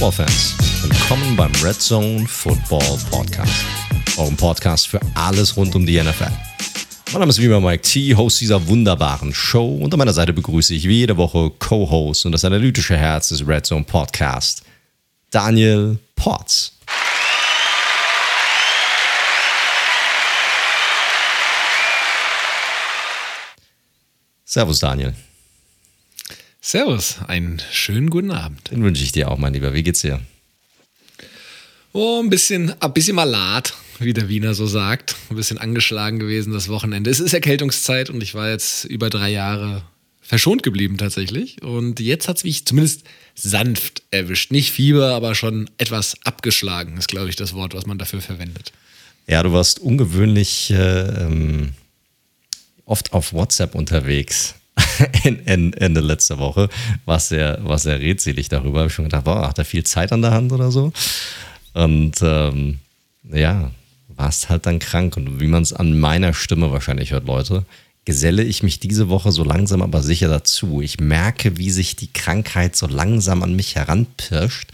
Football-Fans, willkommen beim Red Zone Football Podcast. Eurem Podcast für alles rund um die NFL. Mein Name ist wie immer Mike T, Host dieser wunderbaren Show. Und an meiner Seite begrüße ich wie jede Woche Co-Host und das analytische Herz des Red Zone Podcast, Daniel Potts. Servus, Daniel. Servus, einen schönen guten Abend. Den wünsche ich dir auch, mein Lieber. Wie geht's dir? Oh, ein bisschen, ein bisschen malat, wie der Wiener so sagt. Ein bisschen angeschlagen gewesen das Wochenende. Es ist Erkältungszeit und ich war jetzt über drei Jahre verschont geblieben tatsächlich. Und jetzt hat es mich zumindest sanft erwischt. Nicht Fieber, aber schon etwas abgeschlagen, ist, glaube ich, das Wort, was man dafür verwendet. Ja, du warst ungewöhnlich äh, ähm, oft auf WhatsApp unterwegs. Ende letzter Woche war sehr, war sehr redselig darüber. Habe ich schon gedacht, boah, hat er viel Zeit an der Hand oder so? Und ähm, ja, warst halt dann krank. Und wie man es an meiner Stimme wahrscheinlich hört, Leute, geselle ich mich diese Woche so langsam aber sicher dazu. Ich merke, wie sich die Krankheit so langsam an mich heranpirscht.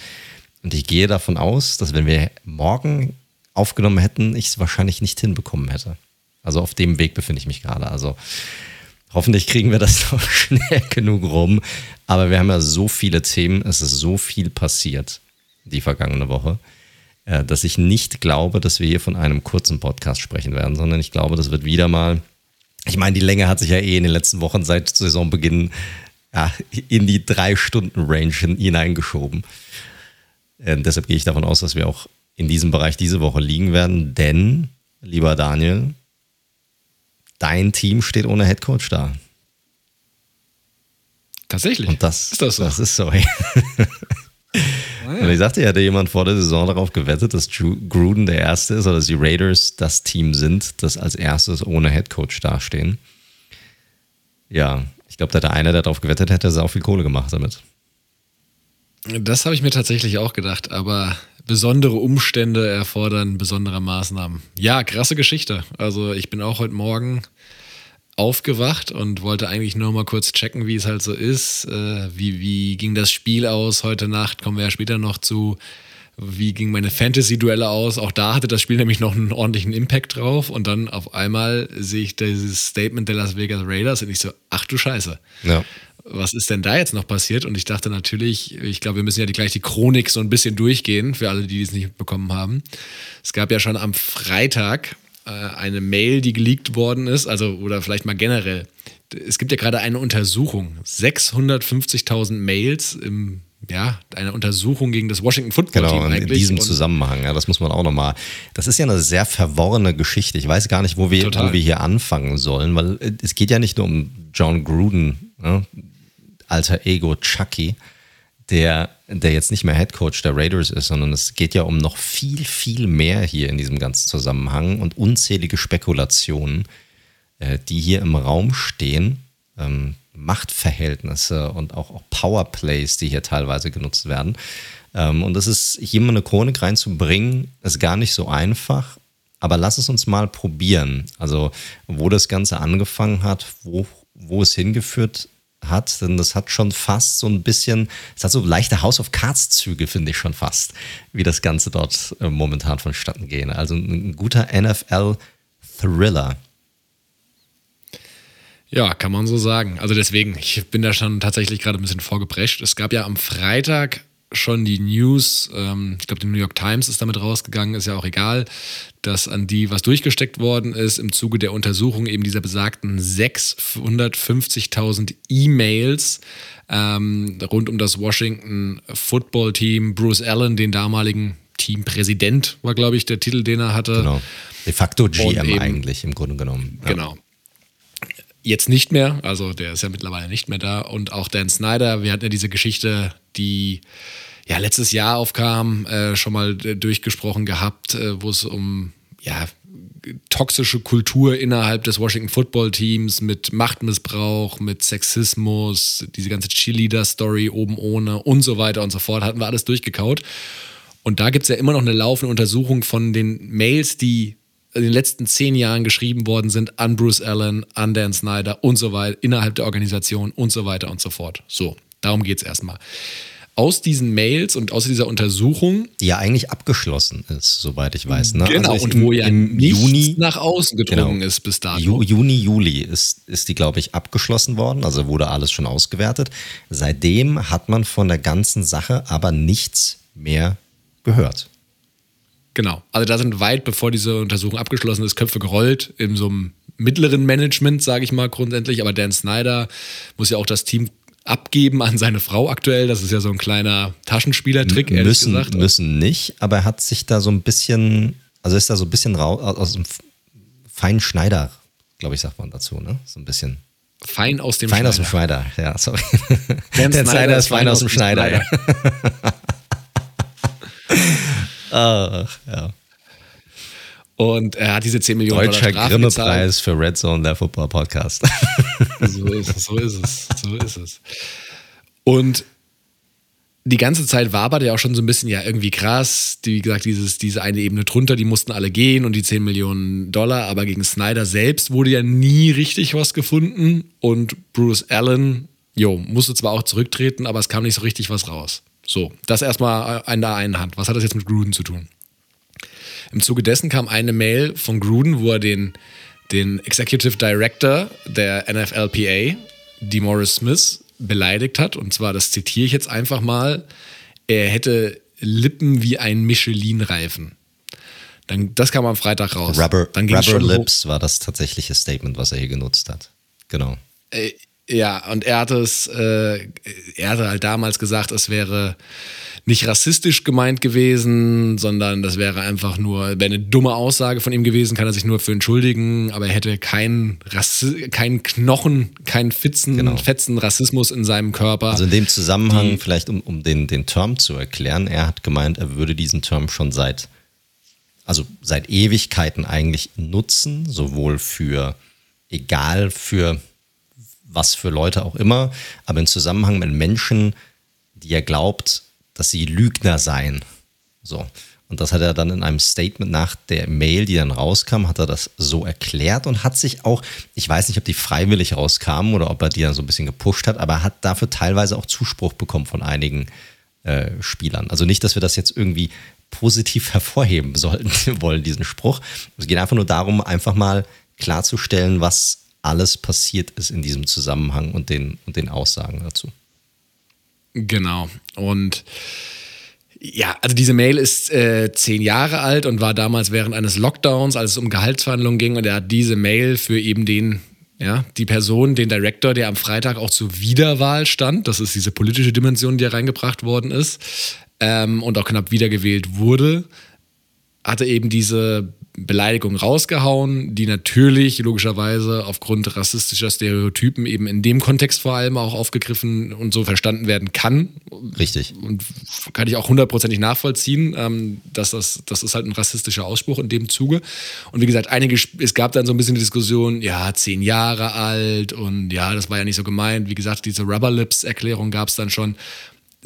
Und ich gehe davon aus, dass wenn wir morgen aufgenommen hätten, ich es wahrscheinlich nicht hinbekommen hätte. Also auf dem Weg befinde ich mich gerade. Also hoffentlich kriegen wir das noch schnell genug rum. Aber wir haben ja so viele Themen, es ist so viel passiert die vergangene Woche, äh, dass ich nicht glaube, dass wir hier von einem kurzen Podcast sprechen werden, sondern ich glaube, das wird wieder mal, ich meine, die Länge hat sich ja eh in den letzten Wochen seit Saisonbeginn ja, in die drei Stunden Range hineingeschoben. Äh, deshalb gehe ich davon aus, dass wir auch in diesem Bereich diese Woche liegen werden, denn, lieber Daniel, dein Team steht ohne Headcoach da. Tatsächlich. Und das ist das so. Das ist so. ah. Und ich sagte ja, hatte jemand vor der Saison darauf gewettet, dass Gruden der Erste ist oder dass die Raiders das Team sind, das als erstes ohne Headcoach dastehen. Ja, ich glaube, da der einer, der darauf gewettet hätte, sehr viel Kohle gemacht damit. Das habe ich mir tatsächlich auch gedacht, aber besondere Umstände erfordern besondere Maßnahmen. Ja, krasse Geschichte. Also ich bin auch heute Morgen aufgewacht und wollte eigentlich nur mal kurz checken, wie es halt so ist. Äh, wie, wie ging das Spiel aus heute Nacht? Kommen wir ja später noch zu. Wie ging meine Fantasy-Duelle aus? Auch da hatte das Spiel nämlich noch einen ordentlichen Impact drauf. Und dann auf einmal sehe ich dieses Statement der Las Vegas Raiders und ich so, ach du Scheiße. Ja was ist denn da jetzt noch passiert? Und ich dachte natürlich, ich glaube, wir müssen ja die, gleich die Chronik so ein bisschen durchgehen, für alle, die es nicht bekommen haben. Es gab ja schon am Freitag äh, eine Mail, die geleakt worden ist, also oder vielleicht mal generell. Es gibt ja gerade eine Untersuchung, 650.000 Mails im ja, eine Untersuchung gegen das Washington Football Team genau, in diesem Zusammenhang, ja, das muss man auch nochmal. Das ist ja eine sehr verworrene Geschichte. Ich weiß gar nicht, wo wir, wo wir hier anfangen sollen, weil äh, es geht ja nicht nur um John Gruden, ne, alter Ego Chucky, der, der jetzt nicht mehr Head Coach der Raiders ist, sondern es geht ja um noch viel, viel mehr hier in diesem ganzen Zusammenhang und unzählige Spekulationen, äh, die hier im Raum stehen. Ähm, Machtverhältnisse und auch, auch Powerplays, die hier teilweise genutzt werden. Ähm, und das ist, hier mal eine Chronik reinzubringen, ist gar nicht so einfach. Aber lass es uns mal probieren. Also, wo das Ganze angefangen hat, wo, wo es hingeführt hat, denn das hat schon fast so ein bisschen, es hat so leichte House of Cards Züge, finde ich schon fast, wie das Ganze dort äh, momentan vonstatten gehen. Also ein guter NFL Thriller. Ja, kann man so sagen. Also deswegen, ich bin da schon tatsächlich gerade ein bisschen vorgeprescht. Es gab ja am Freitag schon die News, ähm, ich glaube, die New York Times ist damit rausgegangen, ist ja auch egal, dass an die was durchgesteckt worden ist im Zuge der Untersuchung eben dieser besagten 650.000 E-Mails ähm, rund um das Washington Football Team. Bruce Allen, den damaligen Teampräsident, war, glaube ich, der Titel, den er hatte. Genau. De facto GM eben, eigentlich im Grunde genommen. Ja. Genau jetzt nicht mehr, also der ist ja mittlerweile nicht mehr da. Und auch Dan Snyder, wir hatten ja diese Geschichte, die ja letztes Jahr aufkam, äh, schon mal äh, durchgesprochen gehabt, äh, wo es um ja toxische Kultur innerhalb des Washington Football Teams mit Machtmissbrauch, mit Sexismus, diese ganze Cheerleader-Story oben ohne und so weiter und so fort, hatten wir alles durchgekaut. Und da gibt es ja immer noch eine laufende Untersuchung von den Mails, die in den letzten zehn Jahren geschrieben worden sind an Bruce Allen, an Dan Snyder und so weiter, innerhalb der Organisation und so weiter und so fort. So, darum geht es erstmal. aus diesen Mails und aus dieser Untersuchung. Die ja eigentlich abgeschlossen ist, soweit ich weiß. Ne? Genau, also und im, wo ja im nichts Juni, nach außen gedrungen Genau. ist bis dato. Ju, Juni, Juli ist, ist die, glaube ich, abgeschlossen worden. Also wurde alles schon ausgewertet. Seitdem hat man von der ganzen Sache aber nichts mehr gehört. Genau. Also da sind weit bevor diese Untersuchung abgeschlossen ist, Köpfe gerollt in so einem mittleren Management, sage ich mal grundsätzlich. Aber Dan Snyder muss ja auch das Team abgeben an seine Frau aktuell. Das ist ja so ein kleiner Taschenspielertrick, ehrlich müssen, gesagt. müssen nicht, aber er hat sich da so ein bisschen, also ist da so ein bisschen raus, aus dem feinen Schneider, glaube ich, sagt man dazu, ne? So ein bisschen. Fein aus dem Fein aus dem Schneider. Schneider, ja, sorry. Dan Der Snyder ist fein aus dem Schneider. Ja. Ach, ja. Und er hat diese 10 Millionen Deutscher Dollar gezahlt. Grimme-Preis für Red Zone, der Football Podcast. So ist es, so ist es, so ist es. Und die ganze Zeit war aber ja auch schon so ein bisschen ja irgendwie krass. Die, wie gesagt, dieses, diese eine Ebene drunter, die mussten alle gehen und die 10 Millionen Dollar, aber gegen Snyder selbst wurde ja nie richtig was gefunden und Bruce Allen, jo, musste zwar auch zurücktreten, aber es kam nicht so richtig was raus. So, das erstmal in der einen Hand. Was hat das jetzt mit Gruden zu tun? Im Zuge dessen kam eine Mail von Gruden, wo er den, den Executive Director der NFLPA, DeMaurice Smith, beleidigt hat. Und zwar, das zitiere ich jetzt einfach mal, er hätte Lippen wie ein Michelin-Reifen. Dann, das kam am Freitag raus. Rubber, Rubber schon hoch- Lips war das tatsächliche Statement, was er hier genutzt hat. Genau. Äh, ja, und er hatte es, äh, er hatte halt damals gesagt, es wäre nicht rassistisch gemeint gewesen, sondern das wäre einfach nur, wäre eine dumme Aussage von ihm gewesen, kann er sich nur für entschuldigen, aber er hätte keinen keinen Knochen, keinen Fitzen, Genau. fetzen Rassismus in seinem Körper. Also in dem Zusammenhang, vielleicht um, um den, den Term zu erklären, er hat gemeint, er würde diesen Term schon seit, also seit Ewigkeiten eigentlich nutzen, sowohl für, egal für was für Leute auch immer, aber im Zusammenhang mit Menschen, die er glaubt, dass sie Lügner seien. So. Und das hat er dann in einem Statement nach der Mail, die dann rauskam, hat er das so erklärt und hat sich auch, ich weiß nicht, ob die freiwillig rauskamen oder ob er die dann so ein bisschen gepusht hat, aber er hat dafür teilweise auch Zuspruch bekommen von einigen äh, Spielern. Also nicht, dass wir das jetzt irgendwie positiv hervorheben sollten wollen, diesen Spruch. Es geht einfach nur darum, einfach mal klarzustellen, was alles passiert ist in diesem Zusammenhang und den, und den Aussagen dazu. Genau. Und ja, also diese Mail ist äh, zehn Jahre alt und war damals während eines Lockdowns, als es um Gehaltsverhandlungen ging. Und er hat diese Mail für eben den, ja, die Person, den Director, der am Freitag auch zur Wiederwahl stand. Das ist diese politische Dimension, die da reingebracht worden ist ähm, und auch knapp wiedergewählt wurde, hatte eben diese Beleidigung rausgehauen, die natürlich logischerweise aufgrund rassistischer Stereotypen eben in dem Kontext vor allem auch aufgegriffen und so verstanden werden kann. Richtig. Und kann ich auch hundertprozentig nachvollziehen, ähm, dass das, das ist halt ein rassistischer Ausspruch in dem Zuge. Und wie gesagt, einige, es gab dann so ein bisschen die Diskussion, ja, zehn Jahre alt und ja, das war ja nicht so gemeint. Wie gesagt, diese Rubber Lips Erklärung gab es dann schon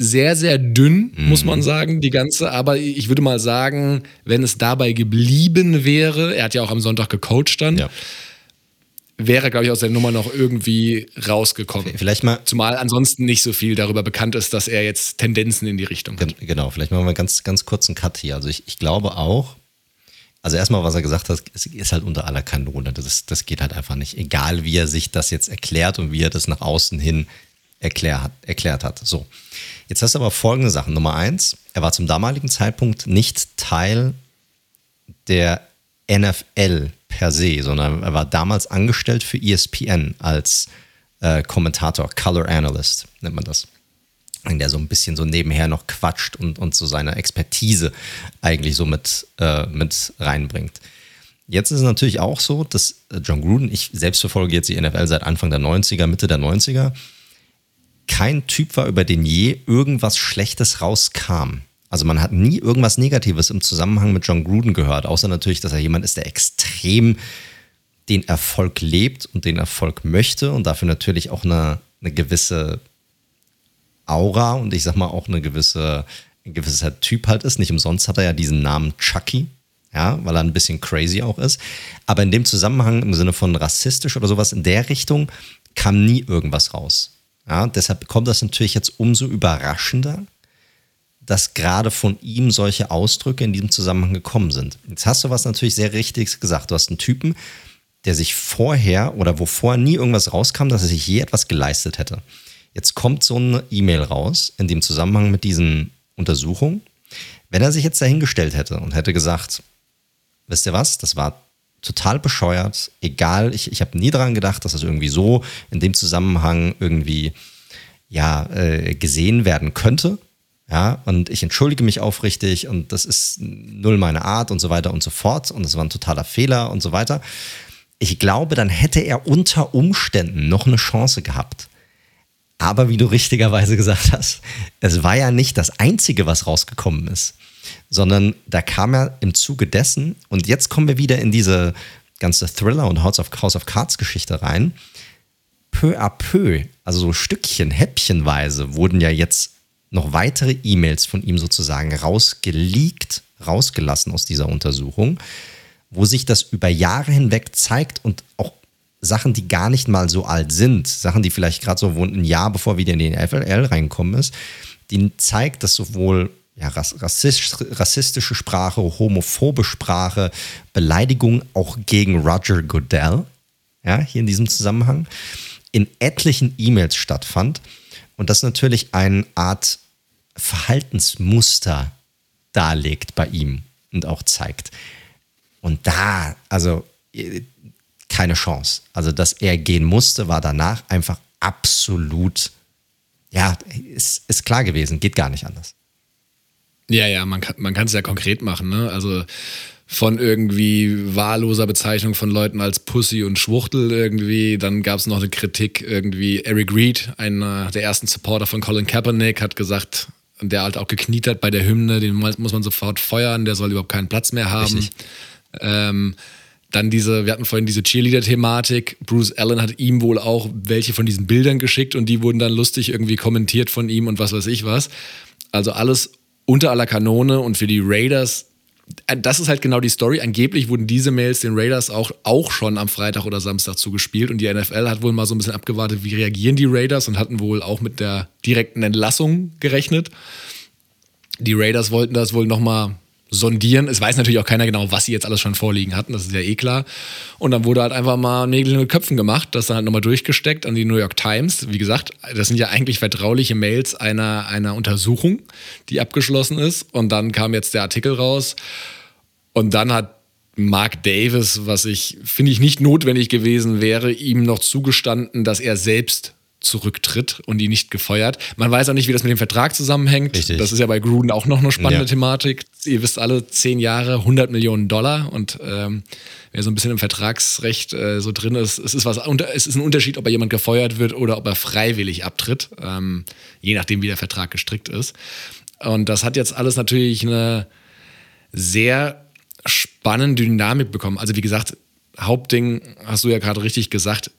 sehr, sehr dünn, muss man sagen, die ganze. Aber ich würde mal sagen, wenn es dabei geblieben wäre, er hat ja auch am Sonntag gecoacht dann, Ja. wäre, glaube ich, aus der Nummer noch irgendwie rausgekommen. Vielleicht mal Zumal ansonsten nicht so viel darüber bekannt ist, dass er jetzt Tendenzen in die Richtung hat. Gen- Genau, vielleicht machen wir ganz, ganz kurz einen Cut hier. Also ich, ich glaube auch, also erstmal, was er gesagt hat, es ist halt unter aller Kanone. Das, ist, das geht halt einfach nicht. Egal, wie er sich das jetzt erklärt und wie er das nach außen hin erklär hat, erklärt hat. So, jetzt hast du aber folgende Sachen. Nummer eins, er war zum damaligen Zeitpunkt nicht Teil der NFL per se, sondern er war damals angestellt für ESPN als äh, Kommentator, Color Analyst nennt man das der so ein bisschen so nebenher noch quatscht und, und so seine Expertise eigentlich so mit, äh, mit reinbringt. Jetzt ist es natürlich auch so, dass äh, John Gruden, ich selbst verfolge jetzt die NFL seit Anfang der 90er, Mitte der 90er, kein Typ war, über den je irgendwas Schlechtes rauskam. Also man hat nie irgendwas Negatives im Zusammenhang mit John Gruden gehört, außer natürlich, dass er jemand ist, der extrem den Erfolg lebt und den Erfolg möchte und dafür natürlich auch eine, eine gewisse Aura und ich sag mal auch eine gewisse, ein gewisser Typ halt ist. Nicht umsonst hat er ja diesen Namen Chucky, ja, weil er ein bisschen crazy auch ist. Aber in dem Zusammenhang im Sinne von rassistisch oder sowas in der Richtung kam nie irgendwas raus. Ja, deshalb kommt das natürlich jetzt umso überraschender, dass gerade von ihm solche Ausdrücke in diesem Zusammenhang gekommen sind. Jetzt hast du was natürlich sehr Richtiges gesagt. Du hast einen Typen, der sich vorher oder wo vorher nie irgendwas rauskam, dass er sich je etwas geleistet hätte. Jetzt kommt so eine E-Mail raus in dem Zusammenhang mit diesen Untersuchungen. Wenn er sich jetzt dahingestellt hätte und hätte gesagt, wisst ihr was, das war total bescheuert, egal, ich, ich habe nie daran gedacht, dass das irgendwie so in dem Zusammenhang irgendwie ja, äh, gesehen werden könnte. Ja, und ich entschuldige mich aufrichtig und das ist null meine Art und so weiter und so fort und das war ein totaler Fehler und so weiter. Ich glaube, dann hätte er unter Umständen noch eine Chance gehabt. Aber wie du richtigerweise gesagt hast, es war ja nicht das Einzige, was rausgekommen ist, sondern da kam ja im Zuge dessen, und jetzt kommen wir wieder in diese ganze Thriller- und House of, House of Cards-Geschichte rein. Peu à peu, also so Stückchen, häppchenweise, wurden ja jetzt noch weitere E-Mails von ihm sozusagen rausgeleakt, rausgelassen aus dieser Untersuchung, wo sich das über Jahre hinweg zeigt und auch Sachen, die gar nicht mal so alt sind, Sachen, die vielleicht gerade so ein Jahr bevor wieder in den FLL reinkommen ist, die zeigt, dass sowohl ja, rassistische Sprache, homophobe Sprache, Beleidigung auch gegen Roger Goodell, ja, hier in diesem Zusammenhang, in etlichen E-Mails stattfand und das natürlich eine Art Verhaltensmuster darlegt bei ihm und auch zeigt. Und da, also keine Chance. Also, dass er gehen musste, war danach einfach absolut, ja, ist, ist klar gewesen, geht gar nicht anders. Ja, ja, man kann man es ja konkret machen, ne? Also von irgendwie wahlloser Bezeichnung von Leuten als Pussy und Schwuchtel irgendwie. Dann gab es noch eine Kritik irgendwie. Eric Reed, einer der ersten Supporter von Colin Kaepernick, hat gesagt, der halt auch gekniet hat bei der Hymne, den muss man sofort feuern, der soll überhaupt keinen Platz mehr haben. Ähm, dann diese, wir hatten vorhin diese Cheerleader-Thematik. Bruce Allen hat ihm wohl auch welche von diesen Bildern geschickt und die wurden dann lustig irgendwie kommentiert von ihm und was weiß ich was. Also alles unter aller Kanone und für die Raiders, äh, das ist halt genau die Story. Angeblich wurden diese Mails den Raiders auch, auch schon am Freitag oder Samstag zugespielt und die NFL hat wohl mal so ein bisschen abgewartet, wie reagieren die Raiders und hatten wohl auch mit der direkten Entlassung gerechnet. Die Raiders wollten das wohl nochmal sondieren. Es weiß natürlich auch keiner genau, was sie jetzt alles schon vorliegen hatten, das ist ja eh klar. Und dann wurde halt einfach mal Nägel mit Köpfen gemacht, das dann halt nochmal durchgesteckt an die New York Times. Wie gesagt, das sind ja eigentlich vertrauliche Mails einer, einer Untersuchung, die abgeschlossen ist. Und dann kam jetzt der Artikel raus. Und dann hat Mark Davis, was ich, finde ich, nicht notwendig gewesen wäre, ihm noch zugestanden, dass er selbst zurücktritt und ihn nicht gefeuert. Man weiß auch nicht, wie das mit dem Vertrag zusammenhängt. Richtig. Das ist ja bei Gruden auch noch eine spannende ja. Thematik. Ihr wisst alle, zehn Jahre, 100 Millionen Dollar und ähm, wer so ein bisschen im Vertragsrecht äh, so drin ist, es ist, was, es ist ein Unterschied, ob er jemand gefeuert wird oder ob er freiwillig abtritt, ähm, je nachdem, wie der Vertrag gestrickt ist. Und das hat jetzt alles natürlich eine sehr spannende Dynamik bekommen. Also wie gesagt, Hauptding, hast du ja gerade richtig gesagt,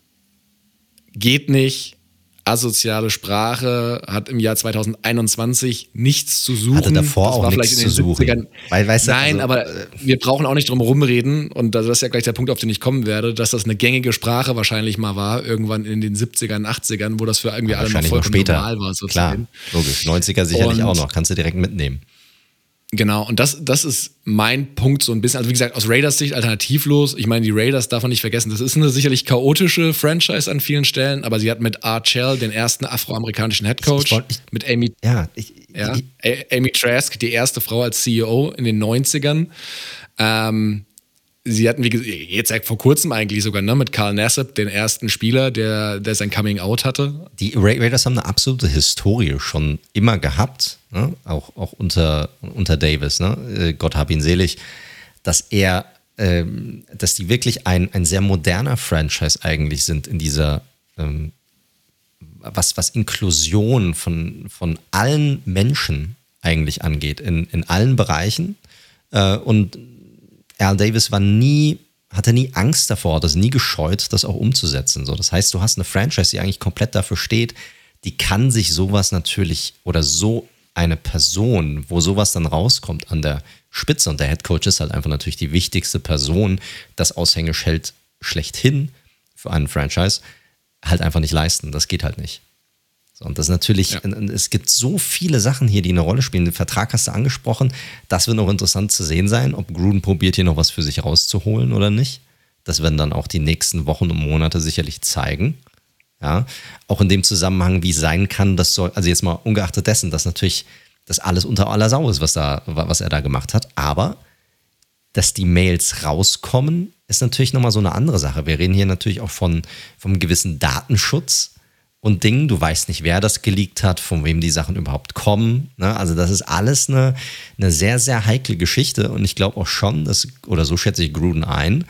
geht nicht, asoziale Sprache hat im Jahr 2021 nichts zu suchen. Hatte davor das auch nichts zu suchen. Weil, weißt du, Nein, also, aber äh, wir brauchen auch nicht drum rumreden und das ist ja gleich der Punkt, auf den ich kommen werde, dass das eine gängige Sprache wahrscheinlich mal war, irgendwann in den 70ern, 80ern, wo das für irgendwie alle noch vollkommen später. normal war. Sozusagen. Klar, logisch. 90er sicherlich und, auch noch, kannst du direkt mitnehmen. Genau, und das, das ist mein Punkt so ein bisschen. Also wie gesagt, aus Raiders Sicht alternativlos. Ich meine, die Raiders darf man nicht vergessen. Das ist eine sicherlich chaotische Franchise an vielen Stellen, aber sie hat mit Archell den ersten afroamerikanischen Headcoach, mit Amy, ja, ich, ja, Amy Trask, die erste Frau als CEO in den 90ern. Ähm, sie hatten, wie gesagt, jetzt vor kurzem eigentlich sogar, ne, mit Carl Nassib, den ersten Spieler, der, der sein Coming Out hatte. Die Raiders haben eine absolute Historie schon immer gehabt, ne? auch, auch unter, unter Davis, ne? Äh, Gott hab ihn selig, dass er, ähm, dass die wirklich ein, ein sehr moderner Franchise eigentlich sind in dieser, ähm, was, was Inklusion von, von allen Menschen eigentlich angeht, in, in allen Bereichen. Äh, und Al Davis war nie, hatte nie Angst davor, das nie gescheut, das auch umzusetzen. So, das heißt, du hast eine Franchise, die eigentlich komplett dafür steht, die kann sich sowas natürlich oder so eine Person, wo sowas dann rauskommt an der Spitze und der Head Coach ist halt einfach natürlich die wichtigste Person, das Aushängeschild schlechthin für einen Franchise, halt einfach nicht leisten. Das geht halt nicht. Und das ist natürlich, ja. es gibt so viele Sachen hier, die eine Rolle spielen. Den Vertrag hast du angesprochen. Das wird noch interessant zu sehen sein, ob Gruden probiert hier noch was für sich rauszuholen oder nicht. Das werden dann auch die nächsten Wochen und Monate sicherlich zeigen. Ja, auch in dem Zusammenhang, wie es sein kann, dass soll, also jetzt mal ungeachtet dessen, dass natürlich das alles unter aller Sau ist, was, da, was er da gemacht hat. Aber dass die Mails rauskommen, ist natürlich nochmal so eine andere Sache. Wir reden hier natürlich auch von vom gewissen Datenschutz und Dingen. Du weißt nicht, wer das geleakt hat, von wem die Sachen überhaupt kommen. Ne? Also das ist alles eine, eine sehr, sehr heikle Geschichte. Und ich glaube auch schon, dass, oder so schätze ich Gruden ein,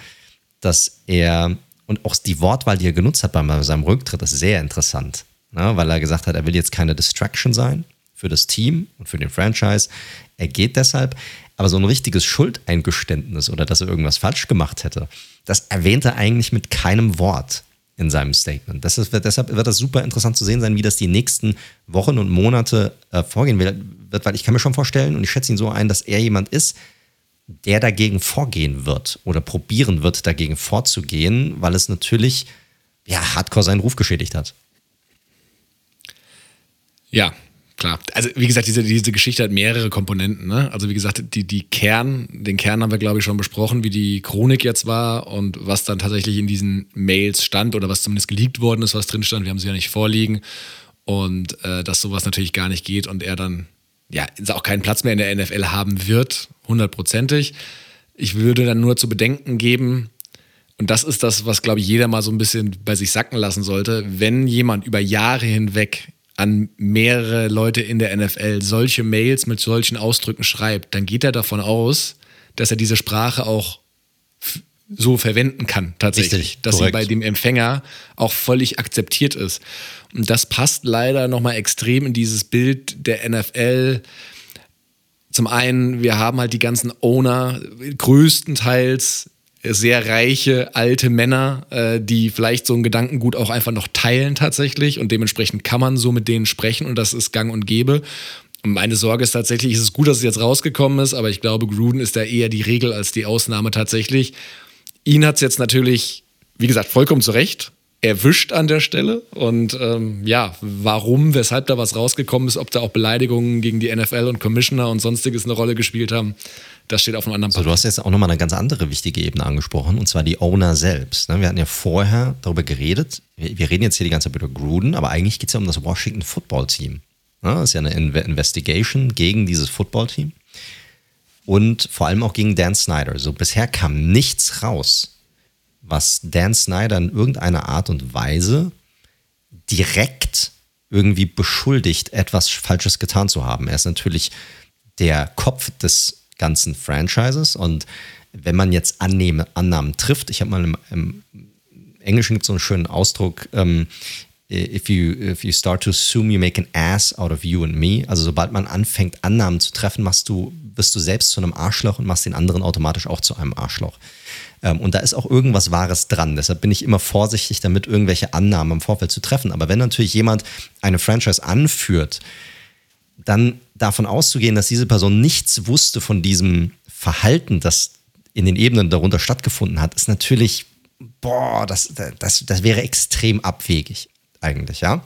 dass er, und auch die Wortwahl, die er genutzt hat bei seinem Rücktritt, ist sehr interessant. Ne? Weil er gesagt hat, er will jetzt keine Distraction sein für das Team und für den Franchise. Er geht deshalb. Aber so ein richtiges Schuldeingeständnis oder dass er irgendwas falsch gemacht hätte, das erwähnt er eigentlich mit keinem Wort in seinem Statement. Das ist, deshalb wird das super interessant zu sehen sein, wie das die nächsten Wochen und Monate äh, vorgehen wird, weil ich kann mir schon vorstellen und ich schätze ihn so ein, dass er jemand ist, der dagegen vorgehen wird oder probieren wird, dagegen vorzugehen, weil es natürlich ja, hardcore seinen Ruf geschädigt hat. Ja, klar. Also wie gesagt, diese, diese Geschichte hat mehrere Komponenten. Ne? Also wie gesagt, die, die Kern, den Kern haben wir, glaube ich, schon besprochen, wie die Chronik jetzt war und was dann tatsächlich in diesen Mails stand oder was zumindest geleakt worden ist, was drin stand. Wir haben sie ja nicht vorliegen. Und äh, dass sowas natürlich gar nicht geht und er dann ja auch keinen Platz mehr in der NFL haben wird, hundertprozentig. Ich würde dann nur zu bedenken geben, und das ist das, was, glaube ich, jeder mal so ein bisschen bei sich sacken lassen sollte, wenn jemand über Jahre hinweg an mehrere Leute in der NFL solche Mails mit solchen Ausdrücken schreibt, dann geht er davon aus, dass er diese Sprache auch so verwenden kann, tatsächlich. Richtig, dass korrekt. sie bei dem Empfänger auch völlig akzeptiert ist. Und das passt leider nochmal extrem in dieses Bild der NFL. Zum einen, wir haben halt die ganzen Owner größtenteils sehr reiche alte Männer, äh, die vielleicht so ein Gedankengut auch einfach noch teilen tatsächlich und dementsprechend kann man so mit denen sprechen und das ist gang und gäbe. Und meine Sorge ist tatsächlich, es ist gut, dass es jetzt rausgekommen ist, aber ich glaube, Gruden ist da eher die Regel als die Ausnahme tatsächlich. Ihn hat es jetzt natürlich, wie gesagt, vollkommen zu Recht erwischt an der Stelle. Und ähm, ja, warum, weshalb da was rausgekommen ist, ob da auch Beleidigungen gegen die NFL und Commissioner und sonstiges eine Rolle gespielt haben, das steht auf einem anderen Papier. So, du hast jetzt auch nochmal eine ganz andere wichtige Ebene angesprochen, und zwar die Owner selbst. Ne? Wir hatten ja vorher darüber geredet, wir reden jetzt hier die ganze Zeit über Gruden, aber eigentlich geht es ja um das Washington Football Team. Ne? Das ist ja eine Investigation gegen dieses Football Team und vor allem auch gegen Dan Snyder. So bisher kam nichts raus was Dan Snyder in irgendeiner Art und Weise direkt irgendwie beschuldigt, etwas Falsches getan zu haben. Er ist natürlich der Kopf des ganzen Franchises und wenn man jetzt Annehme, Annahmen trifft, ich habe mal im, im, Englischen gibt es so einen schönen Ausdruck, ähm, if you, if you start to assume you make an ass out of you and me, also sobald man anfängt, Annahmen zu treffen, machst du, bist du selbst zu einem Arschloch und machst den anderen automatisch auch zu einem Arschloch. Ähm, und da ist auch irgendwas Wahres dran. Deshalb bin ich immer vorsichtig damit, irgendwelche Annahmen im Vorfeld zu treffen. Aber wenn natürlich jemand eine Franchise anführt, dann davon auszugehen, dass diese Person nichts wusste von diesem Verhalten, das in den Ebenen darunter stattgefunden hat, ist natürlich, boah, das, das, das wäre extrem abwegig eigentlich, ja.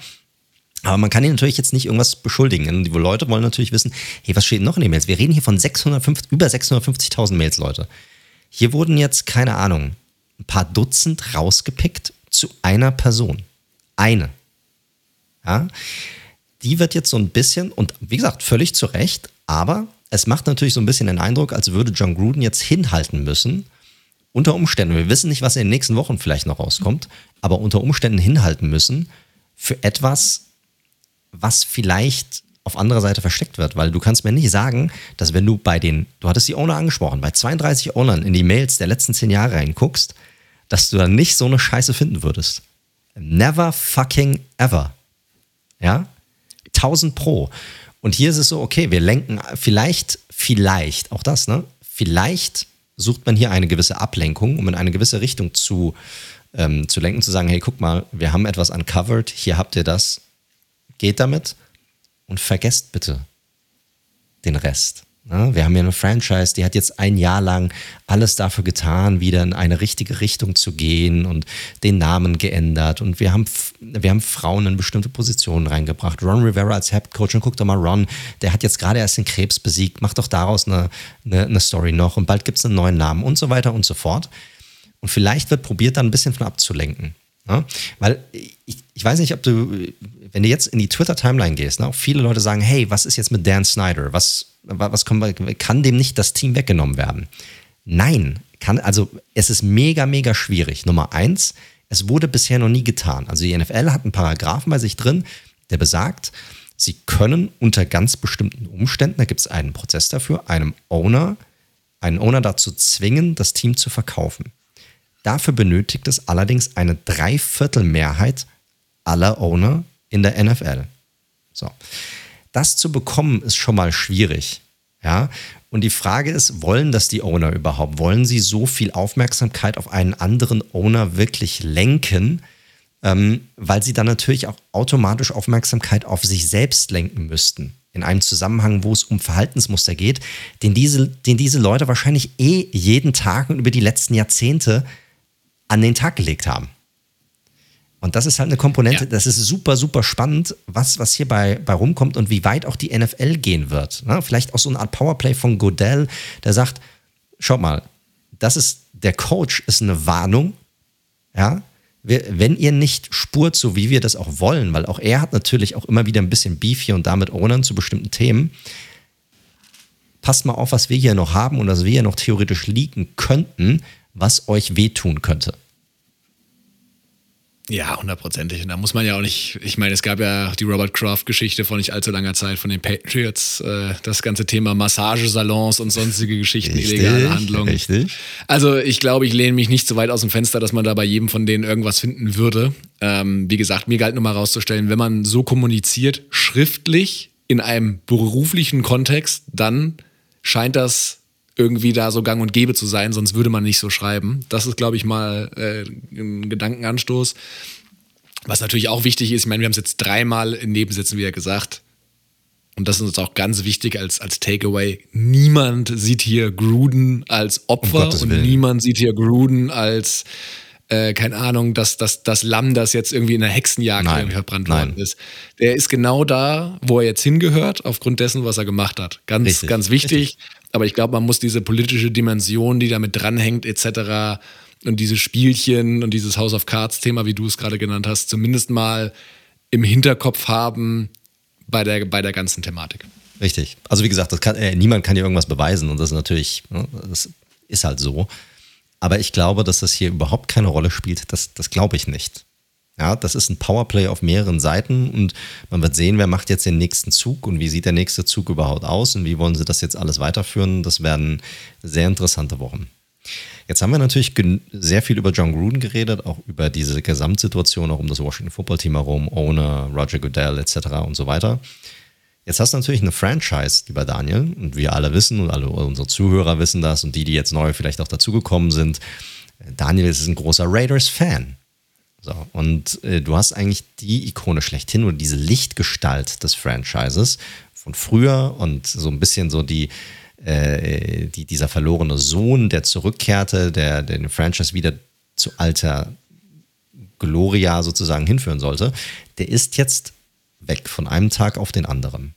Aber man kann ihn natürlich jetzt nicht irgendwas beschuldigen. Die Leute wollen natürlich wissen, hey, was steht noch in den Mails? Wir reden hier von 650, über 650.000 Mails, Leute. Hier wurden jetzt, keine Ahnung, ein paar Dutzend rausgepickt zu einer Person. Eine. Ja? Die wird jetzt so ein bisschen, und wie gesagt, völlig zu Recht, aber es macht natürlich so ein bisschen den Eindruck, als würde John Gruden jetzt hinhalten müssen, unter Umständen, wir wissen nicht, was in den nächsten Wochen vielleicht noch rauskommt, aber unter Umständen hinhalten müssen für etwas, was vielleicht auf anderer Seite versteckt wird, weil du kannst mir nicht sagen, dass wenn du bei den, du hattest die Owner angesprochen, bei 32 Ownern in die Mails der letzten zehn Jahre reinguckst, dass du dann nicht so eine Scheiße finden würdest. Never fucking ever. Ja? 1000 pro. Und hier ist es so, okay, wir lenken vielleicht, vielleicht, auch das, ne? Vielleicht sucht man hier eine gewisse Ablenkung, um in eine gewisse Richtung zu, ähm, zu lenken, zu sagen, hey, guck mal, wir haben etwas uncovered, hier habt ihr das, geht damit und vergesst bitte den Rest. Wir haben ja eine Franchise, die hat jetzt ein Jahr lang alles dafür getan, wieder in eine richtige Richtung zu gehen und den Namen geändert. Und wir haben, wir haben Frauen in bestimmte Positionen reingebracht. Ron Rivera als Head Coach und guck doch mal, Ron, der hat jetzt gerade erst den Krebs besiegt, macht doch daraus eine, eine, eine Story noch und bald gibt es einen neuen Namen und so weiter und so fort. Und vielleicht wird probiert, da ein bisschen von abzulenken. Ja? Weil ich, ich weiß nicht, ob du, wenn du jetzt in die Twitter-Timeline gehst, ne, auch viele Leute sagen, hey, was ist jetzt mit Dan Snyder? Was, was kann, kann dem nicht das Team weggenommen werden? Nein, kann, also es ist mega, mega schwierig. Nummer eins, es wurde bisher noch nie getan. Also die NFL hat einen Paragraphen bei sich drin, der besagt, sie können unter ganz bestimmten Umständen, da gibt es einen Prozess dafür, einem Owner, einen Owner dazu zwingen, das Team zu verkaufen. Dafür benötigt es allerdings eine Dreiviertelmehrheit aller Owner in der NFL. So. Das zu bekommen ist schon mal schwierig. Ja, und die Frage ist, wollen das die Owner überhaupt? Wollen sie so viel Aufmerksamkeit auf einen anderen Owner wirklich lenken? Ähm, weil sie dann natürlich auch automatisch Aufmerksamkeit auf sich selbst lenken müssten. In einem Zusammenhang, wo es um Verhaltensmuster geht, den diese, den diese Leute wahrscheinlich eh jeden Tag und über die letzten Jahrzehnte an den Tag gelegt haben. Und das ist halt eine Komponente, ja. das ist super, super spannend, was, was hier bei, bei rumkommt und wie weit auch die NFL gehen wird. Ne? Vielleicht auch so eine Art Powerplay von Godell, der sagt, schaut mal, das ist, der Coach ist eine Warnung, ja, wenn ihr nicht spurt, so wie wir das auch wollen, weil auch er hat natürlich auch immer wieder ein bisschen Beef hier und damit Ownern zu bestimmten Themen, passt mal auf, was wir hier noch haben und was wir hier noch theoretisch liegen könnten, was euch wehtun könnte. Ja, hundertprozentig. Und da muss man ja auch nicht, ich meine, es gab ja die Robert Kraft-Geschichte vor nicht allzu langer Zeit von den Patriots, äh, das ganze Thema Massagesalons und sonstige Geschichten, richtig, illegale Handlungen. Richtig. Also ich glaube, ich lehne mich nicht so weit aus dem Fenster, dass man da bei jedem von denen irgendwas finden würde. Ähm, wie gesagt, mir galt nur mal rauszustellen, wenn man so kommuniziert, schriftlich in einem beruflichen Kontext, dann scheint das irgendwie da so gang und gäbe zu sein, sonst würde man nicht so schreiben. Das ist, glaube ich, mal äh, ein Gedankenanstoß. Was natürlich auch wichtig ist, ich meine, wir haben es jetzt dreimal in Nebensätzen wieder gesagt. Und das ist uns auch ganz wichtig als, als Takeaway. Niemand sieht hier Gruden als Opfer um und niemand sieht hier Gruden als, äh, keine Ahnung, dass das, das Lamm, das jetzt irgendwie in der Hexenjagd nein, verbrannt worden ist. Der ist genau da, wo er jetzt hingehört, aufgrund dessen, was er gemacht hat. Ganz, Richtig. ganz wichtig. Richtig. Aber ich glaube, man muss diese politische Dimension, die damit dranhängt, etc. und diese Spielchen und dieses House of Cards-Thema, wie du es gerade genannt hast, zumindest mal im Hinterkopf haben bei der, bei der ganzen Thematik. Richtig. Also wie gesagt, kann, äh, niemand kann dir irgendwas beweisen und das ist natürlich, ne, das ist halt so. Aber ich glaube, dass das hier überhaupt keine Rolle spielt. Das, das glaube ich nicht. Ja, das ist ein Powerplay auf mehreren Seiten und man wird sehen, wer macht jetzt den nächsten Zug und wie sieht der nächste Zug überhaupt aus und wie wollen sie das jetzt alles weiterführen. Das werden sehr interessante Wochen. Jetzt haben wir natürlich sehr viel über John Gruden geredet, auch über diese Gesamtsituation, auch um das Washington Football Team herum, Owner, Roger Goodell etc. und so weiter. Jetzt hast du natürlich eine Franchise, lieber Daniel, und wir alle wissen und alle unsere Zuhörer wissen das und die, die jetzt neu vielleicht auch dazugekommen sind. Daniel ist ein großer Raiders-Fan. So, und äh, du hast eigentlich die Ikone schlechthin oder diese Lichtgestalt des Franchises von früher und so ein bisschen so die, äh, die dieser verlorene Sohn, der zurückkehrte, der, der den Franchise wieder zu alter Gloria sozusagen hinführen sollte, der ist jetzt weg von einem Tag auf den anderen.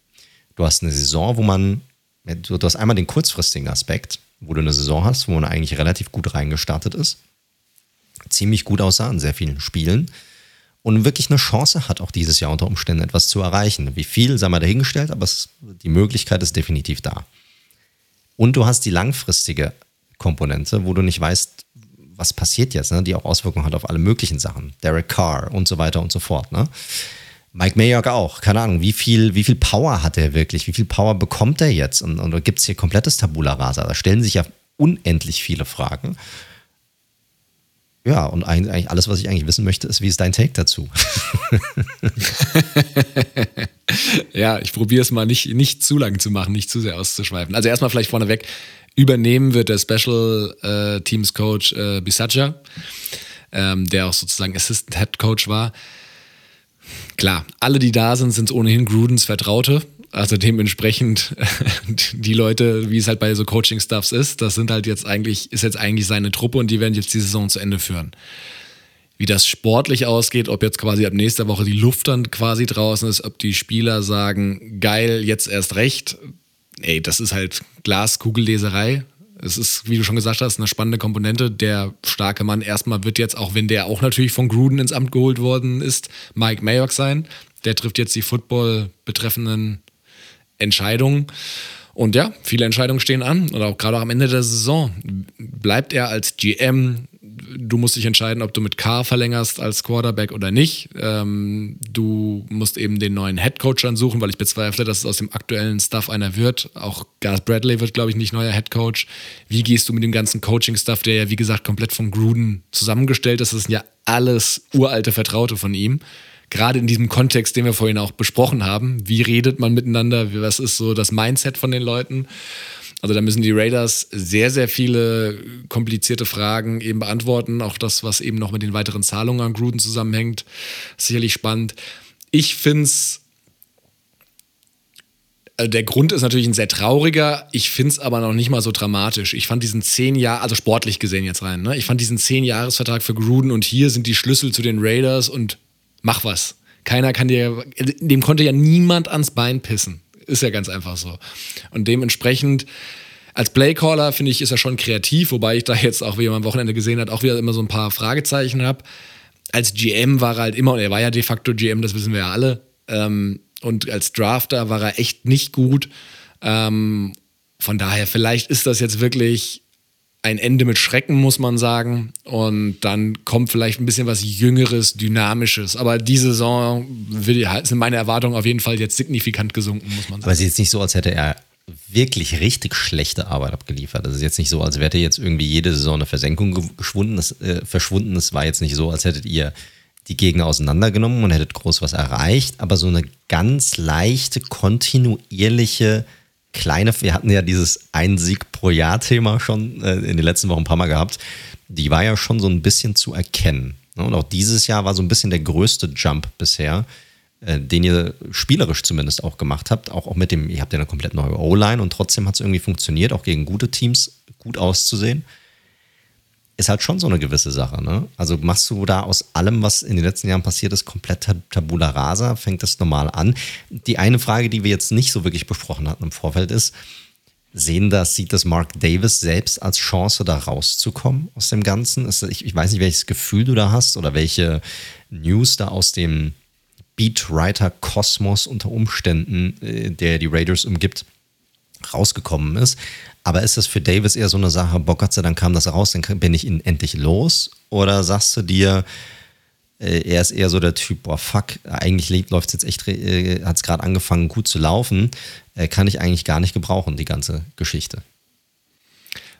Du hast eine Saison, wo man, du hast einmal den kurzfristigen Aspekt, wo du eine Saison hast, wo man eigentlich relativ gut reingestartet ist ziemlich gut aussah in sehr vielen Spielen und wirklich eine Chance hat, auch dieses Jahr unter Umständen etwas zu erreichen. Wie viel, sei mal dahingestellt, aber es, die Möglichkeit ist definitiv da. Und du hast die langfristige Komponente, wo du nicht weißt, was passiert jetzt, ne? die auch Auswirkungen hat auf alle möglichen Sachen. Derek Carr und so weiter und so fort. Ne? Mike Mayock auch, keine Ahnung, wie viel, wie viel Power hat er wirklich, wie viel Power bekommt er jetzt? Und, und gibt es hier komplettes Tabula Rasa? Da stellen sich ja unendlich viele Fragen ja, und eigentlich alles, was ich eigentlich wissen möchte, ist, wie ist dein Take dazu? ja, ich probiere es mal nicht, nicht zu lang zu machen, nicht zu sehr auszuschweifen. Also erstmal vielleicht vorneweg, übernehmen wird der Special äh, Teams Coach äh, Bisaccia, ähm, der auch sozusagen Assistant Head Coach war. Klar, alle, die da sind, sind ohnehin Grudens Vertraute Also dementsprechend die Leute, wie es halt bei so Coaching-Stuffs ist, das sind halt jetzt eigentlich, ist jetzt eigentlich seine Truppe und die werden jetzt die Saison zu Ende führen. Wie das sportlich ausgeht, ob jetzt quasi ab nächster Woche die Luft dann quasi draußen ist, ob die Spieler sagen, geil, jetzt erst recht, ey, das ist halt Glaskugelleserei. Es ist, wie du schon gesagt hast, eine spannende Komponente. Der starke Mann erstmal wird jetzt, auch wenn der auch natürlich von Gruden ins Amt geholt worden ist, Mike Mayock sein. Der trifft jetzt die Football betreffenden Entscheidungen. Und ja, viele Entscheidungen stehen an. Und auch gerade auch am Ende der Saison bleibt er als GM. Du musst dich entscheiden, ob du mit K verlängerst als Quarterback oder nicht. Ähm, du musst eben den neuen Head Coach dann suchen, weil ich bezweifle, dass es aus dem aktuellen Stuff einer wird. Auch Gus Bradley wird, glaube ich, nicht neuer Head Coach. Wie gehst du mit dem ganzen Coaching-Stuff, der ja, wie gesagt, komplett von Gruden zusammengestellt ist? Das sind ja alles uralte Vertraute von ihm gerade in diesem Kontext, den wir vorhin auch besprochen haben, wie redet man miteinander, was ist so das Mindset von den Leuten. Also da müssen die Raiders sehr, sehr viele komplizierte Fragen eben beantworten. Auch das, was eben noch mit den weiteren Zahlungen an Gruden zusammenhängt, sicherlich spannend. Ich finde es also der Grund ist natürlich ein sehr trauriger. Ich finde es aber noch nicht mal so dramatisch. Ich fand diesen zehn Jahre, also sportlich gesehen jetzt rein, ne? ich fand diesen zehn Jahresvertrag für Gruden und hier sind die Schlüssel zu den Raiders und mach was. Keiner kann dir, dem konnte ja niemand ans Bein pissen. Ist ja ganz einfach so. Und dementsprechend, als Playcaller finde ich, ist er schon kreativ, wobei ich da jetzt auch, wie man am Wochenende gesehen hat, auch wieder immer so ein paar Fragezeichen habe. Als GM war er halt immer, und er war ja de facto GM, das wissen wir ja alle. Ähm, und als Drafter war er echt nicht gut. Ähm, von daher, vielleicht ist das jetzt wirklich ein Ende mit Schrecken, muss man sagen. Und dann kommt vielleicht ein bisschen was Jüngeres, Dynamisches. Aber die Saison sind meine Erwartungen auf jeden Fall jetzt signifikant gesunken, muss man sagen. Aber es ist jetzt nicht so, als hätte er wirklich richtig schlechte Arbeit abgeliefert. Es ist jetzt nicht so, als wäre jetzt irgendwie jede Saison eine Versenkung geschwunden, das, äh, verschwunden. Es war jetzt nicht so, als hättet ihr die Gegner auseinandergenommen und hättet groß was erreicht, aber so eine ganz leichte, kontinuierliche kleine, wir hatten ja dieses Ein Sieg pro Jahr-Thema schon äh, in den letzten Wochen ein paar Mal gehabt. Die war ja schon so ein bisschen zu erkennen. Ne? Und auch dieses Jahr war so ein bisschen der größte Jump bisher, äh, den ihr spielerisch zumindest auch gemacht habt. Auch, auch mit dem, ihr habt ja eine komplett neue O-Line und trotzdem hat es irgendwie funktioniert, auch gegen gute Teams gut auszusehen ist halt schon so eine gewisse Sache. Ne? Also machst du da aus allem, was in den letzten Jahren passiert ist, komplett Tabula rasa, fängt das normal an. Die eine Frage, die wir jetzt nicht so wirklich besprochen hatten im Vorfeld ist, sehen das, sieht das Mark Davis selbst als Chance, da rauszukommen aus dem Ganzen? Ich, ich weiß nicht, welches Gefühl du da hast oder welche News da aus dem Beatwriter-Kosmos unter Umständen, äh, der die Raiders umgibt, rausgekommen ist. Aber ist das für Davis eher so eine Sache, boah, Gott sei Dank kam das raus, dann bin ich ihn endlich los? Oder sagst du dir, äh, er ist eher so der Typ, boah, fuck, eigentlich läuft es jetzt echt, äh, hat es gerade angefangen gut zu laufen, äh, kann ich eigentlich gar nicht gebrauchen, die ganze Geschichte.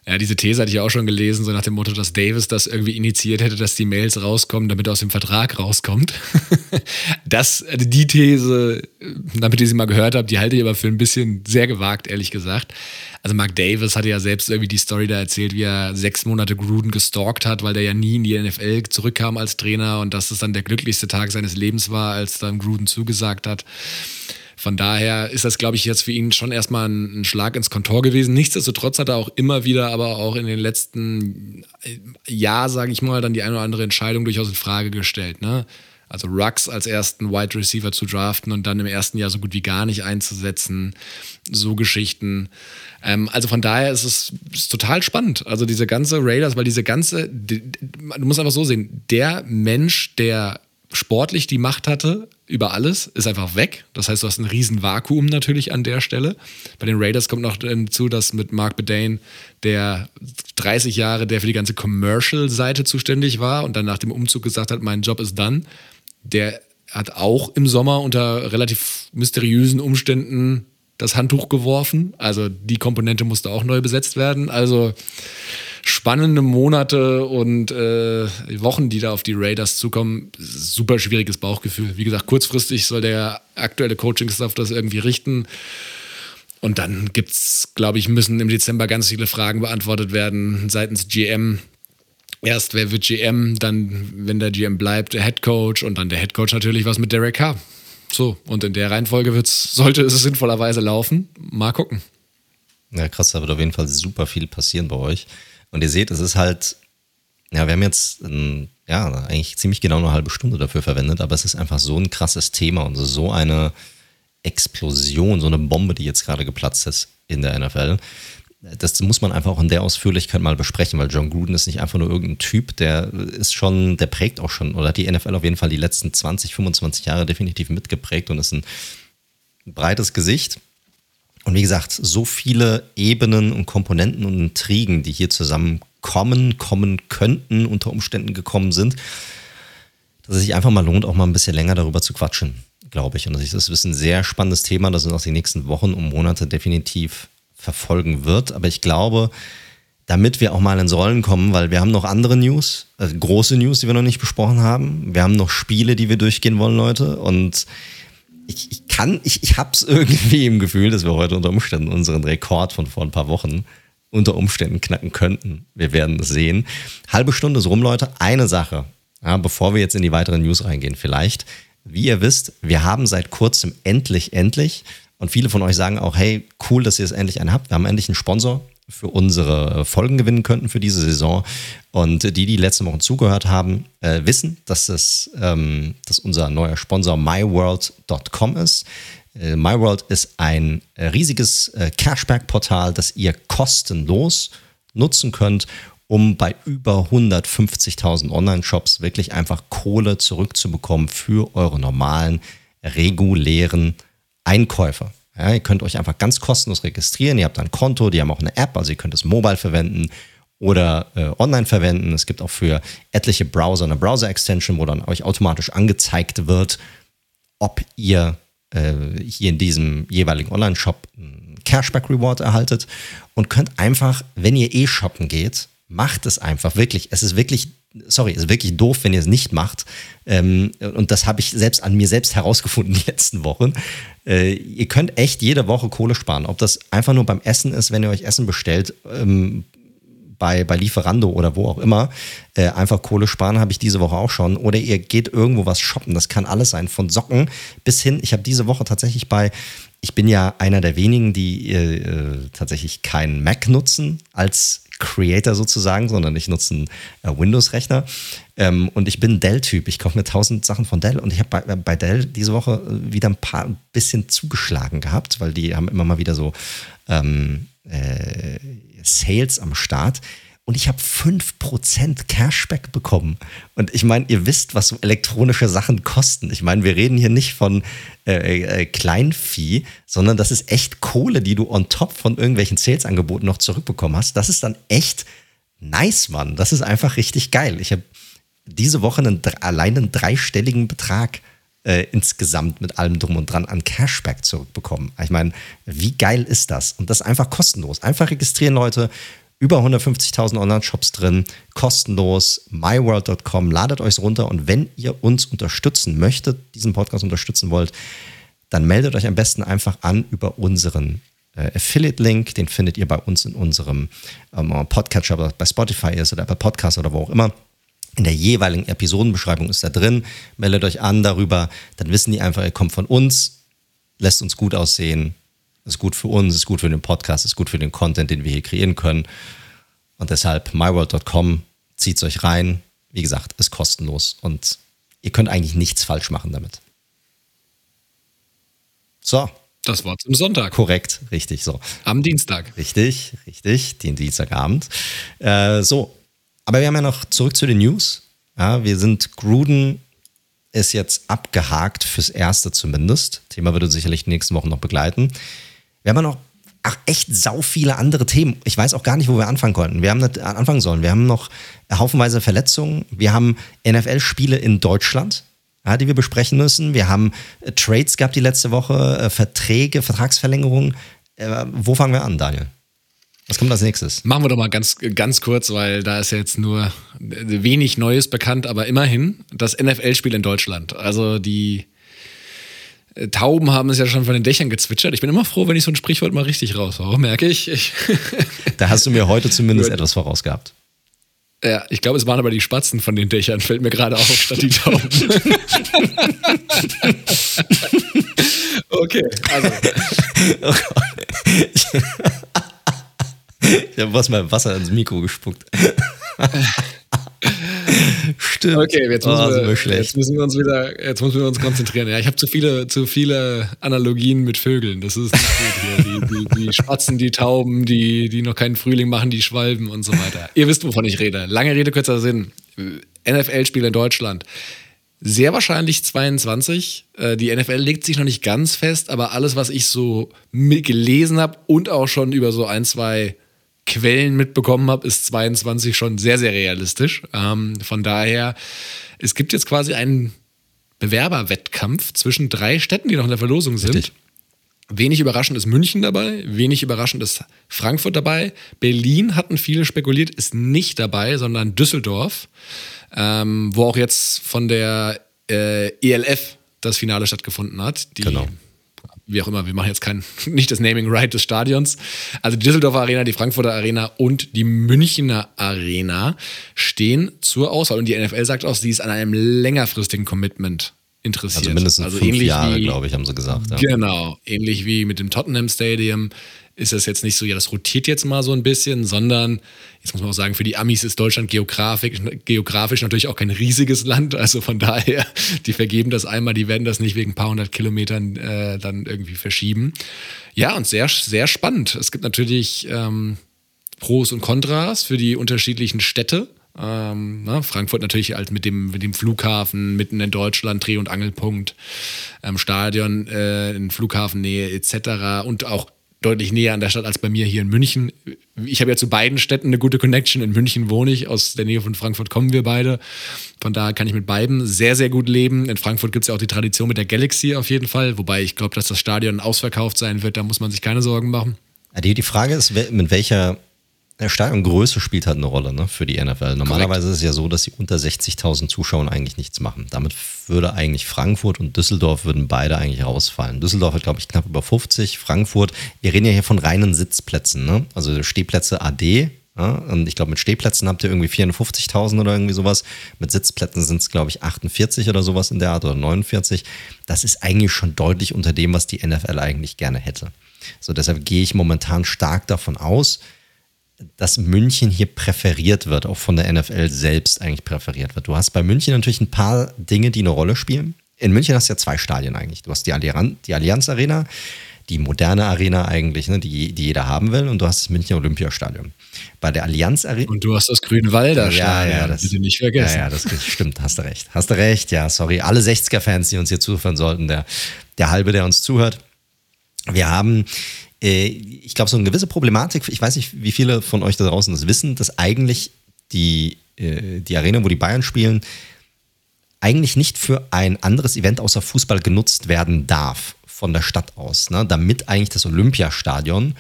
Ja, diese These hatte ich auch schon gelesen, so nach dem Motto, dass Davis das irgendwie initiiert hätte, dass die Mails rauskommen, damit er aus dem Vertrag rauskommt. das, also die These, damit ihr sie mal gehört habt, die halte ich aber für ein bisschen sehr gewagt, ehrlich gesagt. Also Mark Davis hatte ja selbst irgendwie die Story da erzählt, wie er sechs Monate Gruden gestalkt hat, weil der ja nie in die NFL zurückkam als Trainer und dass es dann der glücklichste Tag seines Lebens war, als dann Gruden zugesagt hat. Von daher ist das, glaube ich, jetzt für ihn schon erstmal ein, ein, Schlag ins Kontor gewesen. Nichtsdestotrotz hat er auch immer wieder, aber auch in den letzten äh, Jahr, sage ich mal, dann die eine oder andere Entscheidung durchaus in Frage gestellt. Ne? Also Rux als ersten Wide Receiver zu draften und dann im ersten Jahr so gut wie gar nicht einzusetzen. So Geschichten. Ähm, also von daher ist es ist total spannend. Also diese ganze Raiders, weil diese ganze, du musst einfach so sehen, der Mensch, der sportlich die Macht hatte über alles, ist einfach weg. Das heißt, du hast ein riesen Vakuum natürlich an der Stelle. Bei den Raiders kommt noch hinzu, dass mit Mark Bedane, der 30 Jahre, der für die ganze Commercial-Seite zuständig war und dann nach dem Umzug gesagt hat, mein Job ist dann, der hat auch im Sommer unter relativ mysteriösen Umständen das Handtuch geworfen. Also die Komponente musste auch neu besetzt werden. Also spannende Monate und äh, Wochen, die da auf die Raiders zukommen. Super schwieriges Bauchgefühl. Wie gesagt, kurzfristig soll der aktuelle Coaching-Staff das irgendwie richten. Und dann gibt es, glaube ich, müssen im Dezember ganz viele Fragen beantwortet werden seitens GM. Erst, wer wird GM, dann, wenn der GM bleibt, der Head Coach und dann der Head Coach natürlich was mit Derek Carr. So, und in der Reihenfolge wird's, sollte es sinnvollerweise laufen. Mal gucken. Ja, krass, da wird auf jeden Fall super viel passieren bei euch. Und ihr seht, es ist halt, ja, wir haben jetzt ein, ja, eigentlich ziemlich genau eine halbe Stunde dafür verwendet, aber es ist einfach so ein krasses Thema und so eine Explosion, so eine Bombe, die jetzt gerade geplatzt ist in der NFL. Das muss man einfach auch in der Ausführlichkeit mal besprechen, weil John Gruden ist nicht einfach nur irgendein Typ, der ist schon, der prägt auch schon, oder hat die NFL auf jeden Fall die letzten 20, 25 Jahre definitiv mitgeprägt und ist ein breites Gesicht. Und wie gesagt, so viele Ebenen und Komponenten und Intrigen, die hier zusammenkommen, kommen könnten, unter Umständen gekommen sind, dass es sich einfach mal lohnt, auch mal ein bisschen länger darüber zu quatschen glaube ich. Und das ist ein sehr spannendes Thema, das uns auch die nächsten Wochen und Monate definitiv verfolgen wird. Aber ich glaube, damit wir auch mal ins Rollen kommen, weil wir haben noch andere News, also große News, die wir noch nicht besprochen haben. Wir haben noch Spiele, die wir durchgehen wollen, Leute. Und ich, ich kann, ich, ich habe es irgendwie im Gefühl, dass wir heute unter Umständen unseren Rekord von vor ein paar Wochen unter Umständen knacken könnten. Wir werden es sehen. Halbe Stunde ist rum, Leute. Eine Sache, ja, bevor wir jetzt in die weiteren News reingehen, vielleicht. Wie ihr wisst, wir haben seit kurzem endlich, endlich, und viele von euch sagen auch, hey, cool, dass ihr es endlich einen habt. Wir haben endlich einen Sponsor für unsere Folgen gewinnen könnten für diese Saison. Und die, die letzte Woche zugehört haben, äh, wissen, dass, es, ähm, dass unser neuer Sponsor myworld.com ist. Äh, MyWorld ist ein äh, riesiges äh, Cashback-Portal, das ihr kostenlos nutzen könnt, um bei über 150.000 Online-Shops wirklich einfach Kohle zurückzubekommen für eure normalen, regulären Einkäufe. Ja, ihr könnt euch einfach ganz kostenlos registrieren. Ihr habt ein Konto, die haben auch eine App, also ihr könnt es mobile verwenden oder äh, online verwenden. Es gibt auch für etliche Browser eine Browser-Extension, wo dann euch automatisch angezeigt wird, ob ihr äh, hier in diesem jeweiligen Online-Shop Cashback-Reward erhaltet und könnt einfach, wenn ihr eh shoppen geht, macht es einfach wirklich. Es ist wirklich, sorry, ist wirklich doof, wenn ihr es nicht macht. Ähm, und das habe ich selbst an mir selbst herausgefunden die letzten Wochen. Äh, ihr könnt echt jede Woche Kohle sparen. Ob das einfach nur beim Essen ist, wenn ihr euch Essen bestellt, ähm, bei, bei Lieferando oder wo auch immer, äh, einfach Kohle sparen, habe ich diese Woche auch schon. Oder ihr geht irgendwo was shoppen. Das kann alles sein, von Socken bis hin. Ich habe diese Woche tatsächlich bei ich bin ja einer der wenigen, die äh, tatsächlich keinen Mac nutzen als Creator sozusagen, sondern ich nutze einen äh, Windows-Rechner. Ähm, und ich bin Dell-Typ. Ich kaufe mir tausend Sachen von Dell und ich habe bei, äh, bei, Dell diese Woche äh, wieder ein paar ein bisschen zugeschlagen gehabt, weil die haben immer mal wieder so ähm, äh, Sales am Start und ich habe 5% Cashback bekommen. Und ich meine, ihr wisst, was so elektronische Sachen kosten. Ich meine, wir reden hier nicht von äh, äh, Kleinvieh, sondern das ist echt Kohle, die du on top von irgendwelchen Sales-Angeboten noch zurückbekommen hast. Das ist dann echt nice, Mann. Das ist einfach richtig geil. Ich habe diese Woche einen, allein einen dreistelligen Betrag äh, insgesamt mit allem drum und dran an Cashback zurückbekommen. Ich meine, wie geil ist das? Und das einfach kostenlos. Einfach registrieren, Leute über 150.000 Online-Shops drin, kostenlos, myworld.com, ladet euch runter und wenn ihr uns unterstützen möchtet, diesen Podcast unterstützen wollt, dann meldet euch am besten einfach an über unseren äh, Affiliate-Link, den findet ihr bei uns in unserem ähm, Podcatcher, ob das bei Spotify ist oder bei Podcast oder wo auch immer. In der jeweiligen Episodenbeschreibung ist da drin. Meldet euch an darüber, dann wissen die einfach, ihr kommt von uns, lässt uns gut aussehen, ist gut für uns, ist gut für den Podcast, ist gut für den Content, den wir hier kreieren können. Und deshalb myworld.com, zieht es euch rein. Wie gesagt, ist kostenlos und ihr könnt eigentlich nichts falsch machen damit. So. Das war zum Sonntag. Korrekt, richtig, so. Am Dienstag. Richtig, richtig, den Dienstagabend. Äh, so, aber wir haben ja noch zurück zu den News. Ja, wir sind Gruden ist jetzt abgehakt fürs Erste zumindest. Thema wird uns sicherlich die nächsten Wochen noch begleiten. Wir haben ja noch ach, echt sau viele andere Themen. Ich weiß auch gar nicht, wo wir anfangen konnten. Wir haben nicht anfangen sollen. Wir haben noch haufenweise Verletzungen. Wir haben NFL-Spiele in Deutschland, ja, die wir besprechen müssen. Wir haben äh, Trades gehabt die letzte Woche, äh, Verträge, Vertragsverlängerungen. Äh, wo fangen wir an, Daniel? Was kommt als nächstes? Machen wir doch mal ganz, ganz kurz, weil da ist ja jetzt nur wenig Neues bekannt, aber immerhin das NFL-Spiel in Deutschland. Also die Tauben haben es ja schon von den Dächern gezwitschert. Ich bin immer froh, wenn ich so ein Sprichwort mal richtig raushaue, merke ich. ich da hast du mir heute zumindest etwas vorausgehabt. Ja, ich glaube, es waren aber die Spatzen von den Dächern, fällt mir gerade auf, statt die Tauben. okay, also. Oh ich habe was mal Wasser ins Mikro gespuckt. Stimmt. Okay, jetzt müssen, oh, wir, jetzt müssen, wir, uns wieder, jetzt müssen wir uns konzentrieren. Ja, ich habe zu viele, zu viele Analogien mit Vögeln. Das ist nicht gut hier. Die, die, die Spatzen, die Tauben, die, die noch keinen Frühling machen, die Schwalben und so weiter. Ihr wisst, wovon ich rede. Lange Rede, kurzer Sinn. NFL-Spiel in Deutschland. Sehr wahrscheinlich 22. Äh, die NFL legt sich noch nicht ganz fest, aber alles, was ich so gelesen habe und auch schon über so ein, zwei Quellen mitbekommen habe, ist 22 schon sehr, sehr realistisch. Ähm, von daher, es gibt jetzt quasi einen Bewerberwettkampf zwischen drei Städten, die noch in der Verlosung sind. Richtig. Wenig überraschend ist München dabei, wenig überraschend ist Frankfurt dabei. Berlin hatten viele spekuliert, ist nicht dabei, sondern Düsseldorf, ähm, wo auch jetzt von der äh, ELF das Finale stattgefunden hat. Die genau wie auch immer, wir machen jetzt kein, nicht das Naming Right des Stadions. Also die Düsseldorfer Arena, die Frankfurter Arena und die Münchner Arena stehen zur Auswahl. Und die NFL sagt auch, sie ist an einem längerfristigen Commitment interessiert. Also mindestens also fünf Jahre, glaube ich, haben sie gesagt. Ja. Genau, ähnlich wie mit dem Tottenham Stadium ist es jetzt nicht so, ja, das rotiert jetzt mal so ein bisschen, sondern jetzt muss man auch sagen, für die Amis ist Deutschland geografisch, geografisch natürlich auch kein riesiges Land. Also von daher, die vergeben das einmal, die werden das nicht wegen ein paar hundert Kilometern äh, dann irgendwie verschieben. Ja, und sehr, sehr spannend. Es gibt natürlich ähm, Pros und Kontras für die unterschiedlichen Städte. Ähm, ne? Frankfurt natürlich als mit dem, mit dem Flughafen mitten in Deutschland, Dreh- und Angelpunkt, ähm, Stadion äh, in Flughafennähe etc. Und auch deutlich näher an der Stadt als bei mir hier in München. Ich habe ja zu beiden Städten eine gute Connection. In München wohne ich, aus der Nähe von Frankfurt kommen wir beide. Von daher kann ich mit beiden sehr, sehr gut leben. In Frankfurt gibt es ja auch die Tradition mit der Galaxy auf jeden Fall, wobei ich glaube, dass das Stadion ausverkauft sein wird. Da muss man sich keine Sorgen machen. Die, Frage ist, mit welcher Stadiongröße spielt halt eine Rolle ne, für die NFL. Normalerweise Korrekt. ist es ja so, dass sie unter 60.000 Zuschauern eigentlich nichts machen. Damit würde eigentlich Frankfurt und Düsseldorf würden beide eigentlich rausfallen. Düsseldorf hat, glaube ich, knapp über 50. Frankfurt, wir reden ja hier von reinen Sitzplätzen, ne? also Stehplätze AD. Ja? Und ich glaube, mit Stehplätzen habt ihr irgendwie 54.000 oder irgendwie sowas. Mit Sitzplätzen sind es, glaube ich, 48 oder sowas in der Art oder 49. Das ist eigentlich schon deutlich unter dem, was die NFL eigentlich gerne hätte. So, deshalb gehe ich momentan stark davon aus, dass München hier präferiert wird, auch von der NFL selbst eigentlich präferiert wird. Du hast bei München natürlich ein paar Dinge, die eine Rolle spielen. In München hast du ja zwei Stadien eigentlich. Du hast die, Allianz, die Allianz Arena, die moderne Arena eigentlich, ne, die, die jeder haben will, und du hast das Münchner Olympiastadion. Bei der Allianz Arena. Und du hast das Grünwalder Stadion. Ja, ja, das bitte nicht vergessen. Ja, ja, das stimmt, hast du recht. Hast du recht, ja, sorry. Alle 60er-Fans, die uns hier zuhören sollten, der, der halbe, der uns zuhört. Wir haben ich glaube, so eine gewisse Problematik, ich weiß nicht, wie viele von euch da draußen das wissen, dass eigentlich die, äh, die Arena, wo die Bayern spielen, eigentlich nicht für ein anderes Event außer Fußball genutzt werden darf von der Stadt aus, ne? damit eigentlich das Olympiastadion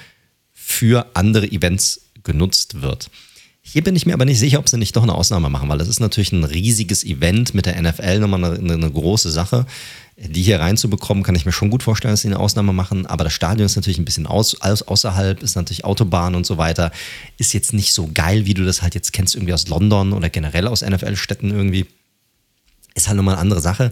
für andere Events genutzt wird. Hier bin ich mir aber nicht sicher, ob sie nicht doch eine Ausnahme machen, weil das ist natürlich ein riesiges Event mit der NFL, nochmal eine, eine große Sache die hier reinzubekommen, kann ich mir schon gut vorstellen, dass sie eine Ausnahme machen. Aber das Stadion ist natürlich ein bisschen aus, außerhalb, ist natürlich Autobahn und so weiter. Ist jetzt nicht so geil, wie du das halt jetzt kennst, irgendwie aus London oder generell aus NFL-Städten irgendwie. Ist halt nochmal eine andere Sache.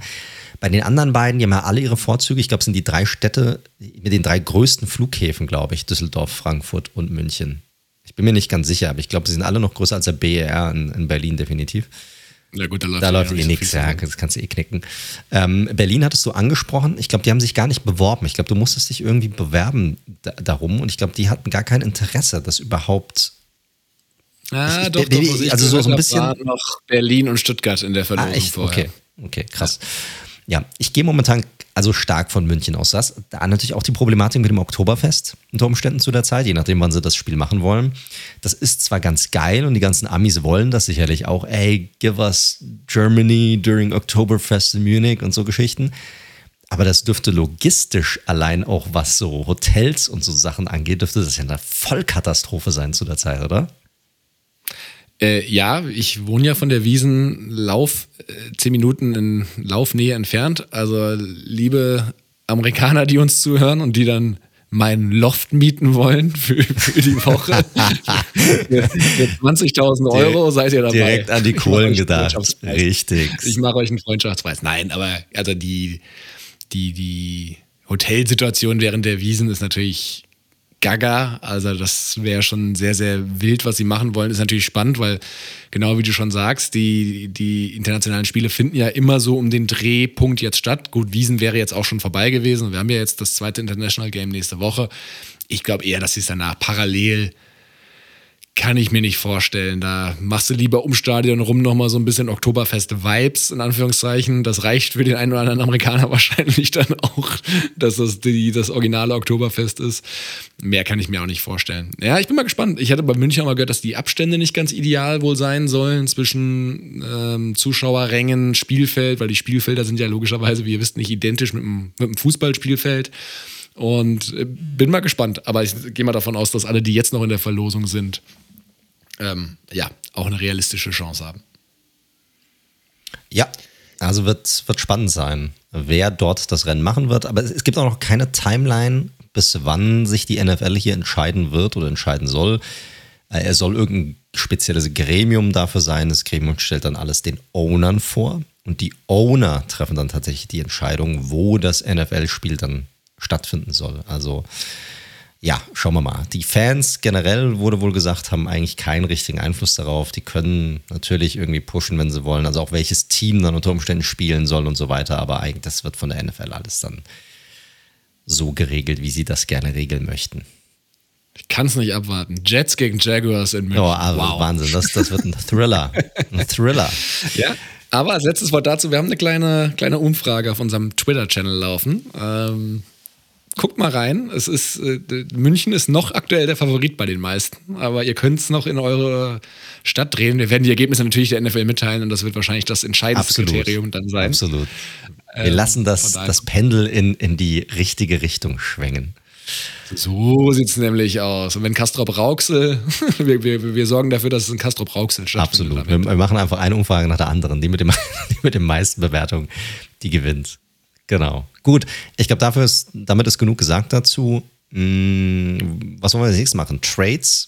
Bei den anderen beiden, die haben ja alle ihre Vorzüge. Ich glaube, es sind die drei Städte mit den drei größten Flughäfen, glaube ich. Düsseldorf, Frankfurt und München. Ich bin mir nicht ganz sicher, aber ich glaube, sie sind alle noch größer als der BER in, in Berlin, definitiv. Ja gut, da läuft, da läuft eh nichts, ja, das kannst du eh knicken. Ähm, Berlin hattest du angesprochen. Ich glaube, die haben sich gar nicht beworben. Ich glaube, du musstest dich irgendwie bewerben da, darum und ich glaube, die hatten gar kein Interesse, das überhaupt. Ah, ich, doch, doch, ich also so, so ein bisschen. War noch Berlin und Stuttgart in der Verlosung ah, vorher. Okay, okay, krass. Ja, ich gehe momentan also stark von München aus. Das da natürlich auch die Problematik mit dem Oktoberfest unter Umständen zu der Zeit, je nachdem, wann sie das Spiel machen wollen. Das ist zwar ganz geil und die ganzen Amis wollen das sicherlich auch. Ey, give us Germany during Oktoberfest in Munich und so Geschichten. Aber das dürfte logistisch allein auch, was so Hotels und so Sachen angeht, dürfte das ja eine Vollkatastrophe sein zu der Zeit, oder? Äh, ja, ich wohne ja von der Wiesen Lauf äh, zehn Minuten in Laufnähe entfernt. Also liebe Amerikaner, die uns zuhören und die dann mein Loft mieten wollen für, für die Woche. für 20.000 Euro seid ihr dabei. Direkt an die Kohlen gedacht. Richtig. Ich mache euch einen Freundschaftspreis. Nein, aber also die, die, die Hotelsituation während der Wiesen ist natürlich gaga. Also das wäre schon sehr, sehr wild, was sie machen wollen. Ist natürlich spannend, weil genau wie du schon sagst, die, die internationalen Spiele finden ja immer so um den Drehpunkt jetzt statt. Gut, Wiesen wäre jetzt auch schon vorbei gewesen. Wir haben ja jetzt das zweite International Game nächste Woche. Ich glaube eher, dass sie es danach parallel kann ich mir nicht vorstellen. Da machst du lieber um Stadion rum nochmal so ein bisschen Oktoberfest-Vibes, in Anführungszeichen. Das reicht für den einen oder anderen Amerikaner wahrscheinlich dann auch, dass das die, das originale Oktoberfest ist. Mehr kann ich mir auch nicht vorstellen. Ja, ich bin mal gespannt. Ich hatte bei München auch mal gehört, dass die Abstände nicht ganz ideal wohl sein sollen zwischen ähm, Zuschauerrängen, Spielfeld, weil die Spielfelder sind ja logischerweise, wie ihr wisst, nicht identisch mit dem, mit dem Fußballspielfeld. Und äh, bin mal gespannt. Aber ich gehe mal davon aus, dass alle, die jetzt noch in der Verlosung sind, ähm, ja, auch eine realistische Chance haben. Ja, also wird, wird spannend sein, wer dort das Rennen machen wird. Aber es gibt auch noch keine Timeline, bis wann sich die NFL hier entscheiden wird oder entscheiden soll. Äh, er soll irgendein spezielles Gremium dafür sein. Das Gremium stellt dann alles den Ownern vor. Und die Owner treffen dann tatsächlich die Entscheidung, wo das NFL-Spiel dann stattfinden soll. Also ja, schauen wir mal. Die Fans generell, wurde wohl gesagt, haben eigentlich keinen richtigen Einfluss darauf. Die können natürlich irgendwie pushen, wenn sie wollen. Also auch welches Team dann unter Umständen spielen soll und so weiter. Aber eigentlich, das wird von der NFL alles dann so geregelt, wie sie das gerne regeln möchten. Ich kann es nicht abwarten. Jets gegen Jaguars in München. Oh, also wow. Wahnsinn. Das, das wird ein Thriller. Ein Thriller. Ja, aber als letztes Wort dazu, wir haben eine kleine, kleine Umfrage auf unserem Twitter-Channel laufen. Ähm, guckt mal rein. Es ist, äh, München ist noch aktuell der Favorit bei den meisten, aber ihr könnt es noch in eure Stadt drehen. Wir werden die Ergebnisse natürlich der NFL mitteilen und das wird wahrscheinlich das entscheidende. Kriterium dann sein. Absolut. Wir ähm, lassen das, das Pendel in, in die richtige Richtung schwenken. So sieht es nämlich aus. Und wenn Castrop Rauxel, wir, wir, wir sorgen dafür, dass es in Castrop Rauxel stattfindet. Absolut. Wir, wir, machen einfach eine Umfrage nach der anderen. Die mit, dem, die mit den meisten Bewertungen, die gewinnt. Genau. Gut, ich glaube, dafür ist, damit ist genug gesagt dazu. Hm, was wollen wir als nächstes machen? Trades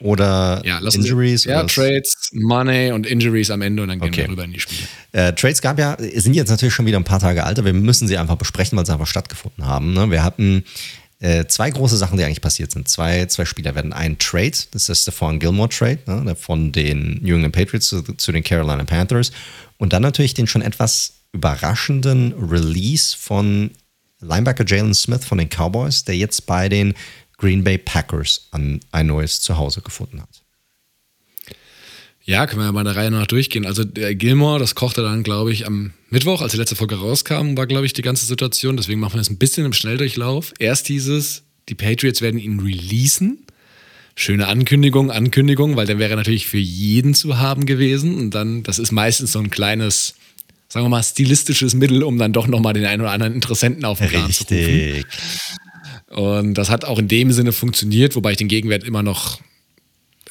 oder ja, Injuries? Wir, ja, Trades, Money und Injuries am Ende und dann gehen okay. wir rüber in die Spiele. Äh, Trades gab ja, sind jetzt natürlich schon wieder ein paar Tage alt, wir müssen sie einfach besprechen, weil sie einfach stattgefunden haben. Ne? Wir hatten äh, zwei große Sachen, die eigentlich passiert sind. Zwei, zwei Spieler werden ein Trade, das ist der Stephon Gilmore Trade, ne? von den New England Patriots zu, zu den Carolina Panthers. Und dann natürlich den schon etwas überraschenden Release von Linebacker Jalen Smith von den Cowboys, der jetzt bei den Green Bay Packers an ein neues Zuhause gefunden hat. Ja, können wir ja mal der Reihe nach durchgehen. Also der Gilmore, das kochte dann, glaube ich, am Mittwoch, als die letzte Folge rauskam, war, glaube ich, die ganze Situation. Deswegen machen wir das ein bisschen im Schnelldurchlauf. Erst dieses, die Patriots werden ihn releasen. Schöne Ankündigung, Ankündigung, weil der wäre natürlich für jeden zu haben gewesen. Und dann, das ist meistens so ein kleines sagen wir mal, stilistisches Mittel, um dann doch nochmal den einen oder anderen Interessenten auf den Plan Richtig. zu rufen. Und das hat auch in dem Sinne funktioniert, wobei ich den Gegenwert immer noch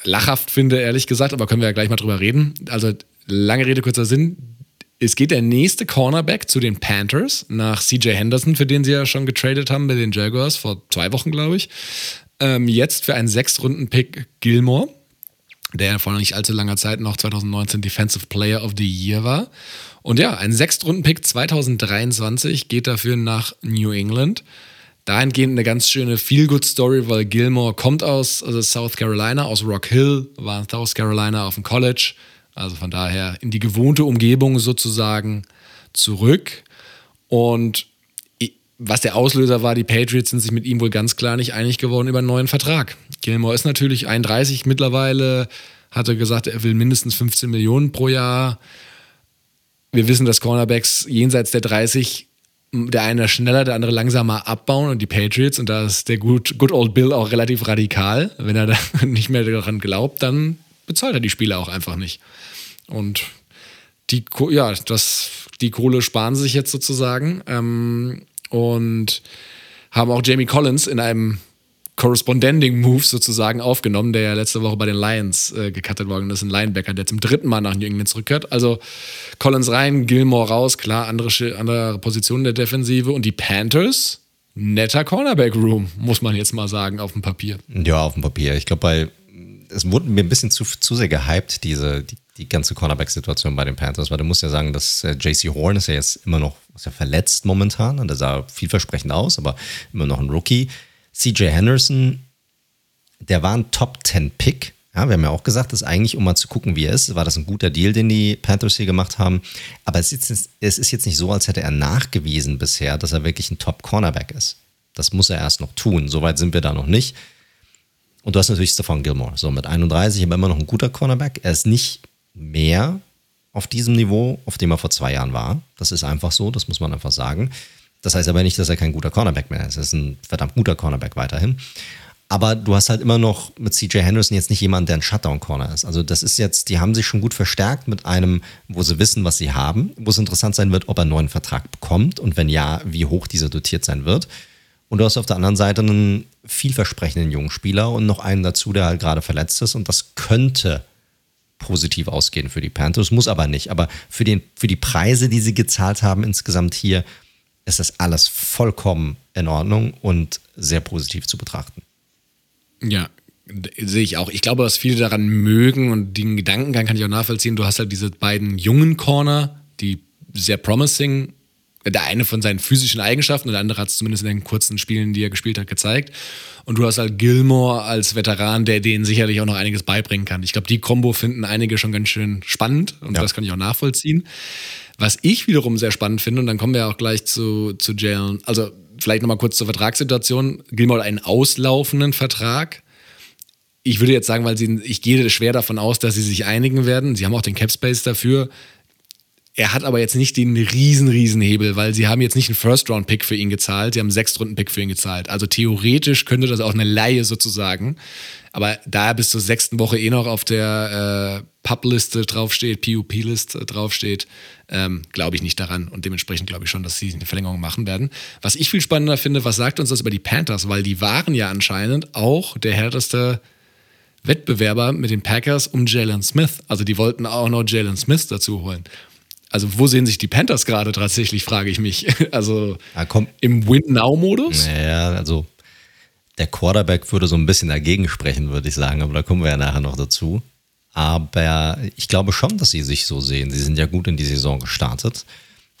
lachhaft finde, ehrlich gesagt, aber können wir ja gleich mal drüber reden. Also, lange Rede, kurzer Sinn. Es geht der nächste Cornerback zu den Panthers nach CJ Henderson, für den sie ja schon getradet haben bei den Jaguars vor zwei Wochen, glaube ich. Ähm, jetzt für einen Sechs-Runden-Pick Gilmore, der vor nicht allzu langer Zeit noch 2019 Defensive Player of the Year war. Und ja, ein Sechstrunden-Pick 2023 geht dafür nach New England. Dahingehend eine ganz schöne Feel-Good-Story, weil Gilmore kommt aus also South Carolina, aus Rock Hill, war in South Carolina auf dem College. Also von daher in die gewohnte Umgebung sozusagen zurück. Und was der Auslöser war, die Patriots sind sich mit ihm wohl ganz klar nicht einig geworden über einen neuen Vertrag. Gilmore ist natürlich 31 mittlerweile, hatte gesagt, er will mindestens 15 Millionen pro Jahr wir wissen, dass Cornerbacks jenseits der 30 der eine schneller, der andere langsamer abbauen und die Patriots und da ist der good, good old Bill auch relativ radikal. Wenn er da nicht mehr daran glaubt, dann bezahlt er die Spieler auch einfach nicht. Und die, ja, das, die Kohle sparen sich jetzt sozusagen ähm, und haben auch Jamie Collins in einem Corresponding Move sozusagen aufgenommen, der ja letzte Woche bei den Lions äh, gecuttet worden ist, ein Linebacker, der zum dritten Mal nach New England zurückkehrt. Also Collins rein, Gilmore raus, klar, andere, andere Positionen der Defensive und die Panthers netter Cornerback-Room, muss man jetzt mal sagen, auf dem Papier. Ja, auf dem Papier. Ich glaube, bei es wurde mir ein bisschen zu, zu sehr gehypt, diese, die, die ganze Cornerback-Situation bei den Panthers, weil du musst ja sagen, dass äh, JC Horn ist ja jetzt immer noch ist ja verletzt momentan und der sah vielversprechend aus, aber immer noch ein Rookie. CJ Henderson, der war ein Top-10-Pick. Ja, wir haben ja auch gesagt, dass eigentlich, um mal zu gucken, wie er ist, war das ein guter Deal, den die Panthers hier gemacht haben. Aber es ist, jetzt, es ist jetzt nicht so, als hätte er nachgewiesen bisher, dass er wirklich ein Top-Cornerback ist. Das muss er erst noch tun. Soweit sind wir da noch nicht. Und du hast natürlich Stefan Gilmore. So mit 31, aber immer noch ein guter Cornerback. Er ist nicht mehr auf diesem Niveau, auf dem er vor zwei Jahren war. Das ist einfach so, das muss man einfach sagen. Das heißt aber nicht, dass er kein guter Cornerback mehr ist. Er ist ein verdammt guter Cornerback weiterhin. Aber du hast halt immer noch mit CJ Henderson jetzt nicht jemanden, der ein Shutdown-Corner ist. Also das ist jetzt, die haben sich schon gut verstärkt mit einem, wo sie wissen, was sie haben, wo es interessant sein wird, ob er einen neuen Vertrag bekommt und wenn ja, wie hoch dieser dotiert sein wird. Und du hast auf der anderen Seite einen vielversprechenden jungen Spieler und noch einen dazu, der halt gerade verletzt ist. Und das könnte positiv ausgehen für die Panthers, muss aber nicht. Aber für, den, für die Preise, die sie gezahlt haben insgesamt hier, ist das alles vollkommen in Ordnung und sehr positiv zu betrachten. Ja, sehe ich auch. Ich glaube, was viele daran mögen und den Gedankengang kann ich auch nachvollziehen. Du hast halt diese beiden jungen Corner, die sehr promising der eine von seinen physischen Eigenschaften und der andere hat es zumindest in den kurzen Spielen, die er gespielt hat, gezeigt. Und du hast halt Gilmore als Veteran, der denen sicherlich auch noch einiges beibringen kann. Ich glaube, die Kombo finden einige schon ganz schön spannend und ja. das kann ich auch nachvollziehen. Was ich wiederum sehr spannend finde, und dann kommen wir auch gleich zu, zu Jalen, also vielleicht nochmal kurz zur Vertragssituation. Gilmore hat einen auslaufenden Vertrag. Ich würde jetzt sagen, weil sie, ich gehe schwer davon aus, dass sie sich einigen werden. Sie haben auch den Cap Space dafür. Er hat aber jetzt nicht den riesen, riesen Hebel, weil sie haben jetzt nicht einen First-Round-Pick für ihn gezahlt, sie haben einen Sechstrunden-Pick für ihn gezahlt. Also theoretisch könnte das auch eine Laie sozusagen. Aber da er bis zur sechsten Woche eh noch auf der äh, PUP-Liste draufsteht, PUP-Liste draufsteht, ähm, glaube ich nicht daran. Und dementsprechend glaube ich schon, dass sie eine Verlängerung machen werden. Was ich viel spannender finde, was sagt uns das über die Panthers? Weil die waren ja anscheinend auch der härteste Wettbewerber mit den Packers um Jalen Smith. Also die wollten auch noch Jalen Smith dazu holen. Also wo sehen sich die Panthers gerade tatsächlich, frage ich mich. Also ja, im Win-Now-Modus? Naja, also der Quarterback würde so ein bisschen dagegen sprechen, würde ich sagen, aber da kommen wir ja nachher noch dazu. Aber ich glaube schon, dass sie sich so sehen. Sie sind ja gut in die Saison gestartet.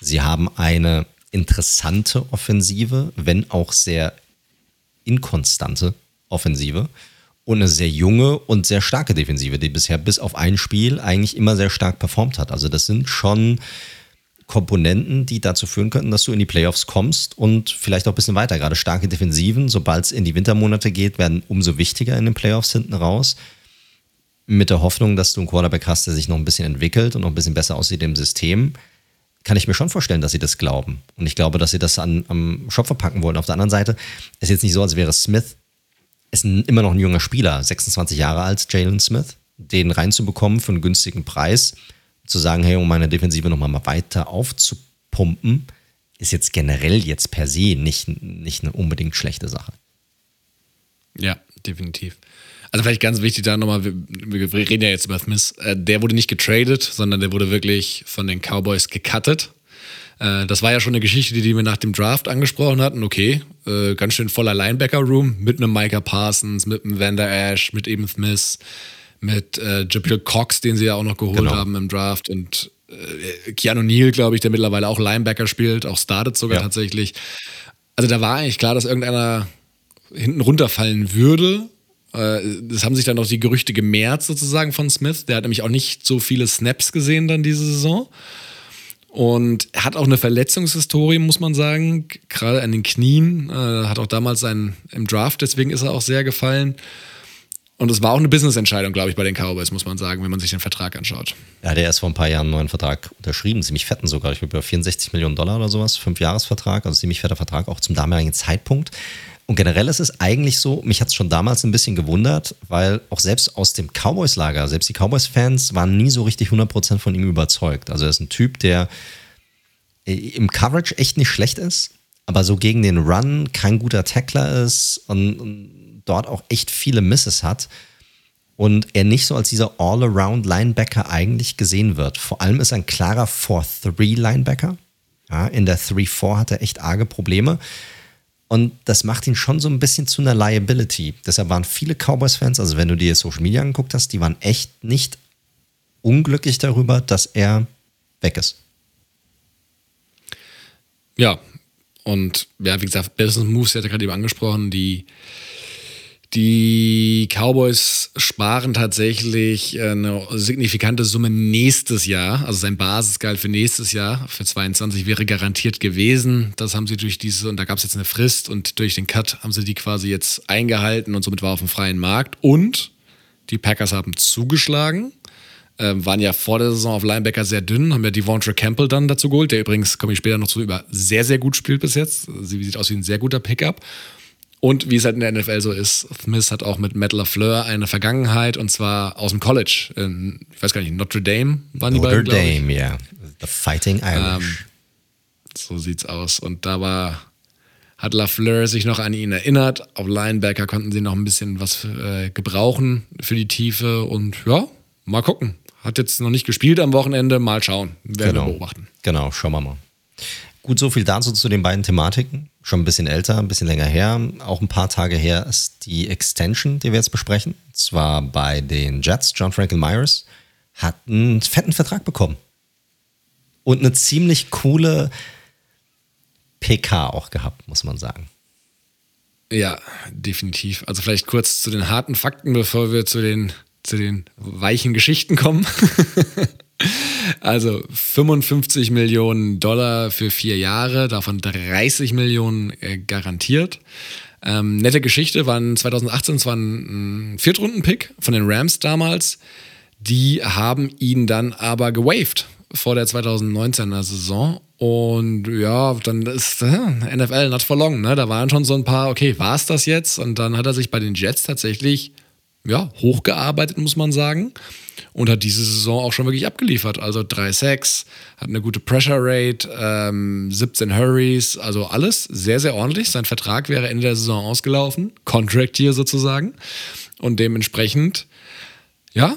Sie haben eine interessante Offensive, wenn auch sehr inkonstante Offensive und eine sehr junge und sehr starke Defensive, die bisher bis auf ein Spiel eigentlich immer sehr stark performt hat. Also das sind schon Komponenten, die dazu führen könnten, dass du in die Playoffs kommst und vielleicht auch ein bisschen weiter. Gerade starke Defensiven, sobald es in die Wintermonate geht, werden umso wichtiger in den Playoffs hinten raus. Mit der Hoffnung, dass du einen Quarterback hast, der sich noch ein bisschen entwickelt und noch ein bisschen besser aussieht im System, kann ich mir schon vorstellen, dass sie das glauben. Und ich glaube, dass sie das an, am Shop verpacken wollen. Auf der anderen Seite ist jetzt nicht so, als wäre Smith ist ein, immer noch ein junger Spieler, 26 Jahre alt, Jalen Smith, den reinzubekommen für einen günstigen Preis, zu sagen, hey, um meine Defensive nochmal mal weiter aufzupumpen, ist jetzt generell jetzt per se nicht, nicht eine unbedingt schlechte Sache. Ja, definitiv. Also vielleicht ganz wichtig da nochmal, wir, wir, reden ja jetzt über Smith, äh, der wurde nicht getradet, sondern der wurde wirklich von den Cowboys gecuttet. Äh, das war ja schon eine Geschichte, die wir nach dem Draft angesprochen hatten. Okay, äh, ganz schön voller Linebacker-Room mit einem Micah Parsons, mit einem Vander Ash, mit eben Smith, mit äh, Jabril Cox, den sie ja auch noch geholt genau. haben im Draft und äh, Keanu Neal, glaube ich, der mittlerweile auch Linebacker spielt, auch startet sogar ja. tatsächlich. Also da war eigentlich klar, dass irgendeiner hinten runterfallen würde. Äh, es haben sich dann auch die Gerüchte gemehrt sozusagen von Smith. Der hat nämlich auch nicht so viele Snaps gesehen dann diese Saison. Und er hat auch eine Verletzungshistorie, muss man sagen, gerade an den Knien. Äh, hat auch damals seinen im Draft, deswegen ist er auch sehr gefallen. Und es war auch eine Business-Entscheidung, glaube ich, bei den Cowboys, muss man sagen, wenn man sich den Vertrag anschaut. Ja, der ist vor ein paar Jahren einen neuen Vertrag unterschrieben, ziemlich fetten sogar. Ich glaube, über 64 Millionen Dollar oder sowas, fünf Jahresvertrag, also ziemlich fetter Vertrag, auch zum damaligen Zeitpunkt. Und generell ist es eigentlich so, mich hat es schon damals ein bisschen gewundert, weil auch selbst aus dem Cowboys-Lager, selbst die Cowboys-Fans waren nie so richtig 100% von ihm überzeugt. Also er ist ein Typ, der äh, im Coverage echt nicht schlecht ist, aber so gegen den Run kein guter Tackler ist und, und dort auch echt viele Misses hat und er nicht so als dieser All-Around-Linebacker eigentlich gesehen wird. Vor allem ist er ein klarer 4-3-Linebacker. Ja, in der 3-4 hat er echt arge Probleme. Und das macht ihn schon so ein bisschen zu einer Liability. Deshalb waren viele Cowboys-Fans, also wenn du dir Social Media angeguckt hast, die waren echt nicht unglücklich darüber, dass er weg ist. Ja, und ja, wie gesagt, Business Moves, hat er gerade eben angesprochen, die die Cowboys sparen tatsächlich äh, eine signifikante Summe nächstes Jahr. Also sein Basisgehalt für nächstes Jahr, für 22, wäre garantiert gewesen. Das haben sie durch diese, und da gab es jetzt eine Frist und durch den Cut haben sie die quasi jetzt eingehalten und somit war auf dem freien Markt. Und die Packers haben zugeschlagen. Ähm, waren ja vor der Saison auf Linebacker sehr dünn, haben ja Devontre Campbell dann dazu geholt, der übrigens, komme ich später noch zu, über sehr, sehr gut spielt bis jetzt. Sie sieht aus wie ein sehr guter Pickup. Und wie es halt in der NFL so ist, Smith hat auch mit Matt LaFleur eine Vergangenheit und zwar aus dem College. In, ich weiß gar nicht, Notre Dame waren Notre die beiden. Notre Dame, ja. Yeah. The Fighting Irish. Ähm, so sieht's aus. Und da war, hat LaFleur sich noch an ihn erinnert. Auf Linebacker konnten sie noch ein bisschen was äh, gebrauchen für die Tiefe. Und ja, mal gucken. Hat jetzt noch nicht gespielt am Wochenende. Mal schauen. Werden genau. wir beobachten. Genau, schauen wir mal. Gut, so viel dazu zu den beiden Thematiken. Schon ein bisschen älter, ein bisschen länger her. Auch ein paar Tage her ist die Extension, die wir jetzt besprechen. Und zwar bei den Jets. John Franklin Myers hat einen fetten Vertrag bekommen. Und eine ziemlich coole PK auch gehabt, muss man sagen. Ja, definitiv. Also vielleicht kurz zu den harten Fakten, bevor wir zu den, zu den weichen Geschichten kommen. Also 55 Millionen Dollar für vier Jahre, davon 30 Millionen äh, garantiert. Ähm, nette Geschichte, waren 2018 zwar ein, ein Viertrunden-Pick von den Rams damals. Die haben ihn dann aber gewaved vor der 2019er Saison. Und ja, dann ist äh, NFL not for long. Ne? Da waren schon so ein paar, okay, war es das jetzt? Und dann hat er sich bei den Jets tatsächlich ja, hochgearbeitet, muss man sagen und hat diese Saison auch schon wirklich abgeliefert. Also 3 Sacks, hat eine gute Pressure Rate, ähm, 17 Hurries, also alles sehr, sehr ordentlich. Sein Vertrag wäre Ende der Saison ausgelaufen, Contract hier sozusagen. Und dementsprechend, ja,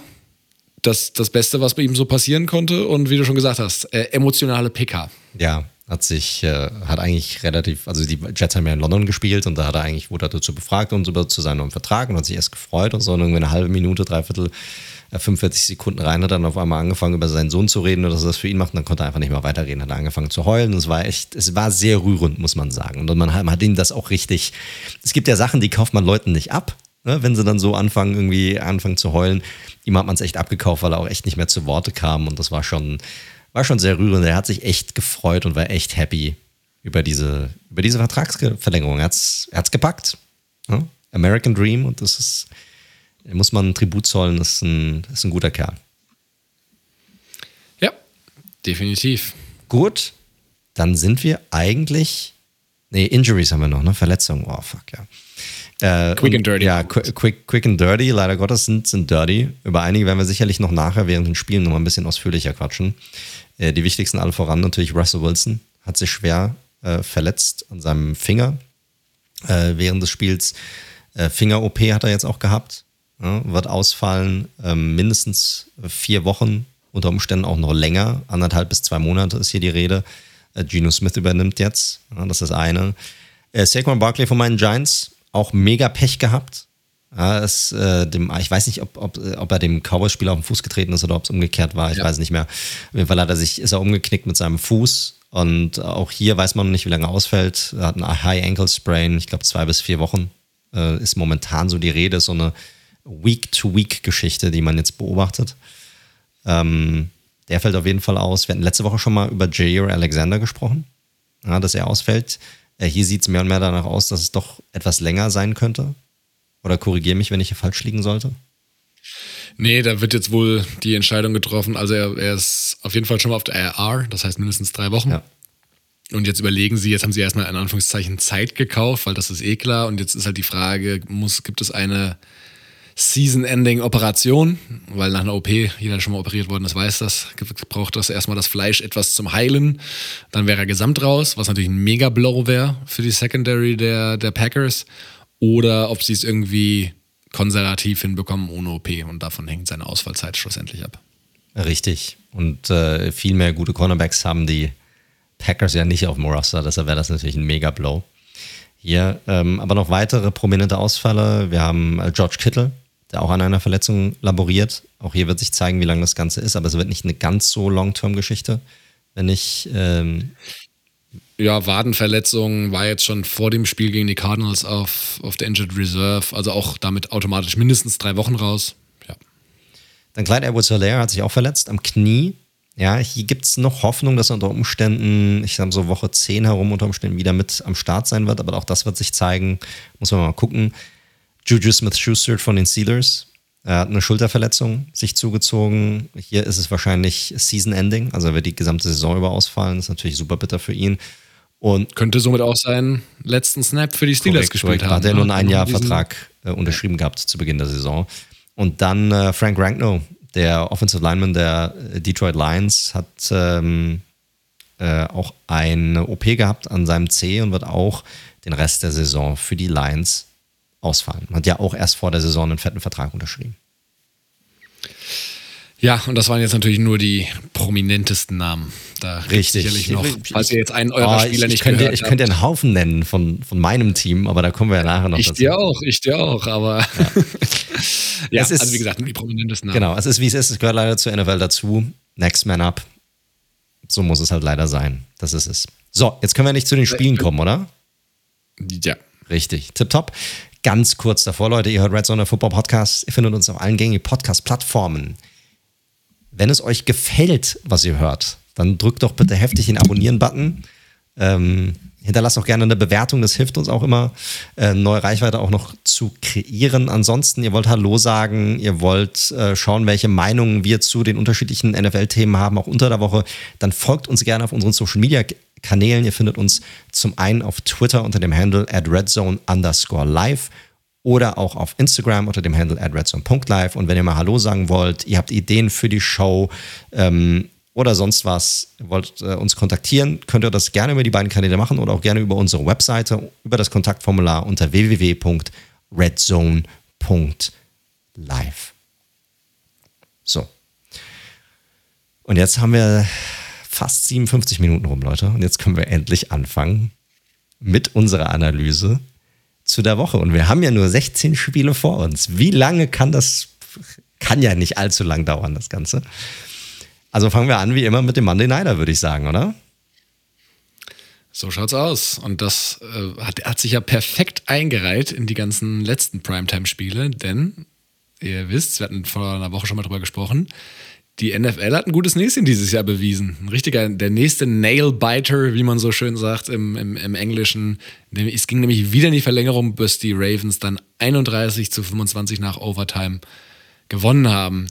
das, das Beste, was bei ihm so passieren konnte. Und wie du schon gesagt hast, äh, emotionale PK. Ja, hat sich, äh, hat eigentlich relativ, also die Jets haben ja in London gespielt und da hat er eigentlich, wurde er dazu befragt und über zu seinem neuen Vertrag und hat sich erst gefreut und so und irgendwie eine halbe Minute, dreiviertel 45 Sekunden rein, hat dann auf einmal angefangen, über seinen Sohn zu reden und dass er das für ihn macht und dann konnte er einfach nicht mehr weiterreden, hat angefangen zu heulen und es war echt, es war sehr rührend, muss man sagen. Und man hat, man hat ihm das auch richtig, es gibt ja Sachen, die kauft man Leuten nicht ab, ne? wenn sie dann so anfangen, irgendwie anfangen zu heulen. Ihm hat man es echt abgekauft, weil er auch echt nicht mehr zu Worte kam und das war schon, war schon sehr rührend. Er hat sich echt gefreut und war echt happy über diese, über diese Vertragsverlängerung. Er hat es gepackt. Ne? American Dream und das ist, muss man Tribut zollen, ist ein, ist ein guter Kerl. Ja, definitiv. Gut, dann sind wir eigentlich. Nee, Injuries haben wir noch, ne? Verletzungen. Oh, fuck, ja. Äh, quick and dirty. Ja, quick, quick and dirty. Leider Gottes sind, sind dirty. Über einige werden wir sicherlich noch nachher während den Spielen noch mal ein bisschen ausführlicher quatschen. Äh, die wichtigsten alle voran natürlich Russell Wilson. Hat sich schwer äh, verletzt an seinem Finger äh, während des Spiels. Äh, Finger-OP hat er jetzt auch gehabt ja, wird ausfallen, ähm, mindestens vier Wochen, unter Umständen auch noch länger, anderthalb bis zwei Monate ist hier die Rede. Äh, Geno Smith übernimmt jetzt, ja, das ist das eine. Saquon Barkley von meinen Giants, auch mega Pech gehabt. Ja, ist, äh, dem, ich weiß nicht, ob, ob, ob er dem Cowboys-Spieler auf den Fuß getreten ist oder ob es umgekehrt war. Ich ja. weiß nicht mehr. Auf jeden Fall hat er sich, ist er umgeknickt mit seinem Fuß. Und auch hier weiß man noch nicht, wie lange er ausfällt. Er hat einen High Ankle Sprain, ich glaube zwei bis vier Wochen äh, ist momentan so die Rede. So eine Week-to-Week-Geschichte, die man jetzt beobachtet. Ähm, der fällt auf jeden Fall aus. Wir hatten letzte Woche schon mal über Jair Alexander gesprochen, ja, dass er ausfällt. Äh, hier sieht es mehr und mehr danach aus, dass es doch etwas länger sein könnte. Oder korrigiere mich, wenn ich hier falsch liegen sollte. Nee, da wird jetzt wohl die Entscheidung getroffen. Also er, er ist auf jeden Fall schon mal auf der RR, das heißt mindestens drei Wochen. Ja. Und jetzt überlegen sie, jetzt haben sie erstmal in Anführungszeichen Zeit gekauft, weil das ist eh klar. Und jetzt ist halt die Frage, muss, gibt es eine Season-Ending-Operation, weil nach einer OP, jeder schon mal operiert worden ist, weiß das, braucht das erstmal das Fleisch etwas zum Heilen. Dann wäre er gesamt raus, was natürlich ein Mega-Blow wäre für die Secondary der, der Packers. Oder ob sie es irgendwie konservativ hinbekommen ohne OP und davon hängt seine Ausfallzeit schlussendlich ab. Richtig. Und äh, viel mehr gute Cornerbacks haben die Packers ja nicht auf dem Roster, deshalb wäre das natürlich ein Mega-Blow. hier. Ähm, aber noch weitere prominente Ausfälle. Wir haben äh, George Kittle, der auch an einer Verletzung laboriert. Auch hier wird sich zeigen, wie lange das Ganze ist, aber es wird nicht eine ganz so Long-Term-Geschichte. Wenn ich. Ähm ja, Wadenverletzung war jetzt schon vor dem Spiel gegen die Cardinals auf, auf der Injured Reserve, also auch damit automatisch mindestens drei Wochen raus. Ja. Dann Clyde Edwards Hilaire hat sich auch verletzt am Knie. Ja, hier gibt es noch Hoffnung, dass er unter Umständen, ich sage so Woche 10 herum unter Umständen wieder mit am Start sein wird, aber auch das wird sich zeigen. Muss man mal gucken. Juju Smith-Schuster von den Steelers. Er hat eine Schulterverletzung sich zugezogen. Hier ist es wahrscheinlich Season-Ending, also er wird die gesamte Saison über ausfallen. Das ist natürlich super bitter für ihn. Und Könnte somit auch seinen letzten Snap für die Steelers korrekt, gespielt korrekt. haben. Hat er nur einen ein Jahr Vertrag äh, unterschrieben gehabt zu Beginn der Saison. Und dann äh, Frank Rankno, der Offensive Lineman der äh, Detroit Lions, hat ähm, äh, auch eine OP gehabt an seinem C und wird auch den Rest der Saison für die Lions ausfallen. Hat ja auch erst vor der Saison einen fetten Vertrag unterschrieben. Ja, und das waren jetzt natürlich nur die prominentesten Namen. Da Richtig. Sicherlich noch, falls ihr jetzt einen eurer oh, Spieler ich, nicht könnte, gehört Ich könnte einen Haufen nennen von, von meinem Team, aber da kommen wir ja nachher noch ich dazu. Ich dir auch, ich dir auch, aber ja, ja ist, also wie gesagt, nur die prominentesten Namen. Genau, es ist wie es ist, es gehört leider zur NFL dazu. Next man up. So muss es halt leider sein. Das ist es. So, jetzt können wir nicht zu den Spielen kommen, oder? Ja. Richtig, tipptopp. Ganz kurz davor, Leute, ihr hört Red Zone Football Podcast. Ihr findet uns auf allen gängigen Podcast-Plattformen. Wenn es euch gefällt, was ihr hört, dann drückt doch bitte heftig den Abonnieren-Button. Ähm, hinterlasst auch gerne eine Bewertung, das hilft uns auch immer, äh, neue Reichweite auch noch zu kreieren. Ansonsten, ihr wollt Hallo sagen, ihr wollt äh, schauen, welche Meinungen wir zu den unterschiedlichen NFL-Themen haben, auch unter der Woche, dann folgt uns gerne auf unseren Social-Media-Kanälen. Ihr findet uns zum einen auf Twitter unter dem Handle at redzone underscore live oder auch auf Instagram unter dem Handle at redzone.live. Und wenn ihr mal Hallo sagen wollt, ihr habt Ideen für die Show ähm, oder sonst was, wollt äh, uns kontaktieren, könnt ihr das gerne über die beiden Kanäle machen oder auch gerne über unsere Webseite, über das Kontaktformular unter www.redzone.live. So. Und jetzt haben wir fast 57 Minuten rum, Leute. Und jetzt können wir endlich anfangen mit unserer Analyse zu der Woche. Und wir haben ja nur 16 Spiele vor uns. Wie lange kann das? Kann ja nicht allzu lang dauern, das Ganze. Also fangen wir an wie immer mit dem Monday Nighter, würde ich sagen, oder? So schaut's aus. Und das äh, hat, hat sich ja perfekt eingereiht in die ganzen letzten Primetime-Spiele, denn ihr wisst, wir hatten vor einer Woche schon mal drüber gesprochen, die NFL hat ein gutes Näschen dieses Jahr bewiesen. Ein richtiger, der nächste Nailbiter, wie man so schön sagt im, im, im Englischen. Es ging nämlich wieder in die Verlängerung, bis die Ravens dann 31 zu 25 nach Overtime gewonnen haben.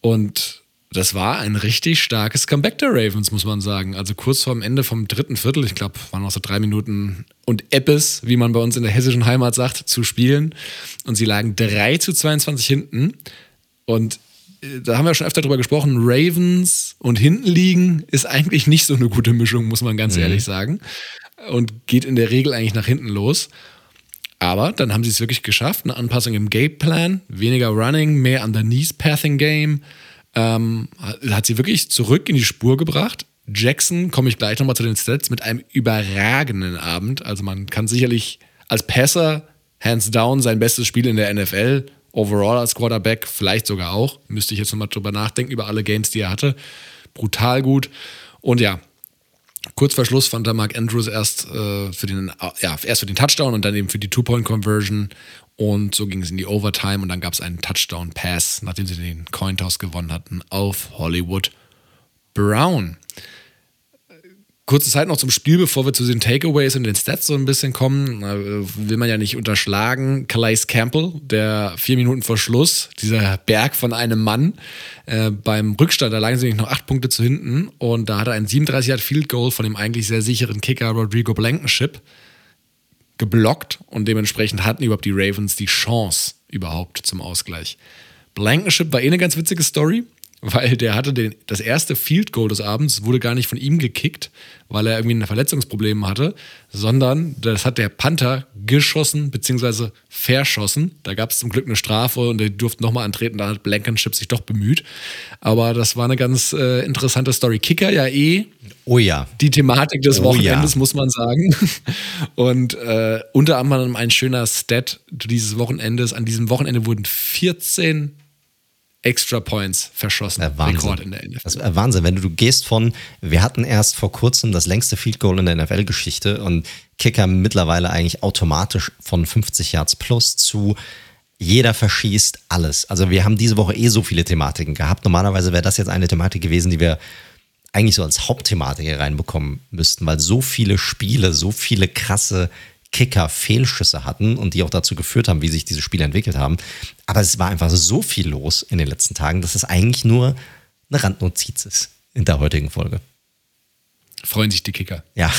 Und das war ein richtig starkes Comeback der Ravens, muss man sagen. Also kurz vor dem Ende vom dritten Viertel, ich glaube, waren noch so drei Minuten und Eppes, wie man bei uns in der hessischen Heimat sagt, zu spielen. Und sie lagen 3 zu 22 hinten. Und da haben wir schon öfter drüber gesprochen, Ravens und hinten liegen ist eigentlich nicht so eine gute Mischung, muss man ganz mhm. ehrlich sagen. Und geht in der Regel eigentlich nach hinten los. Aber dann haben sie es wirklich geschafft, eine Anpassung im Gameplan, weniger Running, mehr Underneath-Pathing-Game. Ähm, hat sie wirklich zurück in die Spur gebracht. Jackson, komme ich gleich nochmal zu den Stats, mit einem überragenden Abend. Also man kann sicherlich als Passer hands down sein bestes Spiel in der NFL overall als Quarterback vielleicht sogar auch. Müsste ich jetzt nochmal drüber nachdenken, über alle Games, die er hatte. Brutal gut. Und ja, kurz vor Schluss fand der Mark Andrews erst, äh, für den, ja, erst für den Touchdown und dann eben für die Two-Point-Conversion. Und so ging es in die Overtime und dann gab es einen Touchdown-Pass, nachdem sie den Cointoss gewonnen hatten, auf Hollywood Brown. Kurze Zeit noch zum Spiel, bevor wir zu den Takeaways und den Stats so ein bisschen kommen. Will man ja nicht unterschlagen. Calais Campbell, der vier Minuten vor Schluss, dieser Berg von einem Mann, äh, beim Rückstand, da lagen sie noch acht Punkte zu hinten. Und da hat er ein 37 Yard Field Goal von dem eigentlich sehr sicheren Kicker Rodrigo Blankenship geblockt. Und dementsprechend hatten überhaupt die Ravens die Chance überhaupt zum Ausgleich. Blankenship war eh eine ganz witzige Story weil der hatte den, das erste Field Goal des Abends, wurde gar nicht von ihm gekickt, weil er irgendwie ein Verletzungsproblem hatte, sondern das hat der Panther geschossen bzw. verschossen. Da gab es zum Glück eine Strafe und der durfte nochmal antreten, da hat Blankenship sich doch bemüht. Aber das war eine ganz äh, interessante Story. Kicker ja eh Oh ja. Die Thematik des Oh Wochenendes, ja. muss man sagen. Und äh, unter anderem ein schöner Stat dieses Wochenendes. An diesem Wochenende wurden 14 Extra Points verschossen. Wahnsinn. Rekord in der NFL. Das ist äh, Wahnsinn, wenn du, du gehst von, wir hatten erst vor kurzem das längste Field Goal in der NFL-Geschichte und Kicker mittlerweile eigentlich automatisch von 50 Yards plus zu jeder verschießt alles. Also wir haben diese Woche eh so viele Thematiken gehabt. Normalerweise wäre das jetzt eine Thematik gewesen, die wir eigentlich so als Hauptthematik hier reinbekommen müssten, weil so viele Spiele, so viele krasse Kicker-Fehlschüsse hatten und die auch dazu geführt haben, wie sich diese Spiele entwickelt haben. Aber es war einfach so viel los in den letzten Tagen, dass es eigentlich nur eine Randnotiz ist in der heutigen Folge. Freuen sich die Kicker. Ja,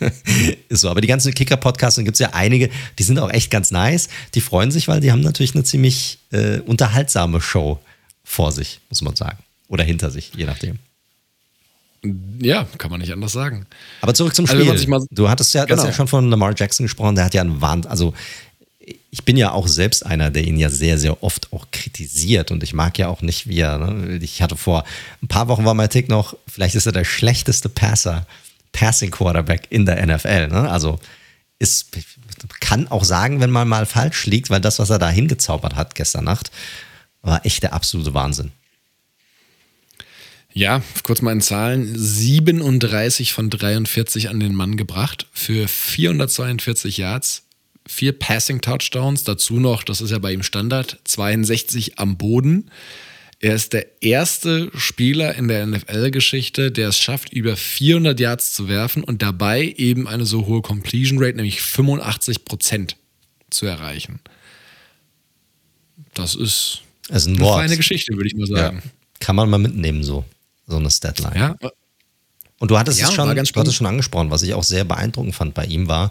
ist so. Aber die ganzen Kicker-Podcasts, gibt es ja einige, die sind auch echt ganz nice. Die freuen sich, weil die haben natürlich eine ziemlich äh, unterhaltsame Show vor sich, muss man sagen. Oder hinter sich, je nachdem. Ja, kann man nicht anders sagen. Aber zurück zum Also, Spiel. sich mal- du hattest ja, Genau. ja schon von Lamar Jackson gesprochen, der hat ja einen Wahn, also ich bin ja auch selbst einer, der ihn ja sehr, sehr oft auch kritisiert und ich mag ja auch nicht, wie er, ne? ich hatte vor ein paar Wochen war mein Tick noch, vielleicht ist er der schlechteste Passer, Passing Quarterback in der NFL, ne? also ist, kann auch sagen, wenn man mal falsch liegt, weil das, was er da hingezaubert hat gestern Nacht, war echt der absolute Wahnsinn. Ja, kurz mal in Zahlen. 37 von 43 an den Mann gebracht für 442 Yards, vier Passing Touchdowns, dazu noch, das ist ja bei ihm Standard, 62 am Boden. Er ist der erste Spieler in der NFL-Geschichte, der es schafft, über 400 Yards zu werfen und dabei eben eine so hohe Completion Rate, nämlich 85 Prozent, zu erreichen. Das ist Das ist ein eine Wort. feine Geschichte, würde ich mal Ja. sagen. Kann man mal mitnehmen, so, so eine Statline. Ja, Und du hattest Ja, es schon, du hattest schon angesprochen, was ich auch sehr beeindruckend fand bei ihm war,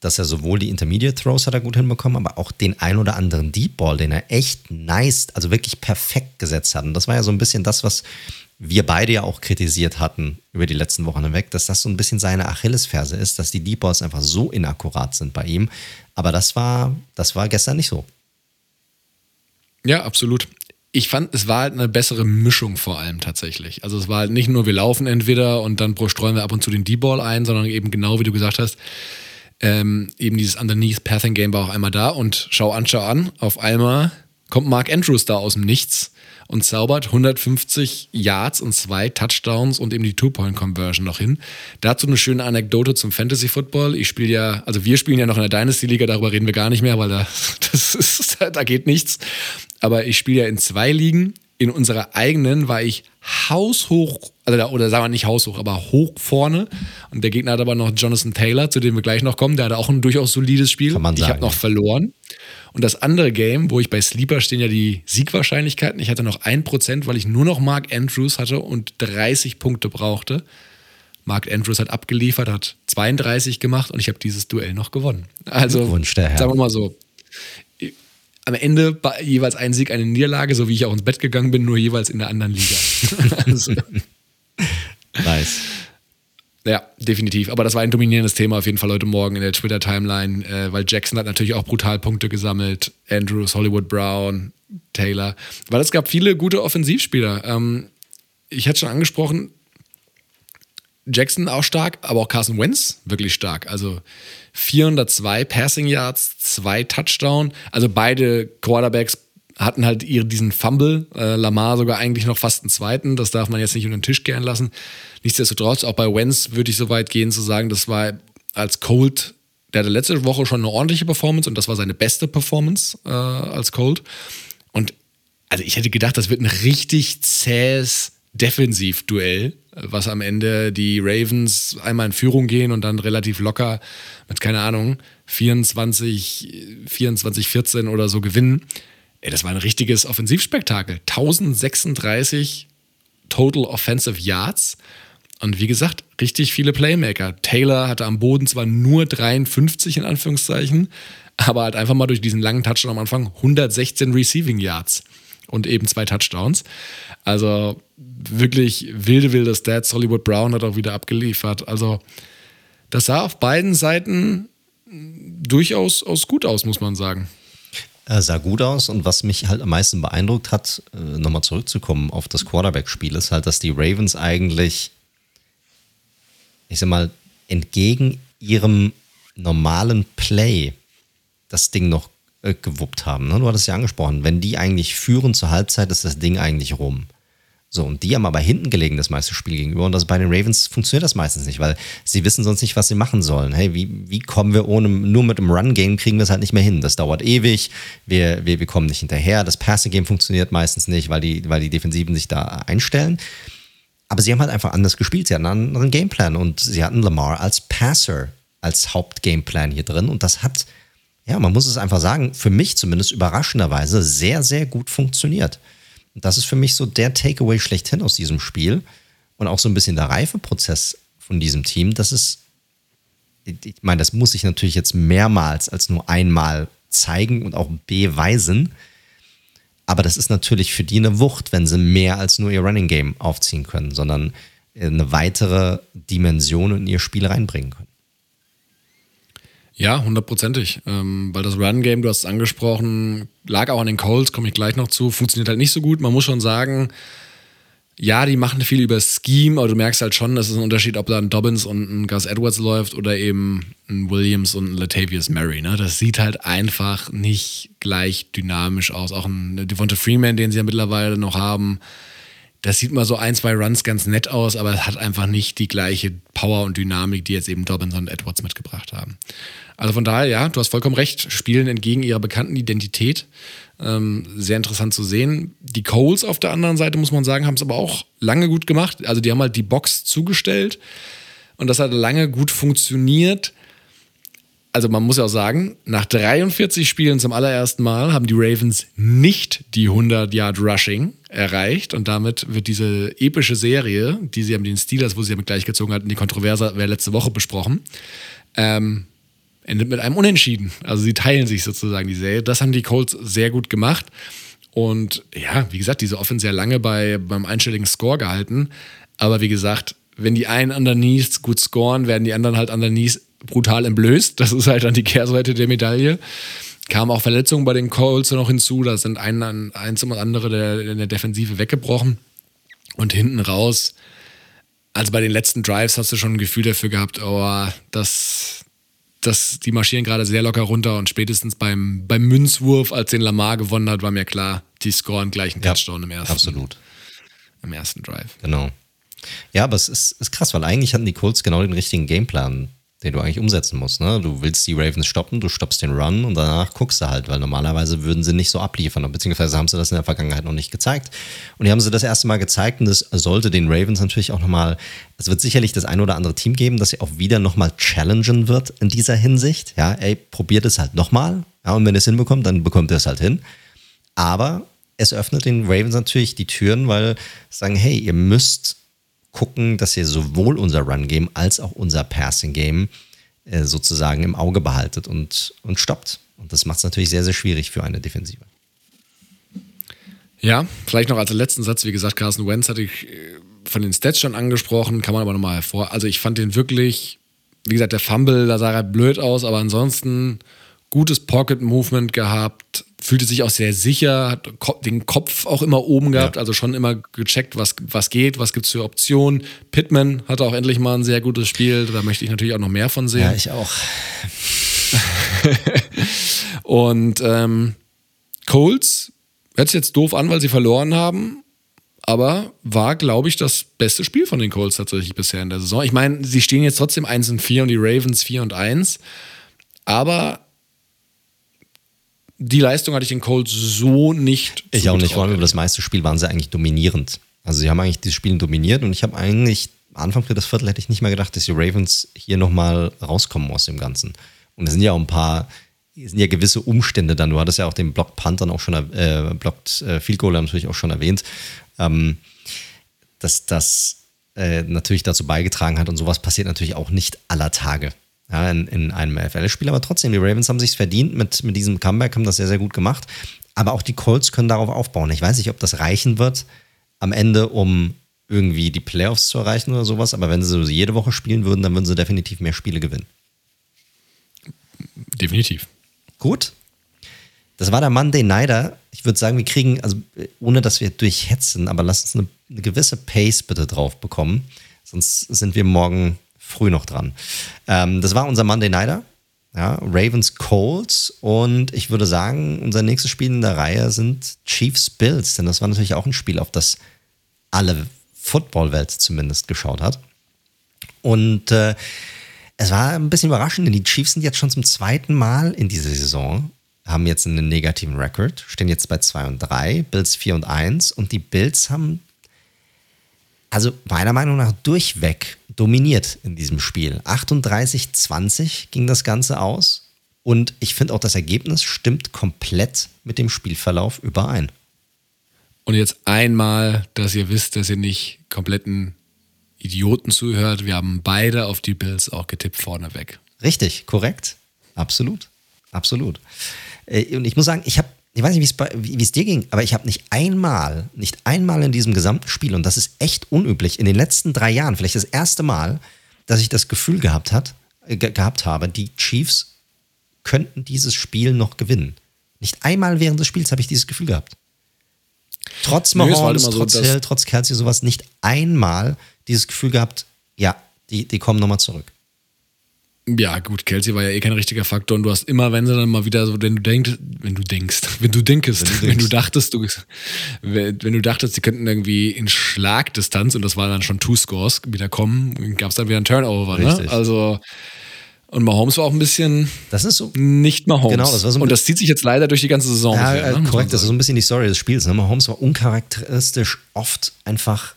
dass er sowohl die Intermediate Throws hat er gut hinbekommen, aber auch den ein oder anderen Deep Ball, den er echt nice, also wirklich perfekt gesetzt hat. Und das war ja so ein bisschen das, was wir beide ja auch kritisiert hatten über die letzten Wochen hinweg, dass das so ein bisschen seine Achillesferse ist, dass die Deep Balls einfach so inakkurat sind bei ihm. Aber das war, das war gestern nicht so. Ja, absolut. Ich fand, es war halt eine bessere Mischung vor allem tatsächlich. Also es war halt nicht nur, wir laufen entweder und dann streuen wir ab und zu den D-Ball ein, sondern eben genau wie du gesagt hast, ähm, eben dieses Underneath Pathing Game war auch einmal da und schau an, schau an, auf einmal kommt Mark Andrews da aus dem Nichts und zaubert 150 Yards und zwei Touchdowns und eben die Two-Point-Conversion noch hin. Dazu eine schöne Anekdote zum Fantasy Football. Ich spiele ja, also wir spielen ja noch in der Dynasty-Liga, darüber reden wir gar nicht mehr, weil da, das ist, da geht nichts. Aber ich spiele ja in zwei Ligen. In unserer eigenen war ich haushoch, also da, oder sagen wir nicht haushoch, aber hoch vorne. Und der Gegner hat aber noch Jonathan Taylor, zu dem wir gleich noch kommen. Der hatte auch ein durchaus solides Spiel. Kann man ich sagen, habe noch verloren. Und das andere Game, wo ich bei Sleeper stehen ja die Siegwahrscheinlichkeiten. Ich hatte noch 1%, weil ich nur noch Mark Andrews hatte und 30 Punkte brauchte. Mark Andrews hat abgeliefert, hat 32 gemacht und ich habe dieses Duell noch gewonnen. Also, Glückwunsch, der Herr. sagen wir mal so. Am Ende jeweils ein Sieg, eine Niederlage, so wie ich auch ins Bett gegangen bin, nur jeweils in der anderen Liga. also, Nice. ja, definitiv. Aber das war ein dominierendes Thema auf jeden Fall heute Morgen in der Twitter-Timeline, äh, weil Jackson hat natürlich auch brutal Punkte gesammelt. Andrews, Hollywood Brown, Taylor. Weil es gab viele gute Offensivspieler. Ähm, ich hatte schon angesprochen, Jackson auch stark, aber auch Carson Wentz wirklich stark. Also 402 Passing Yards, zwei Touchdown. Also beide Quarterbacks hatten halt ihre, diesen Fumble. Äh, Lamar sogar eigentlich noch fast einen zweiten. Das darf man jetzt nicht unter den Tisch gehen lassen. Nichtsdestotrotz, auch bei Wentz würde ich so weit gehen zu sagen, das war als Colt, der hatte letzte Woche schon eine ordentliche Performance und das war seine beste Performance äh, als Colt. Und also ich hätte gedacht, das wird ein richtig zähes Defensivduell, was am Ende die Ravens einmal in Führung gehen und dann relativ locker mit, keine Ahnung, 24, 24, 14 oder so gewinnen. Ey, das war ein richtiges Offensivspektakel. 1036 Total Offensive Yards. Und wie gesagt, richtig viele Playmaker. Taylor hatte am Boden zwar nur 53 in Anführungszeichen, aber halt einfach mal durch diesen langen Touchdown am Anfang 116 Receiving Yards und eben zwei Touchdowns. Also wirklich wilde, wilde Stats. Hollywood Brown hat auch wieder abgeliefert. Also das sah auf beiden Seiten durchaus aus gut aus, muss man sagen. Er sah gut aus und was mich halt am meisten beeindruckt hat, äh, nochmal zurückzukommen auf das Quarterback-Spiel, ist halt, dass die Ravens eigentlich ich sag mal, entgegen ihrem normalen Play das Ding noch äh, gewuppt haben. Ne? Du hattest ja angesprochen, wenn die eigentlich führen zur Halbzeit, ist das Ding eigentlich rum. So, und die haben aber hinten gelegen, das meiste Spiel gegenüber. Und das bei den Ravens funktioniert das meistens nicht, weil sie wissen sonst nicht, was sie machen sollen. Hey, wie, wie kommen wir ohne, nur mit dem Run-Game kriegen wir es halt nicht mehr hin. Das dauert ewig, wir, wir, wir kommen nicht hinterher. Das Passing-Game funktioniert meistens nicht, weil die, weil die Defensiven sich da einstellen. Aber sie haben halt einfach anders gespielt. Sie hatten einen anderen Gameplan und sie hatten Lamar als Passer, als Hauptgameplan hier drin. Und das hat, ja, man muss es einfach sagen, für mich zumindest überraschenderweise sehr, sehr gut funktioniert. Das ist für mich so der Takeaway schlechthin aus diesem Spiel und auch so ein bisschen der Reifeprozess von diesem Team. Das ist, ich meine, das muss ich natürlich jetzt mehrmals als nur einmal zeigen und auch beweisen. Aber das ist natürlich für die eine Wucht, wenn sie mehr als nur ihr Running Game aufziehen können, sondern eine weitere Dimension in ihr Spiel reinbringen können. Ja, hundertprozentig. Ähm, weil das Run-Game, du hast es angesprochen, lag auch an den Colts, komme ich gleich noch zu, funktioniert halt nicht so gut. Man muss schon sagen, ja, die machen viel über Scheme, aber du merkst halt schon, das ist ein Unterschied, ob da ein Dobbins und ein Gus Edwards läuft oder eben ein Williams und ein Latavius Murray. Ne? Das sieht halt einfach nicht gleich dynamisch aus. Auch ein Devonta Freeman, den sie ja mittlerweile noch haben, das sieht mal so ein, zwei Runs ganz nett aus, aber es hat einfach nicht die gleiche Power und Dynamik, die jetzt eben Dobbins und Edwards mitgebracht haben. Also von daher, ja, du hast vollkommen recht, spielen entgegen ihrer bekannten Identität. Ähm, sehr interessant zu sehen. Die Coles auf der anderen Seite, muss man sagen, haben es aber auch lange gut gemacht. Also die haben halt die Box zugestellt und das hat lange gut funktioniert. Also man muss ja auch sagen, nach 43 Spielen zum allerersten Mal haben die Ravens nicht die 100 Yard Rushing erreicht und damit wird diese epische Serie, die sie haben den Steelers, wo sie damit gleichgezogen hatten, die Kontroverse wäre letzte Woche besprochen, ähm, endet mit einem Unentschieden. Also sie teilen sich sozusagen die Serie. Das haben die Colts sehr gut gemacht. Und ja, wie gesagt, diese Offense sehr lange bei, beim einstelligen Score gehalten. Aber wie gesagt, wenn die einen underneath gut scoren, werden die anderen halt underneath brutal entblößt. Das ist halt dann die Kehrseite der Medaille. Kamen auch Verletzungen bei den Colts noch hinzu. Da sind ein, eins und andere der, in der Defensive weggebrochen. Und hinten raus, also bei den letzten Drives hast du schon ein Gefühl dafür gehabt, oh, das, das, die marschieren gerade sehr locker runter und spätestens beim, beim Münzwurf, als den Lamar gewonnen hat, war mir klar, die scoren gleich einen ja, Touchdown im ersten. Absolut. Im ersten Drive. Genau. Ja, aber es ist, ist krass, weil eigentlich hatten die Colts genau den richtigen Gameplan den du eigentlich umsetzen musst. Ne? Du willst die Ravens stoppen, du stoppst den Run und danach guckst du halt, weil normalerweise würden sie nicht so abliefern, beziehungsweise haben sie das in der Vergangenheit noch nicht gezeigt. Und die haben sie das erste Mal gezeigt und das sollte den Ravens natürlich auch nochmal, es wird sicherlich das ein oder andere Team geben, das sie auch wieder nochmal challengen wird in dieser Hinsicht. Ja, ey, probiert es halt nochmal. Ja, und wenn ihr es hinbekommt, dann bekommt ihr es halt hin. Aber es öffnet den Ravens natürlich die Türen, weil sagen, hey, ihr müsst gucken, dass ihr sowohl unser Run-Game als auch unser Passing-Game äh, sozusagen im Auge behaltet und, und stoppt. Und das macht es natürlich sehr, sehr schwierig für eine Defensive. Ja, vielleicht noch als letzten Satz, wie gesagt, Carson Wentz hatte ich äh, von den Stats schon angesprochen, kann man aber nochmal hervor. Also ich fand den wirklich, wie gesagt, der Fumble, da sah er blöd aus, aber ansonsten gutes Pocket-Movement gehabt, fühlte sich auch sehr sicher, hat den Kopf auch immer oben gehabt, ja. also schon immer gecheckt, was, was geht, was gibt es für Optionen. Pittman hatte auch endlich mal ein sehr gutes Spiel, da möchte ich natürlich auch noch mehr von sehen. Ja, ich auch. Und ähm, Colts, hört sich jetzt doof an, weil sie verloren haben, aber war, glaube ich, das beste Spiel von den Colts tatsächlich bisher in der Saison. Ich meine, sie stehen jetzt trotzdem 1 und 4 und die Ravens 4 und 1, aber die Leistung hatte ich den Colts so nicht. Ich auch nicht, vor allem das meiste Spiel waren sie eigentlich dominierend. Also sie haben eigentlich dieses Spiel dominiert und ich habe eigentlich, Anfang für das Viertel hätte ich nicht mehr gedacht, dass die Ravens hier nochmal rauskommen aus dem Ganzen. Und es sind ja auch ein paar, es sind ja gewisse Umstände dann. Du hattest ja auch den Block Punt dann auch schon, äh, Blocked äh, Field Goal natürlich auch schon erwähnt, ähm, dass das äh, natürlich dazu beigetragen hat und sowas passiert natürlich auch nicht aller Tage ja, in, in einem FL-Spiel. Aber trotzdem, die Ravens haben sich verdient mit, mit diesem Comeback, haben das sehr, sehr gut gemacht. Aber auch die Colts können darauf aufbauen. Ich weiß nicht, ob das reichen wird am Ende, um irgendwie die Playoffs zu erreichen oder sowas. Aber wenn sie so jede Woche spielen würden, dann würden sie definitiv mehr Spiele gewinnen. Definitiv. Gut. Das war der Monday Nighter. Ich würde sagen, wir kriegen, also ohne dass wir durchhetzen, aber lass uns eine, eine gewisse Pace bitte drauf bekommen. Sonst sind wir morgen früh noch dran. Ähm, das war unser Monday Nighter. Ja, Ravens Colts und ich würde sagen, unser nächstes Spiel in der Reihe sind Chiefs Bills, denn das war natürlich auch ein Spiel, auf das alle Footballwelt zumindest geschaut hat. Und äh, es war ein bisschen überraschend, denn die Chiefs sind jetzt schon zum zweiten Mal in dieser Saison, haben jetzt einen negativen Rekord, stehen jetzt bei 2 und 3, Bills 4 und 1 und die Bills haben also meiner Meinung nach durchweg dominiert in diesem Spiel. 38-20 ging das Ganze aus. Und ich finde auch, das Ergebnis stimmt komplett mit dem Spielverlauf überein. Und jetzt einmal, dass ihr wisst, dass ihr nicht kompletten Idioten zuhört. Wir haben beide auf die Bills auch getippt vorneweg. Richtig, korrekt. Absolut. Absolut. Äh, und ich muss sagen, ich habe ich weiß nicht, wie es dir ging, aber ich habe nicht einmal, nicht einmal in diesem gesamten Spiel, und das ist echt unüblich, in den letzten drei Jahren, vielleicht das erste Mal, dass ich das Gefühl gehabt, hat, äh, gehabt habe, die Chiefs könnten dieses Spiel noch gewinnen. Nicht einmal während des Spiels habe ich dieses Gefühl gehabt. Trotz Mahomes, so, trotz Hill, trotz Kelsey, sowas, nicht einmal dieses Gefühl gehabt, ja, die, die kommen nochmal zurück. Ja, gut, Kelsey war ja eh kein richtiger Faktor und du hast immer, wenn sie dann mal wieder so, wenn du denkst, wenn du denkst, wenn du denkst, wenn du, wenn du dachtest, du, wenn, wenn, du dachtest, sie könnten irgendwie in Schlagdistanz und das waren dann schon Two Scores wieder kommen, gab es dann wieder ein Turnover, ne? Also und Mahomes war auch ein bisschen das ist so, nicht Mahomes. Genau, das war so und das zieht sich jetzt leider durch die ganze Saison. Ja, her, ne? korrekt, das ist so ein bisschen die Story des Spiels. Ne? Mahomes war uncharakteristisch oft einfach,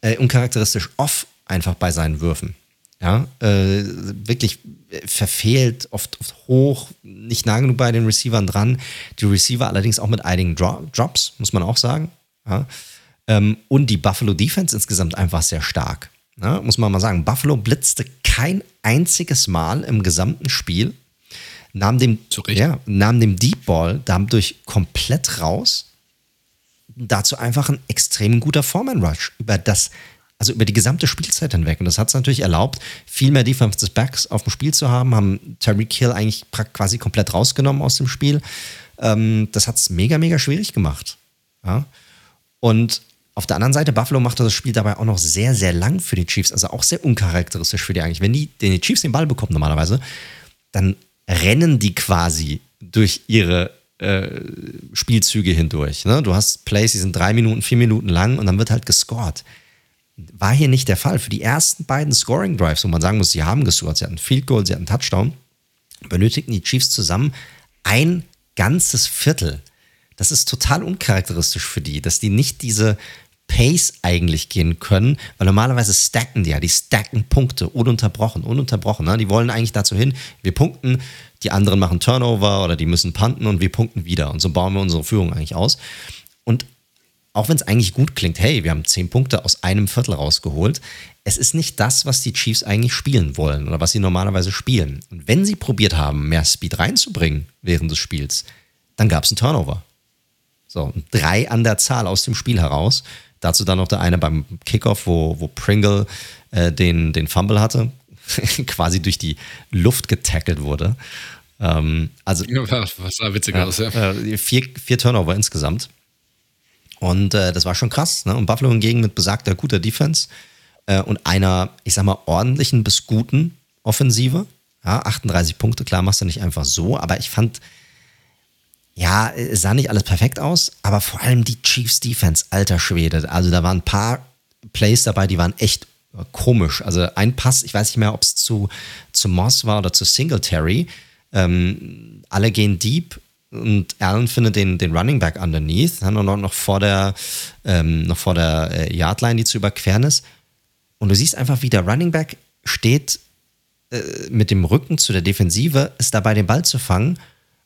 äh, uncharakteristisch off einfach bei seinen Würfen. Ja, äh, wirklich verfehlt, oft, oft hoch, nicht nah genug bei den Receivern dran. Die Receiver allerdings auch mit einigen Dro Drops, muss man auch sagen. Ja. Ähm, und die Buffalo Defense insgesamt einfach sehr stark. Ja, muss man mal sagen. Buffalo blitzte kein einziges Mal im gesamten Spiel, nahm dem, ja, nahm dem Deep Ball dadurch komplett raus. Dazu einfach ein extrem guter Foreman Rush über das also über die gesamte Spielzeit hinweg. Und das hat es natürlich erlaubt, viel mehr Defensive Backs auf dem Spiel zu haben, haben Tyreek Hill eigentlich quasi komplett rausgenommen aus dem Spiel. Ähm, das hat es mega, mega schwierig gemacht. Ja? Und auf der anderen Seite, Buffalo machte das Spiel dabei auch noch sehr, sehr lang für die Chiefs, also auch sehr uncharakteristisch für die eigentlich. Wenn die, die Chiefs den Ball bekommen normalerweise, dann rennen die quasi durch ihre äh, Spielzüge hindurch. Ne? Du hast Plays, die sind drei Minuten, vier Minuten lang und dann wird halt gescored war hier nicht der Fall. Für die ersten beiden Scoring Drives, wo man sagen muss, sie haben gescored, sie hatten Field Goal, sie hatten Touchdown, benötigten die Chiefs zusammen ein ganzes Viertel. Das ist total uncharakteristisch für die, dass die nicht diese Pace eigentlich gehen können, weil normalerweise stacken die ja, die stacken Punkte ununterbrochen, ununterbrochen. Ne? Die wollen eigentlich dazu hin, wir punkten, die anderen machen Turnover oder die müssen punten und wir punkten wieder. Und so bauen wir unsere Führung eigentlich aus. Und auch wenn es eigentlich gut klingt, hey, wir haben zehn Punkte aus einem Viertel rausgeholt, es ist nicht das, was die Chiefs eigentlich spielen wollen oder was sie normalerweise spielen. Und wenn sie probiert haben, mehr Speed reinzubringen während des Spiels, dann gab es einen Turnover. So, drei an der Zahl aus dem Spiel heraus. Dazu dann noch der eine beim Kickoff, wo, wo Pringle äh, den, den Fumble hatte, quasi durch die Luft getackelt wurde. Ähm, also, was sah witzig aus, ja. Äh, vier, vier Turnover insgesamt. Und äh, das war schon krass. Ne? Und Buffalo hingegen mit besagter guter Defense äh, und einer, ich sag mal, ordentlichen bis guten Offensive. Ja, 38 Punkte, klar, machst du nicht einfach so, aber ich fand, ja, es sah nicht alles perfekt aus, aber vor allem die Chiefs Defense, alter Schwede. Also da waren ein paar Plays dabei, die waren echt komisch. Also ein Pass, ich weiß nicht mehr, ob es zu, zu Moss war oder zu Singletary. Ähm, alle gehen deep, und Allen findet den, den Running Back underneath, noch, noch vor der, ähm, noch vor der äh, Yardline, die zu überqueren ist. Und du siehst einfach, wie der Running Back steht äh, mit dem Rücken zu der Defensive, ist dabei, den Ball zu fangen.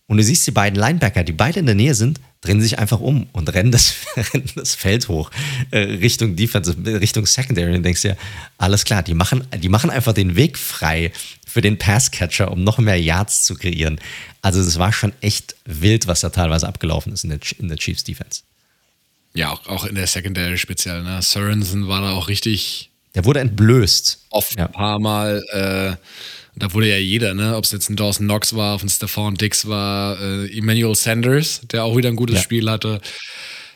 Und du siehst die beiden Linebacker, die beide in der Nähe sind, drehen sich einfach um und rennen das, rennen das Feld hoch äh, Richtung Defense, Richtung Secondary. Und denkst dir, alles klar, die machen, die machen einfach den Weg frei für den Passcatcher, um noch mehr Yards zu kreieren. Also es war schon echt wild, was da teilweise abgelaufen ist in der, in der Chiefs Defense. Ja, auch, auch in der Secondary speziell. Ne? Sorensen war da auch richtig. Der wurde entblößt. Oft ja. ein paar Mal. Äh, da wurde ja jeder, ne? ob es jetzt ein Dawson Knox war, ob ein Stefan Dix war, äh, Emmanuel Sanders, der auch wieder ein gutes ja. Spiel hatte.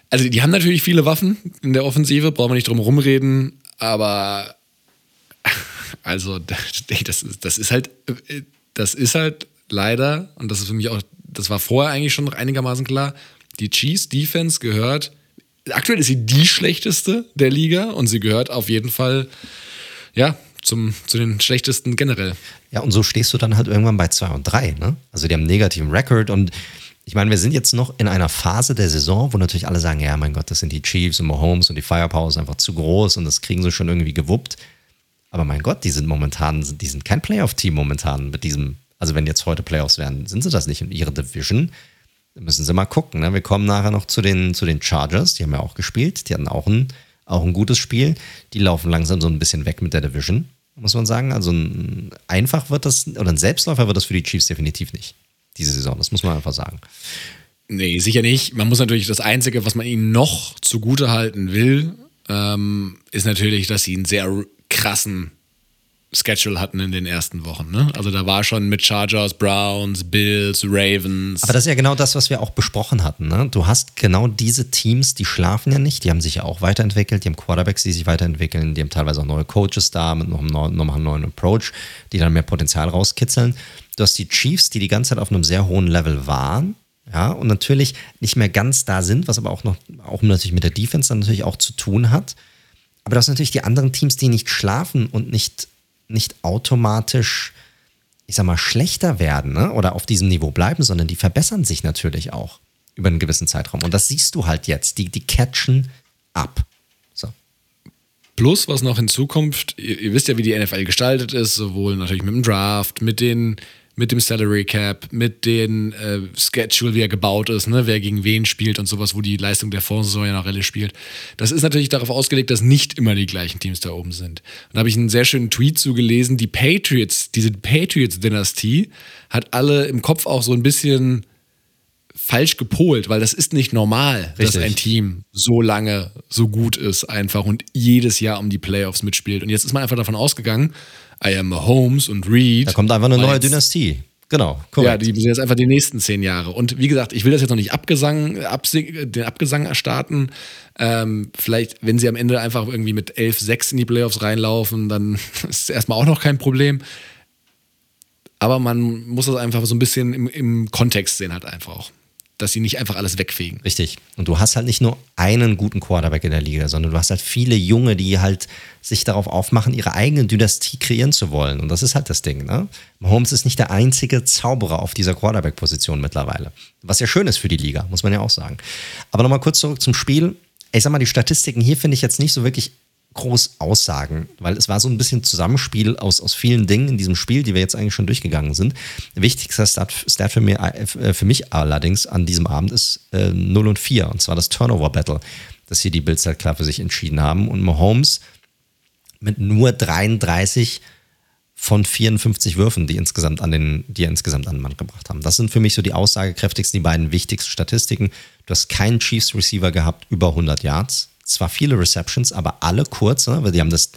Also die haben natürlich viele Waffen in der Offensive, brauchen wir nicht drum rumreden, aber Also, das, das ist halt, das ist halt leider, und das ist für mich auch, das war vorher eigentlich schon noch einigermaßen klar, die Chiefs Defense gehört, aktuell ist sie die schlechteste der Liga und sie gehört auf jeden Fall, ja, zum, zu den schlechtesten generell. Ja, und so stehst du dann halt irgendwann bei 2 und 3, ne? Also die haben einen negativen Rekord und ich meine, wir sind jetzt noch in einer Phase der Saison, wo natürlich alle sagen, ja, mein Gott, das sind die Chiefs und Mahomes und die Firepower ist einfach zu groß und das kriegen sie schon irgendwie gewuppt. Aber mein Gott, die sind momentan, die sind kein Playoff-Team momentan mit diesem, also wenn jetzt heute Playoffs werden, sind sie das nicht in ihrer Division. Da müssen sie mal gucken. Ne? Wir kommen nachher noch zu den, zu den Chargers, die haben ja auch gespielt, die hatten auch ein, auch ein gutes Spiel. Die laufen langsam so ein bisschen weg mit der Division, muss man sagen. Also ein, einfach wird das, oder ein Selbstläufer wird das für die Chiefs definitiv nicht, diese Saison. Das muss man einfach sagen. Nee, sicher nicht. Man muss natürlich das Einzige, was man ihnen noch zugute halten will, ähm, ist natürlich, dass sie einen sehr krassen Schedule hatten in den ersten Wochen. Ne? Also da war schon mit Chargers, Browns, Bills, Ravens. Aber das ist ja genau das, was wir auch besprochen hatten. Ne? Du hast genau diese Teams, die schlafen ja nicht, die haben sich ja auch weiterentwickelt, die haben Quarterbacks, die sich weiterentwickeln, die haben teilweise auch neue Coaches da mit noch einem neuen, noch einem neuen Approach, die dann mehr Potenzial rauskitzeln. Du hast die Chiefs, die die ganze Zeit auf einem sehr hohen Level waren, ja, und natürlich nicht mehr ganz da sind, was aber auch noch, auch natürlich mit der Defense dann natürlich auch zu tun hat. Aber das sind natürlich die anderen Teams, die nicht schlafen und nicht, nicht automatisch, ich sag mal, schlechter werden ne? oder auf diesem Niveau bleiben, sondern die verbessern sich natürlich auch über einen gewissen Zeitraum. Und das siehst du halt jetzt. Die, die catchen ab. Plus, was noch in Zukunft, ihr, ihr wisst ja, wie die NFL gestaltet ist, sowohl natürlich mit dem Draft, mit den mit dem Salary Cap, mit dem äh, Schedule, wie er gebaut ist, ne, wer gegen wen spielt und sowas, wo die Leistung der Vorsaison ja noch Relle spielt. Das ist natürlich darauf ausgelegt, dass nicht immer die gleichen Teams da oben sind. Und da habe ich einen sehr schönen Tweet zugelesen, die Patriots, diese Patriots-Dynastie hat alle im Kopf auch so ein bisschen falsch gepolt, weil das ist nicht normal, Richtig. dass ein Team so lange so gut ist einfach und jedes Jahr um die Playoffs mitspielt. Und jetzt ist man einfach davon ausgegangen, I am Holmes und Reed. Da kommt einfach eine neue Dynastie. Genau, korrekt. Ja, die sind jetzt einfach die nächsten zehn Jahre. Und wie gesagt, ich will das jetzt noch nicht abgesang, absing, den Abgesang erstarten. Ähm, vielleicht, wenn sie am Ende einfach irgendwie mit 11-6 in die Playoffs reinlaufen, dann ist es erstmal auch noch kein Problem. Aber man muss das einfach so ein bisschen im, im Kontext sehen, halt einfach auch dass sie nicht einfach alles wegfegen. Richtig. Und du hast halt nicht nur einen guten Quarterback in der Liga, sondern du hast halt viele Junge, die halt sich darauf aufmachen, ihre eigene Dynastie kreieren zu wollen. Und das ist halt das Ding. Ne? Mahomes ist nicht der einzige Zauberer auf dieser Quarterback-Position mittlerweile. Was ja schön ist für die Liga, muss man ja auch sagen. Aber nochmal kurz zurück zum Spiel. Ich sag mal, die Statistiken hier finde ich jetzt nicht so wirklich groß aussagen, weil es war so ein bisschen Zusammenspiel aus, aus vielen Dingen in diesem Spiel, die wir jetzt eigentlich schon durchgegangen sind. Wichtigster Stat, Stat für, mir, äh, für mich allerdings an diesem Abend ist äh, 0 und 4, und zwar das Turnover-Battle, das hier die Bills halt klar für sich entschieden haben. Und Mahomes mit nur 33 von 54 Würfen, die insgesamt an den, die er insgesamt an den Mann gebracht haben. Das sind für mich so die aussagekräftigsten, die beiden wichtigsten Statistiken. Du hast keinen Chiefs Receiver gehabt über 100 Yards zwar viele Receptions, aber alle kurz, ne? weil die haben das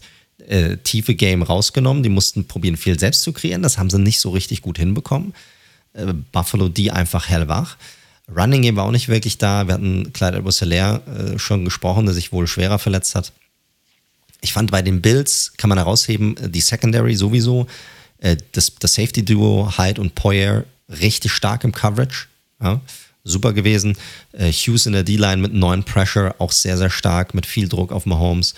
äh, tiefe Game rausgenommen. Die mussten probieren, viel selbst zu kreieren. Das haben sie nicht so richtig gut hinbekommen. Äh, Buffalo, die einfach hellwach. Running Game war auch nicht wirklich da. Wir hatten Clyde edwards äh, schon gesprochen, der sich wohl schwerer verletzt hat. Ich fand bei den Bills, kann man herausheben, äh, die Secondary sowieso, äh, das, das Safety-Duo Hyde und Poyer richtig stark im Coverage. Ja super gewesen. Äh, Hughes in der D-Line mit neuen Pressure, auch sehr, sehr stark, mit viel Druck auf Mahomes.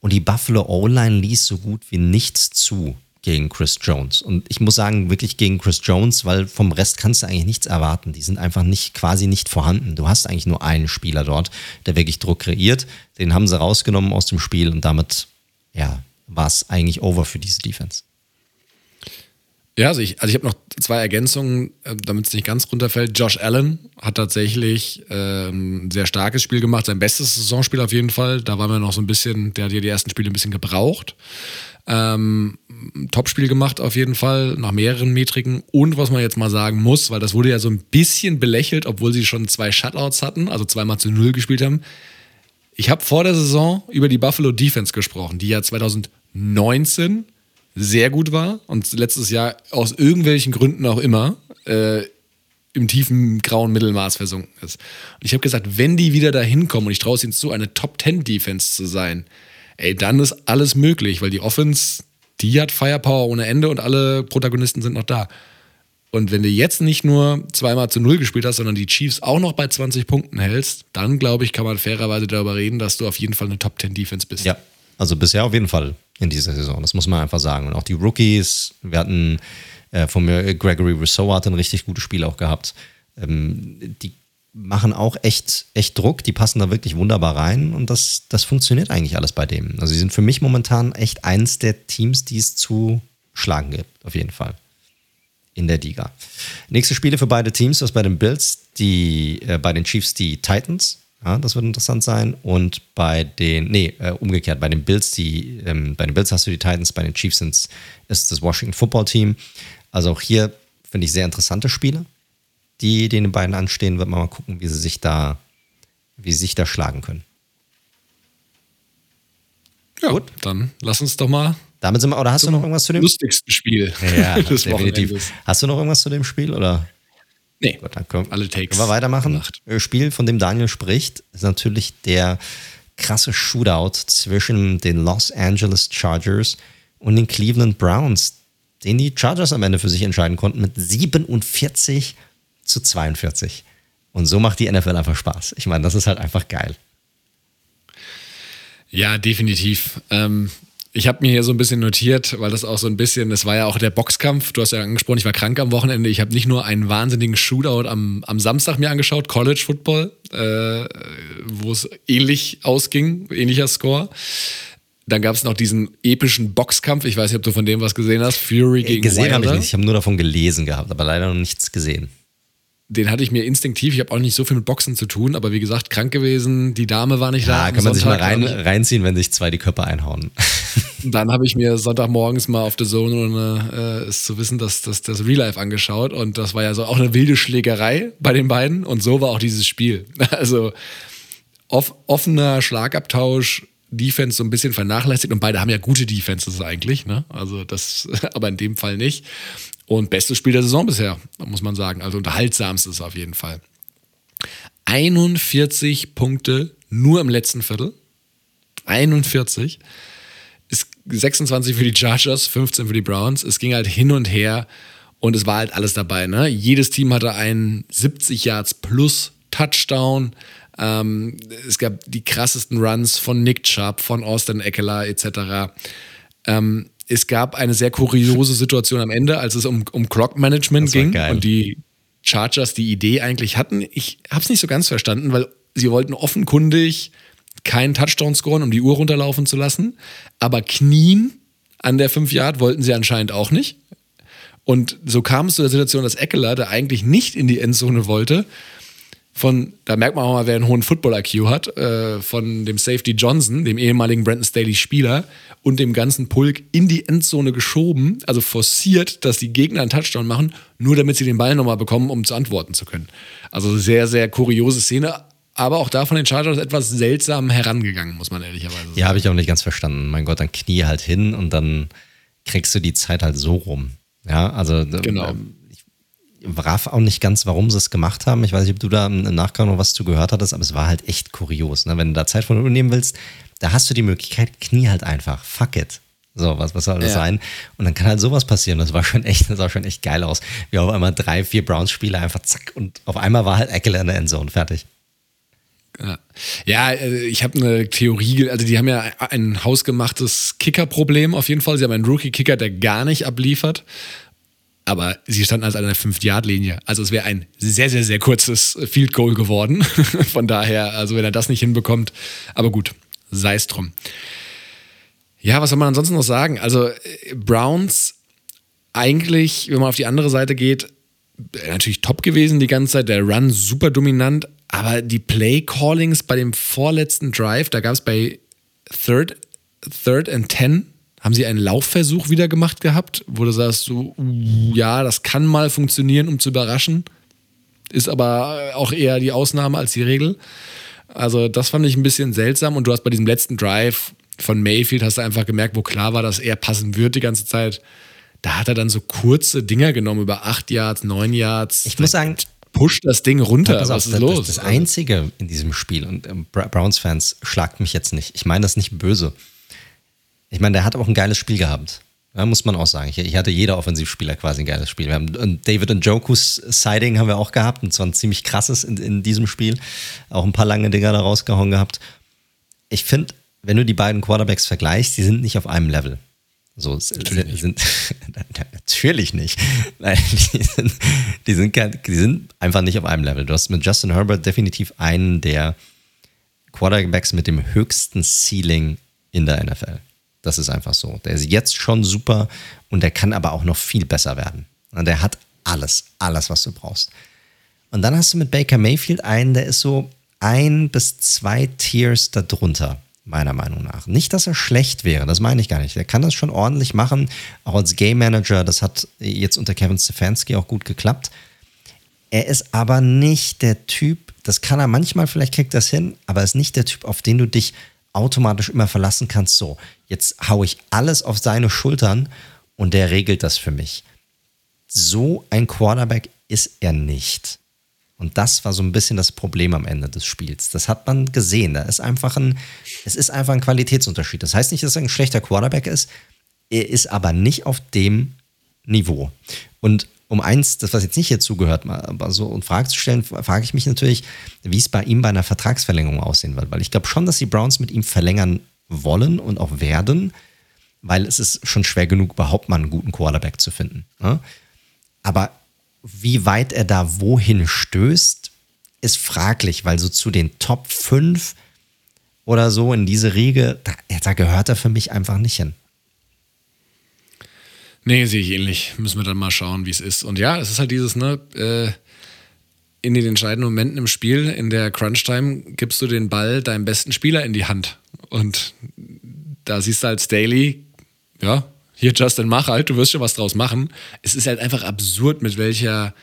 Und die Buffalo O-Line ließ so gut wie nichts zu gegen Chris Jones. Und ich muss sagen, wirklich gegen Chris Jones, weil vom Rest kannst du eigentlich nichts erwarten. Die sind einfach nicht, quasi nicht vorhanden. Du hast eigentlich nur einen Spieler dort, der wirklich Druck kreiert. Den haben sie rausgenommen aus dem Spiel und damit, ja, war es eigentlich over für diese Defense. Ja, also ich, also ich habe noch zwei Ergänzungen, äh, damit es nicht ganz runterfällt. Josh Allen hat tatsächlich ähm, ein sehr starkes Spiel gemacht, sein bestes Saisonspiel auf jeden Fall. Da waren wir noch so ein bisschen, der hat ja die ersten Spiele ein bisschen gebraucht. Ähm, Top-Spiel gemacht auf jeden Fall, nach mehreren Metriken. Und was man jetzt mal sagen muss, weil das wurde ja so ein bisschen belächelt, obwohl sie schon zwei Shutouts hatten, also zweimal zu Null gespielt haben. Ich habe vor der Saison über die Buffalo Defense gesprochen, die ja 2019 sehr gut war und letztes Jahr aus irgendwelchen Gründen auch immer äh, im tiefen grauen Mittelmaß versunken ist. Und ich habe gesagt, wenn die wieder dahin kommen und ich traue es ihnen zu, eine Top 10 Defense zu sein, ey, dann ist alles möglich, weil die Offense die hat Firepower ohne Ende und alle Protagonisten sind noch da. Und wenn du jetzt nicht nur zweimal zu null gespielt hast, sondern die Chiefs auch noch bei 20 Punkten hältst, dann glaube ich, kann man fairerweise darüber reden, dass du auf jeden Fall eine Top 10 Defense bist. Ja, also bisher auf jeden Fall in dieser Saison. Das muss man einfach sagen. Und auch die Rookies, wir hatten äh, von mir Gregory Rousseau hat ein richtig gutes Spiel auch gehabt. Ähm, die machen auch echt, echt Druck, die passen da wirklich wunderbar rein und das, das funktioniert eigentlich alles bei dem. Also sie sind für mich momentan echt eins der Teams, die es zu schlagen gibt, auf jeden Fall in der Liga. Nächste Spiele für beide Teams, das bei den Bills, die, äh, bei den Chiefs die Titans. Ja, das wird interessant sein. Und bei den, nee, äh, umgekehrt, bei den Bills, die, ähm, bei den Bills hast du die Titans, bei den Chiefs ist das Washington Football Team. Also auch hier finde ich sehr interessante Spiele, die den beiden anstehen. Wird man mal gucken, wie sie sich da, wie sie sich da schlagen können. Ja, Gut. dann lass uns doch mal damit sind wir, oder hast du noch irgendwas zu dem lustigsten Spiel ja, definitiv. Hast du noch irgendwas zu dem Spiel oder? Nee, Gut, dann können, alle Takes. Können wir weitermachen? Gemacht. Äh, Spiel, von dem Daniel spricht, ist natürlich der krasse Shootout zwischen den Los Angeles Chargers und den Cleveland Browns, den die Chargers am Ende für sich entscheiden konnten mit 47 zu 42. Und so macht die NFL einfach Spaß. Ich meine, das ist halt einfach geil. Ja, definitiv. Ähm, ich habe mir hier so ein bisschen notiert, weil das auch so ein bisschen, das war ja auch der Boxkampf. Du hast ja angesprochen, ich war krank am Wochenende. Ich habe nicht nur einen wahnsinnigen Shootout am, am Samstag mir angeschaut, College Football, äh, wo es ähnlich ausging, ähnlicher Score. Dann gab es noch diesen epischen Boxkampf. Ich weiß nicht, ob du von dem was gesehen hast. Fury äh, gegen Gesehen habe ich nicht. Ich habe nur davon gelesen gehabt, aber leider noch nichts gesehen den hatte ich mir instinktiv. Ich habe auch nicht so viel mit Boxen zu tun, aber wie gesagt, krank gewesen. Die Dame war nicht ja, da. kann man Sonntag, sich mal rein, reinziehen, wenn sich zwei die Köpfe einhauen. Dann habe ich mir Sonntagmorgens mal auf der Zone, ohne äh, es zu wissen, dass das, das Real Life angeschaut. Und das war ja so auch eine wilde Schlägerei bei den beiden. Und so war auch dieses Spiel. Also off, offener Schlagabtausch, Defense so ein bisschen vernachlässigt und beide haben ja gute Defenses eigentlich, ne? Also das, aber in dem Fall nicht. Und bestes Spiel der Saison bisher, muss man sagen. Also unterhaltsamstes auf jeden Fall. 41 Punkte nur im letzten Viertel. 41. Ist 26 für die Chargers, 15 für die Browns. Es ging halt hin und her und es war halt alles dabei. Ne? Jedes Team hatte einen 70 Yards plus Touchdown. Ähm, es gab die krassesten Runs von Nick Chubb, von Austin Eckler etc. Ähm, es gab eine sehr kuriose Situation am Ende, als es um, um Clock-Management ging geil. und die Chargers die Idee eigentlich hatten. Ich habe es nicht so ganz verstanden, weil sie wollten offenkundig keinen Touchdown scoren, um die Uhr runterlaufen zu lassen, aber knien an der 5 Yard wollten sie anscheinend auch nicht. Und so kam es zu der Situation, dass Eckler, der eigentlich nicht in die Endzone wollte, von, da merkt man auch mal, wer einen hohen Football-IQ hat, äh, von dem Safety Johnson, dem ehemaligen Brandon Staley-Spieler und dem ganzen Pulk in die Endzone geschoben, also forciert, dass die Gegner einen Touchdown machen, nur damit sie den Ball nochmal bekommen, um zu antworten zu können. Also sehr, sehr kuriose Szene, aber auch da von den Chargers etwas seltsam herangegangen, muss man ehrlicherweise sagen. Ja, habe ich auch nicht ganz verstanden. Mein Gott, dann knie halt hin und dann kriegst du die Zeit halt so rum. Ja, also genau. Ähm, raff auch nicht ganz, warum sie es gemacht haben. Ich weiß nicht, ob du da im Nachgang noch was zu gehört hattest, aber es war halt echt kurios. Ne? Wenn du da Zeit von nehmen willst, da hast du die Möglichkeit, knie halt einfach. Fuck it. So, was, was soll das ja. sein? Und dann kann halt sowas passieren. Das war schon echt, das sah schon echt geil aus. Wie auf einmal drei, vier Browns-Spieler einfach zack und auf einmal war halt Eckler in der Endzone. Fertig. Ja, ja äh, ich habe eine Theorie, also die haben ja ein hausgemachtes Kicker-Problem auf jeden Fall. Sie haben einen Rookie-Kicker, der gar nicht abliefert aber sie standen als an der 5-Yard-Linie. Also es wäre ein sehr, sehr, sehr kurzes Field Goal geworden. Von daher, also wenn er das nicht hinbekommt, aber gut, sei es drum. Ja, was soll man ansonsten noch sagen? Also Browns eigentlich, wenn man auf die andere Seite geht, natürlich top gewesen die ganze Zeit, der Run super dominant, aber die Play-Callings bei dem vorletzten Drive, da gab es bei Third, Third and Ten haben sie einen Laufversuch wieder gemacht gehabt, wo du sagst, so, uh, ja, das kann mal funktionieren, um zu überraschen. Ist aber auch eher die Ausnahme als die Regel. Also, das fand ich ein bisschen seltsam. Und du hast bei diesem letzten Drive von Mayfield hast du einfach gemerkt, wo klar war, dass er passen wird die ganze Zeit. Da hat er dann so kurze Dinger genommen über acht Yards, neun Yards. Ich muss sagen, pusht das Ding runter. Was auf, ist das, los? Das, Einzige in diesem Spiel, und ähm, Browns-Fans schlagt mich jetzt nicht, ich meine das nicht böse, ich meine, der hat auch ein geiles Spiel gehabt. Ja, muss man auch sagen. Ich, hatte jeder Offensivspieler quasi ein geiles Spiel. Wir haben David Njoku's Siding haben wir auch gehabt und zwar ein ziemlich krasses in, in diesem Spiel. Auch ein paar lange Dinger da rausgehauen gehabt. Ich finde, wenn du die beiden Quarterbacks vergleichst, die sind nicht auf einem Level. So natürlich sind, sind natürlich nicht. Nein, die sind, die, sind, die sind einfach nicht auf einem Level. Du hast mit Justin Herbert definitiv einen der Quarterbacks mit dem höchsten Ceiling in der NFL. Das ist einfach so. Der ist jetzt schon super und der kann aber auch noch viel besser werden. Und der hat alles, alles, was du brauchst. Und dann hast du mit Baker Mayfield einen, der ist so ein bis zwei Tiers darunter, meiner Meinung nach. Nicht, dass er schlecht wäre, das meine ich gar nicht. Der kann das schon ordentlich machen, auch als Game Manager. Das hat jetzt unter Kevin Stefanski auch gut geklappt. Er ist aber nicht der Typ, das kann er manchmal, vielleicht kriegt das hin, aber er ist nicht der Typ, auf den du dich automatisch immer verlassen kannst, so, jetzt haue ich alles auf seine Schultern und der regelt das für mich. So ein Quarterback ist er nicht. Und das war so ein bisschen das Problem am Ende des Spiels. Das hat man gesehen. Da ist einfach ein, es ist einfach ein Qualitätsunterschied. Das heißt nicht, dass er ein schlechter Quarterback ist. Er ist aber nicht auf dem Niveau. Und um eins, das was jetzt nicht hier zugehört, mal so und Frage zu stellen, frage ich mich natürlich, wie es bei ihm bei einer Vertragsverlängerung aussehen wird. Weil ich glaube schon, dass die Browns mit ihm verlängern wollen und auch werden, weil es ist schon schwer genug, überhaupt mal einen guten Quarterback zu finden. Ne? Aber wie weit er da wohin stößt, ist fraglich, weil so zu den Top 5 oder so in diese Riege, da, da gehört er für mich einfach nicht hin. Nee, sehe ich ähnlich. Müssen wir dann mal schauen, wie es ist. Und ja, es ist halt dieses, ne, äh, in den entscheidenden Momenten im Spiel, in der Crunch-Time, gibst du den Ball deinem besten Spieler in die Hand. Und da siehst du als Daily, ja, hier Justin, mach halt, du wirst schon was draus machen. Es ist halt einfach absurd, mit welcher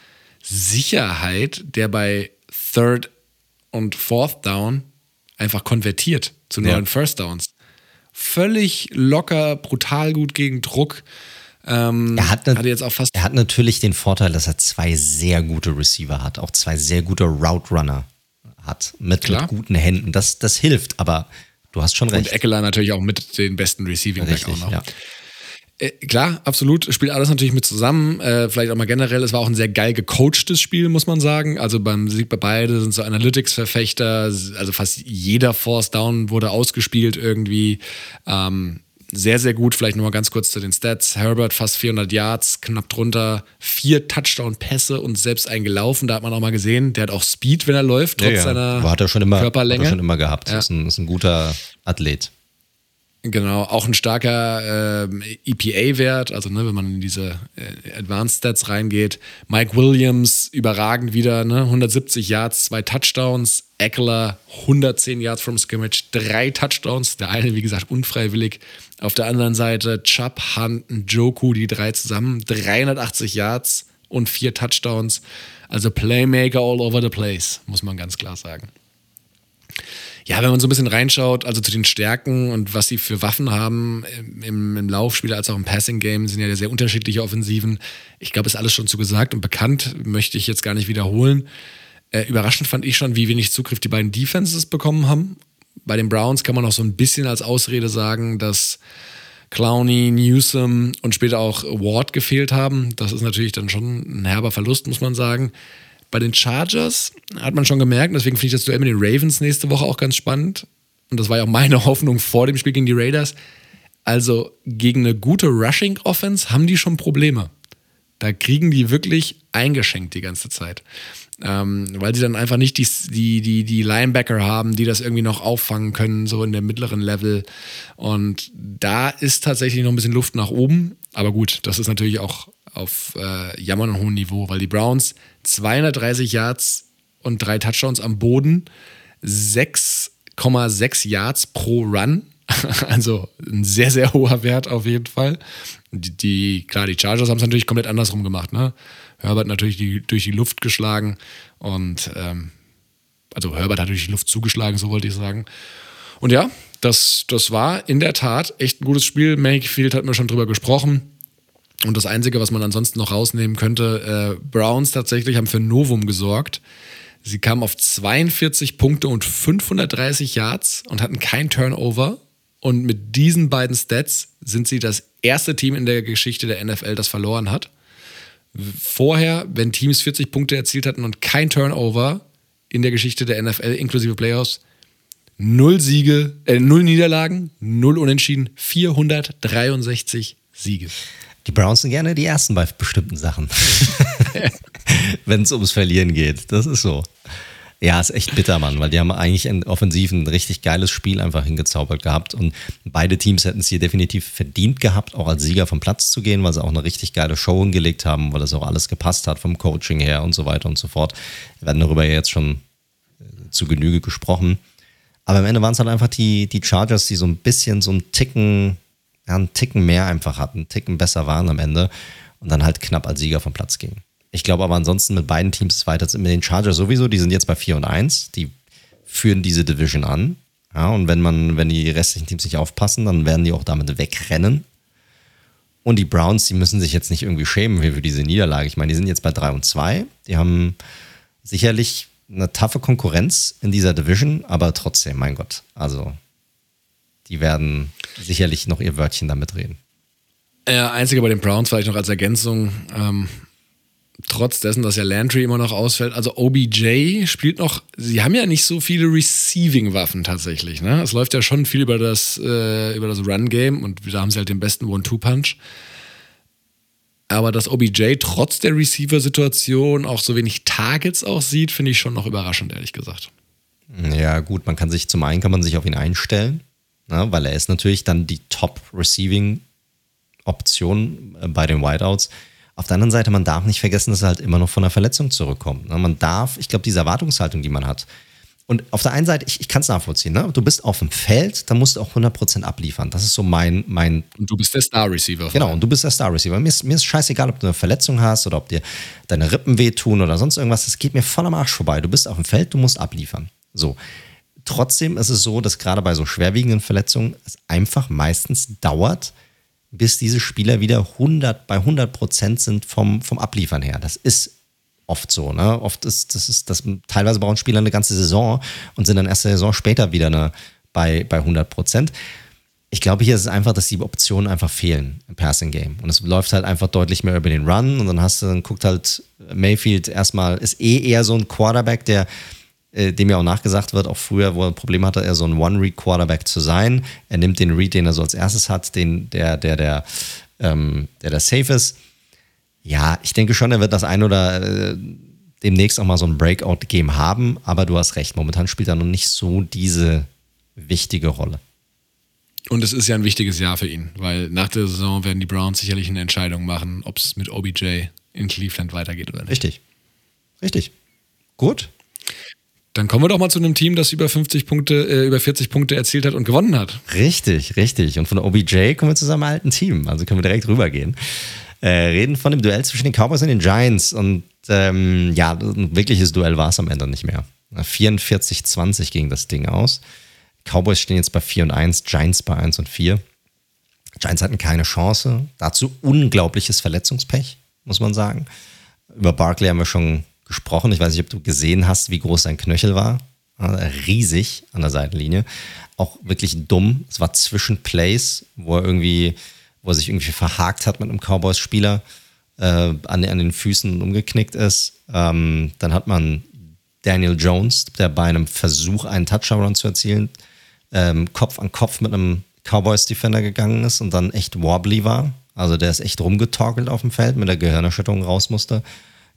Sicherheit der bei Third und Fourth Down einfach konvertiert zu neuen ja. First Downs. Völlig locker, brutal gut gegen Druck. Ähm, er, hat, hat jetzt auch fast er hat natürlich den Vorteil, dass er zwei sehr gute Receiver hat, auch zwei sehr gute Route Runner hat mit, mit guten Händen. Das, das hilft, aber du hast schon recht. Und Eckler natürlich auch mit den besten Receiving Richtig, auch noch. Ja. Äh, klar, absolut. Spielt alles natürlich mit zusammen. Äh, vielleicht auch mal generell. Es war auch ein sehr geil gecoachtes Spiel, muss man sagen. Also beim Sieg bei beide sind so Analytics-Verfechter. Also fast jeder Force Down wurde ausgespielt irgendwie. Ähm, sehr, sehr gut. Vielleicht nur mal ganz kurz zu den Stats. Herbert fast 400 Yards, knapp drunter, vier Touchdown-Pässe und selbst einen gelaufen. Da hat man auch mal gesehen, der hat auch Speed, wenn er läuft, trotz ja, ja. seiner hat er schon immer, Körperlänge. Hat er schon immer gehabt. Ja. Ist, ein, ist ein guter Athlet. Genau, auch ein starker äh, EPA-Wert, also ne, wenn man in diese äh, Advanced Stats reingeht. Mike Williams überragend wieder, ne, 170 Yards, zwei Touchdowns. Eckler 110 Yards from Scrimmage, drei Touchdowns. Der eine, wie gesagt, unfreiwillig. Auf der anderen Seite Chubb, Hunt, Joku, die drei zusammen, 380 Yards und vier Touchdowns. Also Playmaker all over the place, muss man ganz klar sagen ja, wenn man so ein bisschen reinschaut, also zu den Stärken und was sie für Waffen haben im, im Laufspiel als auch im Passing-Game, sind ja sehr unterschiedliche Offensiven. Ich glaube, ist alles schon zu gesagt und bekannt, möchte ich jetzt gar nicht wiederholen. Äh, überraschend fand ich schon, wie wenig Zugriff die beiden Defenses bekommen haben. Bei den Browns kann man auch so ein bisschen als Ausrede sagen, dass Clowney, Newsom und später auch Ward gefehlt haben. Das ist natürlich dann schon ein herber Verlust, muss man sagen. Bei den Chargers hat man schon gemerkt, deswegen finde ich das Duell mit den Ravens nächste Woche auch ganz spannend. Und das war ja auch meine Hoffnung vor dem Spiel gegen die Raiders. Also gegen eine gute Rushing Offense haben die schon Probleme. Da kriegen die wirklich eingeschenkt die ganze Zeit. Ähm, weil sie dann einfach nicht die, die, die, die Linebacker haben, die das irgendwie noch auffangen können, so in der mittleren Level. Und da ist tatsächlich noch ein bisschen Luft nach oben. Aber gut, das ist natürlich auch auf äh, jammern hohem Niveau, weil die Browns 230 Yards und drei Touchdowns am Boden, 6,6 Yards pro Run. Also ein sehr, sehr hoher Wert auf jeden Fall. Die, die klar, die Chargers haben es natürlich komplett andersrum gemacht. Ne? Herbert natürlich die, durch die Luft geschlagen und ähm, also Herbert hat durch die Luft zugeschlagen, so wollte ich sagen. Und ja, das, das war in der Tat echt ein gutes Spiel. Mayfield hat mir schon drüber gesprochen. Und das Einzige, was man ansonsten noch rausnehmen könnte, äh, Browns tatsächlich haben für Novum gesorgt. Sie kamen auf 42 Punkte und 530 Yards und hatten kein Turnover. Und mit diesen beiden Stats sind sie das erste Team in der Geschichte der NFL, das verloren hat. Vorher, wenn Teams 40 Punkte erzielt hatten und kein Turnover in der Geschichte der NFL inklusive Playoffs, null Siege, äh, null Niederlagen, null Unentschieden, 463 Siege. Die Browns sind gerne die Ersten bei bestimmten Sachen. Wenn es ums Verlieren geht. Das ist so. Ja, ist echt bitter, Mann, weil die haben eigentlich in offensiv ein richtig geiles Spiel einfach hingezaubert gehabt und beide Teams hätten es hier definitiv verdient gehabt, auch als Sieger vom Platz zu gehen, weil sie auch eine richtig geile Show hingelegt haben, weil das auch alles gepasst hat vom Coaching her und so weiter und so fort. Wir werden darüber jetzt schon äh, zu Genüge gesprochen. Aber am Ende waren es halt einfach die, die Chargers, die so ein bisschen so einen Ticken, ja, einen Ticken mehr einfach hatten, einen Ticken besser waren am Ende und dann halt knapp als Sieger vom Platz gingen. Ich glaube aber ansonsten mit beiden Teams weiter mit den Chargers sowieso, die sind jetzt bei 4 und 1, die führen diese Division an. Ja, und wenn man, wenn die restlichen Teams nicht aufpassen, dann werden die auch damit wegrennen. Und die Browns, die müssen sich jetzt nicht irgendwie schämen für diese Niederlage. Ich meine, die sind jetzt bei 3 und 2. Die haben sicherlich eine taffe Konkurrenz in dieser Division, aber trotzdem, mein Gott, also die werden sicherlich noch ihr Wörtchen damit reden. Ja, einzige bei den Browns vielleicht noch als Ergänzung. Ähm, trotz dessen, dass ja Landry immer noch ausfällt. Also OBJ spielt noch, sie haben ja nicht so viele Receiving-Waffen tatsächlich. Ne? Es läuft ja schon viel über das, äh, das Run-Game und da haben sie halt den besten One-Two-Punch. Aber dass OBJ trotz der Receiver-Situation auch so wenig Targets auch sieht, finde ich schon noch überraschend, ehrlich gesagt. Ja, gut, man kann sich zum einen kann man sich auf ihn einstellen, ne, weil er ist natürlich dann die Top-Receiving-Option äh, bei den Whiteouts. Auf der anderen Seite, man darf nicht vergessen, dass er halt immer noch von einer Verletzung zurückkommt. Man darf, ich glaube, diese Erwartungshaltung, die man hat. Und auf der einen Seite, ich, ich kann es nachvollziehen, ne? du bist auf dem Feld, da musst du auch 100% abliefern. Das ist so mein. mein und du bist der Star-Receiver. Genau, und du bist der Star-Receiver. Mir ist, mir ist scheißegal, ob du eine Verletzung hast oder ob dir deine Rippen wehtun oder sonst irgendwas. Das geht mir voll am Arsch vorbei. Du bist auf dem Feld, du musst abliefern. So. Trotzdem ist es so, dass gerade bei so schwerwiegenden Verletzungen es einfach meistens dauert, bis diese Spieler wieder 100, bei 100 Prozent sind vom, vom Abliefern her. Das ist oft so. Ne? Oft ist das, ist das teilweise brauchen Spieler eine ganze Saison und sind dann erst eine Saison später wieder eine, bei, bei 100 Prozent. Ich glaube, hier ist es einfach, dass die Optionen einfach fehlen im Passing Game. Und es läuft halt einfach deutlich mehr über den Run. Und dann hast du, dann guckt halt Mayfield erstmal, ist eh eher so ein Quarterback, der äh, dem ja auch nachgesagt wird, auch früher, wo er ein Problem hatte, er so ein One-Read-Quarterback zu sein. Er nimmt den Read, den er so als erstes hat, den, der, der, der, ähm, der, der safe ist. Ja, ich denke schon, er wird das ein oder äh, demnächst auch mal so ein Breakout-Game haben, aber du hast recht, momentan spielt er noch nicht so diese wichtige Rolle. Und es ist ja ein wichtiges Jahr für ihn, weil nach der Saison werden die Browns sicherlich eine Entscheidung machen, ob es mit OBJ in Cleveland weitergeht oder nicht. Richtig. Richtig. Gut. Dann kommen wir doch mal zu einem Team, das über 50 Punkte, äh, über 40 Punkte erzielt hat und gewonnen hat. Richtig, richtig. Und von der OBJ kommen wir zu seinem alten Team. Also können wir direkt rübergehen. Äh, reden von dem Duell zwischen den Cowboys und den Giants. Und ähm, ja, ein wirkliches Duell war es am Ende nicht mehr. 44-20 ging das Ding aus. Cowboys stehen jetzt bei 4 und 1, Giants bei 1 und 4. Giants hatten keine Chance. Dazu unglaubliches Verletzungspech, muss man sagen. Über Barkley haben wir schon gesprochen. Ich weiß nicht, ob du gesehen hast, wie groß sein Knöchel war. Riesig an der Seitenlinie. Auch wirklich dumm. Es war zwischen Plays, wo er irgendwie, wo er sich irgendwie verhakt hat mit einem Cowboys-Spieler äh, an, an, den Füßen umgeknickt ist. Ähm, dann hat man Daniel Jones, der bei einem Versuch, einen Touchdown zu erzielen, ähm, Kopf an Kopf mit einem Cowboys-Defender gegangen ist und dann echt wobbly war. Also der ist echt rumgetorkelt auf dem Feld, mit der Gehirnerschütterung raus musste.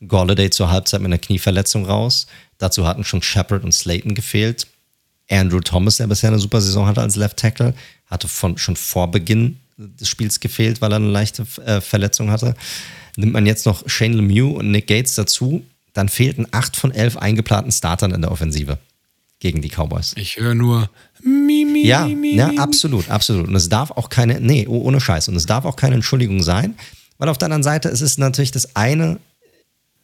Golladay zur Halbzeit mit einer Knieverletzung raus. Dazu hatten schon Shepard und Slayton gefehlt. Andrew Thomas, der bisher eine super Saison hatte als Left Tackle, hatte von, schon vor Beginn des Spiels gefehlt, weil er eine leichte äh, Verletzung hatte. Nimmt man jetzt noch Shane Lemieux und Nick Gates dazu, dann fehlten acht von elf eingeplanten Startern in der Offensive gegen die Cowboys. Ich höre nur mi, mi, ja, mi, ja, absolut, absolut. Und es darf auch keine, nee, oh, ohne Scheiß. Und es darf auch keine Entschuldigung sein, weil auf der anderen Seite ist es natürlich das eine,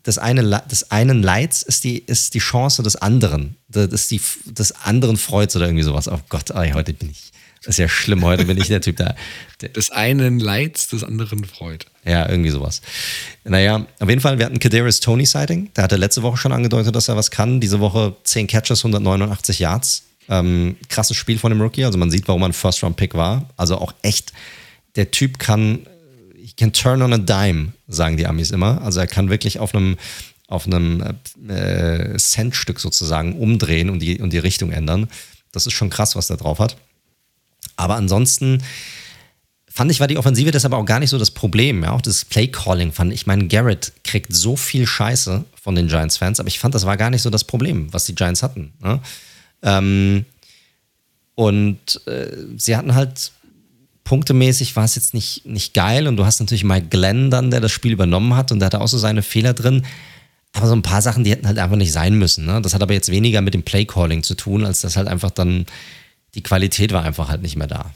des, eine, des einen Leids ist die, ist die Chance des anderen. Das ist die, des anderen Freuds oder irgendwie sowas. Oh Gott, ey, heute bin ich. Das ist ja schlimm, heute bin ich der Typ da. des einen Leids, des anderen Freud. Ja, irgendwie sowas. Naja, auf jeden Fall, wir hatten Kadarius Tony Sighting. Der hatte letzte Woche schon angedeutet, dass er was kann. Diese Woche 10 Catches, 189 Yards Ähm, krasses Spiel von dem Rookie. Also man sieht, warum er ein First-Round-Pick war. Also auch echt, der Typ kann, can turn on a dime, sagen die Amis immer. Also er kann wirklich auf einem auf einem äh, Centstück sozusagen umdrehen und die, und die Richtung ändern. Das ist schon krass, was der drauf hat. Aber ansonsten fand ich, war die Offensive deshalb auch gar nicht so das Problem. Ja, auch das Play-Calling fand ich. meine, Garrett kriegt so viel Scheiße von den Giants-Fans, aber ich fand, das war gar nicht so das Problem, was die Giants hatten. Ne? Ähm, und äh, sie hatten halt punktemäßig war es jetzt nicht, nicht geil und du hast natürlich Mike Glenn dann, der das Spiel übernommen hat und der hatte auch so seine Fehler drin. Aber so ein paar Sachen, die hätten halt einfach nicht sein müssen. Ne? Das hat aber jetzt weniger mit dem Play-Calling zu tun, als dass halt einfach dann die Qualität war einfach halt nicht mehr da.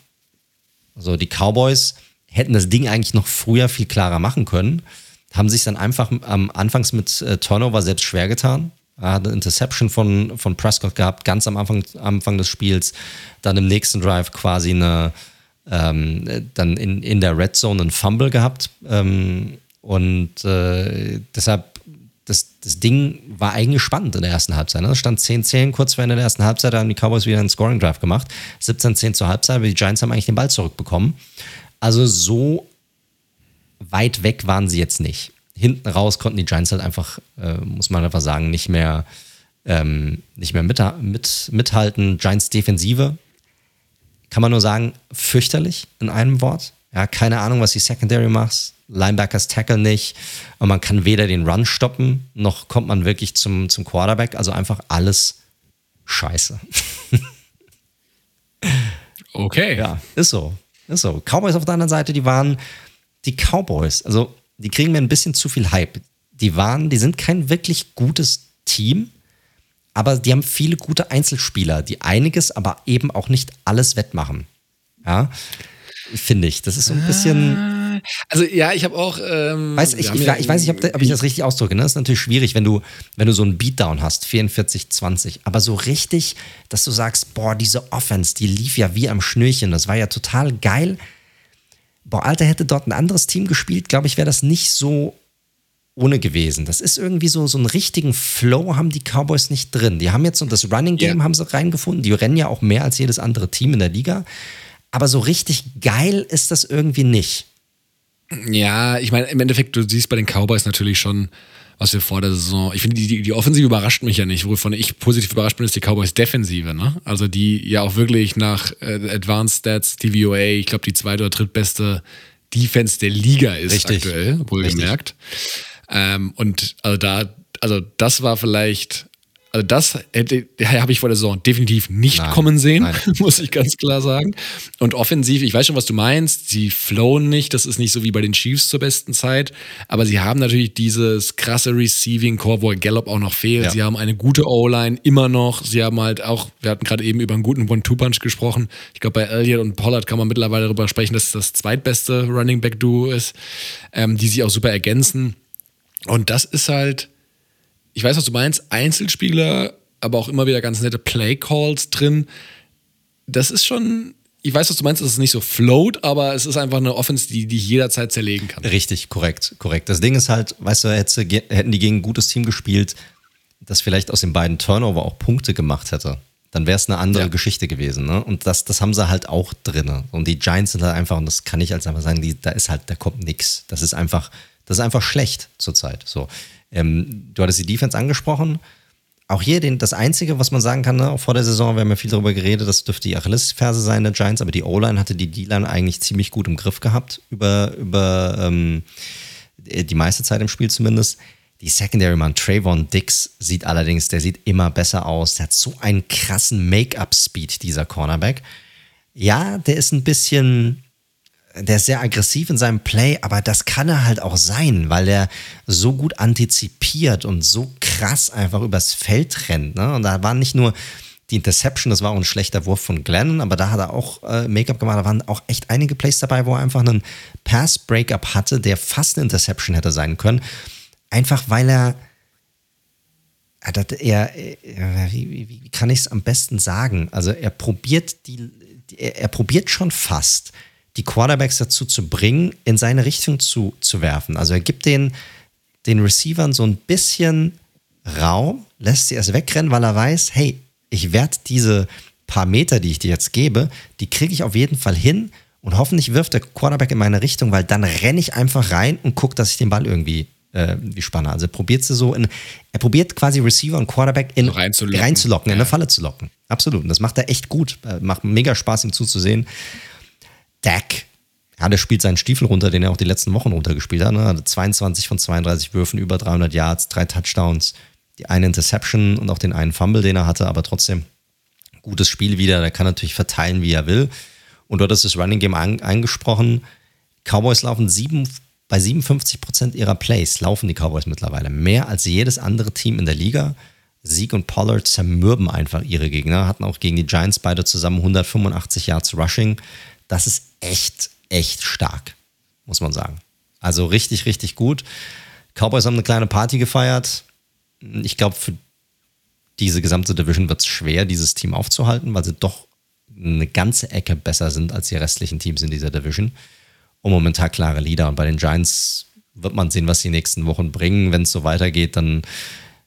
Also die Cowboys hätten das Ding eigentlich noch früher viel klarer machen können, haben sich dann einfach am Anfangs mit äh, Turnover selbst schwer getan. Er hat eine Interception von, von Prescott gehabt, ganz am Anfang, Anfang des Spiels. Dann im nächsten Drive quasi eine, ähm, dann in, in der Red Zone einen Fumble gehabt. Ähm, und äh, deshalb das, das Ding war eigentlich spannend in der ersten Halbzeit. Ne? Stand 10-10 kurz vor Ende der ersten Halbzeit, da haben die Cowboys wieder einen Scoring-Drive gemacht. 17-10 zur Halbzeit, aber die Giants haben eigentlich den Ball zurückbekommen. Also so weit weg waren sie jetzt nicht. Hinten raus konnten die Giants halt einfach, äh, muss man einfach sagen, nicht mehr, ähm, nicht mehr mit, mit, mithalten. Giants Defensive, kann man nur sagen, fürchterlich in einem Wort. Ja, keine Ahnung, was die Secondary macht. Linebackers tackle nicht. Und man kann weder den Run stoppen, noch kommt man wirklich zum, zum Quarterback. Also einfach alles scheiße. okay. Ja, ist so. Ist so. Cowboys auf der anderen Seite, die waren die Cowboys. Also, die kriegen mir ein bisschen zu viel Hype. Die waren, die sind kein wirklich gutes Team, aber die haben viele gute Einzelspieler, die einiges, aber eben auch nicht alles wettmachen. Ja, finde ich. Das ist so ein bisschen ah. Also ja, ich habe auch. Ähm, weiß, ich, ich, ja, ich, weiß nicht, ob, ob, ich das richtig ausdrücke. Ne? Das ist natürlich schwierig, wenn du, wenn du so einen Beatdown hast, 44, 20. Aber so richtig, dass du sagst, boah, diese Offense, die lief ja wie am Schnürchen. Das war ja total geil. Boah, Alter, hätte dort ein anderes Team gespielt, glaube ich, wäre das nicht so ohne gewesen. Das ist irgendwie so, so einen richtigen Flow haben die Cowboys nicht drin. Die haben jetzt so das Running Game ja. haben sie reingefunden. Die rennen ja auch mehr als jedes andere Team in der Liga. Aber so richtig geil ist das irgendwie nicht. Ja, ich meine, im Endeffekt, du siehst bei den Cowboys natürlich schon, was wir vor der Saison. Ich finde, die, die Offensive überrascht mich ja nicht. Wovon ich positiv überrascht bin, ist die Cowboys Defensive. Ne? Also die ja auch wirklich nach äh, Advanced Stats, TVOA, ich glaube, die zweite oder drittbeste Defense der Liga ist Richtig. aktuell, wohlgemerkt. Ähm, und also da, also das war vielleicht also das habe ich vor der Saison definitiv nicht nein, kommen sehen, muss ich ganz klar sagen. Und offensiv, ich weiß schon, was du meinst, sie flowen nicht, das ist nicht so wie bei den Chiefs zur besten Zeit, aber sie haben natürlich dieses krasse Receiving Core, wo Gallup auch noch fehlt. Ja. Sie haben eine gute O-Line immer noch. Sie haben halt auch, wir hatten gerade eben über einen guten One-Two-Punch gesprochen. Ich glaube, bei Elliott und Pollard kann man mittlerweile darüber sprechen, dass es das zweitbeste Running Back Duo ist, ähm, die sich auch super ergänzen. Und das ist halt ich weiß, was du meinst, Einzelspieler, aber auch immer wieder ganz nette Play-Calls drin. Das ist schon, ich weiß, was du meinst, es ist nicht so float, aber es ist einfach eine Offense, die, die ich jederzeit zerlegen kann. Richtig, korrekt, korrekt. Das Ding ist halt, weißt du, hätten die gegen ein gutes Team gespielt, das vielleicht aus den beiden Turnover auch Punkte gemacht hätte, dann wäre es eine andere ja. Geschichte gewesen. Ne? Und das, das haben sie halt auch drin. Und die Giants sind halt einfach, und das kann ich als einfach sagen, die, da ist halt, da kommt nichts. Das ist einfach, das ist einfach schlecht zurzeit. So. Ähm, du hattest die Defense angesprochen. Auch hier den, das Einzige, was man sagen kann, ne, vor der Saison, wir haben ja viel darüber geredet, das dürfte die Achillesferse sein der Giants, aber die O-Line hatte die D-Line eigentlich ziemlich gut im Griff gehabt, über, über ähm, die meiste Zeit im Spiel zumindest. Die Secondary man Trayvon Dix sieht allerdings, der sieht immer besser aus. Der hat so einen krassen Make-up-Speed, dieser Cornerback. Ja, der ist ein bisschen, der ist sehr aggressiv in seinem Play, aber das kann er halt auch sein, weil er so gut antizipiert und so krass einfach übers Feld rennt. Ne? Und da war nicht nur die Interception, das war auch ein schlechter Wurf von Glennon, aber da hat er auch äh, Make-up gemacht. Da waren auch echt einige Plays dabei, wo er einfach einen Pass-Breakup hatte, der fast eine Interception hätte sein können. Einfach weil er. Er, er wie, wie kann ich es am besten sagen? Also er probiert die, er, er probiert schon fast die Quarterbacks dazu zu bringen, in seine Richtung zu, zu werfen. Also er gibt den, den Receivern so ein bisschen Raum, lässt sie erst wegrennen, weil er weiß, hey, ich werde diese paar Meter, die ich dir jetzt gebe, die kriege ich auf jeden Fall hin und hoffentlich wirft der Quarterback in meine Richtung, weil dann renne ich einfach rein und gucke, dass ich den Ball irgendwie äh, spanne. Also er probiert so in, er probiert quasi Receiver und Quarterback in, reinzulocken, reinzulocken in eine Falle zu locken. Absolut. Und das macht er echt gut. Äh, macht mega Spaß, ihm zuzusehen. Dak, ja, der spielt seinen Stiefel runter, den er auch die letzten Wochen runtergespielt hat. Ne? 22 von 32 Würfen, über 300 Yards, drei Touchdowns, die eine Interception und auch den einen Fumble, den er hatte, aber trotzdem gutes Spiel wieder. Der kann natürlich verteilen, wie er will. Und dort ist das Running Game an, angesprochen. Cowboys laufen sieben, bei 57 Prozent ihrer Plays, laufen die Cowboys mittlerweile. Mehr als jedes andere Team in der Liga. Sieg und Pollard zermürben einfach ihre Gegner, hatten auch gegen die Giants beide zusammen 185 Yards Rushing. Das ist echt, echt stark, muss man sagen. Also richtig, richtig gut. Cowboys haben eine kleine Party gefeiert. Ich glaube, für diese gesamte Division wird es schwer, dieses Team aufzuhalten, weil sie doch eine ganze Ecke besser sind als die restlichen Teams in dieser Division. Und momentan klare Leader. Und bei den Giants wird man sehen, was die nächsten Wochen bringen. Wenn es so weitergeht, dann,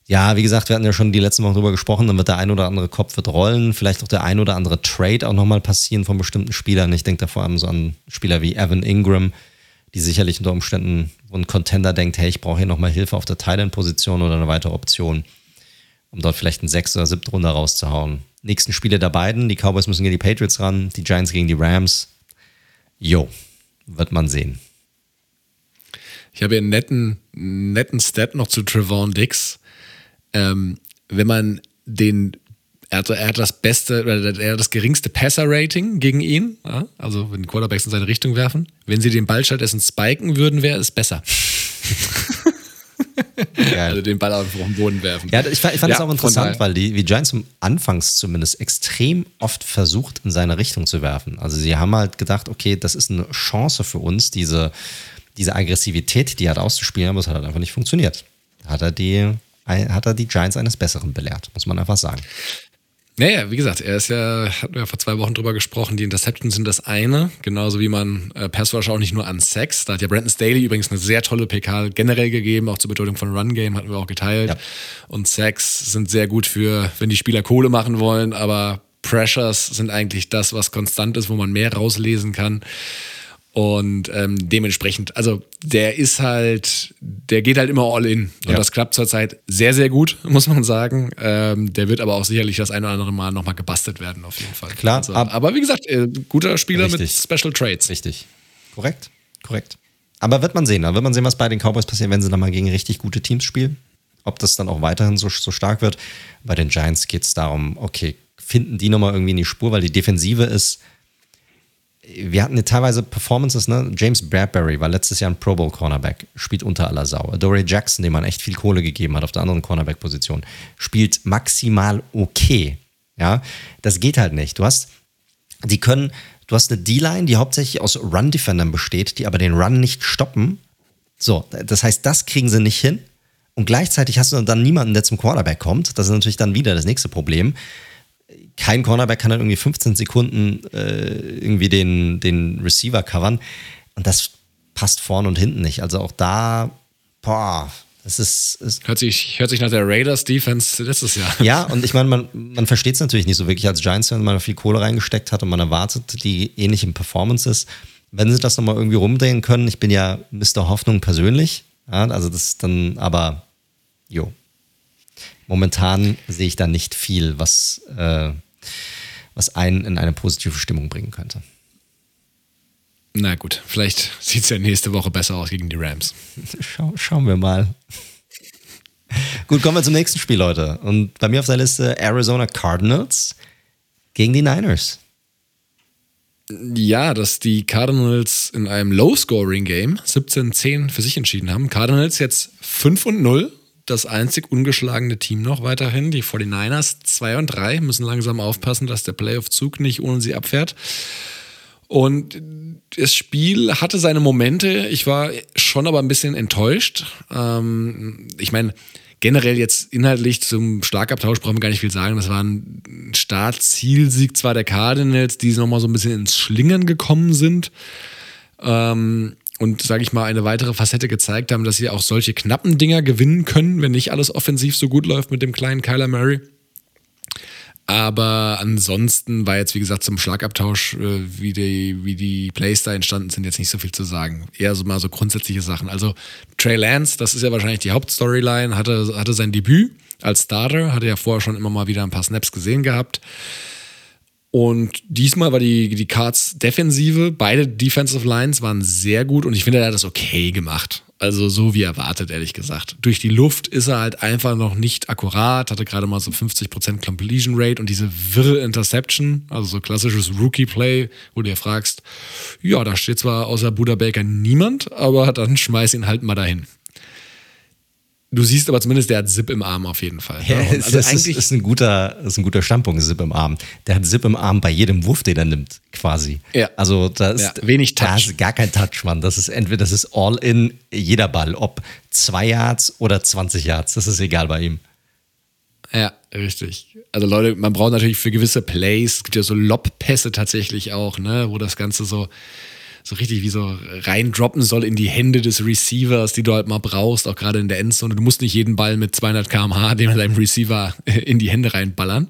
ja, wie gesagt, wir hatten ja schon die letzten Wochen drüber gesprochen, dann wird der ein oder andere Kopf wird rollen, vielleicht auch der ein oder andere Trade auch nochmal passieren von bestimmten Spielern. Ich denke da vor allem so an Spieler wie Evan Ingram, die sicherlich unter Umständen, wo ein Contender denkt, hey, ich brauche hier nochmal Hilfe auf der Thailand-Position oder eine weitere Option, um dort vielleicht einen sechs oder siebten Runde rauszuhauen nächsten Spiele der beiden. Die Cowboys müssen gegen die Patriots ran, die Giants gegen die Rams. Jo, wird man sehen. Ich habe hier einen netten, netten Stat noch zu Trevon Dix. Ähm, wenn man den, er hat, er hat das beste, oder er hat das geringste Passer-Rating gegen ihn, ja? also wenn Quarterbacks in seine Richtung werfen. Wenn sie den Ball stattdessen spiken würden, wäre es besser. also den Ball auf den Boden werfen. Ja, ich, fand, ich fand ja, das auch interessant, weil die, die Giants anfangs zumindest extrem oft versucht, in seine Richtung zu werfen. Also sie haben halt gedacht, okay, das ist eine Chance für uns, diese, diese Aggressivität, die hat auszuspielen, aber es hat halt einfach nicht funktioniert. Hat er die, hat er die Giants eines Besseren belehrt, muss man einfach sagen. Naja, wie gesagt, er ist ja, hatten wir ja vor zwei Wochen drüber gesprochen, die Interceptions sind das eine, genauso wie man äh, Passwatch auch nicht nur an Sex. Da hat ja Brandon Staley übrigens eine sehr tolle PK generell gegeben, auch zur Bedeutung von Run Game hatten wir auch geteilt. Ja. Und Sex sind sehr gut für, wenn die Spieler Kohle machen wollen, aber Pressures sind eigentlich das, was konstant ist, wo man mehr rauslesen kann. Und ähm, dementsprechend, also der ist halt, der geht halt immer all in. Und ja. das klappt zurzeit sehr, sehr gut, muss man sagen. Ähm, der wird aber auch sicherlich das ein oder andere Mal nochmal gebastelt werden, auf jeden Fall. Klar. Also, ab, aber wie gesagt, äh, guter Spieler richtig. mit Special Trades. Richtig. Korrekt. Korrekt. Aber wird man sehen. Da wird man sehen, was bei den Cowboys passiert, wenn sie dann mal gegen richtig gute Teams spielen. Ob das dann auch weiterhin so, so stark wird. Bei den Giants geht es darum, okay, finden die nochmal irgendwie in die Spur, weil die Defensive ist wir hatten teilweise Performances, ne? James Bradbury war letztes Jahr ein Pro Bowl Cornerback, spielt unter aller Sau. Dory Jackson, dem man echt viel Kohle gegeben hat auf der anderen Cornerback-Position, spielt maximal okay. Ja, das geht halt nicht. Du hast, die können, du hast eine D-Line, die hauptsächlich aus Run-Defendern besteht, die aber den Run nicht stoppen. So, das heißt, das kriegen sie nicht hin. Und gleichzeitig hast du dann niemanden, der zum Quarterback kommt. Das ist natürlich dann wieder das nächste Problem kein Cornerback kann dann irgendwie 15 Sekunden äh, irgendwie den, den Receiver covern. Und das passt vorne und hinten nicht. Also auch da, boah, das ist, ist hört, sich, hört sich nach der Raiders Defense letztes Jahr. Ja, und ich meine, man, man versteht es natürlich nicht so wirklich als Giants, wenn man viel Kohle reingesteckt hat und man erwartet die ähnlichen Performances. Wenn sie das nochmal irgendwie rumdrehen können, ich bin ja Mr. Hoffnung persönlich. Ja, also das ist dann, aber jo. Momentan sehe ich da nicht viel, was äh, was einen in eine positive Stimmung bringen könnte. Na gut, vielleicht sieht es ja nächste Woche besser aus gegen die Rams. Schau, schauen wir mal. gut, kommen wir zum nächsten Spiel, Leute. Und bei mir auf der Liste Arizona Cardinals gegen die Niners. Ja, dass die Cardinals in einem Low-Scoring-Game 17-10 für sich entschieden haben. Cardinals jetzt 5 und 0 das einzig ungeschlagene Team noch weiterhin. Die 49ers 2 und 3 müssen langsam aufpassen, dass der Playoff-Zug nicht ohne sie abfährt. Und das Spiel hatte seine Momente. Ich war schon aber ein bisschen enttäuscht. Ähm, ich meine, generell jetzt inhaltlich zum Schlagabtausch brauchen wir gar nicht viel sagen. Das war ein Start-Zielsieg zwar der Cardinals, die nochmal so ein bisschen ins Schlingern gekommen sind. Ähm, und, sage ich mal, eine weitere Facette gezeigt haben, dass sie auch solche knappen Dinger gewinnen können, wenn nicht alles offensiv so gut läuft mit dem kleinen Kyler Murray. Aber ansonsten war jetzt, wie gesagt, zum Schlagabtausch, äh, wie, die, wie die Plays da entstanden sind, jetzt nicht so viel zu sagen. Eher so mal so grundsätzliche Sachen. Also Trey Lance, das ist ja wahrscheinlich die Hauptstoryline, hatte, hatte sein Debüt als Starter, hatte ja vorher schon immer mal wieder ein paar Snaps gesehen gehabt. Und diesmal war die, die Cards Defensive, beide Defensive Lines waren sehr gut und ich finde, er hat das okay gemacht. Also so wie erwartet, ehrlich gesagt. Durch die Luft ist er halt einfach noch nicht akkurat, hatte gerade mal so 50% Completion Rate und diese wirre Interception, also so klassisches Rookie-Play, wo du dir fragst, ja, da steht zwar außer Buda Baker niemand, aber dann schmeiß ihn halt mal dahin. Du siehst aber zumindest, der hat Zip im Arm auf jeden Fall. Ja, also das ist, ist, ein guter, ist ein guter Standpunkt, Zip im Arm. Der hat Zip im Arm bei jedem Wurf, den er nimmt, quasi. Ja. Also da ist, ja, wenig Touch. Da ist gar kein Touch, Mann. Das ist entweder, das ist all in jeder Ball, ob zwei Yards oder 20 Yards, das ist egal bei ihm. Ja, richtig. Also Leute, man braucht natürlich für gewisse Plays, es gibt ja so Lobpässe tatsächlich auch, ne, wo das Ganze so so richtig wie so reindroppen soll in die Hände des Receivers, die du halt mal brauchst, auch gerade in der Endzone. Du musst nicht jeden Ball mit 200 km/h dem deinem Receiver in die Hände reinballern.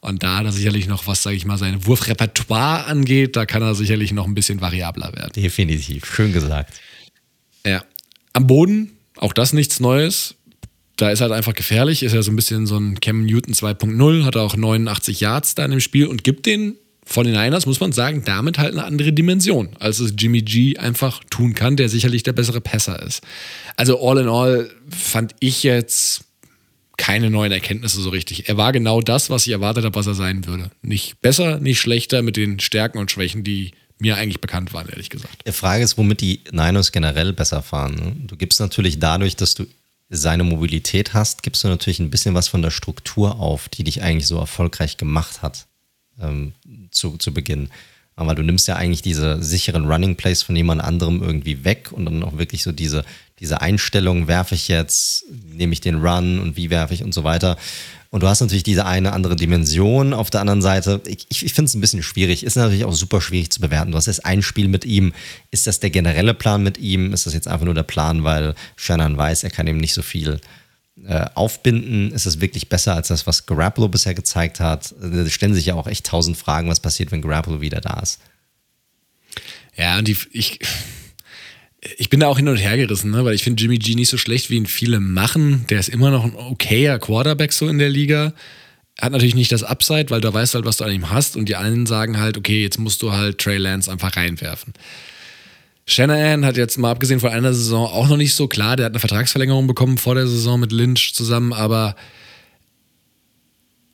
Und da hat er sicherlich noch, was sage ich mal, sein Wurfrepertoire angeht, da kann er sicherlich noch ein bisschen variabler werden. Definitiv, schön gesagt. Ja. Am Boden, auch das nichts Neues. Da ist halt einfach gefährlich, ist ja so ein bisschen so ein Cam Newton 2.0, hat auch 89 Yards da in dem Spiel und gibt den von den Niners, muss man sagen, damit halt eine andere Dimension, als es Jimmy G einfach tun kann, der sicherlich der bessere Passer ist. Also all in all fand ich jetzt keine neuen Erkenntnisse so richtig. Er war genau das, was ich erwartet habe, was er sein würde. Nicht besser, nicht schlechter mit den Stärken und Schwächen, die mir eigentlich bekannt waren, ehrlich gesagt. Die Frage ist, womit die Niners generell besser fahren. Ne? Du gibst natürlich dadurch, dass du seine Mobilität hast, gibst du natürlich ein bisschen was von der Struktur auf, die dich eigentlich so erfolgreich gemacht hat ähm, zu, zu Beginn. Aber du nimmst ja eigentlich diese sicheren Running Plays von jemand anderem irgendwie weg und dann auch wirklich so diese, diese Einstellung, werfe ich jetzt, nehme ich den Run und wie werfe ich und so weiter. Und du hast natürlich diese eine andere Dimension auf der anderen Seite. Ich, ich finde es ein bisschen schwierig. Ist natürlich auch super schwierig zu bewerten. Du hast jetzt ein Spiel mit ihm. Ist das der generelle Plan mit ihm? Ist das jetzt einfach nur der Plan, weil Shannon weiß, er kann ihm nicht so viel äh, aufbinden, ist es wirklich besser als das, was Garoppolo bisher gezeigt hat. Da stellen sich ja auch echt tausend Fragen, was passiert, wenn Garoppolo wieder da ist. Ja, und die, ich, ich bin da auch hin und her gerissen, ne? weil ich finde Jimmy G nicht so schlecht, wie ihn viele machen. Der ist immer noch ein okayer Quarterback so in der Liga. Hat natürlich nicht das Upside, weil du weißt halt, was du an ihm hast. Und die einen sagen halt, okay, jetzt musst du halt Trey Lance einfach reinwerfen. Shanahan hat jetzt mal abgesehen von einer Saison auch noch nicht so klar, der hat eine Vertragsverlängerung bekommen vor der Saison mit Lynch zusammen, aber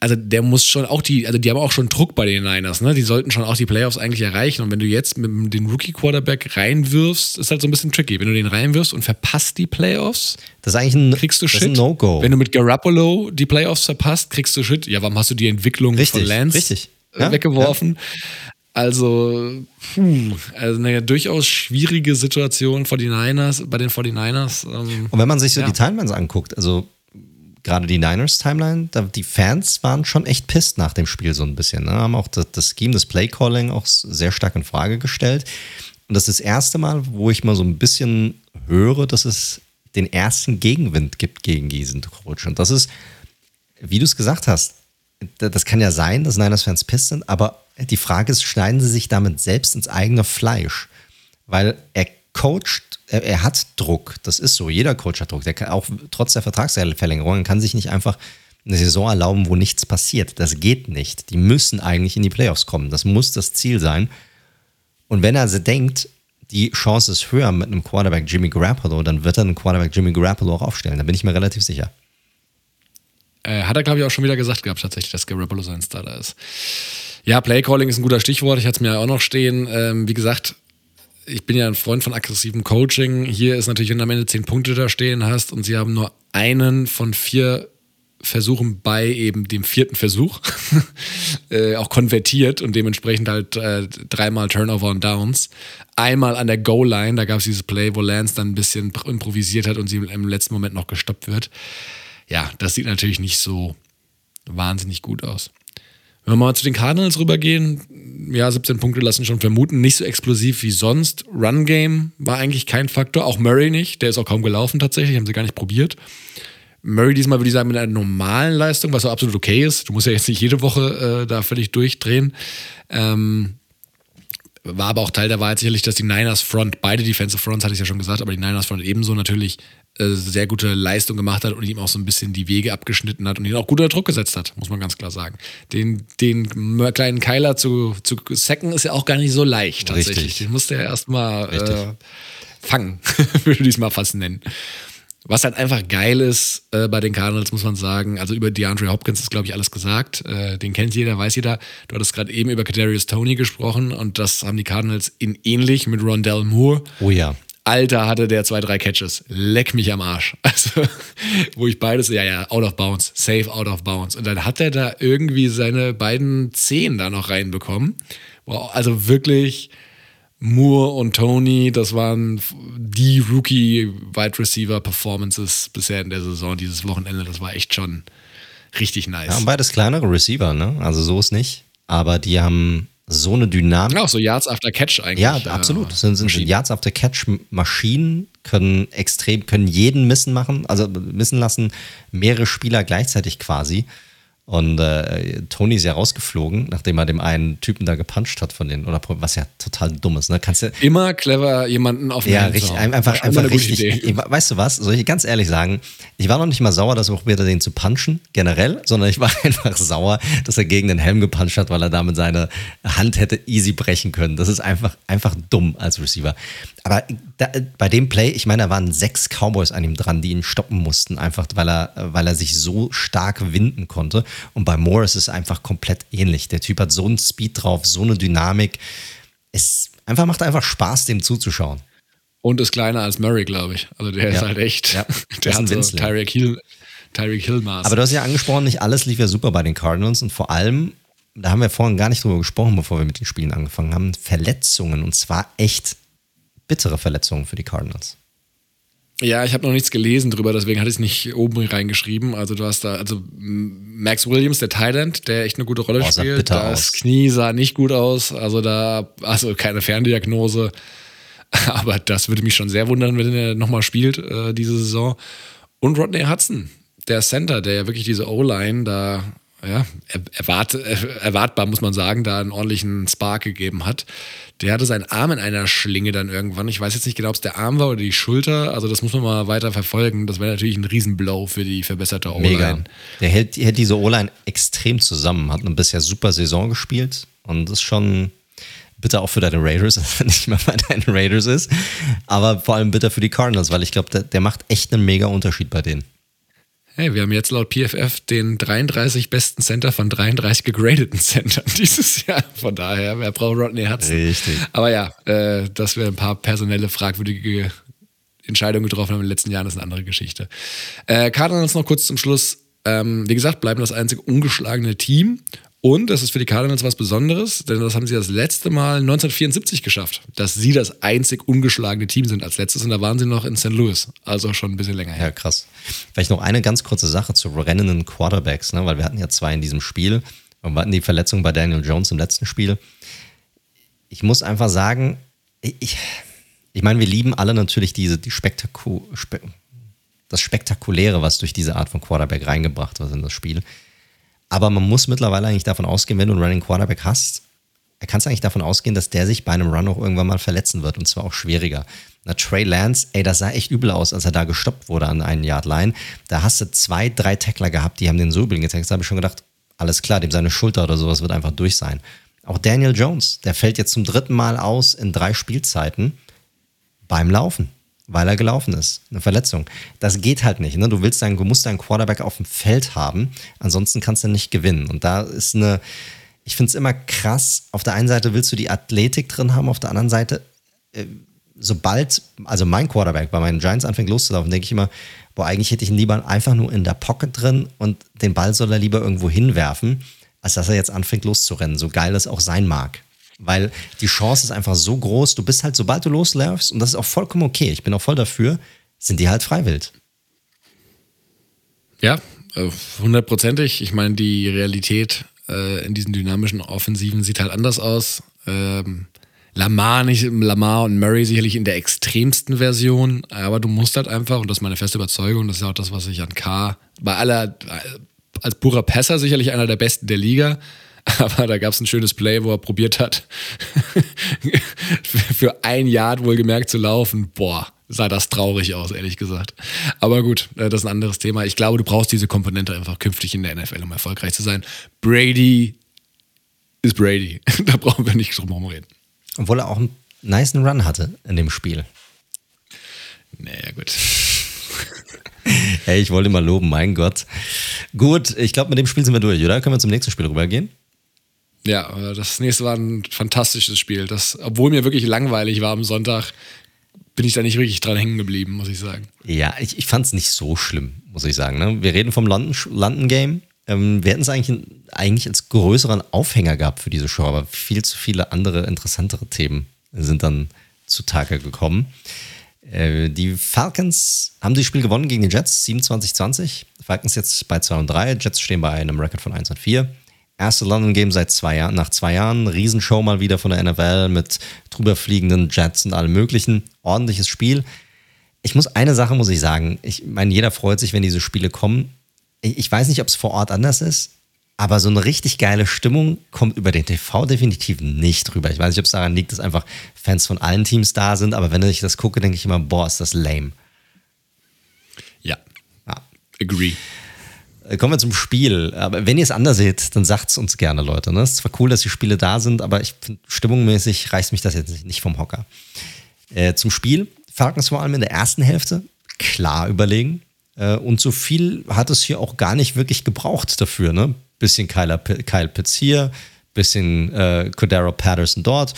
also der muss schon auch die, also die haben auch schon Druck bei den Niners, ne? Die sollten schon auch die Playoffs eigentlich erreichen. Und wenn du jetzt mit dem Rookie-Quarterback reinwirfst, ist halt so ein bisschen tricky. Wenn du den reinwirfst und verpasst die Playoffs, das ist eigentlich ein, kriegst du Shit. No-Go. Wenn du mit Garoppolo die Playoffs verpasst, kriegst du Shit. Ja, warum hast du die Entwicklung richtig, von Lance richtig. Ja, weggeworfen? Ja. Also, puh, also eine durchaus schwierige Situation für die Niners, bei den 49ers. Ähm, Und wenn man sich so ja. die Timelines anguckt, also gerade die Niners-Timeline, die Fans waren schon echt pisst nach dem Spiel so ein bisschen. Ne? Haben auch das, das Scheme, das Play-Calling auch sehr stark in Frage gestellt. Und das ist das erste Mal, wo ich mal so ein bisschen höre, dass es den ersten Gegenwind gibt gegen diesen Coach. Und das ist, wie du es gesagt hast, das kann ja sein, dass Niners-Fans pisst sind, aber die Frage ist, schneiden sie sich damit selbst ins eigene Fleisch? Weil er coacht, er, er hat Druck, das ist so, jeder Coach hat Druck, der kann auch trotz der Vertragsverlängerung kann sich nicht einfach eine Saison erlauben, wo nichts passiert. Das geht nicht. Die müssen eigentlich in die Playoffs kommen. Das muss das Ziel sein. Und wenn er denkt, die Chance ist höher mit einem Quarterback Jimmy Garoppolo, dann wird er einen Quarterback Jimmy Garoppolo auch aufstellen. Da bin ich mir relativ sicher. Äh, hat er, glaube ich, auch schon wieder gesagt gehabt, tatsächlich, dass Garoppolo sein Starter ist. Ja, Playcalling ist ein guter Stichwort. Ich hatte es mir ja auch noch stehen. Ähm, wie gesagt, ich bin ja ein Freund von aggressivem Coaching. Hier ist natürlich, wenn du am Ende zehn Punkte da stehen hast und sie haben nur einen von vier Versuchen bei eben dem vierten Versuch äh, auch konvertiert und dementsprechend halt äh, dreimal Turnover und Downs. Einmal an der Goal-Line, da gab es dieses Play, wo Lance dann ein bisschen improvisiert hat und sie im letzten Moment noch gestoppt wird ja, das sieht natürlich nicht so wahnsinnig gut aus. Wenn wir mal zu den Cardinals rübergehen, ja, 17 Punkte lassen schon vermuten, nicht so explosiv wie sonst. Run Game war eigentlich kein Faktor, auch Murray nicht, der ist auch kaum gelaufen tatsächlich, haben sie gar nicht probiert. Murray diesmal, würde ich sagen, mit einer normalen Leistung, was so absolut okay ist. Du musst ja jetzt nicht jede Woche äh, da völlig durchdrehen. Ähm, war aber auch Teil der Wahrheit sicherlich, dass die Niners Front, beide Defensive Fronts, hatte ich ja schon gesagt, aber die Niners Front ebenso natürlich äh, sehr gute Leistung gemacht hat und ihm auch so ein bisschen die Wege abgeschnitten hat und ihn auch gut unter Druck gesetzt hat, muss man ganz klar sagen. Den, den kleinen Keiler zu, zu sacken ist ja auch gar nicht so leicht tatsächlich. Richtig. Den musste er erstmal äh, fangen, würde ich es mal fast nennen. Was halt einfach geil ist äh, bei den Cardinals, muss man sagen, also über DeAndre Hopkins ist, glaube ich, alles gesagt. Äh, den kennt jeder, weiß jeder. Du hattest gerade eben über Kadarius Tony gesprochen und das haben die Cardinals in ähnlich mit Rondell Moore. Oh ja. Alter, hatte der zwei, drei Catches. Leck mich am Arsch. Also, wo ich beides, ja, ja, out of bounds, safe out of bounds. Und dann hat er da irgendwie seine beiden Zehen da noch reinbekommen. Wow, also wirklich Moore und Tony, das waren die Rookie-Wide Receiver-Performances bisher in der Saison, dieses Wochenende. Das war echt schon richtig nice. Ja, beides kleinere Receiver, ne? Also so ist nicht. Aber die haben so eine Dynamik. Ja, auch so Yards after Catch eigentlich. Ja, absolut. Das sind, sind Yards after Catch Maschinen, können extrem, können jeden missen machen, also missen lassen, mehrere Spieler gleichzeitig quasi. Und äh, Tony ist ja rausgeflogen, nachdem er dem einen Typen da gepuncht hat von denen, oder was ja total dumm ist. Ne? Kannst ja, Immer clever jemanden auf den Ja, richtig, einfach, einfach richtig. Ich, weißt du was, soll ich ganz ehrlich sagen, ich war noch nicht mal sauer, dass er probiert hat, den zu punchen, generell, sondern ich war einfach sauer, dass er gegen den Helm gepuncht hat, weil er damit seine Hand hätte easy brechen können. Das ist einfach, einfach dumm als Receiver. Aber da, bei dem Play, ich meine, da waren sechs Cowboys an ihm dran, die ihn stoppen mussten, einfach weil er, weil er sich so stark winden konnte. Und bei Morris ist es einfach komplett ähnlich. Der Typ hat so einen Speed drauf, so eine Dynamik. Es einfach macht einfach Spaß, dem zuzuschauen. Und ist kleiner als Murray, glaube ich. Also der ja. ist halt echt. Ja. Der hat so Tyreek Hill, Tyreek Hill Maß. Aber du hast ja angesprochen, nicht alles lief ja super bei den Cardinals und vor allem, da haben wir vorhin gar nicht drüber gesprochen, bevor wir mit den Spielen angefangen haben, Verletzungen und zwar echt bittere Verletzungen für die Cardinals. Ja, ich habe noch nichts gelesen drüber, deswegen hatte ich es nicht oben reingeschrieben. Also du hast da, also Max Williams, der Thailand, der echt eine gute Rolle oh, spielt. Das aus. Knie sah nicht gut aus. Also da, also keine Ferndiagnose. Aber das würde mich schon sehr wundern, wenn er nochmal spielt, äh, diese Saison. Und Rodney Hudson, der Center, der ja wirklich diese O-Line da ja, erwart, erwartbar, muss man sagen, da einen ordentlichen Spark gegeben hat. Der hatte seinen Arm in einer Schlinge dann irgendwann. Ich weiß jetzt nicht genau, ob es der Arm war oder die Schulter. Also das muss man mal weiter verfolgen. Das wäre natürlich ein Riesenblow für die verbesserte O-Line. Mega. Der hält, hält diese O-Line extrem zusammen. Hat eine bisher super Saison gespielt. Und ist schon bitter auch für deine Raiders, er nicht mehr bei deinen Raiders ist. Aber vor allem bitter für die Cardinals, weil ich glaube, der, der macht echt einen mega Unterschied bei denen. Hey, wir haben jetzt laut PFF den 33 besten Center von 33 gegradeten Centern dieses Jahr. Von daher, wer braucht Rodney Hudson? Richtig. Aber ja, äh, dass wir ein paar personelle fragwürdige Entscheidungen getroffen haben in den letzten Jahren, ist eine andere Geschichte. Äh, Cardinals noch kurz zum Schluss. Ähm, wie gesagt, bleiben das einzige ungeschlagene Team und das ist für die Cardinals was Besonderes, denn das haben sie das letzte Mal 1974 geschafft, dass sie das einzig ungeschlagene Team sind als letztes. Und da waren sie noch in St. Louis, also schon ein bisschen länger her. Ja, krass. Vielleicht noch eine ganz kurze Sache zu rennenden Quarterbacks, ne? weil wir hatten ja zwei in diesem Spiel. Und hatten die Verletzung bei Daniel Jones im letzten Spiel. Ich muss einfach sagen, ich, ich meine, wir lieben alle natürlich diese, die Spektaku, spe, das Spektakuläre, was durch diese Art von Quarterback reingebracht wird in das Spiel. Aber man muss mittlerweile eigentlich davon ausgehen, wenn du einen Running Quarterback hast, kannst du eigentlich davon ausgehen, dass der sich bei einem Run auch irgendwann mal verletzen wird und zwar auch schwieriger. Na, Trey Lance, ey, das sah echt übel aus, als er da gestoppt wurde an einen Yard Line. Da hast du zwei, drei Tackler gehabt, die haben den so übel gezeigt. Da habe ich schon gedacht, alles klar, dem seine Schulter oder sowas wird einfach durch sein. Auch Daniel Jones, der fällt jetzt zum dritten Mal aus in drei Spielzeiten beim Laufen weil er gelaufen ist. Eine Verletzung. Das geht halt nicht. Ne? Du willst deinen, du musst deinen Quarterback auf dem Feld haben, ansonsten kannst du nicht gewinnen. Und da ist eine, ich finde es immer krass. Auf der einen Seite willst du die Athletik drin haben, auf der anderen Seite, äh, sobald, also mein Quarterback bei meinen Giants anfängt loszulaufen, denke ich immer, boah, eigentlich hätte ich ihn lieber einfach nur in der Pocket drin und den Ball soll er lieber irgendwo hinwerfen, als dass er jetzt anfängt loszurennen, so geil es auch sein mag weil die Chance ist einfach so groß. Du bist halt, sobald du losläufst, und das ist auch vollkommen okay, ich bin auch voll dafür, sind die halt freiwillig. Ja, äh, hundertprozentig. Ich meine, die Realität äh, in diesen dynamischen Offensiven sieht halt anders aus. Ähm, Lamar nicht, Lamar und Murray sicherlich in der extremsten Version, aber du musst halt einfach, und das ist meine feste Überzeugung, das ist auch das, was ich an K bei aller, als purer Passer sicherlich einer der besten der Liga, aber da gab es ein schönes Play, wo er probiert hat, für ein Yard wohlgemerkt zu laufen. Boah, sah das traurig aus, ehrlich gesagt. Aber gut, äh, das ist ein anderes Thema. Ich glaube, du brauchst diese Komponente einfach künftig in der NFL, um erfolgreich zu sein. Brady ist Brady. da brauchen wir nicht drum herum reden. Obwohl er auch einen nice Run hatte in dem Spiel. Naja, gut. hey, ich wollte mal loben, mein Gott. Gut, ich glaube, mit dem Spiel sind wir durch, oder? Können wir zum nächsten Spiel rübergehen? Ja, das nächste war ein fantastisches Spiel. Das, obwohl mir wirklich langweilig war am Sonntag, bin ich da nicht wirklich dran hängen geblieben, muss ich sagen. Ja, ich, ich fand es nicht so schlimm, muss ich sagen. Ne? Wir reden vom London, London Game. Ähm, wir hätten es eigentlich, eigentlich als größeren Aufhänger gehabt für diese Show, aber viel zu viele andere interessantere Themen sind dann zutage gekommen. Äh, die Falcons haben das Spiel gewonnen gegen die Jets, 27-20. Falcons jetzt bei 2 und 3, Jets stehen bei einem Record von 1 und 4. Erste London Game seit zwei Jahren, nach zwei Jahren. Riesenshow mal wieder von der NFL mit drüberfliegenden Jets und allem möglichen. Ordentliches Spiel. Ich muss eine Sache muss ich sagen. Ich meine, jeder freut sich, wenn diese Spiele kommen. Ich weiß nicht, ob es vor Ort anders ist, aber so eine richtig geile Stimmung kommt über den TV definitiv nicht rüber. Ich weiß nicht, ob es daran liegt, dass einfach Fans von allen Teams da sind, aber wenn ich das gucke, denke ich immer, boah, ist das lame. Ja. ja. Agree. Äh, kommen wir zum Spiel. Aber wenn ihr es anders seht, dann sagt es uns gerne, Leute. Ne? Es ist zwar cool, dass die Spiele da sind, aber ich finde, stimmungsmäßig reißt mich das jetzt nicht vom Hocker. Äh, zum Spiel. Falcons vor allem in der ersten Hälfte klar überlegen. Äh, und so viel hat es hier auch gar nicht wirklich gebraucht dafür. Ne? Bisschen Kyle, Kyle Pitts hier, bisschen äh, Cordero Patterson dort.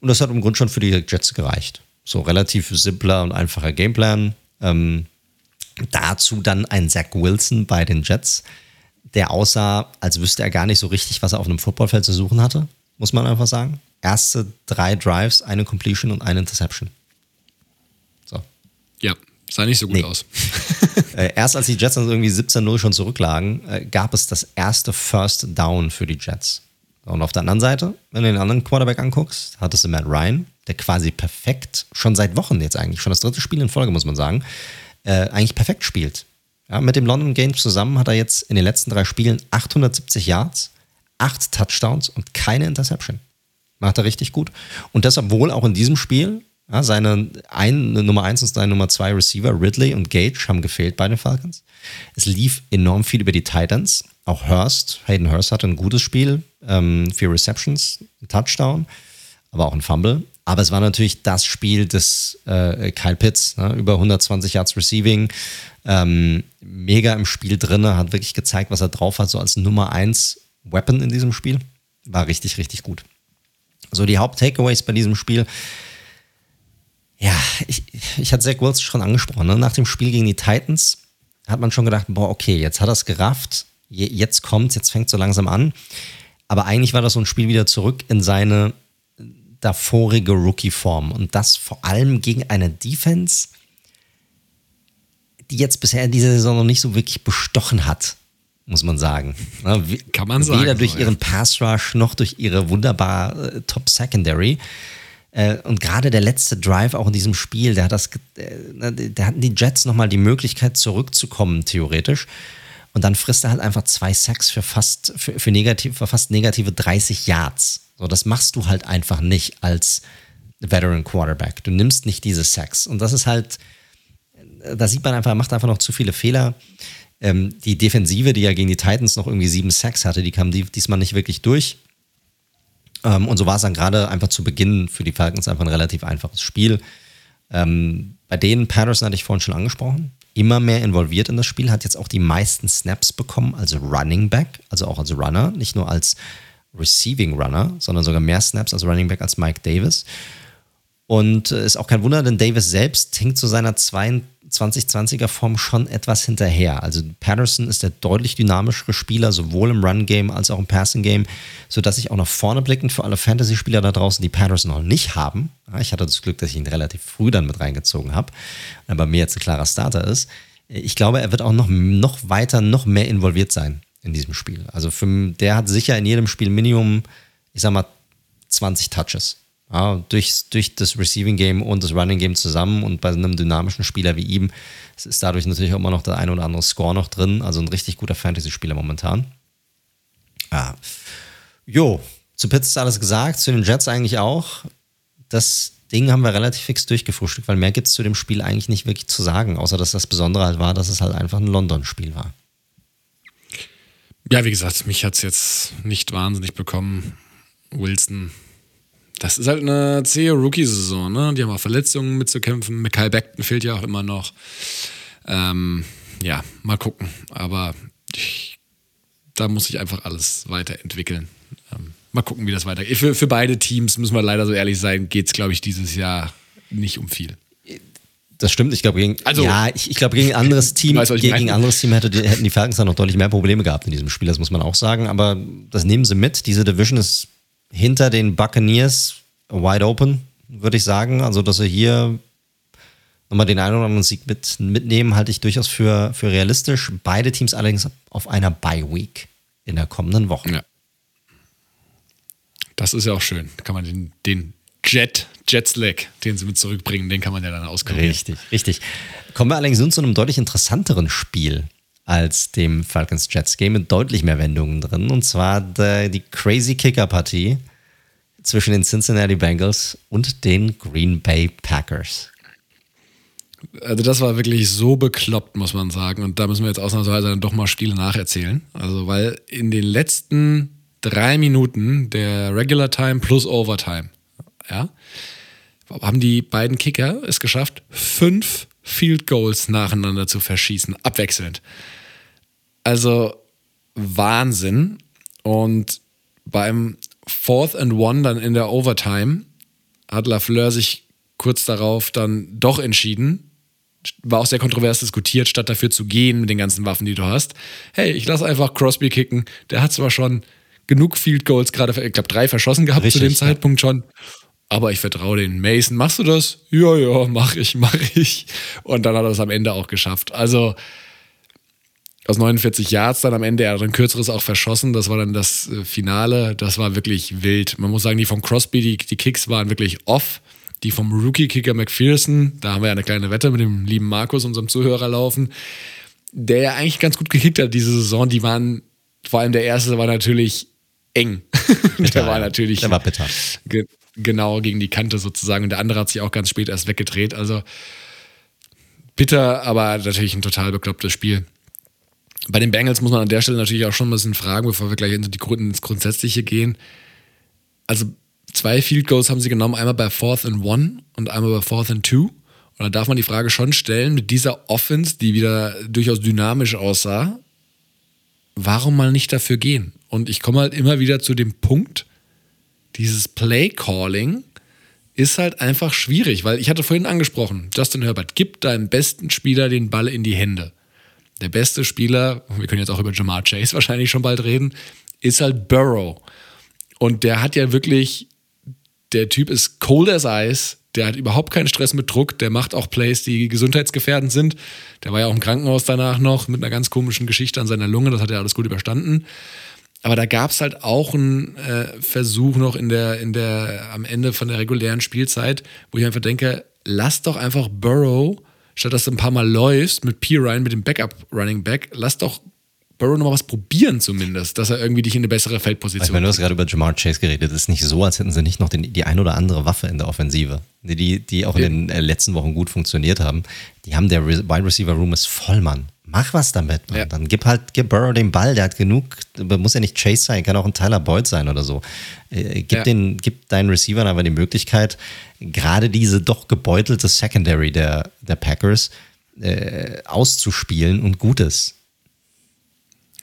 Und das hat im Grunde schon für die Jets gereicht. So relativ simpler und einfacher Gameplan. Ähm, Dazu dann ein Zach Wilson bei den Jets, der aussah, als wüsste er gar nicht so richtig, was er auf einem Footballfeld zu suchen hatte, muss man einfach sagen. Erste drei Drives, eine Completion und eine Interception. So. Ja, sah nicht so gut nee. aus. Äh, erst als die Jets dann irgendwie 17-0 schon zurücklagen, äh, gab es das erste First Down für die Jets. Und auf der anderen Seite, wenn du den anderen Quarterback anguckst, hattest du Matt Ryan, der quasi perfekt, schon seit Wochen jetzt eigentlich, schon das dritte Spiel in Folge, muss man sagen, äh, eigentlich perfekt spielt. Ja, mit dem London Games zusammen hat er jetzt in den letzten drei Spielen 870 Yards, acht Touchdowns und keine Interception. Macht er richtig gut. Und deshalb wohl auch in diesem Spiel, ja, seine ein, Nummer 1 und seine Nummer 2 Receiver, Ridley und Gage, haben gefehlt bei den Falcons. Es lief enorm viel über die Titans. Auch Hurst, Hayden Hurst hatte ein gutes Spiel, ähm, vier Receptions, ein Touchdown, aber auch ein Fumble. Aber es war natürlich das Spiel des äh, Kyle Pitts, ne? über 120 Yards Receiving, ähm, mega im Spiel drin, hat wirklich gezeigt, was er drauf hat, so als Nummer 1 Weapon in diesem Spiel. War richtig, richtig gut. So, die Haupt-Takeaways bei diesem Spiel. Ja, ich, ich hatte Zach Wills schon angesprochen. Ne? Nach dem Spiel gegen die Titans hat man schon gedacht, boah, okay, jetzt hat er es gerafft, jetzt kommt, jetzt fängt so langsam an. Aber eigentlich war das so ein Spiel wieder zurück in seine davorige Rookie-Form. Und das vor allem gegen eine Defense, die jetzt bisher in dieser Saison noch nicht so wirklich bestochen hat, muss man sagen. Kann man sagen. Weder durch ihren Pass-Rush noch durch ihre wunderbare äh, Top-Secondary. Äh, und gerade der letzte Drive auch in diesem Spiel, der hat das, äh, der hatten die Jets nochmal die Möglichkeit zurückzukommen, theoretisch. Und dann frisst er halt einfach zwei Sacks für fast, für, für, negativ, für fast negative 30 Yards. So, das machst du halt einfach nicht als Veteran Quarterback. Du nimmst nicht diese Sacks. Und das ist halt, da sieht man einfach, er macht einfach noch zu viele Fehler. Ähm, die Defensive, die ja gegen die Titans noch irgendwie sieben Sacks hatte, die kam diesmal nicht wirklich durch. Ähm, und so war es dann gerade einfach zu Beginn für die Falcons einfach ein relativ einfaches Spiel. Ähm, bei denen, Patterson hatte ich vorhin schon angesprochen, immer mehr involviert in das Spiel, hat jetzt auch die meisten Snaps bekommen, also Running Back, also auch als Runner, nicht nur als Receiving Runner, sondern sogar mehr Snaps als Running Back als Mike Davis. Und äh, ist auch kein Wunder, denn Davis selbst hinkt zu seiner 2020er Form schon etwas hinterher. Also Patterson ist der deutlich dynamischere Spieler, sowohl im Run-Game als auch im Passing-Game, sodass ich auch nach vorne blickend für alle Fantasy-Spieler da draußen, die Patterson noch nicht haben, ich hatte das Glück, dass ich ihn relativ früh dann mit reingezogen habe, bei mir jetzt ein klarer Starter ist, ich glaube, er wird auch noch, noch weiter, noch mehr involviert sein in diesem Spiel. Also für, der hat sicher in jedem Spiel Minimum, ich sag mal, 20 Touches. Ja, durch, durch das Receiving Game und das Running Game zusammen und bei einem dynamischen Spieler wie ihm ist dadurch natürlich auch immer noch der ein oder andere Score noch drin. Also ein richtig guter Fantasy-Spieler momentan. Ja. Jo, zu Pitts ist alles gesagt, zu den Jets eigentlich auch. Das Ding haben wir relativ fix durchgefrühstückt, weil mehr gibt es zu dem Spiel eigentlich nicht wirklich zu sagen, außer dass das Besondere halt war, dass es halt einfach ein London-Spiel war. Ja, wie gesagt, mich hat es jetzt nicht wahnsinnig bekommen. Wilson, das ist halt eine zähe Rookie-Saison, ne? Die haben auch Verletzungen mitzukämpfen. Mikhail Beckton fehlt ja auch immer noch. Ähm, ja, mal gucken. Aber ich, da muss sich einfach alles weiterentwickeln. Ähm, mal gucken, wie das weitergeht. Für, für beide Teams, müssen wir leider so ehrlich sein, geht es, glaube ich, dieses Jahr nicht um viel. Das stimmt, ich glaube gegen also, ja, ich, ich glaube gegen ein anderes Team, weißt, gegen ein anderes Team hätte, hätten die Falcons dann noch deutlich mehr Probleme gehabt in diesem Spiel, das muss man auch sagen, aber das nehmen sie mit. Diese Division ist hinter den Buccaneers wide open, würde ich sagen. Also, dass sie hier nochmal den einen oder anderen Sieg mit, mitnehmen, halte ich durchaus für, für realistisch. Beide Teams allerdings auf einer Bye Week in der kommenden Woche. Ja. Das ist ja auch schön. Da kann man den, den Jet, Jetslag, den sie mit zurückbringen, den kann man ja dann auskurieren. Richtig, richtig. Kommen wir allerdings nun zu einem deutlich interessanteren Spiel als dem Falcons Jets Game mit deutlich mehr Wendungen drin. Und zwar die, Crazy Kicker Partie zwischen den Cincinnati Bengals und den Green Bay Packers. Also das war wirklich so bekloppt, muss man sagen. Und da müssen wir jetzt ausnahmsweise dann doch mal Spiele nacherzählen. Also weil in den letzten drei Minuten der Regular Time plus Overtime, ja, haben die beiden Kicker es geschafft, fünf Field Goals nacheinander zu verschießen, abwechselnd. Also Wahnsinn. Und beim Fourth and One dann in der Overtime hat Lafleur sich kurz darauf dann doch entschieden, war auch sehr kontrovers diskutiert, statt dafür zu gehen mit den ganzen Waffen, die du hast. Hey, ich lasse einfach Crosby kicken. Der hat zwar schon genug Field Goals gerade, ich glaube, drei verschossen gehabt Richtig, zu dem Zeitpunkt schon. Aber ich vertraue den Mason. Machst du das? Ja, ja, mach ich, mach ich. Und dann hat er es am Ende auch geschafft. Also aus 49 Yards dann am Ende, er hat ein kürzeres auch verschossen. Das war dann das äh, Finale. Das war wirklich wild. Man muss sagen, die vom Crosby, die, die Kicks waren wirklich off. Die vom Rookie-Kicker McPherson, da haben wir ja eine kleine Wette mit dem lieben Markus, unserem Zuhörer, laufen, der ja eigentlich ganz gut gekickt hat diese Saison. Die waren, vor allem der erste war natürlich eng. Der war natürlich. Der war bitter. Ge genau gegen die Kante sozusagen. Und der andere hat sich auch ganz spät erst weggedreht. Also bitter, aber natürlich ein total beklopptes Spiel. Bei den Bengals muss man an der Stelle natürlich auch schon ein bisschen fragen, bevor wir gleich ins Grundsätzliche gehen. Also zwei Field Goals haben sie genommen, einmal bei Fourth and One und einmal bei Fourth and Two. Und da darf man die Frage schon stellen, mit dieser Offense, die wieder durchaus dynamisch aussah, warum mal nicht dafür gehen? Und ich komme halt immer wieder zu dem Punkt, dieses Play Calling ist halt einfach schwierig, weil ich hatte vorhin angesprochen, Justin Herbert, gib deinem besten Spieler den Ball in die Hände. Der beste Spieler, wir können jetzt auch über Jamar Chase wahrscheinlich schon bald reden, ist halt Burrow. Und der hat ja wirklich, der Typ ist cold as ice, der hat überhaupt keinen Stress mit Druck, der macht auch Plays, die gesundheitsgefährdend sind. Der war ja auch im Krankenhaus danach noch mit einer ganz komischen Geschichte an seiner Lunge, das hat er alles gut überstanden. Aber da gab es halt auch einen äh, Versuch noch in der, in der, am Ende von der regulären Spielzeit, wo ich einfach denke, lass doch einfach Burrow, statt dass du ein paar Mal läufst mit P. Ryan, mit dem Backup Running Back, lass doch Burrow noch mal was probieren zumindest, dass er irgendwie dich in eine bessere Feldposition Ich meine, du hast gerade über Jamar Chase geredet. Es ist nicht so, als hätten sie nicht noch den, die ein oder andere Waffe in der Offensive, die, die auch in den äh, letzten Wochen gut funktioniert haben. Die haben, der Wide Receiver Room ist voll, Mann. Mach was damit, Mann. Ja. Dann gib halt, gib Burrow den Ball, der hat genug, muss ja nicht Chase sein, kann auch ein Tyler Boyd sein oder so. Äh, gib, ja. den, gib deinen Receivern aber die Möglichkeit, gerade diese doch gebeutelte Secondary der, der Packers äh, auszuspielen und Gutes.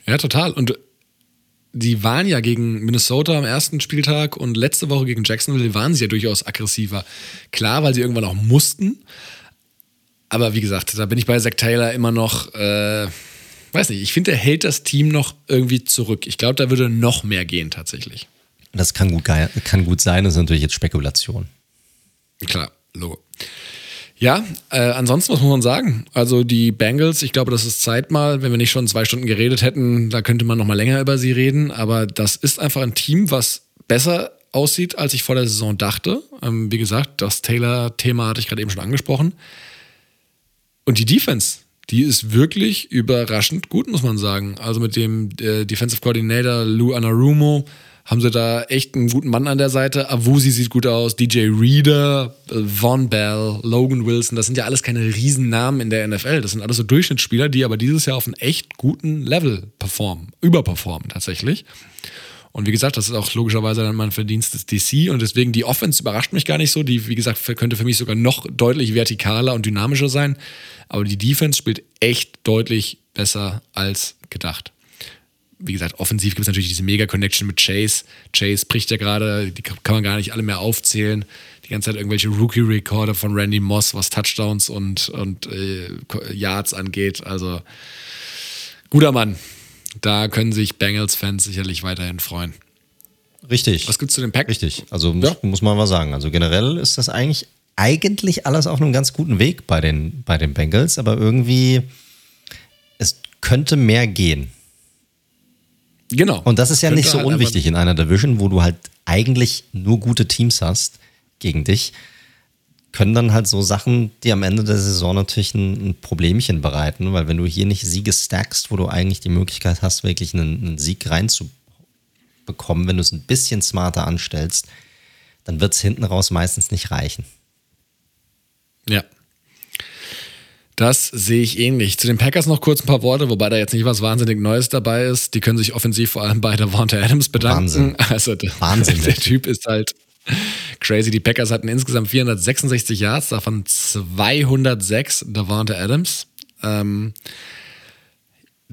Ja, total. Und die waren ja gegen Minnesota am ersten Spieltag und letzte Woche gegen Jacksonville waren sie ja durchaus aggressiver. Klar, weil sie irgendwann auch mussten. Aber wie gesagt, da bin ich bei Zach Taylor immer noch, äh, weiß nicht, ich finde, er hält das Team noch irgendwie zurück. Ich glaube, da würde noch mehr gehen tatsächlich. Das kann gut, kann gut sein, das ist natürlich jetzt Spekulation. Klar, Logo. Ja, äh, ansonsten, was muss man sagen? Also die Bengals, ich glaube, das ist Zeit mal, wenn wir nicht schon zwei Stunden geredet hätten, da könnte man noch mal länger über sie reden, aber das ist einfach ein Team, was besser aussieht, als ich vor der Saison dachte. Ähm, wie gesagt, das Taylor-Thema hatte ich gerade eben schon angesprochen. Und die Defense, die ist wirklich überraschend gut, muss man sagen. Also mit dem äh, Defensive Coordinator Lou Anarumo haben sie da echt einen guten Mann an der Seite. Avusi sieht gut aus, DJ Reader, Von Bell, Logan Wilson, das sind ja alles keine Riesennamen in der NFL. Das sind alles so Durchschnittsspieler, die aber dieses Jahr auf einem echt guten Level performen, überperformen tatsächlich. Und wie gesagt, das ist auch logischerweise dann mein Verdienst des DC und deswegen die Offense überrascht mich gar nicht so. Die, wie gesagt, könnte für mich sogar noch deutlich vertikaler und dynamischer sein. Aber die Defense spielt echt deutlich besser als gedacht. Wie gesagt, offensiv gibt es natürlich diese Mega-Connection mit Chase. Chase bricht ja gerade, die kann man gar nicht alle mehr aufzählen. Die ganze Zeit irgendwelche Rookie-Recorder von Randy Moss, was Touchdowns und, und äh, Yards angeht. Also guter Mann. Da können sich Bengals-Fans sicherlich weiterhin freuen. Richtig. Was gibt's zu den Packs? Richtig. Also muss, ja. muss man mal sagen. Also generell ist das eigentlich, eigentlich alles auf einem ganz guten Weg bei den, bei den Bengals, aber irgendwie, es könnte mehr gehen. Genau. Und das ist ja nicht so halt unwichtig in einer Division, wo du halt eigentlich nur gute Teams hast gegen dich können dann halt so Sachen, die am Ende der Saison natürlich ein, ein Problemchen bereiten, weil wenn du hier nicht Siege stackst, wo du eigentlich die Möglichkeit hast, wirklich einen, einen Sieg reinzubekommen, wenn du es ein bisschen smarter anstellst, dann wird es hinten raus meistens nicht reichen. Ja. Das sehe ich ähnlich. Zu den Packers noch kurz ein paar Worte, wobei da jetzt nicht was wahnsinnig Neues dabei ist. Die können sich offensiv vor allem bei der Devonta Adams bedanken. Wahnsinn. Also der, Wahnsinn. der Typ ist halt Crazy. Die Packers hatten insgesamt 466 Yards, davon 206 Davante Adams. Ähm,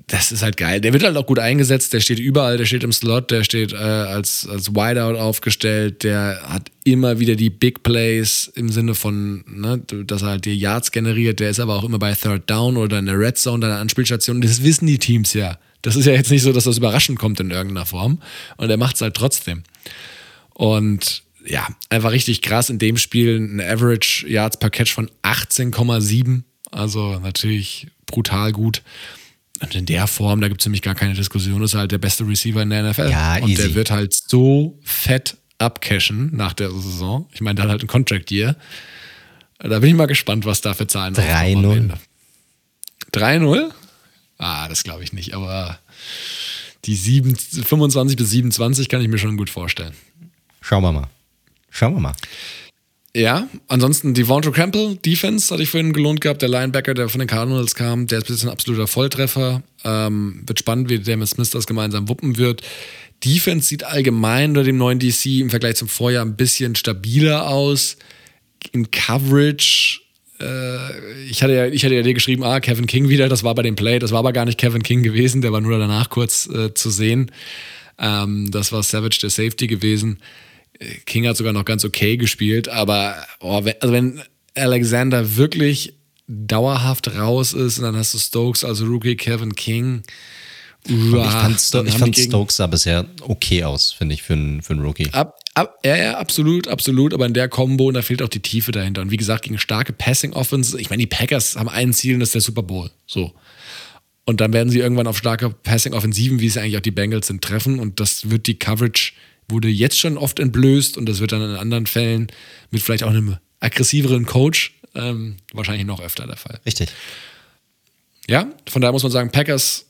das ist halt geil. Der wird halt auch gut eingesetzt. Der steht überall. Der steht im Slot. Der steht äh, als, als Wideout aufgestellt. Der hat immer wieder die Big Plays im Sinne von, ne, dass er halt die Yards generiert. Der ist aber auch immer bei Third Down oder in der Red Zone, deiner Anspielstation. Das wissen die Teams ja. Das ist ja jetzt nicht so, dass das überraschend kommt in irgendeiner Form. Und er macht es halt trotzdem. Und ja, einfach richtig krass in dem Spiel ein Average Yards per Catch von 18,7. Also natürlich brutal gut. Und in der Form, da gibt es nämlich gar keine Diskussion, ist halt der beste Receiver in der NFL. Ja, und easy. der wird halt so fett abcashen nach der Saison. Ich meine, dann halt ein Contract Year. Da bin ich mal gespannt, was da für Zahlen 3-0. 3-0? Ah, das glaube ich nicht, aber die 7, 25 bis 27 kann ich mir schon gut vorstellen. Schauen wir mal. Schauen wir mal. Ja, ansonsten die Devonta Campbell, Defense, hatte ich vorhin gelohnt gehabt. Der Linebacker, der von den Cardinals kam, der ist bis ein absoluter Volltreffer. Ähm, wird spannend, wie der mit Smith das gemeinsam wuppen wird. Defense sieht allgemein unter dem neuen DC im Vergleich zum Vorjahr ein bisschen stabiler aus. In Coverage, äh, ich, hatte ja, ich hatte ja dir geschrieben, ah, Kevin King wieder, das war bei dem Play, das war aber gar nicht Kevin King gewesen, der war nur danach kurz äh, zu sehen. Ähm, das war Savage, der Safety gewesen. King hat sogar noch ganz okay gespielt, aber oh, wenn, also wenn Alexander wirklich dauerhaft raus ist, dann hast du Stokes, also Rookie Kevin King. Uah, ich fand, Sto ich fand Stokes sah bisher okay aus, finde ich, für einen, für einen Rookie. Ab, ab, ja, ja, absolut, absolut. Aber in der Combo, da fehlt auch die Tiefe dahinter. Und wie gesagt, gegen starke Passing-Offense, ich meine, die Packers haben ein Ziel und das ist der Super Bowl. So. Und dann werden sie irgendwann auf starke Passing-Offensiven, wie es eigentlich auch die Bengals sind, treffen. Und das wird die Coverage wurde jetzt schon oft entblößt und das wird dann in anderen Fällen mit vielleicht auch einem aggressiveren Coach ähm, wahrscheinlich noch öfter der Fall. Richtig. Ja, von daher muss man sagen, Packers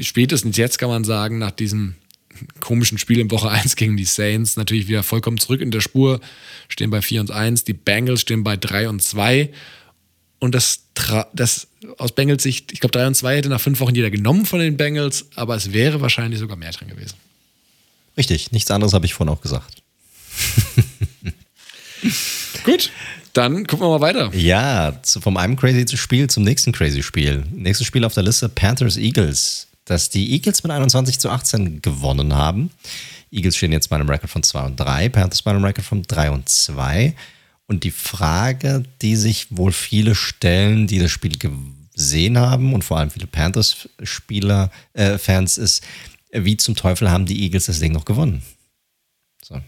spätestens jetzt kann man sagen, nach diesem komischen Spiel in Woche 1 gegen die Saints natürlich wieder vollkommen zurück in der Spur, stehen bei 4 und 1, die Bengals stehen bei 3 und 2 und das, das aus Bengals Sicht, ich glaube 3 und 2 hätte nach fünf Wochen jeder genommen von den Bengals, aber es wäre wahrscheinlich sogar mehr drin gewesen. Richtig, nichts anderes habe ich vorhin auch gesagt. Gut, dann gucken wir mal weiter. Ja, zu, vom einem crazy Spiel zum nächsten crazy Spiel. Nächstes Spiel auf der Liste: Panthers Eagles. Dass die Eagles mit 21 zu 18 gewonnen haben. Eagles stehen jetzt bei einem Record von 2 und 3, Panthers bei einem Record von 3 und 2. Und die Frage, die sich wohl viele stellen, die das Spiel gesehen haben und vor allem viele Panthers-Spieler, äh, Fans, ist, wie zum Teufel haben die Eagles das Ding noch gewonnen? So.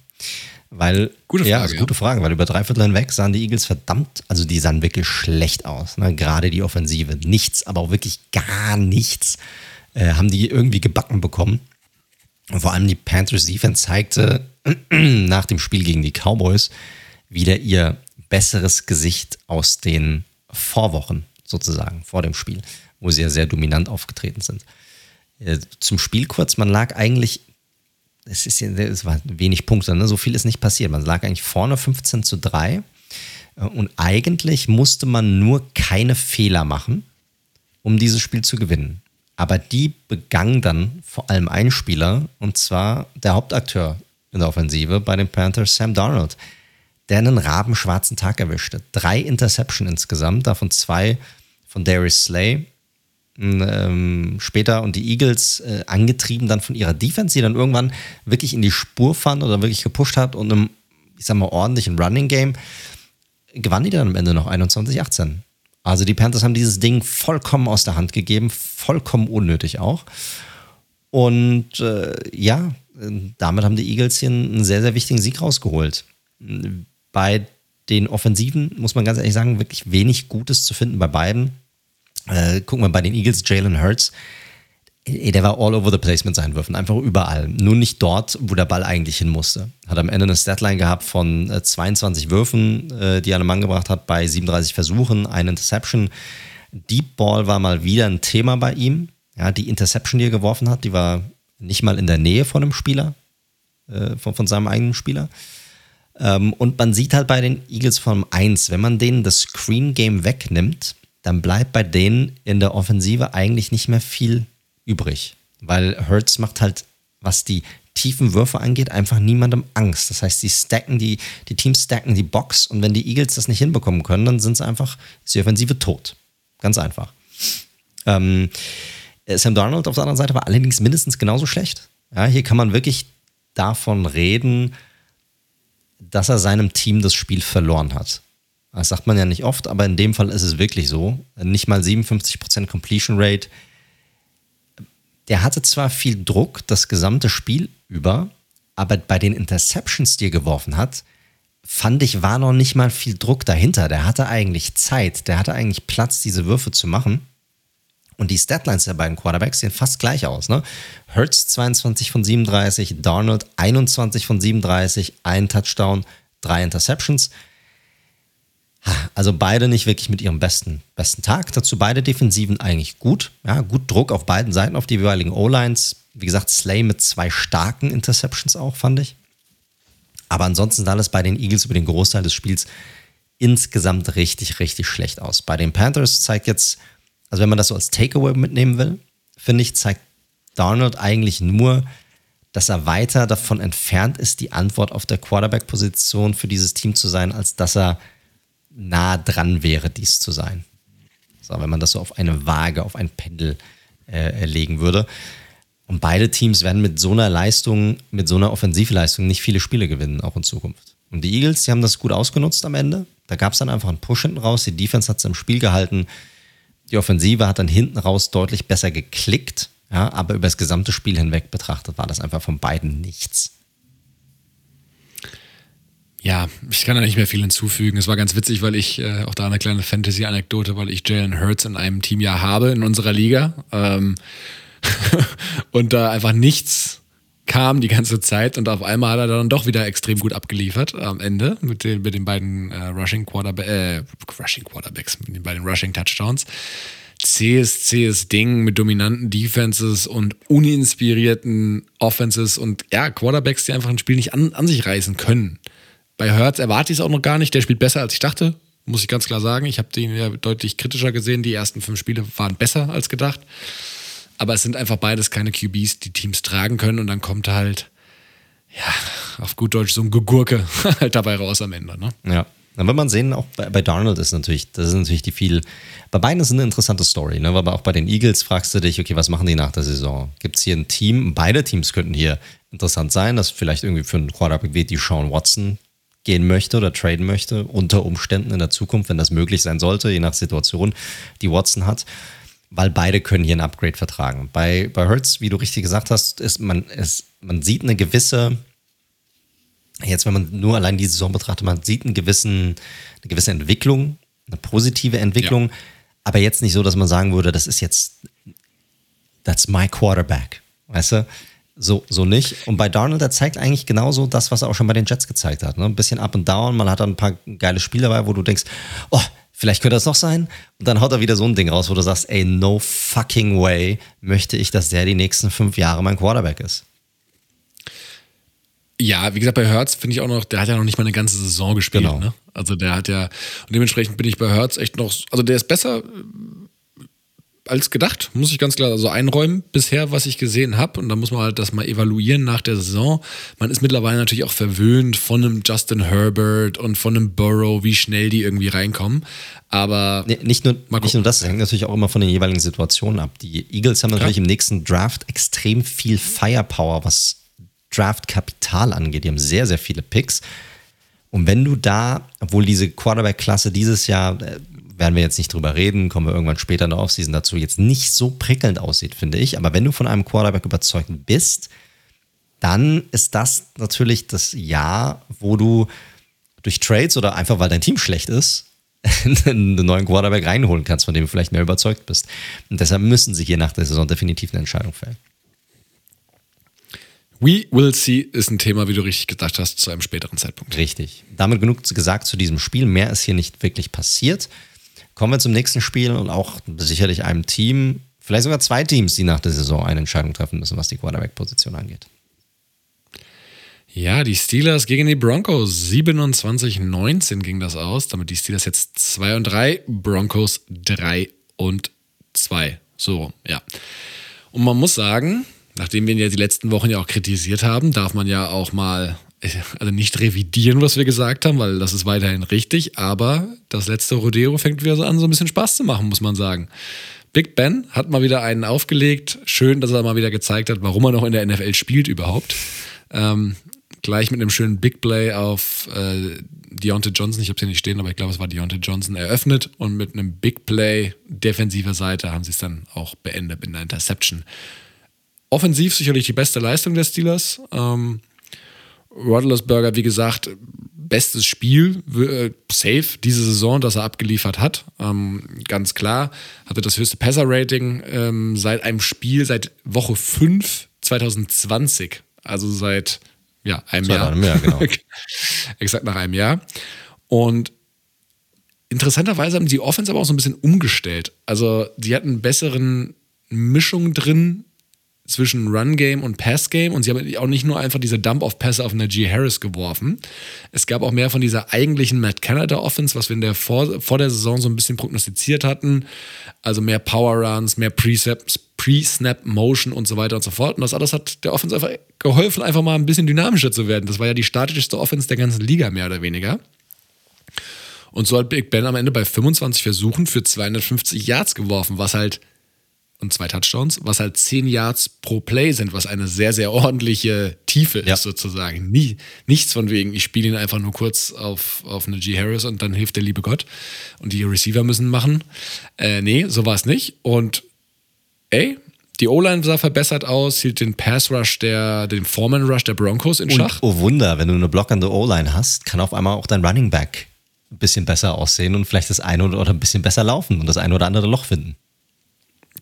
Weil, gute Frage, ja, also gute Frage, weil über drei Viertel hinweg sahen die Eagles verdammt, also die sahen wirklich schlecht aus. Ne? Gerade die Offensive. Nichts, aber auch wirklich gar nichts äh, haben die irgendwie gebacken bekommen. Und vor allem die Panthers Defense zeigte nach dem Spiel gegen die Cowboys wieder ihr besseres Gesicht aus den Vorwochen sozusagen, vor dem Spiel, wo sie ja sehr dominant aufgetreten sind. Äh, zum Spiel kurz, man lag eigentlich, es, ist, es war wenig Punkte, ne? so viel ist nicht passiert. Man lag eigentlich vorne 15 zu 3 äh, und eigentlich musste man nur keine Fehler machen, um dieses Spiel zu gewinnen. Aber die begann dann vor allem ein Spieler, und zwar der Hauptakteur in der Offensive bei den Panthers, Sam Darnold, der einen rabenschwarzen Tag erwischte. Drei Interception insgesamt, davon zwei von Darius Slay. Ähm, später und die Eagles äh, angetrieben dann von ihrer Defense, die dann irgendwann wirklich in die Spur fand oder wirklich gepusht hat und einem, ich sag mal, ordentlichen Running Game gewann die dann am Ende noch 21-18. Also die Panthers haben dieses Ding vollkommen aus der Hand gegeben, vollkommen unnötig auch. Und äh, ja, damit haben die Eagles hier einen sehr, sehr wichtigen Sieg rausgeholt. Bei den Offensiven muss man ganz ehrlich sagen, wirklich wenig Gutes zu finden bei beiden. Äh, gucken wir bei den Eagles, Jalen Hurts der war all over the place mit seinen Würfen, einfach überall. Nur nicht dort, wo der Ball eigentlich hin musste. Hat am Ende eine Statline gehabt von 22 äh, Würfen, äh, die er an Mann gebracht hat, bei 37 Versuchen, eine Interception. Deep Ball war mal wieder ein Thema bei ihm. Ja, die Interception, die er geworfen hat, die war nicht mal in der Nähe von einem Spieler, äh, von, von seinem eigenen Spieler. Ähm, und man sieht halt bei den Eagles von 1, wenn man denen das Screen Game wegnimmt, dann bleibt bei denen in der Offensive eigentlich nicht mehr viel übrig. Weil Hertz macht halt, was die tiefen Würfe angeht, einfach niemandem Angst. Das heißt, die stacken die, die Teams stacken die Box und wenn die Eagles das nicht hinbekommen können, dann sind sie einfach, ist die Offensive tot. Ganz einfach. Ähm, Sam Darnold auf der anderen Seite war allerdings mindestens genauso schlecht. Ja, hier kann man wirklich davon reden, dass er seinem Team das Spiel verloren hat. Das sagt man ja nicht oft, aber in dem Fall ist es wirklich so. Nicht mal 57% Completion Rate, der hatte zwar viel Druck das gesamte Spiel über, aber bei den Interceptions, die er geworfen hat, fand ich, war noch nicht mal viel Druck dahinter. Der hatte eigentlich Zeit, der hatte eigentlich Platz, diese Würfe zu machen. Und die Statlines der beiden Quarterbacks sehen fast gleich aus. Ne? Hertz 22 von 37, Darnold 21 von 37, ein Touchdown, drei Interceptions. Also beide nicht wirklich mit ihrem besten, besten Tag. Dazu beide Defensiven eigentlich gut. Ja, gut Druck auf beiden Seiten, auf die jeweiligen O-Lines. Wie gesagt, Slay mit zwei starken Interceptions auch, fand ich. Aber ansonsten sah es bei den Eagles über den Großteil des Spiels insgesamt richtig, richtig schlecht aus. Bei den Panthers zeigt jetzt, also wenn man das so als Takeaway mitnehmen will, finde ich, zeigt Darnold eigentlich nur, dass er weiter davon entfernt ist, die Antwort auf der Quarterback-Position für dieses Team zu sein, als dass er nah dran wäre, dies zu sein. So, wenn man das so auf eine Waage, auf ein Pendel äh, legen würde. Und beide Teams werden mit so einer Leistung, mit so einer Offensivleistung nicht viele Spiele gewinnen, auch in Zukunft. Und die Eagles, die haben das gut ausgenutzt am Ende. Da gab es dann einfach einen Push hinten raus. Die Defense hat es im Spiel gehalten. Die Offensive hat dann hinten raus deutlich besser geklickt. Ja, aber über das gesamte Spiel hinweg betrachtet war das einfach von beiden nichts. Ja, ich kann da nicht mehr viel hinzufügen. Es war ganz witzig, weil ich äh, auch da eine kleine Fantasy-Anekdote, weil ich Jalen Hurts in einem Team ja habe in unserer Liga. Ähm, und da einfach nichts kam die ganze Zeit und auf einmal hat er dann doch wieder extrem gut abgeliefert am Ende mit den, mit den beiden äh, Rushing, Quarterba äh, Rushing Quarterbacks, mit den beiden Rushing Touchdowns. Cs, Cs Ding mit dominanten Defenses und uninspirierten Offenses und ja, Quarterbacks, die einfach ein Spiel nicht an, an sich reißen können. Bei Hertz erwarte ich es auch noch gar nicht. Der spielt besser, als ich dachte. Muss ich ganz klar sagen. Ich habe den ja deutlich kritischer gesehen. Die ersten fünf Spiele waren besser als gedacht. Aber es sind einfach beides keine QBs, die Teams tragen können. Und dann kommt halt, ja, auf gut Deutsch so ein Gegurke halt dabei raus am Ende. Ne? Ja. Dann wird man sehen, auch bei, bei Darnold ist natürlich, das ist natürlich die viel. Bei beiden ist eine interessante Story, ne? Aber auch bei den Eagles fragst du dich, okay, was machen die nach der Saison? Gibt es hier ein Team? Beide Teams könnten hier interessant sein, dass vielleicht irgendwie für einen Quarterback wie die Sean Watson gehen möchte oder traden möchte, unter Umständen in der Zukunft, wenn das möglich sein sollte, je nach Situation, die Watson hat, weil beide können hier ein Upgrade vertragen. Bei, bei Hertz, wie du richtig gesagt hast, ist man, ist, man sieht eine gewisse, jetzt wenn man nur allein die Saison betrachtet, man sieht einen gewissen, eine gewisse Entwicklung, eine positive Entwicklung, ja. aber jetzt nicht so, dass man sagen würde, das ist jetzt, that's my quarterback, weißt du? So, so nicht. Und bei Darnold, der zeigt eigentlich genauso das, was er auch schon bei den Jets gezeigt hat. Ne? Ein bisschen up and down, man hat dann ein paar geile Spiele dabei, wo du denkst, oh, vielleicht könnte das noch sein. Und dann haut er wieder so ein Ding raus, wo du sagst, ey, no fucking way möchte ich, dass der die nächsten fünf Jahre mein Quarterback ist. Ja, wie gesagt, bei Hertz finde ich auch noch, der hat ja noch nicht mal eine ganze Saison gespielt. Genau. Ne? Also der hat ja, und dementsprechend bin ich bei Hertz echt noch, also der ist besser als gedacht, muss ich ganz klar also einräumen bisher, was ich gesehen habe. Und da muss man halt das mal evaluieren nach der Saison. Man ist mittlerweile natürlich auch verwöhnt von einem Justin Herbert und von einem Burrow, wie schnell die irgendwie reinkommen. Aber nee, nicht, nur, nicht nur das, das hängt natürlich auch immer von den jeweiligen Situationen ab. Die Eagles haben natürlich ja. im nächsten Draft extrem viel Firepower, was Draftkapital angeht. Die haben sehr, sehr viele Picks. Und wenn du da, obwohl diese Quarterback-Klasse dieses Jahr äh, werden wir jetzt nicht drüber reden, kommen wir irgendwann später in der Offseason dazu, jetzt nicht so prickelnd aussieht, finde ich. Aber wenn du von einem Quarterback überzeugt bist, dann ist das natürlich das Jahr, wo du durch Trades oder einfach weil dein Team schlecht ist, einen neuen Quarterback reinholen kannst, von dem du vielleicht mehr überzeugt bist. Und deshalb müssen sie hier nach der Saison definitiv eine Entscheidung fällen. We will see ist ein Thema, wie du richtig gedacht hast, zu einem späteren Zeitpunkt. Richtig. Damit genug gesagt zu diesem Spiel. Mehr ist hier nicht wirklich passiert. Kommen wir zum nächsten Spiel und auch sicherlich einem Team, vielleicht sogar zwei Teams, die nach der Saison eine Entscheidung treffen müssen, was die Quarterback-Position angeht. Ja, die Steelers gegen die Broncos. 27-19 ging das aus. Damit die Steelers jetzt 2 und 3, Broncos 3 und 2. So, ja. Und man muss sagen, nachdem wir ihn ja die letzten Wochen ja auch kritisiert haben, darf man ja auch mal also nicht revidieren, was wir gesagt haben, weil das ist weiterhin richtig, aber das letzte Rodeo fängt wieder so an, so ein bisschen Spaß zu machen, muss man sagen. Big Ben hat mal wieder einen aufgelegt. Schön, dass er mal wieder gezeigt hat, warum er noch in der NFL spielt überhaupt. Ähm, gleich mit einem schönen Big Play auf äh, Deontay Johnson, ich habe es hier nicht stehen, aber ich glaube, es war Deontay Johnson, eröffnet und mit einem Big Play defensiver Seite haben sie es dann auch beendet mit einer Interception. Offensiv sicherlich die beste Leistung der Steelers. Ähm, Rodlersberger, wie gesagt, bestes Spiel, äh, safe diese Saison, das er abgeliefert hat. Ähm, ganz klar. Hatte das höchste Passer-Rating ähm, seit einem Spiel, seit Woche 5 2020. Also seit ja, einem seit Jahr. Einem Jahr genau. Exakt nach einem Jahr. Und interessanterweise haben die Offense aber auch so ein bisschen umgestellt. Also, die hatten besseren Mischung drin zwischen Run-Game und Pass-Game und sie haben auch nicht nur einfach diese Dump-Off-Pässe auf Najee Harris geworfen. Es gab auch mehr von dieser eigentlichen Matt Canada-Offense, was wir in der vor, vor der Saison so ein bisschen prognostiziert hatten. Also mehr Power-Runs, mehr Pre-Snap-Motion und so weiter und so fort. Und das alles hat der Offense einfach geholfen, einfach mal ein bisschen dynamischer zu werden. Das war ja die statischste Offense der ganzen Liga, mehr oder weniger. Und so hat Big Ben am Ende bei 25 Versuchen für 250 Yards geworfen, was halt und zwei Touchdowns, was halt zehn Yards pro Play sind, was eine sehr, sehr ordentliche Tiefe ja. ist sozusagen. Nie, nichts von wegen, ich spiele ihn einfach nur kurz auf, auf eine G. Harris und dann hilft der liebe Gott und die Receiver müssen machen. Äh, nee, so war es nicht. Und ey, die O-Line sah verbessert aus, hielt den Pass-Rush, der, den Foreman-Rush der Broncos in Schach. Und, oh Wunder, wenn du eine blockende O-Line hast, kann auf einmal auch dein Running Back ein bisschen besser aussehen und vielleicht das eine oder ein bisschen besser laufen und das eine oder andere Loch finden.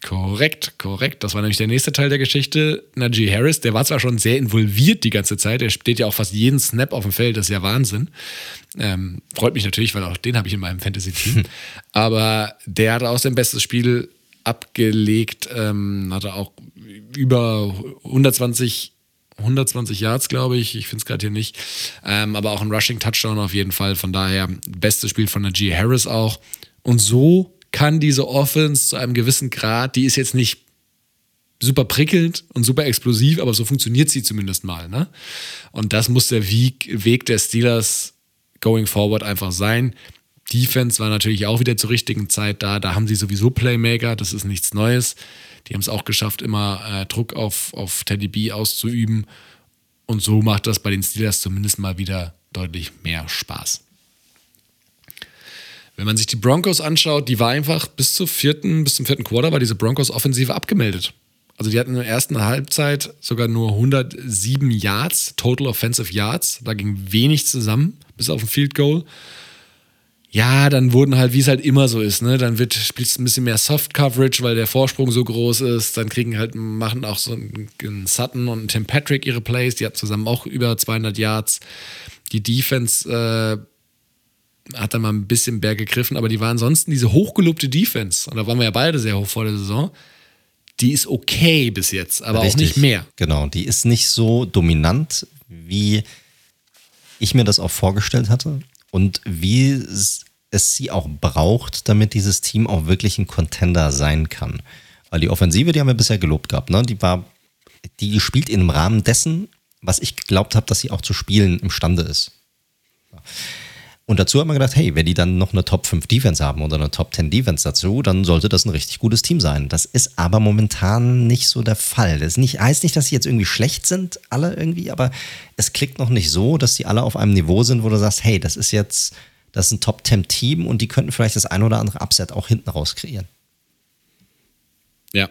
Korrekt, korrekt. Das war nämlich der nächste Teil der Geschichte. Najee Harris, der war zwar schon sehr involviert die ganze Zeit, er steht ja auch fast jeden Snap auf dem Feld, das ist ja Wahnsinn. Ähm, freut mich natürlich, weil auch den habe ich in meinem Fantasy-Team. Aber der hat auch sein bestes Spiel abgelegt, ähm, hatte auch über 120 120 Yards, glaube ich. Ich finde es gerade hier nicht. Ähm, aber auch ein Rushing-Touchdown auf jeden Fall. Von daher, bestes Spiel von Najee Harris auch. Und so kann diese Offense zu einem gewissen Grad, die ist jetzt nicht super prickelnd und super explosiv, aber so funktioniert sie zumindest mal. Ne? Und das muss der Weg, der Steelers going forward einfach sein. Defense war natürlich auch wieder zur richtigen Zeit da. Da haben sie sowieso Playmaker, das ist nichts Neues. Die haben es auch geschafft, immer äh, Druck auf, auf Teddy B auszuüben. Und so macht das bei den Steelers zumindest mal wieder deutlich mehr Spaß. Wenn man sich die Broncos anschaut, die war einfach bis zur vierten, bis zum vierten Quarter war diese Broncos-Offensive abgemeldet. Also die hatten in der ersten Halbzeit sogar nur 107 Yards, Total Offensive Yards. Da ging wenig zusammen, bis auf ein Field Goal. ja, dann wurden halt, wie es halt immer so ist, ne, dann wird spielst ein bisschen mehr Soft Coverage, weil der Vorsprung so groß ist. Dann kriegen halt, machen auch so ein, Sutton und ein Tim Patrick ihre Plays, die haben zusammen auch über 200 Yards. Die Defense äh, hat dann mal ein bisschen Berg gegriffen, aber die war ansonsten diese hochgelobte Defense, und da waren wir ja beide sehr hoch vor der Saison, die ist okay bis jetzt, aber Richtig. auch nicht mehr. Genau, die ist nicht so dominant, wie ich mir das auch vorgestellt hatte und wie es, sie auch braucht, damit dieses Team auch wirklich ein Contender sein kann. Weil die Offensive, die haben wir bisher gelobt gehabt, ne? Die war, die spielt im Rahmen dessen, was ich geglaubt habe, dass sie auch zu spielen imstande ist. Und dazu haben wir gedacht, hey, wenn die dann noch eine Top 5 Defense haben oder eine Top 10 Defense dazu, dann sollte das ein richtig gutes Team sein. Das ist aber momentan nicht so der Fall. Das nicht, heißt nicht, dass sie jetzt irgendwie schlecht sind, alle irgendwie, aber es klickt noch nicht so, dass sie alle auf einem Niveau sind, wo du sagst, hey, das ist jetzt, das ist ein Top 10 Team und die könnten vielleicht das ein oder andere Upset auch hinten raus kreieren. Ja.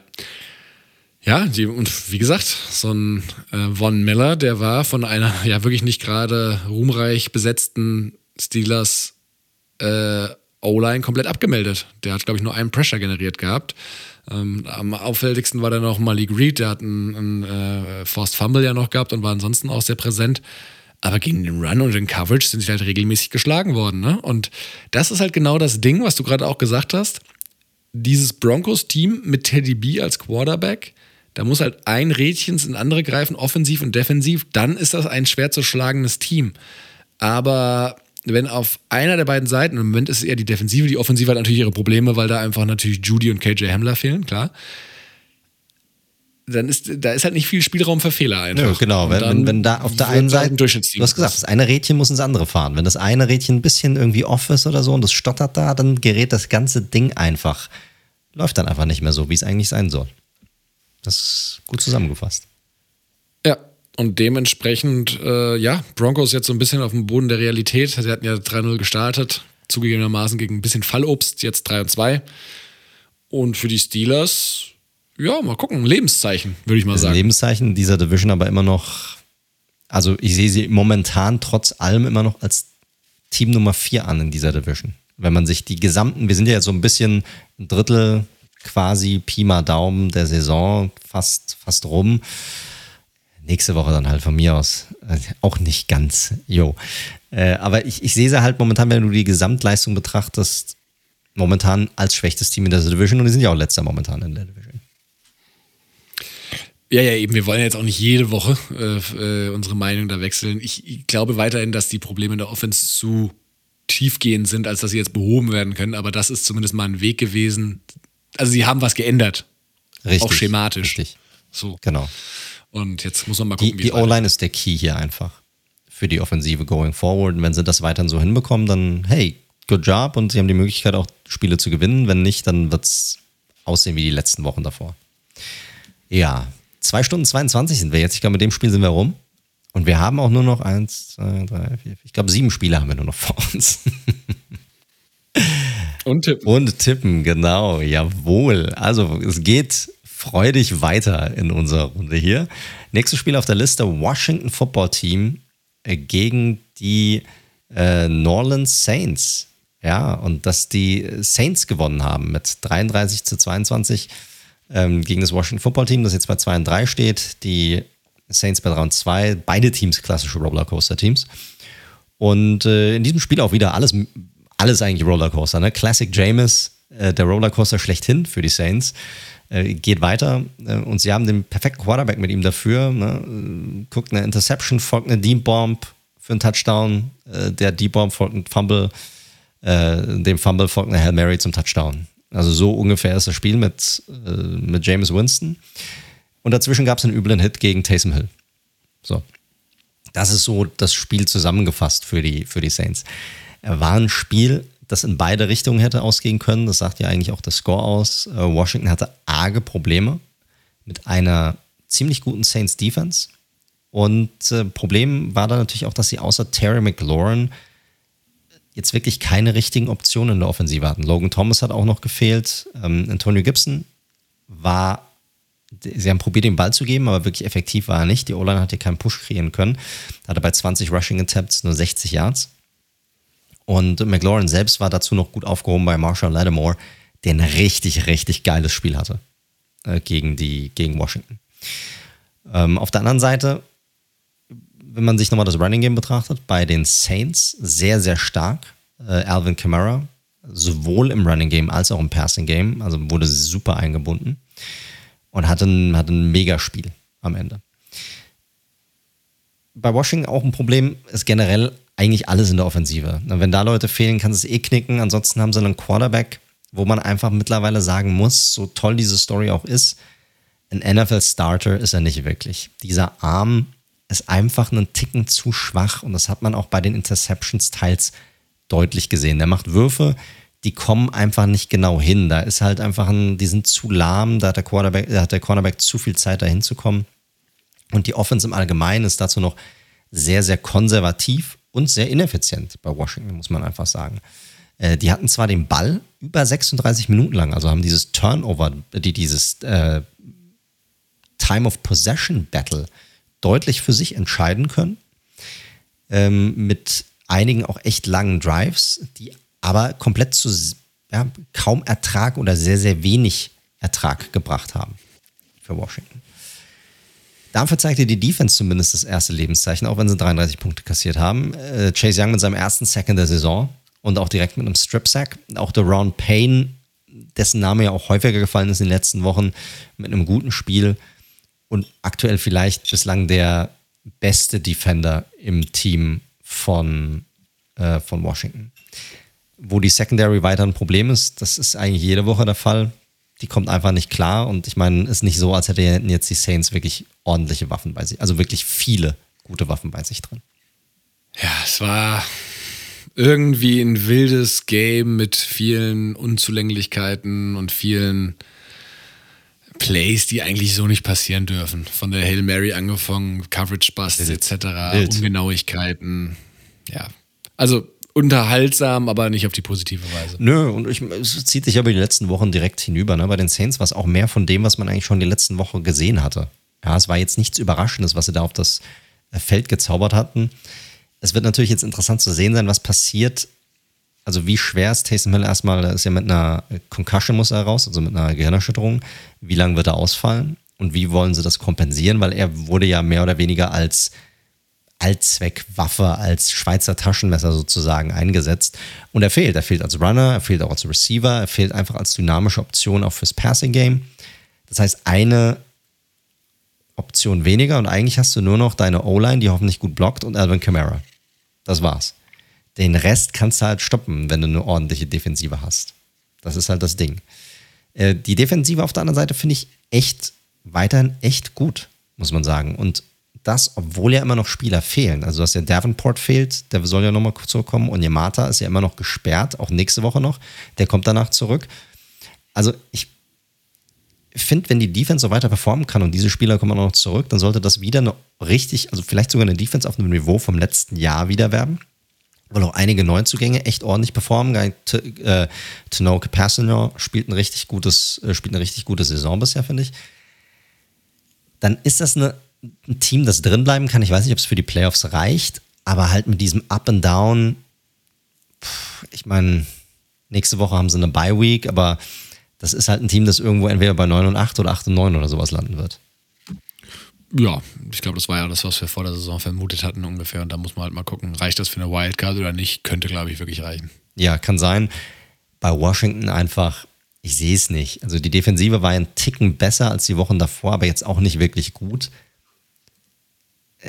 Ja, die, und wie gesagt, so ein äh, Von Miller, der war von einer ja wirklich nicht gerade ruhmreich besetzten Steelers äh, O-Line komplett abgemeldet. Der hat, glaube ich, nur einen Pressure generiert gehabt. Ähm, am auffälligsten war dann noch Malik Reed, der hat einen, einen äh, Forced Fumble ja noch gehabt und war ansonsten auch sehr präsent. Aber gegen den Run und den Coverage sind sie halt regelmäßig geschlagen worden. Ne? Und das ist halt genau das Ding, was du gerade auch gesagt hast. Dieses Broncos-Team mit Teddy B als Quarterback, da muss halt ein Rädchen ins andere greifen, offensiv und defensiv. Dann ist das ein schwer zu schlagendes Team. Aber wenn auf einer der beiden Seiten, im Moment ist es eher die Defensive, die Offensive hat natürlich ihre Probleme, weil da einfach natürlich Judy und KJ Hamler fehlen, klar. Dann ist, da ist halt nicht viel Spielraum für Fehler einfach. Ja, genau, wenn, wenn, wenn, da auf der einen Seite, du hast gesagt, das eine Rädchen muss ins andere fahren. Wenn das eine Rädchen ein bisschen irgendwie off ist oder so und das stottert da, dann gerät das ganze Ding einfach, läuft dann einfach nicht mehr so, wie es eigentlich sein soll. Das ist gut zusammengefasst. Ja, und dementsprechend, äh, ja, Broncos jetzt so ein bisschen auf dem Boden der Realität. Sie hatten ja 3-0 gestartet, zugegebenermaßen gegen ein bisschen Fallobst, jetzt 3 2. Und für die Steelers, ja, mal gucken, Lebenszeichen, würde ich mal sagen. Lebenszeichen dieser Division aber immer noch, also ich sehe sie momentan trotz allem immer noch als Team Nummer 4 an in dieser Division. Wenn man sich die gesamten, wir sind ja jetzt so ein bisschen ein Drittel quasi Pi mal Daumen der Saison fast, fast rum nächste Woche dann halt von mir aus. Also auch nicht ganz, jo. Äh, aber ich, ich sehe sie halt momentan, wenn du die Gesamtleistung betrachtest, momentan als schwächstes Team in der Division und die sind ja auch letzter momentan in der Division. Ja, ja, eben. Wir wollen jetzt auch nicht jede Woche äh, äh, unsere Meinung da wechseln. Ich, ich, glaube weiterhin, dass die Probleme in der Offense zu tiefgehend sind, als dass sie jetzt behoben werden können. Aber das ist zumindest mal ein Weg gewesen. Also sie haben was geändert. Richtig. Auch schematisch. Richtig. So. Genau. Und jetzt muss man mal gucken, die, wie Die O-Line ist der Key hier einfach für die Offensive going forward. Und wenn sie das weiterhin so hinbekommen, dann hey, good job und sie haben die Möglichkeit auch Spiele zu gewinnen. Wenn nicht, dann wird es aussehen wie die letzten Wochen davor. Ja, zwei Stunden 22 sind wir jetzt. Ich glaube, mit dem Spiel sind wir rum. Und wir haben auch nur noch eins, zwei, drei, vier, ich glaube, sieben Spiele haben wir nur noch vor uns. Und tippen. Und tippen, genau, jawohl. Also es geht freudig weiter in unserer Runde hier. Nächstes Spiel auf der Liste: Washington Football Team äh, gegen die äh, Norland Saints. Ja, und dass die Saints gewonnen haben mit 33 zu 22 ähm, gegen das Washington Football Team, das jetzt bei 2 und 3 steht. Die Saints bei 3 und 2, beide Teams klassische Rollercoaster-Teams. Und äh, in diesem Spiel auch wieder alles, alles eigentlich Rollercoaster. Ne? Classic Jameis, äh, der Rollercoaster schlechthin für die Saints äh, geht weiter äh, und sie haben den perfekten Quarterback mit ihm dafür. Ne? Guckt eine Interception, folgt eine Deep Bomb für einen Touchdown, äh, der Deep Bomb folgt ein Fumble, äh, dem Fumble folgt eine Hail Mary zum Touchdown. Also so ungefähr ist das Spiel mit, äh, mit James Winston. Und dazwischen gab es einen üblen Hit gegen Taysom Hill. So. Das ist so das Spiel zusammengefasst für die, für die Saints. War ein Spiel, das in beide Richtungen hätte ausgehen können. Das sagt ja eigentlich auch der Score aus. Äh, Washington hatte arge Probleme mit einer ziemlich guten Saints Defense. Und äh, Problem war dann natürlich auch, dass sie außer Terry McLaurin jetzt wirklich keine richtigen Optionen in der Offensive hatten. Logan Thomas hat auch noch gefehlt. Ähm, Antonio Gibson war, sie haben probiert, den Ball zu geben, aber wirklich effektiv war er nicht. Die O-Line hat hier keinen Push kreieren können. Hatte bei 20 Rushing Attempts nur 60 Yards. Und McLaurin selbst war dazu noch gut aufgehoben bei Marshall Lattimore, der ein richtig, richtig geiles Spiel hatte äh, gegen, die, gegen Washington. Ähm, auf der anderen Seite, wenn man sich nochmal das Running Game betrachtet, bei den Saints sehr, sehr stark. Äh, Alvin Kamara, sowohl im Running Game als auch im Passing Game, also wurde super eingebunden und hatte ein, hatte ein Megaspiel am Ende. Bei Washington auch ein Problem ist generell eigentlich alles in der Offensive. Wenn da Leute fehlen, kann es eh knicken. Ansonsten haben sie einen Quarterback, wo man einfach mittlerweile sagen muss, so toll diese Story auch ist, ein NFL-Starter ist er nicht wirklich. Dieser Arm ist einfach einen Ticken zu schwach und das hat man auch bei den Interceptions teils deutlich gesehen. Der macht Würfe, die kommen einfach nicht genau hin. Da ist halt einfach ein, die sind zu lahm, da hat der Quarterback, da hat der Cornerback zu viel Zeit, da hinzukommen. Und die Offense im Allgemeinen ist dazu noch sehr, sehr konservativ und sehr ineffizient bei Washington, muss man einfach sagen. Äh, die hatten zwar den Ball über 36 Minuten lang, also haben dieses Turnover, die, dieses äh, Time of Possession Battle deutlich für sich entscheiden können. Ähm, mit einigen auch echt langen Drives, die aber komplett zu ja, kaum Ertrag oder sehr, sehr wenig Ertrag gebracht haben für Washington. Dafür zeigte die Defense zumindest das erste Lebenszeichen, auch wenn sie 33 Punkte kassiert haben. Äh, Chase Young mit seinem ersten Sack in der Saison und auch direkt mit einem Strip-Sack. Auch der Ron Payne, dessen Name ja auch häufiger gefallen ist in den letzten Wochen, mit einem guten Spiel und aktuell vielleicht bislang der beste Defender im Team von, äh, von Washington. Wo die Secondary weiter ein Problem ist, das ist eigentlich jede Woche der Fall die kommt einfach nicht klar. Und ich meine, es ist nicht so, als hätten jetzt die Saints wirklich ordentliche Waffen bei sich, also wirklich viele gute Waffen bei sich drin. Ja, es war irgendwie ein wildes Game mit vielen Unzulänglichkeiten und vielen Plays, die eigentlich so nicht passieren dürfen. Von der Hail Mary angefangen, Coverage Busts etc., Wild. Ungenauigkeiten. Ja, also unterhaltsam, aber nicht auf die positive Weise. Nö, und ich, es zieht sich aber die letzten Wochen direkt hinüber. Ne? Bei den Saints war es auch mehr von dem, was man eigentlich schon die letzten Wochen gesehen hatte. Ja, es war jetzt nichts Überraschendes, was sie da auf das äh, Feld gezaubert hatten. Es wird natürlich jetzt interessant zu sehen sein, was passiert. Also wie schwer ist Taysom Hill erstmal, da ist ja mit einer Concussion muss er raus, also mit einer Gehirnerschütterung. Wie lange wird er ausfallen? Und wie wollen sie das kompensieren? Weil er wurde ja mehr oder weniger als Allzweckwaffe, als Schweizer Taschenmesser sozusagen eingesetzt. Und er fehlt. Er fehlt als Runner, er fehlt auch als Receiver, er fehlt einfach als dynamische Option auch fürs Passing Game. Das heißt, eine Option weniger und eigentlich hast du nur noch deine O-Line, die hoffentlich gut blockt und Alvin Kamara. Das war's. Den Rest kannst du halt stoppen, wenn du eine ordentliche Defensive hast. Das ist halt das Ding. Äh, die Defensive auf der anderen Seite finde ich echt weiterhin echt gut, muss man sagen. Und das, obwohl ja immer noch Spieler fehlen. Also, dass der Davenport fehlt, der soll ja nochmal zurückkommen. Und Yamata ist ja immer noch gesperrt, auch nächste Woche noch. Der kommt danach zurück. Also, ich finde, wenn die Defense so weiter performen kann und diese Spieler kommen auch noch zurück, dann sollte das wieder eine richtig, also vielleicht sogar eine Defense auf einem Niveau vom letzten Jahr wieder werden. Weil auch einige Neuzugänge echt ordentlich performen. Äh, Tanoke Passenger spielt ein richtig gutes, äh, spielt eine richtig gute Saison bisher, finde ich. Dann ist das eine ein Team, das drinbleiben kann. Ich weiß nicht, ob es für die Playoffs reicht, aber halt mit diesem Up and Down. Ich meine, nächste Woche haben sie eine Bye Week, aber das ist halt ein Team, das irgendwo entweder bei 9 und 8 oder 8 und 9 oder sowas landen wird. Ja, ich glaube, das war ja das, was wir vor der Saison vermutet hatten ungefähr. Und da muss man halt mal gucken, reicht das für eine Wildcard oder nicht? Könnte, glaube ich, wirklich reichen. Ja, kann sein. Bei Washington einfach, ich sehe es nicht. Also die Defensive war ein Ticken besser als die Wochen davor, aber jetzt auch nicht wirklich gut.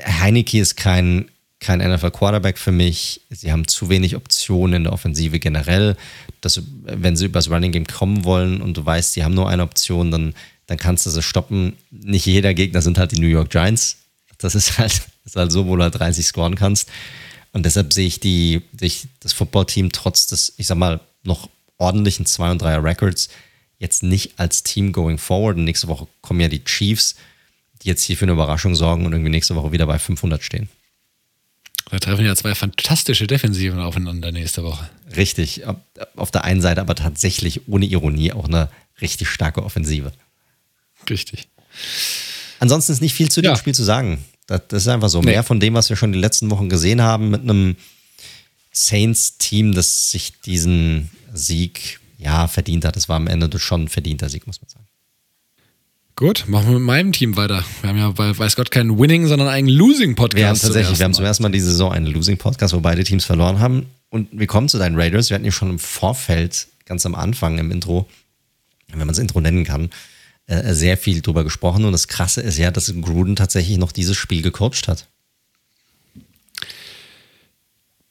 Heineke ist kein, kein NFL-Quarterback für mich. Sie haben zu wenig Optionen in der Offensive generell. Dass, wenn sie übers Running Game kommen wollen und du weißt, sie haben nur eine Option, dann, dann kannst du sie stoppen. Nicht jeder Gegner sind halt die New York Giants. Das ist halt, ist halt so, wo du halt 30 scoren kannst. Und deshalb sehe ich, die, ich das Footballteam trotz des, ich sag mal, noch ordentlichen 2 und 3er Records jetzt nicht als Team going forward. Und nächste Woche kommen ja die Chiefs jetzt hier für eine Überraschung sorgen und irgendwie nächste Woche wieder bei 500 stehen. Da treffen ja zwei fantastische Defensiven aufeinander nächste Woche. Richtig. Auf der einen Seite aber tatsächlich ohne Ironie auch eine richtig starke Offensive. Richtig. Ansonsten ist nicht viel zu dem ja. Spiel zu sagen. Das, ist einfach so. Nee. Mehr von dem, was wir schon die letzten Wochen gesehen haben, mit einem Saints-Team, das sich diesen Sieg ja verdient hat. Es war am Ende schon ein verdienter Sieg, muss man sagen. Gut, machen wir mit meinem Team weiter. Wir haben ja bei weiß Gott keinen Winning, sondern einen Losing-Podcast. Wir haben tatsächlich, wir haben zum ersten Mal diese Saison einen Losing-Podcast, wo beide Teams verloren haben. Und wir kommen zu deinen Raiders. Wir hatten ja schon im Vorfeld, ganz am Anfang im Intro, wenn man es Intro nennen kann, äh, sehr viel drüber gesprochen. Und das Krasse ist ja, dass Gruden tatsächlich noch dieses Spiel gecoacht hat.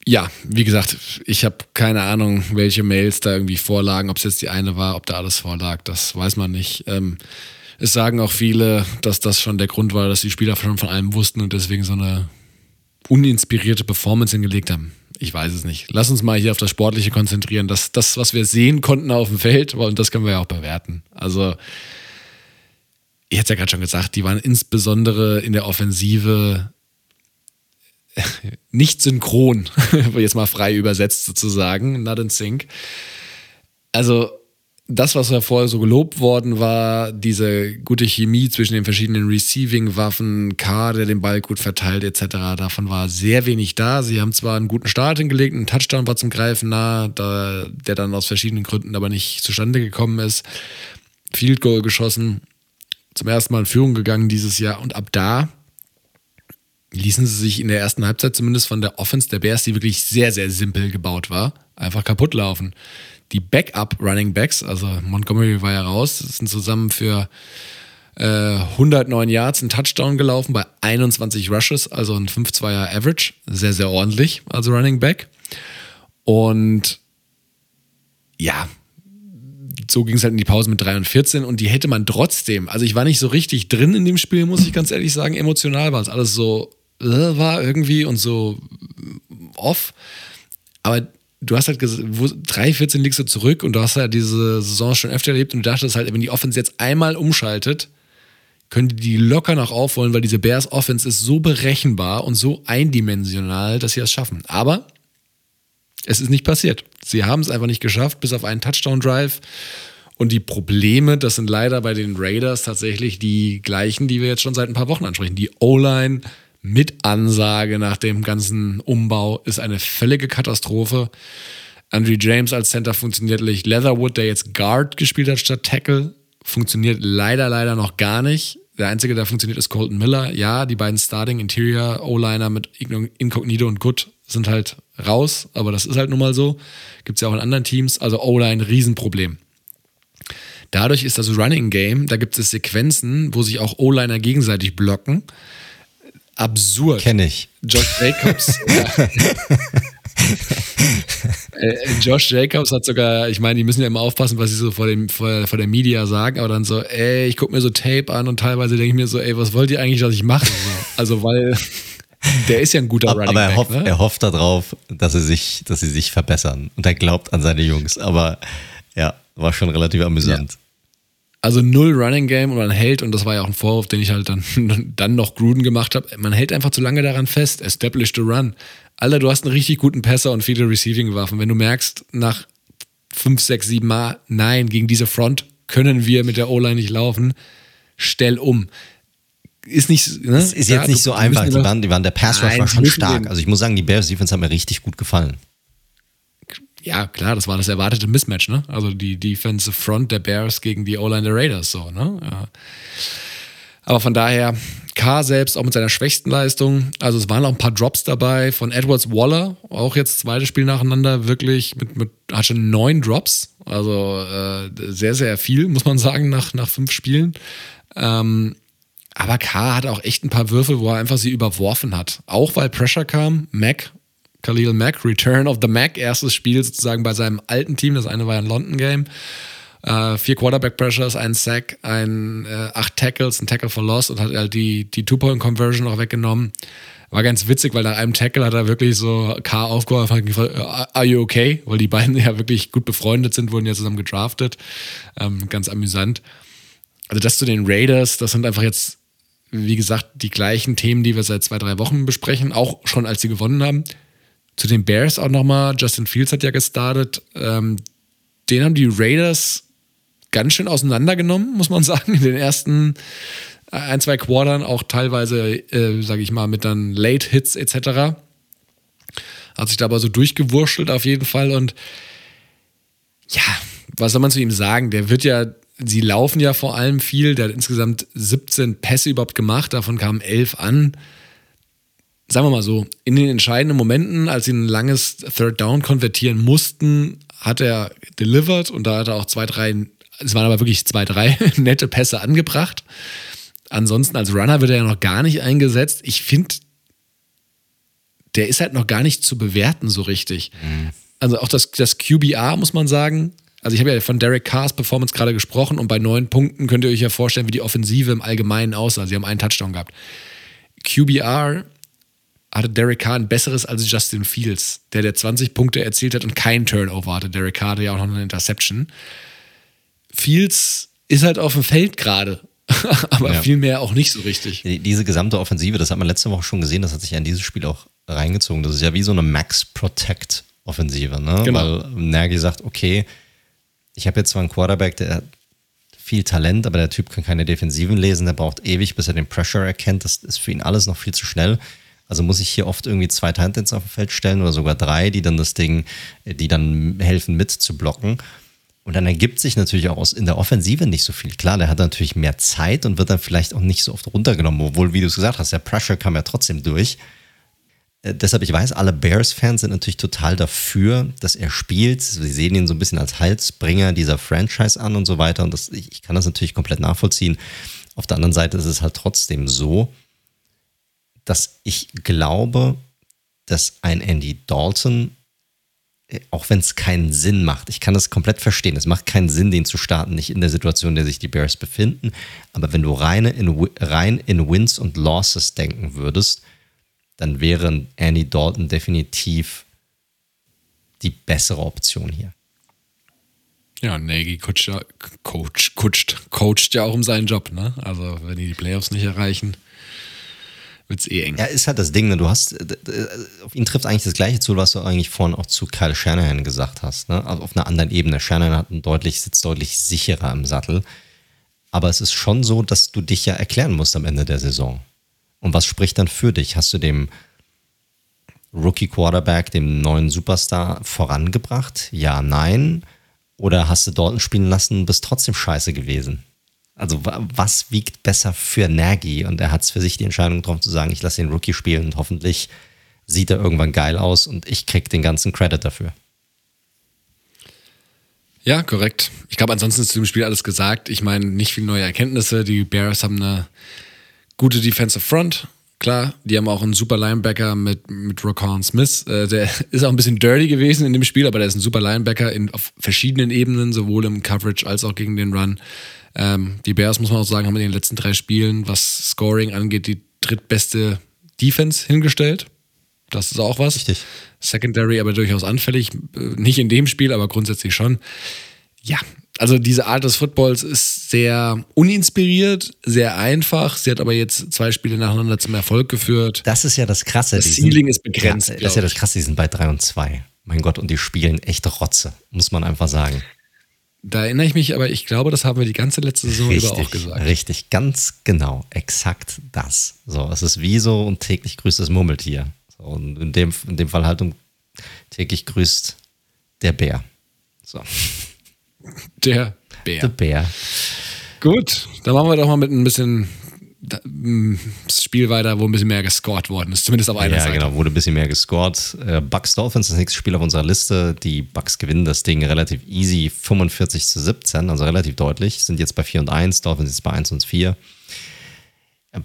Ja, wie gesagt, ich habe keine Ahnung, welche Mails da irgendwie vorlagen, ob es jetzt die eine war, ob da alles vorlag, das weiß man nicht. Ähm, es sagen auch viele, dass das schon der Grund war, dass die Spieler schon von allem wussten und deswegen so eine uninspirierte Performance hingelegt haben. Ich weiß es nicht. Lass uns mal hier auf das Sportliche konzentrieren. Das, das was wir sehen konnten auf dem Feld, und das können wir ja auch bewerten. Also, ich hätte es ja gerade schon gesagt, die waren insbesondere in der Offensive nicht synchron, jetzt mal frei übersetzt sozusagen, not in sync. Also das, was ja vorher so gelobt worden war, diese gute Chemie zwischen den verschiedenen Receiving-Waffen, K, der den Ball gut verteilt etc., davon war sehr wenig da. Sie haben zwar einen guten Start hingelegt, ein Touchdown war zum Greifen nah, da, der dann aus verschiedenen Gründen aber nicht zustande gekommen ist. Field Goal geschossen, zum ersten Mal in Führung gegangen dieses Jahr und ab da ließen sie sich in der ersten Halbzeit zumindest von der Offense der Bears, die wirklich sehr, sehr simpel gebaut war, einfach kaputt laufen. Die Backup-Running Backs, also Montgomery war ja raus, sind zusammen für äh, 109 Yards einen Touchdown gelaufen bei 21 Rushes, also ein 5-2er Average. Sehr, sehr ordentlich als Running Back. Und ja, so ging es halt in die Pause mit 3 und 14 und die hätte man trotzdem, also ich war nicht so richtig drin in dem Spiel, muss ich ganz ehrlich sagen, emotional war es alles so äh, war irgendwie und so off. Aber du hast halt 3-14 liegst du zurück und du hast halt diese Saison schon öfter erlebt und du dachtest halt, wenn die Offense jetzt einmal umschaltet, können die locker noch aufholen, weil diese Bears Offense ist so berechenbar und so eindimensional, dass sie das schaffen. Aber es ist nicht passiert. Sie haben es einfach nicht geschafft, bis auf einen Touchdown-Drive. Und die Probleme, das sind leider bei den Raiders tatsächlich die gleichen, die wir jetzt schon seit ein paar Wochen ansprechen. Die O-Line mit Ansage nach dem ganzen Umbau ist eine völlige Katastrophe. Andrew James als Center funktioniert nicht. Leatherwood, der jetzt Guard gespielt hat statt Tackle, funktioniert leider, leider noch gar nicht. Der einzige, der funktioniert, ist Colton Miller. Ja, die beiden Starting Interior O-Liner mit Incognito und Good sind halt raus, aber das ist halt nun mal so. Gibt es ja auch in anderen Teams. Also O-Line, Riesenproblem. Dadurch ist das Running Game, da gibt es Sequenzen, wo sich auch O-Liner gegenseitig blocken absurd. Kenne ich. Josh Jacobs. Äh, Josh Jacobs hat sogar, ich meine, die müssen ja immer aufpassen, was sie so vor, dem, vor, vor der Media sagen, aber dann so, ey, ich gucke mir so Tape an und teilweise denke ich mir so, ey, was wollt ihr eigentlich, dass ich mache? Also, weil der ist ja ein guter Running Aber er, Back, hofft, ne? er hofft darauf, dass sie, sich, dass sie sich verbessern. Und er glaubt an seine Jungs. Aber ja, war schon relativ amüsant. Ja. Also null Running Game und man hält, und das war ja auch ein Vorwurf, den ich halt dann, dann noch Gruden gemacht habe, man hält einfach zu lange daran fest. Establish the run. Alter, du hast einen richtig guten Passer und viele Receiving-Waffen. Wenn du merkst, nach fünf, sechs, sieben Mal, nein, gegen diese Front können wir mit der O-Line nicht laufen, stell um. Ist nicht, ne? Es ist jetzt ja, nicht so einfach. Die waren, die waren, der Pass Rush war schon stark. Also ich muss sagen, die Bears Defense haben mir richtig gut gefallen ja, klar, das war das erwartete Mismatch, ne? Also die Defensive Front der Bears gegen die O-Line der Raiders, so, ne? Ja. Aber von daher, K selbst auch mit seiner schwächsten Leistung. Also es waren auch ein paar Drops dabei von Edwards Waller, auch jetzt zweites Spiel nacheinander, wirklich mit, mit hat schon neun Drops. Also äh, sehr, sehr viel, muss man sagen, nach, nach fünf Spielen. Ähm, aber K hat auch echt ein paar Würfel, wo er einfach sie überworfen hat. Auch weil Pressure kam. Mac Khalil Mack, Return of the Mac, erstes Spiel sozusagen bei seinem alten Team. Das eine war ein London-Game. Äh, vier Quarterback-Pressures, ein Sack, ein, äh, acht Tackles, ein Tackle for Loss und hat halt die, die Two-Point-Conversion auch weggenommen. War ganz witzig, weil nach einem Tackle hat er wirklich so K aufgehoben und gefragt, are you okay? Weil die beiden ja wirklich gut befreundet sind, wurden ja zusammen gedraftet. Ähm, ganz amüsant. Also das zu den Raiders, das sind einfach jetzt, wie gesagt, die gleichen Themen, die wir seit zwei, drei Wochen besprechen, auch schon als sie gewonnen haben. Zu den Bears auch nochmal. Justin Fields hat ja gestartet. Ähm, den haben die Raiders ganz schön auseinandergenommen, muss man sagen, in den ersten äh, ein, zwei Quartern, auch teilweise, äh, sage ich mal, mit dann Late Hits etc. hat sich da aber so durchgewurschtelt auf jeden Fall und ja, was soll man zu ihm sagen? Der wird ja, sie laufen ja vor allem viel, der hat insgesamt 17 Pässe überhaupt gemacht, davon kamen 11 an. Sagen wir mal so, in den entscheidenden Momenten, als sie ein langes Third Down konvertieren mussten, hat er delivered und da hat er auch zwei, drei, es waren aber wirklich zwei, drei nette Pässe angebracht. Ansonsten als Runner wird er ja noch gar nicht eingesetzt. Ich finde, der ist halt noch gar nicht zu bewerten so richtig. Mhm. Also auch das, das QBR, muss man sagen. Also ich habe ja von Derek Carrs Performance gerade gesprochen und bei neun Punkten könnt ihr euch ja vorstellen, wie die Offensive im Allgemeinen aussah. Sie haben einen Touchdown gehabt. QBR hatte Derek Carr ein besseres als Justin Fields, der der 20 Punkte erzielt hat und kein Turnover hatte. Derek Carr hatte ja auch noch eine Interception. Fields ist halt auf dem Feld gerade aber ja. vielmehr auch nicht so richtig. Diese gesamte Offensive, das hat man letzte Woche schon gesehen, das hat sich ja in dieses Spiel auch reingezogen. Das ist ja wie so eine Max-Protect-Offensive, ne? Genau. Weil Nagy sagt, okay, ich habe jetzt zwar einen Quarterback, der hat viel Talent, aber der Typ kann keine Defensiven lesen, der braucht ewig, bis er den Pressure erkennt. Das ist für ihn alles noch viel zu schnell. Also muss ich hier oft irgendwie zwei Titans auf dem Feld stellen oder sogar drei, die dann das Ding, die dann helfen mit zu blocken. Und dann ergibt sich natürlich auch in der Offensive nicht so viel. Klar, der hat natürlich mehr Zeit und wird dann vielleicht auch nicht so oft runtergenommen, obwohl, wie du es gesagt hast, der Pressure kam ja trotzdem durch. Äh, deshalb, ich weiß, alle Bears-Fans sind natürlich total dafür, dass er spielt. Sie sehen ihn so ein bisschen als Halsbringer dieser Franchise an und so weiter. Und das, ich, ich kann das natürlich komplett nachvollziehen. Auf der anderen Seite ist es halt trotzdem so, dass ich glaube, dass ein Andy Dalton auch wenn es keinen Sinn macht. Ich kann das komplett verstehen. Es macht keinen Sinn, den zu starten, nicht in der Situation, in der sich die Bears befinden. Aber wenn du reine in, rein in Wins und Losses denken würdest, dann wäre Andy Dalton definitiv die bessere Option hier. Ja, Nagy coacht coacht, coacht ja auch um seinen Job, ne? Also wenn die die Playoffs nicht erreichen, wird es eh eng. Ja, ist halt das Ding, ne? du hast, auf ihn trifft eigentlich das gleiche zu, was du eigentlich vorhin auch zu Kyle Shanahan gesagt hast. Ne? Also auf einer anderen Ebene. Shanahan hat einen deutlich, sitzt deutlich sicherer im Sattel. Aber es ist schon so, dass du dich ja erklären musst am Ende der Saison. Und was spricht dann für dich? Hast du dem Rookie Quarterback, dem neuen Superstar vorangebracht? Ja, nein. Oder hast du dort spielen lassen, bist trotzdem scheiße gewesen? Also was wiegt besser für Nagy? Und er hat es für sich die Entscheidung getroffen zu sagen, ich lasse den Rookie spielen und hoffentlich sieht er irgendwann geil aus und ich krieg den ganzen Credit dafür. Ja, korrekt. Ich glaube, ansonsten ist zu dem Spiel alles gesagt. Ich meine, nicht viele neue Erkenntnisse. Die Bears haben eine gute Defensive Front. Klar, die haben auch einen super Linebacker mit, mit Rocon Smith. Äh, der ist auch ein bisschen dirty gewesen in dem Spiel, aber der ist ein super Linebacker in, auf verschiedenen Ebenen, sowohl im Coverage als auch gegen den Run. Ähm, die Bears, muss man auch sagen, haben in den letzten drei Spielen, was Scoring angeht, die drittbeste Defense hingestellt. Das ist auch was. Richtig. Secondary aber durchaus anfällig. Äh, nicht in dem Spiel, aber grundsätzlich schon. Ja, also diese Art des Footballs ist sehr uninspiriert, sehr einfach. Sie hat aber jetzt zwei Spiele nacheinander zum Erfolg geführt. Das ist ja das Krasse. Das Ceiling ist begrenzt. Ja, das ist ja das Krasse, die sind bei 3 und 2. Mein Gott, und die spielen echt Rotze, muss man einfach sagen. Da erinnere ich mich, aber ich glaube, das haben wir die ganze letzte Saison richtig, über auch gesagt. Richtig, ganz genau, exakt das. So, es ist wie so und täglich grüßt das Murmeltier. So, und in dem, in dem Fall halt um täglich grüßt der Bär. So. Der Bär. Der Bär. Gut, dann machen wir doch mal mit ein bisschen das Spiel weiter, wo ein bisschen mehr gescored worden ist, zumindest auf einer ja, Seite. Ja, genau, wurde ein bisschen mehr gescored. Äh, Bucks Dolphins, das nächste Spiel auf unserer Liste. Die Bucks gewinnen das Ding relativ easy, 45 zu 17, also relativ deutlich. Sind jetzt bei 4 und 1, Dolphins jetzt bei 1 und 4.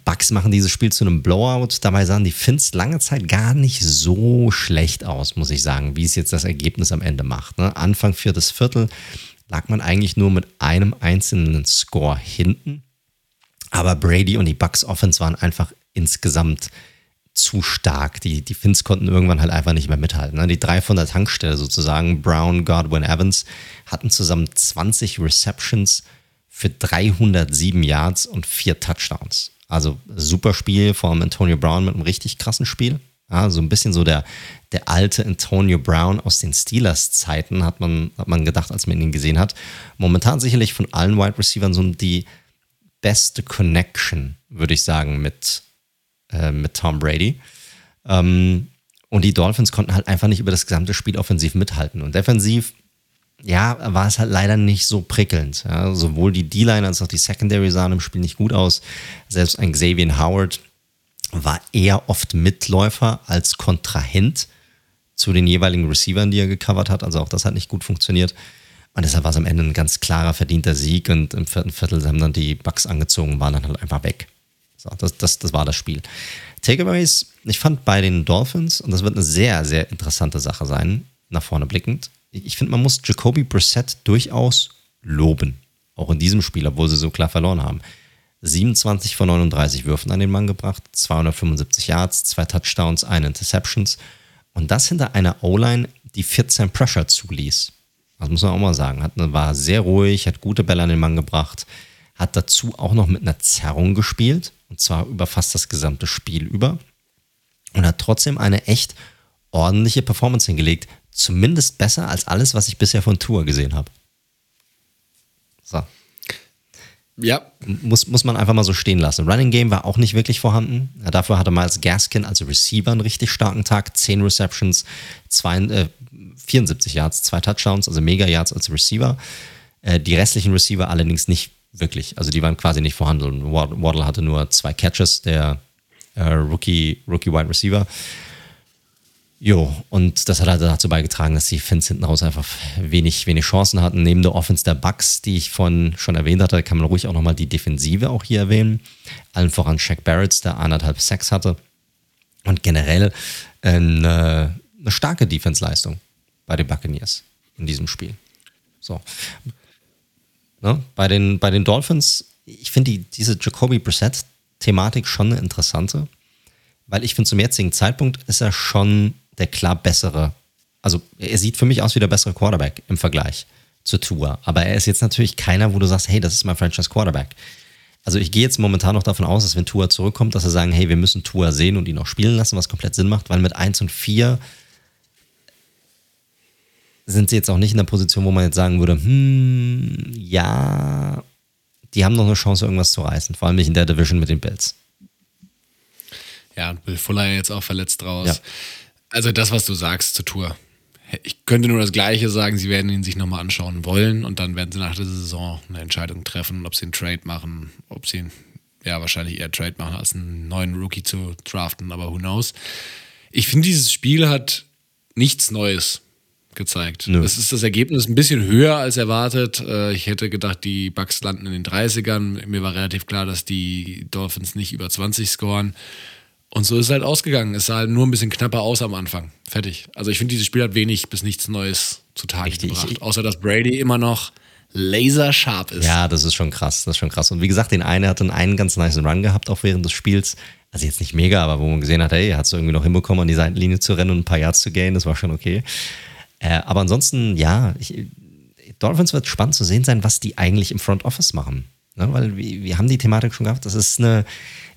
Bucks machen dieses Spiel zu einem Blowout. Dabei sahen die Finns lange Zeit gar nicht so schlecht aus, muss ich sagen, wie es jetzt das Ergebnis am Ende macht. Ne? Anfang viertes Viertel lag man eigentlich nur mit einem einzelnen Score hinten aber Brady und die Bucks Offense waren einfach insgesamt zu stark. Die, die Finns konnten irgendwann halt einfach nicht mehr mithalten. Ne? Die drei von der Tankstelle sozusagen, Brown, Godwin, Evans, hatten zusammen 20 Receptions für 307 Yards und vier Touchdowns. Also super Spiel, allem Antonio Brown mit einem richtig krassen Spiel. Ja, so ein bisschen so der, der alte Antonio Brown aus den Steelers-Zeiten, hat man, hat man gedacht, als man ihn gesehen hat. Momentan sicherlich von allen Wide Receivers so die, beste Connection, würde ich sagen, mit, äh, mit Tom Brady. Ähm, Und die Dolphins konnten halt einfach nicht über das gesamte Spiel offensiv mithalten. Und defensiv, ja, war es halt leider nicht so prickelnd. Ja, sowohl die D-Line als auch die Secondary sahen im Spiel nicht gut aus. Selbst ein Xavier Howard war eher oft Mitläufer als Kontrahent zu den jeweiligen Receivern, die er gecovert hat. Also auch das hat nicht gut funktioniert. Und deshalb war es am Ende ein ganz klarer, verdienter Sieg. Und im vierten Viertel haben dann die Bucks angezogen, waren dann halt einfach weg. So, das, das, das war das Spiel. Takeaways, ich fand bei den Dolphins, und das wird eine sehr, sehr interessante Sache sein, nach vorne blickend, ich finde, man muss Jacoby Brissett durchaus loben. Auch in diesem Spiel, obwohl sie so klar verloren haben. 27 von 39 Würfen an den Mann gebracht, 275 Yards, zwei Touchdowns, eine Interceptions. Und das hinter einer O-Line, die 14 Pressure zuließ. Das muss man auch mal sagen. Hat, war sehr ruhig, hat gute Bälle an den Mann gebracht, hat dazu auch noch mit einer Zerrung gespielt. Und zwar über fast das gesamte Spiel über. Und hat trotzdem eine echt ordentliche Performance hingelegt. Zumindest besser als alles, was ich bisher von Tour gesehen habe. So. Ja. Muss, muss man einfach mal so stehen lassen. Running Game war auch nicht wirklich vorhanden. Dafür hatte Miles Gaskin als Receiver einen richtig starken Tag. 10 Receptions, zwei, äh, 74 Yards, zwei Touchdowns, also Mega Yards als Receiver. Äh, die restlichen Receiver allerdings nicht wirklich. Also die waren quasi nicht vorhanden. Waddle hatte nur zwei Catches, der äh, Rookie, Rookie Wide Receiver. Jo, und das hat halt dazu beigetragen, dass die Fins hinten raus einfach wenig, wenig Chancen hatten. Neben der Offense der Bucks, die ich von schon erwähnt hatte, kann man ruhig auch nochmal die Defensive auch hier erwähnen. Allen voran Shaq Barrett, der anderthalb Sacks hatte. Und generell eine, eine starke Defense-Leistung bei den Buccaneers in diesem Spiel. So. Ne? Bei, den, bei den Dolphins, ich finde die, diese Jacoby Brissett-Thematik schon eine interessante, weil ich finde, zum jetzigen Zeitpunkt ist er schon der klar bessere. Also er sieht für mich aus wie der bessere Quarterback im Vergleich zu Tua. Aber er ist jetzt natürlich keiner, wo du sagst, hey, das ist mein Franchise Quarterback. Also ich gehe jetzt momentan noch davon aus, dass wenn Tua zurückkommt, dass sie sagen, hey, wir müssen Tua sehen und ihn auch spielen lassen, was komplett Sinn macht, weil mit 1 und 4 sind sie jetzt auch nicht in der Position, wo man jetzt sagen würde, hm, ja, die haben noch eine Chance, irgendwas zu reißen, vor allem nicht in der Division mit den Bills. Ja, und Bill Fuller jetzt auch verletzt raus. Ja. Also das, was du sagst zur Tour. Ich könnte nur das Gleiche sagen, sie werden ihn sich nochmal anschauen wollen und dann werden sie nach der Saison eine Entscheidung treffen, ob sie einen Trade machen, ob sie ja wahrscheinlich eher Trade machen, als einen neuen Rookie zu draften, aber who knows. Ich finde, dieses Spiel hat nichts Neues gezeigt. Nö. Es ist das Ergebnis ein bisschen höher als erwartet. Äh, ich hätte gedacht, die Bucks landen in den 30ern. Mir war relativ klar, dass die Dolphins nicht über 20 scoren. Und so ist es halt ausgegangen. Es sah halt nur ein bisschen knapper aus am Anfang. Fertig. Also ich finde, dieses Spiel hat wenig bis nichts Neues zutage Richtig. gebracht. Außer dass Brady immer noch laserscharf ist. Ja, das ist schon krass. Das ist schon krass. Und wie gesagt, den einen hat dann einen ganz nice Run gehabt, auch während des Spiels. Also jetzt nicht mega, aber wo man gesehen hat, hey, er hat es irgendwie noch hinbekommen, an die Seitenlinie zu rennen und ein paar Yards zu gehen. Das war schon okay. Äh, aber ansonsten, ja, ich, Dolphins wird spannend zu sehen sein, was die eigentlich im Front Office machen. Ne? Weil wir, wir haben die Thematik schon gehabt. Das ist eine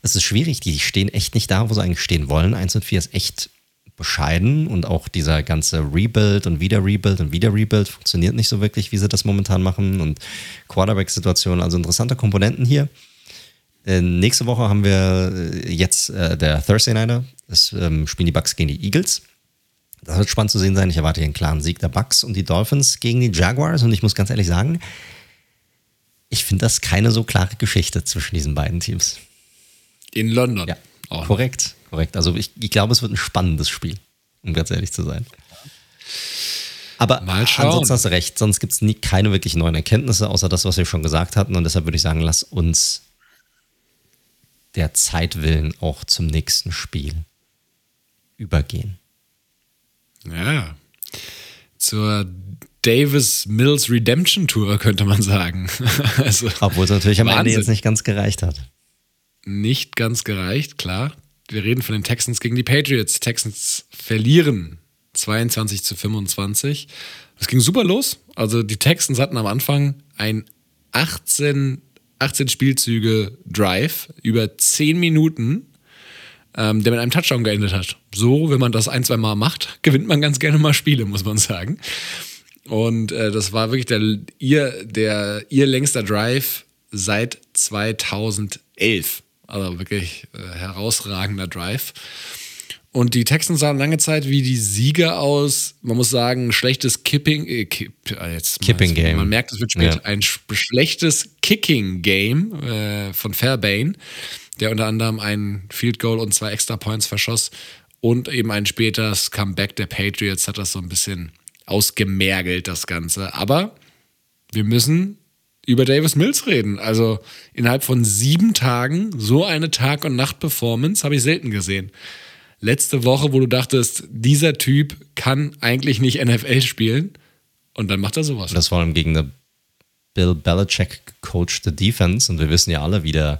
es ist schwierig, die stehen echt nicht da, wo sie eigentlich stehen wollen. 1 und 4 ist echt bescheiden und auch dieser ganze Rebuild und wieder Rebuild und wieder Rebuild funktioniert nicht so wirklich, wie sie das momentan machen und Quarterback-Situation, also interessante Komponenten hier. Äh, nächste Woche haben wir äh, jetzt äh, der Thursday Nighter, das ähm, spielen die Bucks gegen die Eagles. Das wird spannend zu sehen sein. Ich erwarte hier einen klaren Sieg der Bucks und die Dolphins gegen die Jaguars und ich muss ganz ehrlich sagen, ich finde das keine so klare Geschichte zwischen diesen beiden Teams. In London. Ja, auch korrekt, korrekt. Also ich, ich glaube, es wird ein spannendes Spiel, um ganz ehrlich zu sein. Aber ansonsten hast du recht, sonst gibt es keine wirklich neuen Erkenntnisse, außer das, was wir schon gesagt hatten. Und deshalb würde ich sagen, lass uns der Zeit willen auch zum nächsten Spiel übergehen. Ja. Zur Davis Mills Redemption Tour, könnte man sagen. also, Obwohl es natürlich am Ende jetzt nicht ganz gereicht hat nicht ganz gereicht, klar. Wir reden von den Texans gegen die Patriots. Texans verlieren 22 zu 25. Es ging super los. Also die Texans hatten am Anfang ein 18, 18 Spielzüge Drive über 10 Minuten, ähm, der mit einem Touchdown geendet hat. So, wenn man das ein, zwei Mal macht, gewinnt man ganz gerne mal Spiele, muss man sagen. Und äh, das war wirklich der ihr, der, ihr längster Drive seit 2011. Also wirklich äh, herausragender Drive. Und die Texans sahen lange Zeit wie die Sieger aus. Man muss sagen, schlechtes Kipping, äh, Kipp, äh, jetzt Kipping mal, Game. Man merkt, es wird später ja. ein schlechtes Kicking Game äh, von Fairbairn, der unter anderem ein Field Goal und zwei Extra Points verschoss. Und eben ein späteres Comeback der Patriots hat das so ein bisschen ausgemergelt, das Ganze. Aber wir müssen über Davis Mills reden. Also innerhalb von sieben Tagen so eine Tag- und Nacht-Performance habe ich selten gesehen letzte Woche, wo du dachtest, dieser Typ kann eigentlich nicht NFL spielen und dann macht er sowas. Das vor allem gegen Bill Belichick gecoachte Defense und wir wissen ja alle wieder, äh,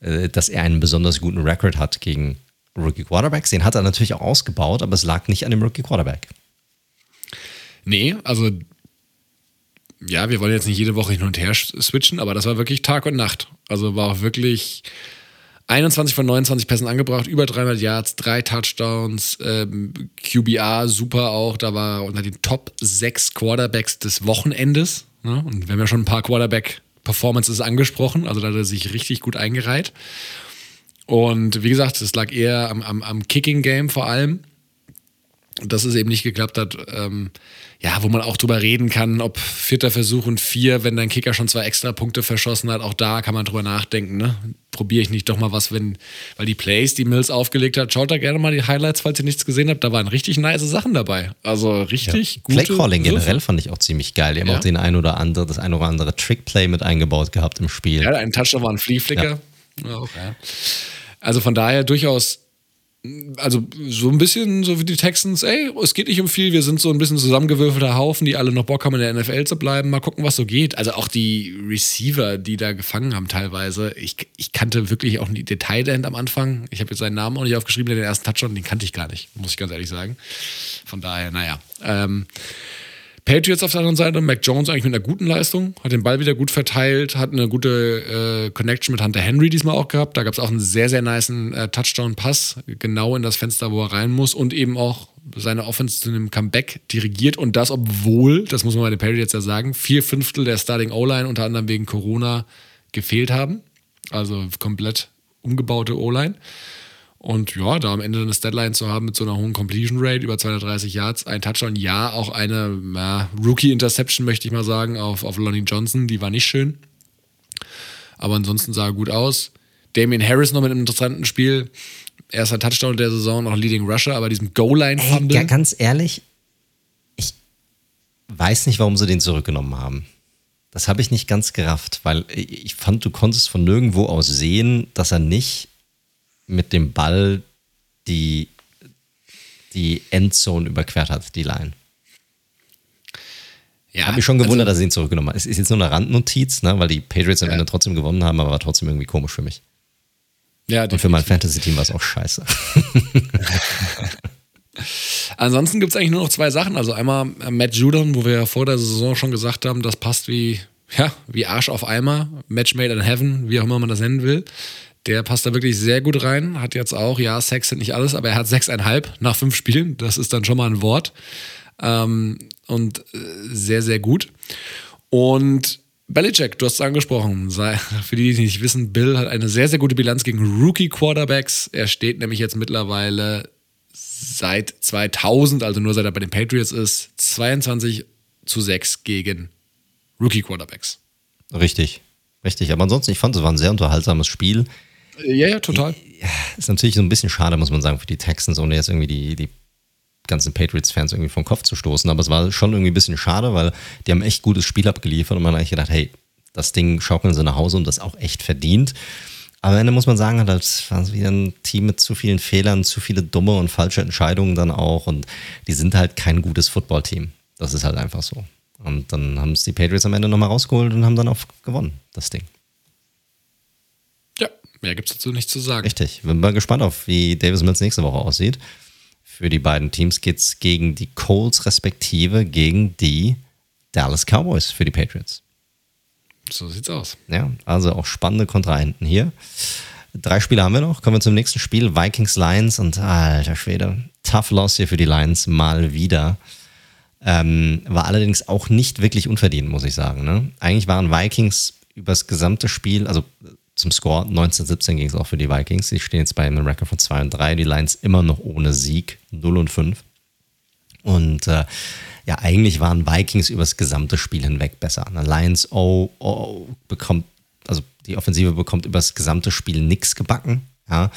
dass er einen besonders guten Record hat gegen Rookie Quarterbacks. Den hat er natürlich auch ausgebaut, aber es lag nicht an dem Rookie Quarterback. Nee, also ja, wir wollen jetzt nicht jede Woche hin und her switchen, aber das war wirklich Tag und Nacht. Also war auch wirklich 21 von 29 Pässen angebracht, über 300 Yards, drei Touchdowns, ähm, QBA super auch, da war unter den Top 6 Quarterbacks des Wochenendes. Ne? Und wir haben ja schon ein paar Quarterback-Performances angesprochen, also da hat er sich richtig gut eingereiht. Und wie gesagt, es lag eher am, am, am Kicking-Game vor allem, dass es eben nicht geklappt hat. Ähm, ja, wo man auch drüber reden kann, ob vierter Versuch und vier, wenn dein Kicker schon zwei extra Punkte verschossen hat, auch da kann man drüber nachdenken, ne? Probiere ich nicht doch mal was, wenn, weil die Plays, die Mills aufgelegt hat, schaut da gerne mal die Highlights, falls ihr nichts gesehen habt, da waren richtig nice Sachen dabei. Also richtig ja. gute. Playcalling generell fand ich auch ziemlich geil. Die haben ja. auch den ein oder andere, das ein oder andere Trickplay mit eingebaut gehabt im Spiel. Ja, ein Touchdown war ein Flea-Flicker. Ja. Okay. Also von daher durchaus also so ein bisschen so wie die Texans, ey, es geht nicht um viel, wir sind so ein bisschen zusammengewürfelter Haufen, die alle noch Bock haben in der NFL zu bleiben, mal gucken, was so geht. Also auch die Receiver, die da gefangen haben teilweise, ich, ich kannte wirklich auch die Detailend am Anfang, ich habe jetzt seinen Namen auch nicht aufgeschrieben, der den ersten Touchdown, den kannte ich gar nicht, muss ich ganz ehrlich sagen. Von daher, naja. Ähm, Patriots auf der anderen Seite, Mac Jones eigentlich mit einer guten Leistung, hat den Ball wieder gut verteilt, hat eine gute äh, Connection mit Hunter Henry diesmal auch gehabt. Da gab es auch einen sehr, sehr niceen äh, Touchdown-Pass, genau in das Fenster, wo er rein muss und eben auch seine Offense zu einem Comeback dirigiert und das, obwohl, das muss man bei den Patriots ja sagen, vier Fünftel der Starting O-Line unter anderem wegen Corona gefehlt haben. Also komplett umgebaute O-Line. Und ja, da am Ende eine Deadline zu haben mit so einer hohen Completion Rate, über 230 Yards, ein Touchdown, ja, auch eine ja, Rookie-Interception, möchte ich mal sagen, auf, auf Lonnie Johnson, die war nicht schön. Aber ansonsten sah er gut aus. Damien Harris noch mit einem interessanten Spiel. Erster Touchdown der Saison, noch Leading Rusher, aber diesem Goal-Line-Fumble. Ja, ganz ehrlich, ich weiß nicht, warum sie den zurückgenommen haben. Das habe ich nicht ganz gerafft, weil ich fand, du konntest von nirgendwo aus sehen, dass er nicht mit dem Ball die, die Endzone überquert hat, die Line. Ja, habe mich schon gewundert, also, dass sie ihn zurückgenommen hat. Es ist jetzt nur eine Randnotiz, ne, weil die Patriots am ja. Ende trotzdem gewonnen haben, aber war trotzdem irgendwie komisch für mich. Ja, Und für mein Fantasy-Team war es auch scheiße. Ansonsten gibt es eigentlich nur noch zwei Sachen. Also einmal äh, Matt Judon, wo wir ja vor der Saison schon gesagt haben, das passt wie, ja, wie Arsch auf Eimer. Match made in heaven, wie auch immer man das nennen will. Der passt da wirklich sehr gut rein. Hat jetzt auch, ja, Sex sind nicht alles, aber er hat sechseinhalb nach fünf Spielen. Das ist dann schon mal ein Wort. Ähm, und äh, sehr, sehr gut. Und Belichick, du hast es angesprochen. Für die, die nicht wissen, Bill hat eine sehr, sehr gute Bilanz gegen Rookie-Quarterbacks. Er steht nämlich jetzt mittlerweile seit 2000, also nur seit er bei den Patriots ist, 22 zu 6 gegen Rookie-Quarterbacks. Richtig, richtig. Aber ansonsten, ich fand, es war ein sehr unterhaltsames Spiel. Ja, ja, total. Ist natürlich so ein bisschen schade, muss man sagen, für die Texans, ohne jetzt irgendwie die, die ganzen Patriots-Fans irgendwie vom Kopf zu stoßen. Aber es war schon irgendwie ein bisschen schade, weil die haben echt gutes Spiel abgeliefert und man hat eigentlich gedacht, hey, das Ding schaukeln sie nach Hause und das auch echt verdient. Aber am Ende muss man sagen, halt war wieder ein Team mit zu vielen Fehlern, zu viele dumme und falsche Entscheidungen dann auch. Und die sind halt kein gutes Footballteam. Das ist halt einfach so. Und dann haben es die Patriots am Ende nochmal rausgeholt und haben dann auch gewonnen, das Ding. Mehr gibt es dazu nicht zu sagen. Richtig. Bin mal gespannt auf, wie Davis Mills nächste Woche aussieht. Für die beiden Teams geht es gegen die Colts respektive gegen die Dallas Cowboys für die Patriots. So sieht's aus. Ja, also auch spannende Kontrahenten hier. Drei Spiele haben wir noch. Kommen wir zum nächsten Spiel. Vikings Lions und alter Schwede. Tough Loss hier für die Lions mal wieder. Ähm, war allerdings auch nicht wirklich unverdient, muss ich sagen. Ne? Eigentlich waren Vikings übers gesamte Spiel, also zum Score. 19-17 ging es auch für die Vikings. Sie stehen jetzt bei einem Record von 2 und 3. Die Lions immer noch ohne Sieg, 0 und 5. Und äh, ja, eigentlich waren Vikings übers gesamte Spiel hinweg besser. Eine Lions oh, oh, bekommt, also die Offensive bekommt übers gesamte Spiel nichts gebacken. Ja.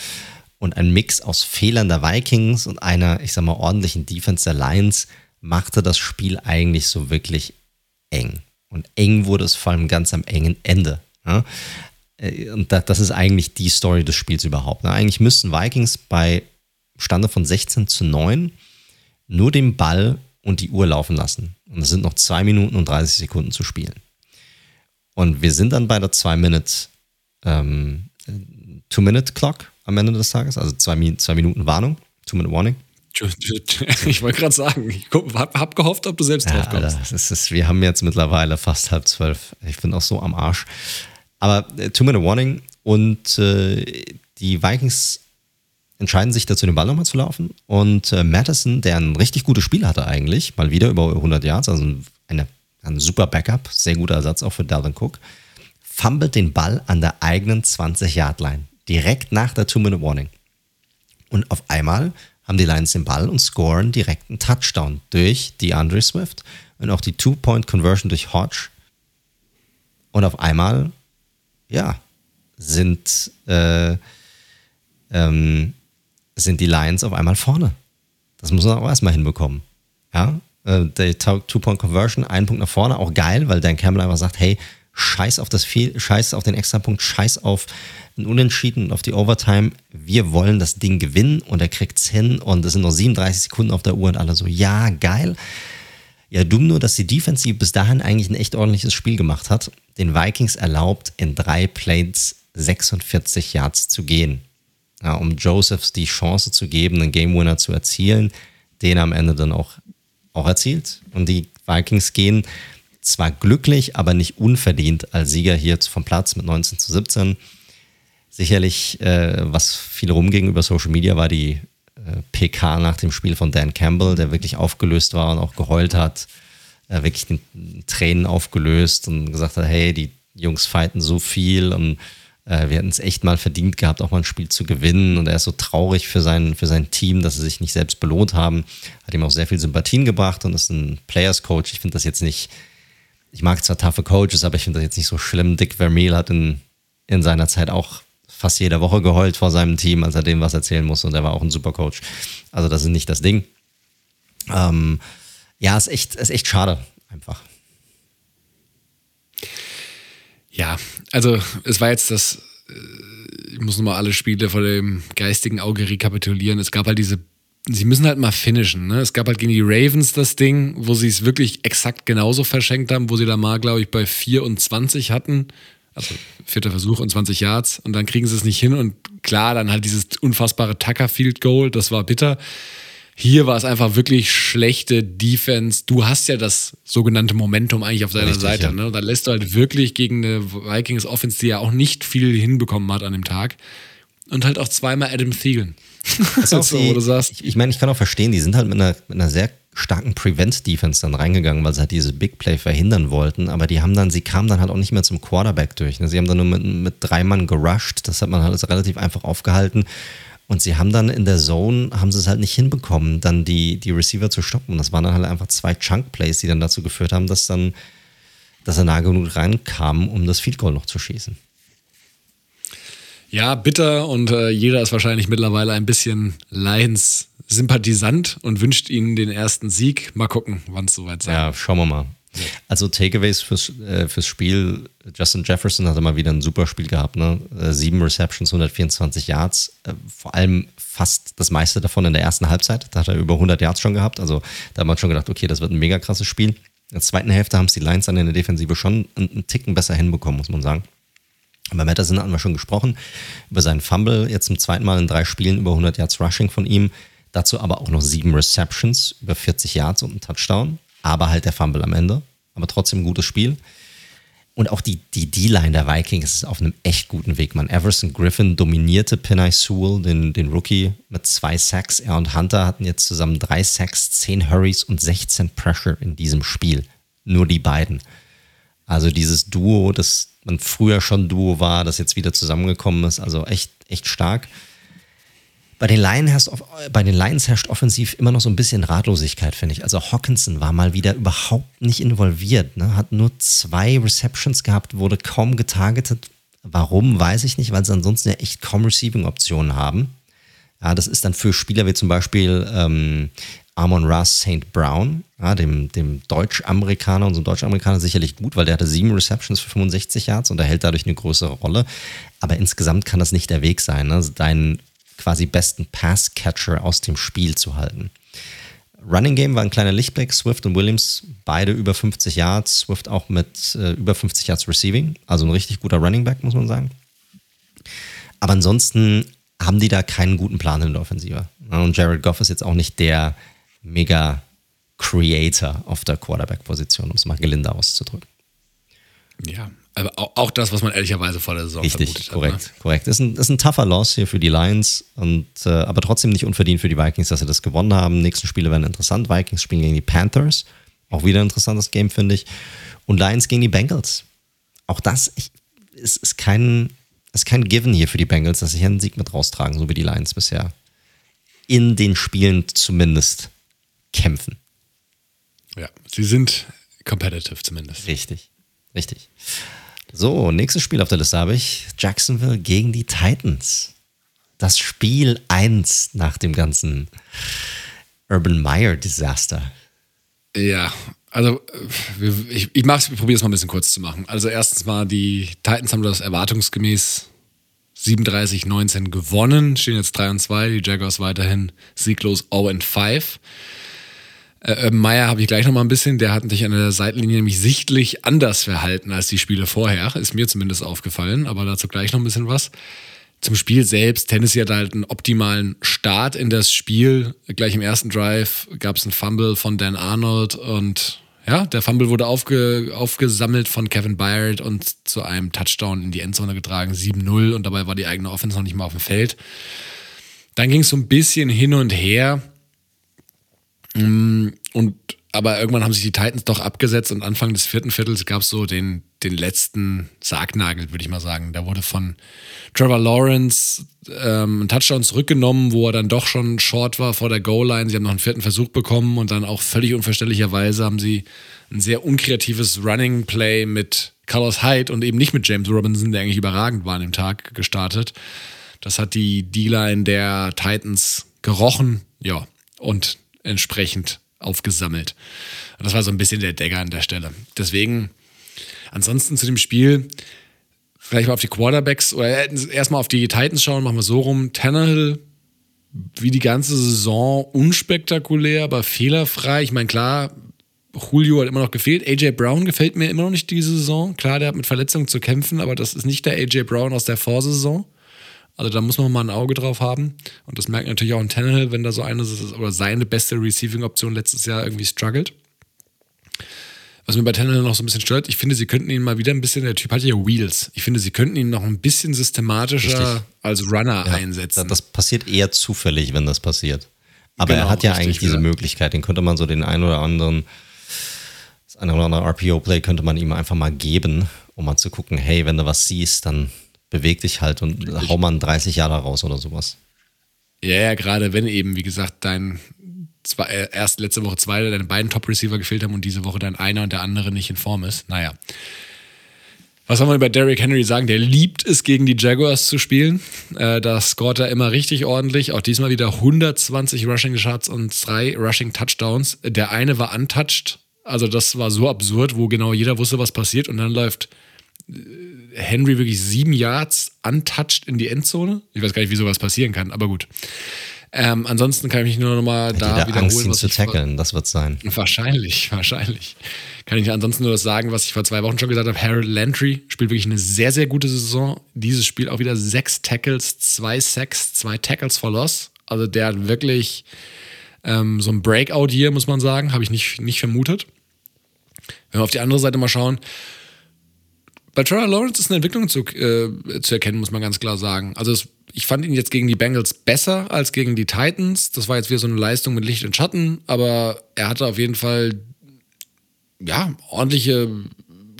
Und ein Mix aus Fehlern der Vikings und einer, ich sag mal, ordentlichen Defense der Lions machte das Spiel eigentlich so wirklich eng. Und eng wurde es vor allem ganz am engen Ende. Ja. Äh, und das ist eigentlich die Story des Spiels überhaupt. Ne? Eigentlich müssten Vikings bei Stande von 16 zu 9 nur den Ball und die Uhr laufen lassen. Und es sind noch 2 Minuten und 30 Sekunden zu spielen. Und wir sind dann bei der 2-Minute ähm, Two-Minute-Clock am Ende des Tages, also 2 zwei Minuten Warnung, Two-Minute-Warning. Ich wollte gerade sagen, ich hab, hab, gehofft, ob du selbst ja, drauf kommst. Alter, ist, wir haben jetzt mittlerweile fast halb zwölf. Ich bin auch so am Arsch. Aber äh, Two-Minute-Warning und äh, die Vikings entscheiden sich dazu, den Ball nochmal zu laufen. Und äh, Madison, der ein richtig gutes Spiel hatte eigentlich, mal wieder über 100 Yards, also eine, ein super Backup, sehr guter Ersatz auch für Dalvin Cook, fummelt den Ball an der eigenen 20-Yard-Line, direkt nach der Two-Minute-Warning. Und auf einmal haben die Lions den Ball und scoren direkt einen Touchdown durch DeAndre Swift und auch die Two-Point-Conversion durch Hodge. Und auf einmal ja, sind, äh, ähm, sind die Lions auf einmal vorne. Das muss man auch erstmal hinbekommen. Ja, äh, der Two-Point-Conversion, ein Punkt nach vorne, auch geil, weil Dan Campbell einfach sagt, hey, scheiß auf das Fehl, scheiß auf den Extrapunkt, scheiß auf ein Unentschieden auf die Overtime. Wir wollen das Ding gewinnen und er kriegt es hin und es sind noch 37 Sekunden auf der Uhr und alle so, ja, geil. Ja, dumm nur, dass die Defensive bis dahin eigentlich ein echt ordentliches Spiel gemacht hat. Den Vikings erlaubt, in drei Plays 46 Yards zu gehen. Ja, um Josephs die Chance zu geben, einen Game Winner zu erzielen, den am Ende dann auch, auch erzielt. Und die Vikings gehen zwar glücklich, aber nicht unverdient als Sieger hier vom Platz mit 19 zu 17. Sicherlich, äh, was viel rumging über Social Media, war die PK nach dem Spiel von Dan Campbell, der wirklich aufgelöst war und auch geheult hat, äh, wirklich den Tränen aufgelöst und gesagt hat, hey, die Jungs fighten so viel und äh, wir hätten es echt mal verdient gehabt, auch mal ein Spiel zu gewinnen. Und er ist so traurig für sein, für sein Team, dass sie sich nicht selbst belohnt haben. Hat ihm auch sehr viel Sympathien gebracht und ist ein Players Coach. Ich finde das jetzt nicht, ich mag zwar taffe Coaches, aber ich finde das jetzt nicht so schlimm. Dick Vermeil hat in, in seiner Zeit auch fast jede Woche geheult vor seinem Team, als er dem was erzählen musste und er war auch ein super Coach. Also das ist nicht das Ding. Ähm, ja, ist echt, ist echt schade, einfach. Ja, also es war jetzt das, äh, ich muss nochmal alle Spiele vor dem geistigen Auge rekapitulieren. Es gab halt diese, sie müssen halt mal finishen. Ne? Es gab halt gegen die Ravens das Ding, wo sie es wirklich exakt genauso verschenkt haben, wo sie da mal, glaube ich, bei 24 hatten also vierter Versuch und 20 Yards und dann kriegen sie es nicht hin und klar, dann halt dieses unfassbare Tucker Field Goal, das war bitter. Hier war es einfach wirklich schlechte Defense. Du hast ja das sogenannte Momentum eigentlich auf deiner Richtig, Seite. Ja. Ne? Da lässt du halt wirklich gegen eine Vikings Offense, die ja auch nicht viel hinbekommen hat an dem Tag. Und halt auch zweimal Adam Thielen. Das ist auch so, wo du sagst. Ich, ich meine, ich kann auch verstehen, die sind halt mit einer, mit einer sehr starken Prevent-Defense dann reingegangen, weil sie halt diese Big Play verhindern wollten. Aber die haben dann, sie kamen dann halt auch nicht mehr zum Quarterback durch. Ne? Sie haben dann nur mit, mit drei Mann gerusht. Das hat man halt relativ einfach aufgehalten. Und sie haben dann in der Zone, haben sie es halt nicht hinbekommen, dann die, die Receiver zu stoppen. Und das waren dann halt einfach zwei Chunk-Plays, die dann dazu geführt haben, dass dann, dass er nah genug reinkam, um das Field Goal noch zu schießen. Ja, bitter und äh, jeder ist wahrscheinlich mittlerweile ein bisschen Lions Sympathisant und wünscht ihnen den ersten Sieg. Mal gucken, wann es soweit sein Ja, schauen wir mal. Also Takeaways fürs, äh, fürs Spiel. Justin Jefferson hatte mal wieder ein super Spiel gehabt. Ne? Äh, sieben Receptions, 124 Yards. Äh, vor allem fast das meiste davon in der ersten Halbzeit. Da hat er über 100 Yards schon gehabt. Also da hat man schon gedacht, okay, das wird ein mega krasses Spiel. In der zweiten Hälfte haben es die Lions dann in der Defensive schon einen, Ticken besser hinbekommen, muss man sagen. Bei Matterson hatten wir schon gesprochen über seinen Fumble. Jetzt zum zweiten Mal in drei Spielen über 100 Yards Rushing von ihm. Dazu aber auch noch sieben Receptions, über 40 Yards und ein Touchdown. Aber halt der Fumble am Ende. Aber trotzdem ein gutes Spiel. Und auch die, die D-Line der Vikings ist auf einem echt guten Weg, man. Everson Griffin dominierte Penny Sewell, den, den Rookie, mit zwei Sacks. Er und Hunter hatten jetzt zusammen drei Sacks, zehn Hurries und 16 Pressure in diesem Spiel. Nur die beiden. Also dieses Duo, das man früher schon Duo war, das jetzt wieder zusammengekommen ist. Also echt, echt stark. Bei den, Lions herrscht, bei den Lions herrscht offensiv immer noch so ein bisschen Ratlosigkeit, finde ich. Also Hawkinson war mal wieder überhaupt nicht involviert. Ne? Hat nur zwei Receptions gehabt, wurde kaum getargetet. Warum, weiß ich nicht, weil sie ansonsten ja echt kaum Receiving-Optionen haben. Ja, das ist dann für Spieler wie zum Beispiel ähm, Amon Ross St. Brown, ja, dem, dem Deutsch-Amerikaner, unserem Deutsch-Amerikaner sicherlich gut, weil der hatte sieben Receptions für 65 Yards und erhält dadurch eine größere Rolle. Aber insgesamt kann das nicht der Weg sein, ne? deinen quasi besten Pass-Catcher aus dem Spiel zu halten. Running Game war ein kleiner Lichtblick. Swift und Williams beide über 50 Yards. Swift auch mit äh, über 50 Yards Receiving. Also ein richtig guter Running Back, muss man sagen. Aber ansonsten haben die da keinen guten Plan in der Offensive. Und Jared Goff ist jetzt auch nicht der mega Creator auf der Quarterback-Position, um es mal gelinde auszudrücken. Ja, aber auch das, was man ehrlicherweise vor der Saison Richtig, vermutet korrekt, hat. Ne? korrekt. Ist ein, ist ein tougher Loss hier für die Lions, und, äh, aber trotzdem nicht unverdient für die Vikings, dass sie das gewonnen haben. Nächsten Spiele werden interessant. Vikings spielen gegen die Panthers. Auch wieder ein interessantes Game, finde ich. Und Lions gegen die Bengals. Auch das ich, ist, ist, kein, ist kein Given hier für die Bengals, dass sie hier einen Sieg mit raustragen, so wie die Lions bisher. In den Spielen zumindest kämpfen. Ja, sie sind competitive zumindest. Richtig, richtig. So, nächstes Spiel auf der Liste habe ich Jacksonville gegen die Titans. Das Spiel 1 nach dem ganzen Urban Meyer Desaster. Ja, also ich, ich, ich probiere es mal ein bisschen kurz zu machen. Also erstens mal, die Titans haben das erwartungsgemäß 37-19 gewonnen, stehen jetzt 3 und 2, die Jaguars weiterhin sieglos 0 und 5. Äh, Meier habe ich gleich noch mal ein bisschen, der hat sich an der Seitenlinie nämlich sichtlich anders verhalten als die Spiele vorher. Ist mir zumindest aufgefallen, aber dazu gleich noch ein bisschen was. Zum Spiel selbst, Tennessee hat halt einen optimalen Start in das Spiel. Gleich im ersten Drive gab es einen Fumble von Dan Arnold und ja, der Fumble wurde aufge, aufgesammelt von Kevin Byard und zu einem Touchdown in die Endzone getragen, 7-0 und dabei war die eigene Offense noch nicht mal auf dem Feld. Dann ging es so ein bisschen hin und her und aber irgendwann haben sich die Titans doch abgesetzt und Anfang des vierten Viertels gab es so den, den letzten Sargnagel, würde ich mal sagen. Da wurde von Trevor Lawrence ähm, ein Touchdown zurückgenommen, wo er dann doch schon short war vor der Goal-Line. Sie haben noch einen vierten Versuch bekommen und dann auch völlig unverständlicherweise haben sie ein sehr unkreatives Running Play mit Carlos Hyde und eben nicht mit James Robinson, der eigentlich überragend war an dem Tag, gestartet. Das hat die D-Line der Titans gerochen, ja, und entsprechend aufgesammelt. Und das war so ein bisschen der Dagger an der Stelle. Deswegen, ansonsten zu dem Spiel, vielleicht mal auf die Quarterbacks oder erstmal auf die Titans schauen, machen wir so rum. Tannehill, wie die ganze Saison, unspektakulär, aber fehlerfrei. Ich meine, klar, Julio hat immer noch gefehlt. AJ Brown gefällt mir immer noch nicht diese Saison. Klar, der hat mit Verletzungen zu kämpfen, aber das ist nicht der AJ Brown aus der Vorsaison. Also da muss man mal ein Auge drauf haben. Und das merkt natürlich auch ein Tannehill, wenn da so eine oder seine beste Receiving-Option letztes Jahr irgendwie struggelt. Was mir bei Tannehill noch so ein bisschen stört, ich finde, sie könnten ihn mal wieder ein bisschen, der Typ hat ja Wheels. Ich finde, sie könnten ihn noch ein bisschen systematischer richtig. als Runner ja, einsetzen. Das passiert eher zufällig, wenn das passiert. Aber genau, er hat ja richtig, eigentlich diese ja. Möglichkeit. Den könnte man so den einen oder anderen, das eine oder andere RPO-Play könnte man ihm einfach mal geben, um mal zu gucken, hey, wenn du was siehst, dann beweg dich halt und Richtig. hau mal 30 Jahre raus oder sowas. Ja, ja, gerade wenn eben, wie gesagt, dein zwei, äh, erst letzte Woche zwei, deine beiden Top-Receiver gefehlt haben und diese Woche dein einer und der andere nicht in Form ist. Naja. Was soll man über Derrick Henry sagen? Der liebt es, gegen die Jaguars zu spielen. Äh, da scoret er immer richtig ordentlich. Auch diesmal wieder 120 Rushing Shots und drei Rushing Touchdowns. Der eine war untouched. Also das war so absurd, wo genau jeder wusste, was passiert. Und dann läuft Henry wirklich sieben Yards untouched in die Endzone. Ich weiß gar nicht, wie sowas passieren kann, aber gut. Ähm, ansonsten kann ich mich nur noch mal da wiederholen, Angst, ihn was zu tackeln, das wird sein. Wahrscheinlich, wahrscheinlich. Kann ich ansonsten nur das sagen, was ich vor zwei Wochen schon gesagt habe. Harold Landry spielt wirklich eine sehr, sehr gute Saison. Dieses Spiel auch wieder sechs Tackles, zwei Sacks, zwei Tackles for Loss. Also der hat wirklich ähm, so ein Breakout hier, muss man sagen. Habe ich nicht, nicht vermutet. Wenn wir auf die andere Seite mal schauen, bei Trevor Lawrence ist eine Entwicklung zu, äh, zu erkennen, muss man ganz klar sagen. Also es, ich fand ihn jetzt gegen die Bengals besser als gegen die Titans. Das war jetzt wieder so eine Leistung mit Licht und Schatten, aber er hatte auf jeden Fall ja ordentliche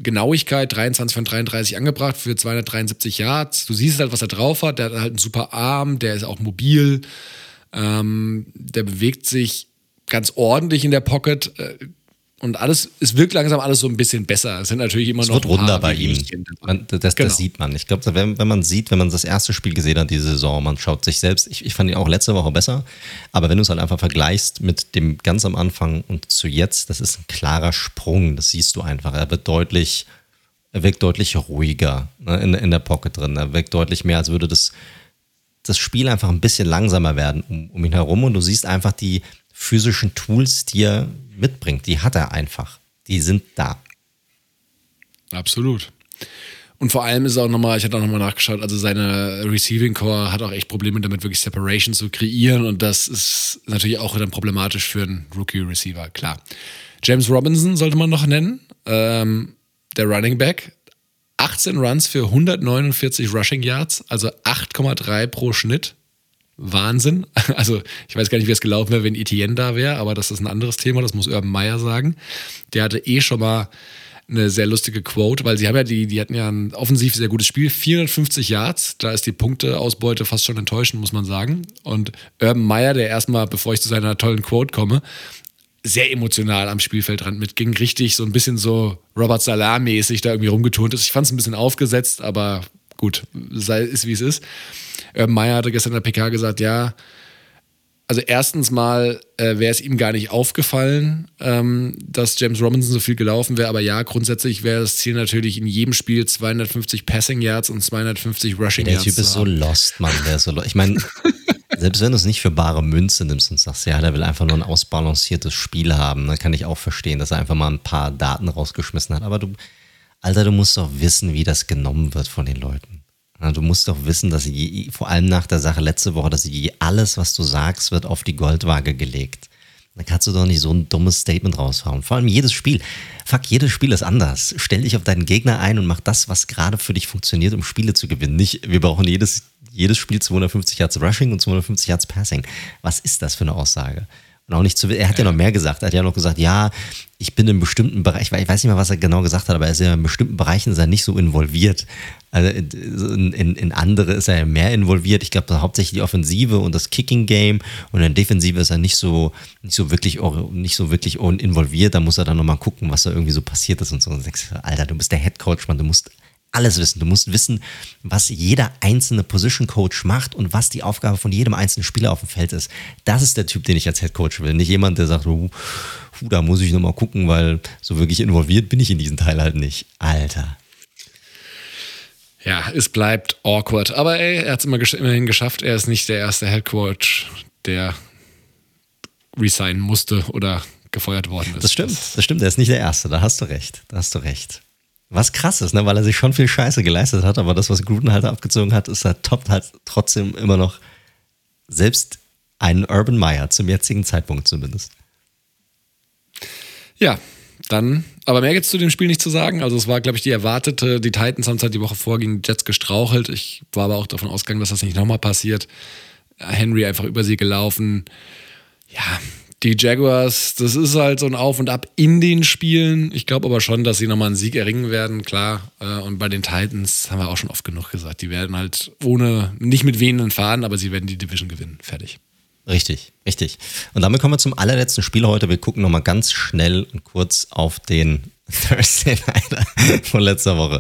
Genauigkeit, 23 von 33 angebracht für 273 Yards. Du siehst halt, was er drauf hat. Der hat halt einen super Arm, der ist auch mobil. Ähm, der bewegt sich ganz ordentlich in der Pocket. Und alles, es wirkt langsam alles so ein bisschen besser. Es sind natürlich immer es noch. Es wird runder bei ihm. Man, das, genau. das, sieht man. Ich glaube, wenn, wenn man sieht, wenn man das erste Spiel gesehen hat, diese Saison, man schaut sich selbst, ich, ich fand ihn auch letzte Woche besser, aber wenn du es halt einfach vergleichst mit dem ganz am Anfang und zu jetzt, das ist ein klarer Sprung. Das siehst du einfach. Er wird deutlich, er wirkt deutlich ruhiger ne, in, in der Pocket drin. Er wirkt deutlich mehr, als würde das, das Spiel einfach ein bisschen langsamer werden um, um ihn herum und du siehst einfach die physischen Tools, die er mitbringt. Die hat er einfach. Die sind da. Absolut. Und vor allem ist auch nochmal, ich hatte auch nochmal nachgeschaut, also seine Receiving Core hat auch echt Probleme damit, wirklich Separation zu kreieren. Und das ist natürlich auch dann problematisch für einen Rookie-Receiver, klar. James Robinson sollte man noch nennen, ähm, der Running Back. 18 Runs für 149 Rushing Yards, also 8,3 pro Schnitt. Wahnsinn. Also ich weiß gar nicht, wie es gelaufen wäre, wenn Etienne da wäre, aber das ist ein anderes Thema, das muss Urban Meyer sagen. Der hatte eh schon mal eine sehr lustige Quote, weil sie haben ja die, die hatten ja ein offensiv sehr gutes Spiel, 450 Yards, da ist die Punkteausbeute fast schon enttäuschend, muss man sagen. Und Urban Meyer, der erstmal, bevor ich zu seiner tollen Quote komme, sehr emotional am Spielfeldrand mitging, richtig so ein bisschen so Robert Salah-mäßig da irgendwie rumgeturnt ist. Ich fand es ein bisschen aufgesetzt, aber gut, sei, ist wie es ist. Äh, Meyer hatte gestern in der PK gesagt, ja, also erstens mal äh, wäre es ihm gar nicht aufgefallen, ähm, dass James Robinson so viel gelaufen wäre, aber ja, grundsätzlich wäre das Ziel natürlich in jedem Spiel 250 Passing Yards und 250 Rushing der Yards. Der Typ ist so lost, Mann. Der ist so lost. Ich meine, selbst wenn du es nicht für bare Münze nimmst und sagst, ja, der will einfach nur ein ausbalanciertes Spiel haben, dann kann ich auch verstehen, dass er einfach mal ein paar Daten rausgeschmissen hat. Aber du, Alter, du musst doch wissen, wie das genommen wird von den Leuten. Du musst doch wissen, dass je, vor allem nach der Sache letzte Woche, dass je, alles, was du sagst, wird auf die Goldwaage gelegt. Dann kannst du doch nicht so ein dummes Statement raushauen. Vor allem jedes Spiel. Fuck, jedes Spiel ist anders. Stell dich auf deinen Gegner ein und mach das, was gerade für dich funktioniert, um Spiele zu gewinnen. Nicht, wir brauchen jedes, jedes Spiel 250 Yards Rushing und 250 Yards Passing. Was ist das für eine Aussage? Und auch nicht zu, er hat ja noch mehr gesagt. Er hat ja noch gesagt, ja, ich bin in bestimmten Bereichen, ich weiß nicht mehr, was er genau gesagt hat, aber er ist ja in bestimmten Bereichen ist er nicht so involviert. Also in, in, in andere ist er ja mehr involviert. Ich glaube, hauptsächlich die Offensive und das Kicking-Game und in der Defensive ist er nicht so, nicht so wirklich, nicht so wirklich involviert. Da muss er dann nochmal gucken, was da irgendwie so passiert ist und so. Und denkst, Alter, du bist der Head Coach, man, du musst alles wissen. Du musst wissen, was jeder einzelne Position Coach macht und was die Aufgabe von jedem einzelnen Spieler auf dem Feld ist. Das ist der Typ, den ich als Head Coach will. Nicht jemand, der sagt, oh, da muss ich nochmal gucken, weil so wirklich involviert bin ich in diesen Teil halt nicht. Alter. Ja, es bleibt awkward. Aber ey, er hat es immer gesch immerhin geschafft. Er ist nicht der erste Head Coach, der resignen musste oder gefeuert worden ist. Das stimmt, das stimmt. Er ist nicht der Erste. Da hast du recht. Da hast du recht. Was krass ist, ne? weil er sich schon viel Scheiße geleistet hat, aber das, was Gruden halt abgezogen hat, ist er toppt halt trotzdem immer noch selbst einen Urban Meyer, zum jetzigen Zeitpunkt zumindest. Ja, dann, aber mehr gibt es zu dem Spiel nicht zu sagen. Also es war, glaube ich, die erwartete, die Titans haben es halt die Woche vor gegen Jets gestrauchelt. Ich war aber auch davon ausgegangen, dass das nicht nochmal passiert. Henry einfach über sie gelaufen. Ja, die Jaguars, das ist halt so ein Auf und Ab in den Spielen. Ich glaube aber schon, dass sie nochmal einen Sieg erringen werden, klar. Äh, und bei den Titans haben wir auch schon oft genug gesagt, die werden halt ohne, nicht mit wehenden fahren, aber sie werden die Division gewinnen. Fertig. Richtig, richtig. Und damit kommen wir zum allerletzten Spiel heute. Wir gucken nochmal ganz schnell und kurz auf den Thursday Night von letzter Woche.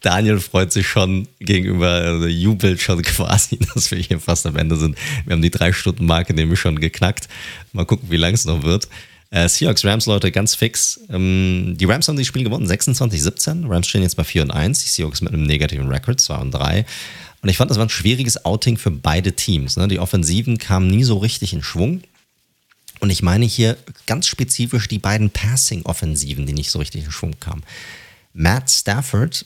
Daniel freut sich schon gegenüber, also jubelt schon quasi, dass wir hier fast am Ende sind. Wir haben die drei Stunden Marke nämlich schon geknackt. Mal gucken, wie lang es noch wird. Äh, Seahawks Rams, Leute, ganz fix. Ähm, die Rams haben das Spiel gewonnen, 26-17. Rams stehen jetzt bei 4 und 1. Die Seahawks mit einem negativen Record, 2 und 3. Und ich fand, das war ein schwieriges Outing für beide Teams. Ne? Die Offensiven kamen nie so richtig in Schwung. Und ich meine hier ganz spezifisch die beiden Passing-Offensiven, die nicht so richtig in Schwung kamen. Matt Stafford,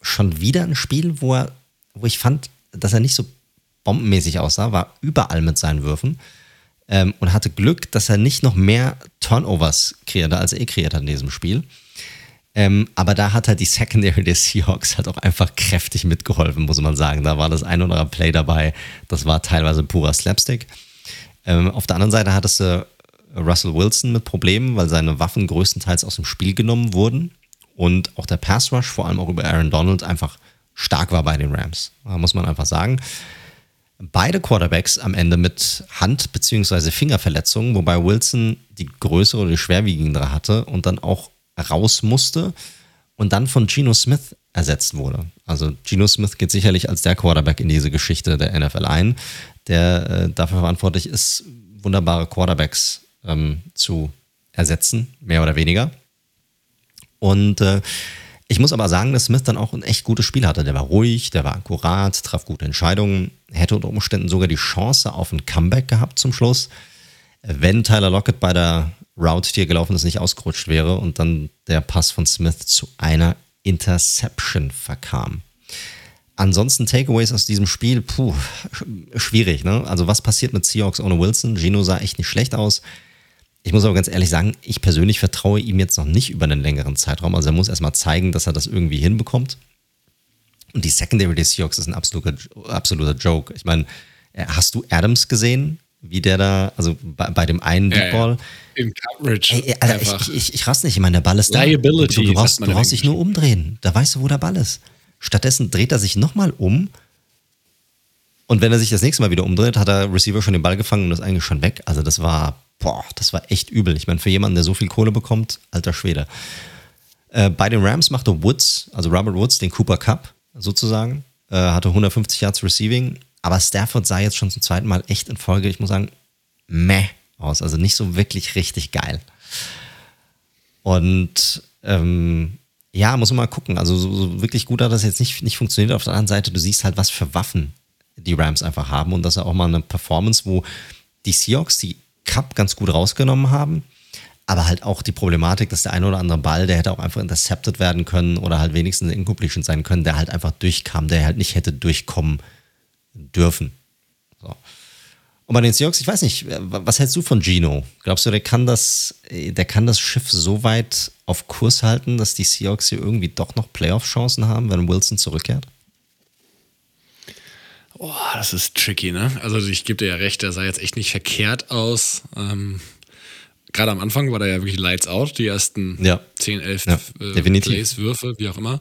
schon wieder ein Spiel, wo, er, wo ich fand, dass er nicht so bombenmäßig aussah, war überall mit seinen Würfen ähm, und hatte Glück, dass er nicht noch mehr Turnovers kreierte, als er eh kreiert hat in diesem Spiel. Ähm, aber da hat halt die Secondary der Seahawks halt auch einfach kräftig mitgeholfen, muss man sagen. Da war das ein oder andere Play dabei, das war teilweise purer Slapstick. Ähm, auf der anderen Seite hattest du Russell Wilson mit Problemen, weil seine Waffen größtenteils aus dem Spiel genommen wurden und auch der Pass Rush, vor allem auch über Aaron Donald, einfach stark war bei den Rams. Da muss man einfach sagen. Beide Quarterbacks am Ende mit Hand- bzw. Fingerverletzungen, wobei Wilson die größere oder die schwerwiegendere hatte und dann auch raus musste und dann von Geno Smith ersetzt wurde. Also Geno Smith geht sicherlich als der Quarterback in diese Geschichte der NFL ein, der äh, dafür verantwortlich ist, wunderbare Quarterbacks ähm, zu ersetzen, mehr oder weniger. Und äh, ich muss aber sagen, dass Smith dann auch ein echt gutes Spiel hatte. Der war ruhig, der war akkurat, traf gute Entscheidungen, hätte unter Umständen sogar die Chance auf ein Comeback gehabt zum Schluss, wenn Tyler Lockett bei der Route, die er gelaufen ist, nicht ausgerutscht wäre und dann der Pass von Smith zu einer Interception verkam. Ansonsten Takeaways aus diesem Spiel, puh, schwierig, ne? Also was passiert mit Seahawks ohne Wilson? Gino sah echt nicht schlecht aus. Ich muss aber ganz ehrlich sagen, ich persönlich vertraue ihm jetzt noch nicht über einen längeren Zeitraum. Also er muss erstmal zeigen, dass er das irgendwie hinbekommt. Und die Secondary des Seahawks ist ein absoluter, absoluter Joke. Ich meine, äh, hast du Adams gesehen? Wie der da, also bei, bei dem einen Deep Ball. Ja, Im Coverage. Ey, Alter, ich, ich, ich raste nicht. Ich meine, der Ball ist Liability, da. Du, du brauchst, du brauchst dich nur umdrehen. Da weißt du, wo der Ball ist. Stattdessen dreht er sich nochmal um. Und wenn er sich das nächste Mal wieder umdreht, hat der Receiver schon den Ball gefangen und ist eigentlich schon weg. Also das war boah, das war echt übel. Ich meine, für jemanden, der so viel Kohle bekommt, alter Schwede. Äh, bei den Rams machte Woods, also Robert Woods, den Cooper Cup sozusagen, äh, hatte 150 Yards Receiving, aber Stafford sah jetzt schon zum zweiten Mal echt in Folge, ich muss sagen, meh aus, also nicht so wirklich richtig geil. Und ähm, ja, muss man mal gucken. Also so, so, wirklich gut hat das jetzt nicht, nicht funktioniert. Auf der anderen Seite, du siehst halt, was für Waffen die Rams einfach haben und das ist auch mal eine Performance, wo die Seahawks, die Cup ganz gut rausgenommen haben. Aber halt auch die Problematik, dass der eine oder andere Ball, der hätte auch einfach intercepted werden können oder halt wenigstens Incompletion sein können, der halt einfach durchkam, der halt nicht hätte durchkommen dürfen. So. Und bei den Seahawks, ich weiß nicht, was hältst du von Gino? Glaubst du, der kann das, der kann das Schiff so weit auf Kurs halten, dass die Seahawks hier irgendwie doch noch Playoff-Chancen haben, wenn Wilson zurückkehrt? Oh, das ist tricky, ne? Also ich gebe dir ja recht, der sah jetzt echt nicht verkehrt aus. Ähm, Gerade am Anfang war der ja wirklich lights out, die ersten ja. 10, 11 ja, äh, Plays, Würfe, wie auch immer.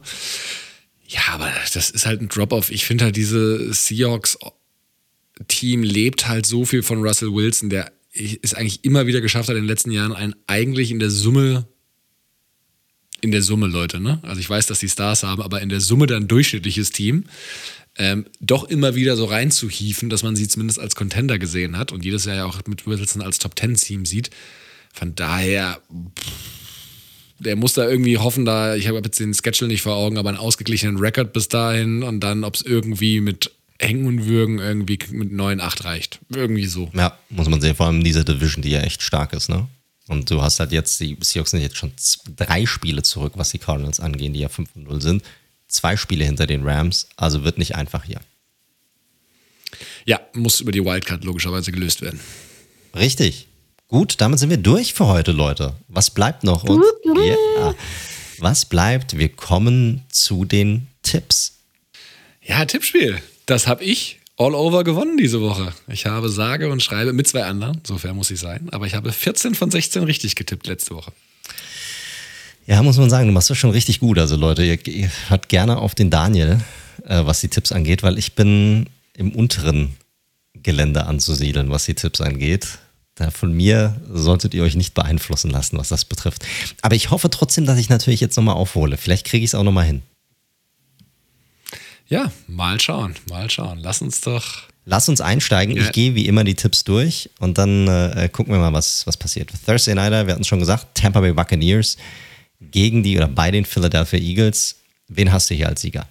Ja, aber das ist halt ein Drop-off. Ich finde halt, diese Seahawks-Team lebt halt so viel von Russell Wilson, der es eigentlich immer wieder geschafft hat, in den letzten Jahren ein eigentlich in der Summe in der Summe, Leute, ne? Also ich weiß, dass die Stars haben, aber in der Summe dann durchschnittliches Team ähm, doch immer wieder so reinzuhieven, dass man sie zumindest als Contender gesehen hat und jedes Jahr ja auch mit Wilson als Top Ten Team sieht. Von daher, pff, der muss da irgendwie hoffen, da, ich habe jetzt den Schedule nicht vor Augen, aber einen ausgeglichenen Rekord bis dahin und dann, ob es irgendwie mit Hängen und Würgen irgendwie mit 9-8 reicht. Irgendwie so. Ja, muss man sehen, vor allem in dieser Division, die ja echt stark ist, ne? Und du hast halt jetzt, die Seahawks sind jetzt schon drei Spiele zurück, was die Cardinals angehen, die ja 5-0 sind zwei Spiele hinter den Rams, also wird nicht einfach hier. Ja, muss über die Wildcard logischerweise gelöst werden. Richtig. Gut, damit sind wir durch für heute, Leute. Was bleibt noch? Und, yeah. Was bleibt? Wir kommen zu den Tipps. Ja, Tippspiel. Das habe ich all over gewonnen diese Woche. Ich habe sage und schreibe mit zwei anderen, so fair muss ich sein, aber ich habe 14 von 16 richtig getippt letzte Woche. Ja, muss man sagen, du machst das schon richtig gut. Also Leute, ihr, ihr hört gerne auf den Daniel, äh, was die Tipps angeht, weil ich bin im unteren Gelände anzusiedeln, was die Tipps angeht. Da von mir solltet ihr euch nicht beeinflussen lassen, was das betrifft. Aber ich hoffe trotzdem, dass ich natürlich jetzt nochmal aufhole. Vielleicht kriege ich es auch nochmal hin. Ja, mal schauen, mal schauen. Lass uns doch. Lass uns einsteigen. Ja. Ich gehe wie immer die Tipps durch und dann äh, gucken wir mal, was, was passiert. Thursday Nighter, wir hatten es schon gesagt, Tampa Bay Buccaneers gegen die oder bei den Philadelphia Eagles. Wen hast du hier als Sieger?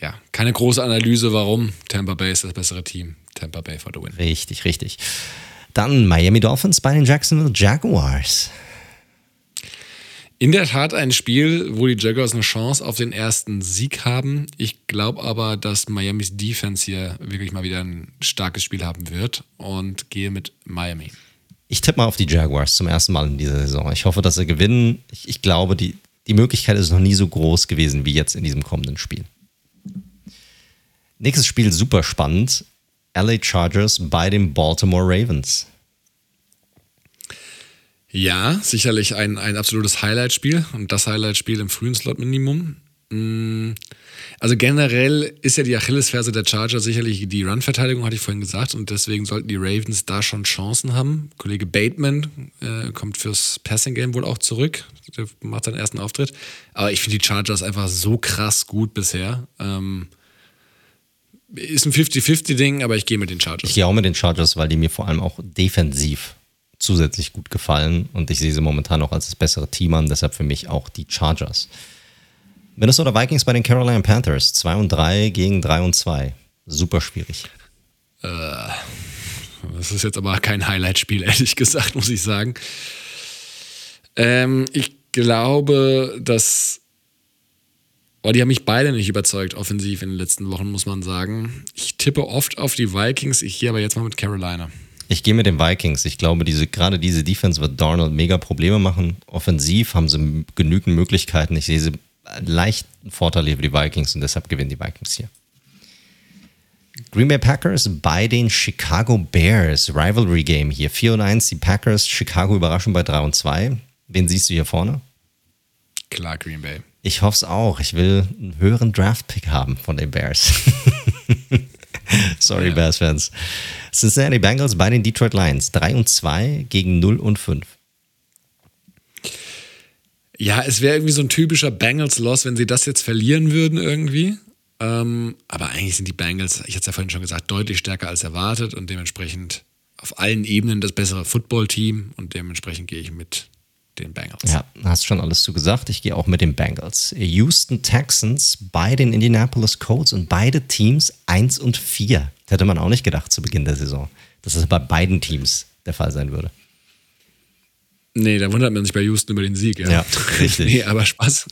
Ja, keine große Analyse, warum. Tampa Bay ist das bessere Team. Tampa Bay for the win. Richtig, richtig. Dann Miami Dolphins bei den Jacksonville Jaguars. In der Tat ein Spiel, wo die Jaguars eine Chance auf den ersten Sieg haben. Ich glaube aber, dass Miamis Defense hier wirklich mal wieder ein starkes Spiel haben wird und gehe mit Miami. Ich tippe mal auf die Jaguars zum ersten Mal in dieser Saison. Ich hoffe, dass sie gewinnen. Ich, ich glaube, die, die Möglichkeit ist noch nie so groß gewesen wie jetzt in diesem kommenden Spiel. Nächstes Spiel super spannend. LA Chargers bei den Baltimore Ravens. Ja, sicherlich ein, ein absolutes Highlight-Spiel und das Highlight-Spiel im frühen Slot-Minimum. Mm, also generell ist ja die Achillesferse der Charger sicherlich die Run-Verteidigung, hatte ich vorhin gesagt, und deswegen sollten die Ravens da schon Chancen haben. Kollege Bateman äh, kommt fürs Passing-Game wohl auch zurück, der macht seinen ersten Auftritt. Aber ich finde die Chargers einfach so krass gut bisher. Ähm, ist ein 50-50-Ding, aber ich gehe mit den Chargers. Ich gehe auch mit den Chargers, weil die mir vor allem auch defensiv zusätzlich gut gefallen und ich sehe sie momentan auch als das bessere Team an, deshalb für mich auch die Chargers. Minnesota Vikings bei den Carolina Panthers 2 und 3 gegen 3 und 2. Super schwierig. Äh, das ist jetzt aber kein Highlight-Spiel, ehrlich gesagt, muss ich sagen. Ähm, ich glaube, dass Oh, die haben mich beide nicht überzeugt, offensiv in den letzten Wochen, muss man sagen. Ich tippe oft auf die Vikings, ich gehe aber jetzt mal mit Carolina. Ich gehe mit den Vikings. Ich glaube, diese, gerade diese Defense wird Darnold mega Probleme machen. Offensiv haben sie genügend Möglichkeiten. Ich sehe sie leicht Vorteile für die Vikings und deshalb gewinnen die Vikings hier. Green Bay Packers bei den Chicago Bears. Rivalry Game hier. 4 und 1 die Packers. Chicago Überraschung bei 3 und 2. Wen siehst du hier vorne? Klar, Green Bay. Ich hoffe es auch. Ich will einen höheren Draft-Pick haben von den Bears. Sorry, ja. Bears-Fans. Cincinnati Bengals bei den Detroit Lions. 3 und 2 gegen 0 und 5. Ja, es wäre irgendwie so ein typischer Bengals-Loss, wenn sie das jetzt verlieren würden irgendwie. Ähm, aber eigentlich sind die Bengals, ich hatte es ja vorhin schon gesagt, deutlich stärker als erwartet und dementsprechend auf allen Ebenen das bessere Football-Team und dementsprechend gehe ich mit den Bengals. Ja, hast schon alles zu gesagt. Ich gehe auch mit den Bengals. Houston Texans bei den Indianapolis Colts und beide Teams 1 und 4. Das hätte man auch nicht gedacht zu Beginn der Saison, dass das bei beiden Teams der Fall sein würde. Nee, da wundert man sich bei Houston über den Sieg. Ja, ja richtig. nee, aber Spaß.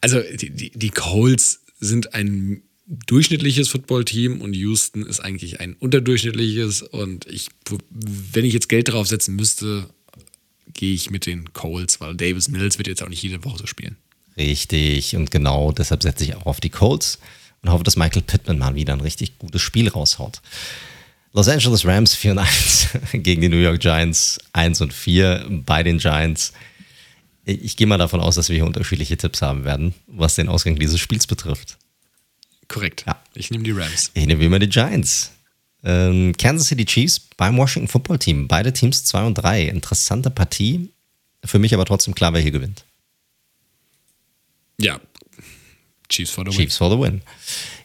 Also die, die, die Colts sind ein durchschnittliches Footballteam und Houston ist eigentlich ein unterdurchschnittliches. Und ich, wenn ich jetzt Geld draufsetzen müsste, gehe ich mit den Colts, weil Davis Mills wird jetzt auch nicht jede Woche so spielen. Richtig, und genau deshalb setze ich auch auf die Colts und hoffe, dass Michael Pittman mal wieder ein richtig gutes Spiel raushaut. Los Angeles Rams 4 und 1 gegen die New York Giants 1 und 4 bei den Giants. Ich gehe mal davon aus, dass wir hier unterschiedliche Tipps haben werden, was den Ausgang dieses Spiels betrifft. Korrekt. Ja. Ich nehme die Rams. Ich nehme immer die Giants. Ähm, Kansas City Chiefs beim Washington Football Team. Beide Teams 2 und 3. Interessante Partie. Für mich aber trotzdem klar, wer hier gewinnt. Ja. Chiefs for the win. Chiefs for the win.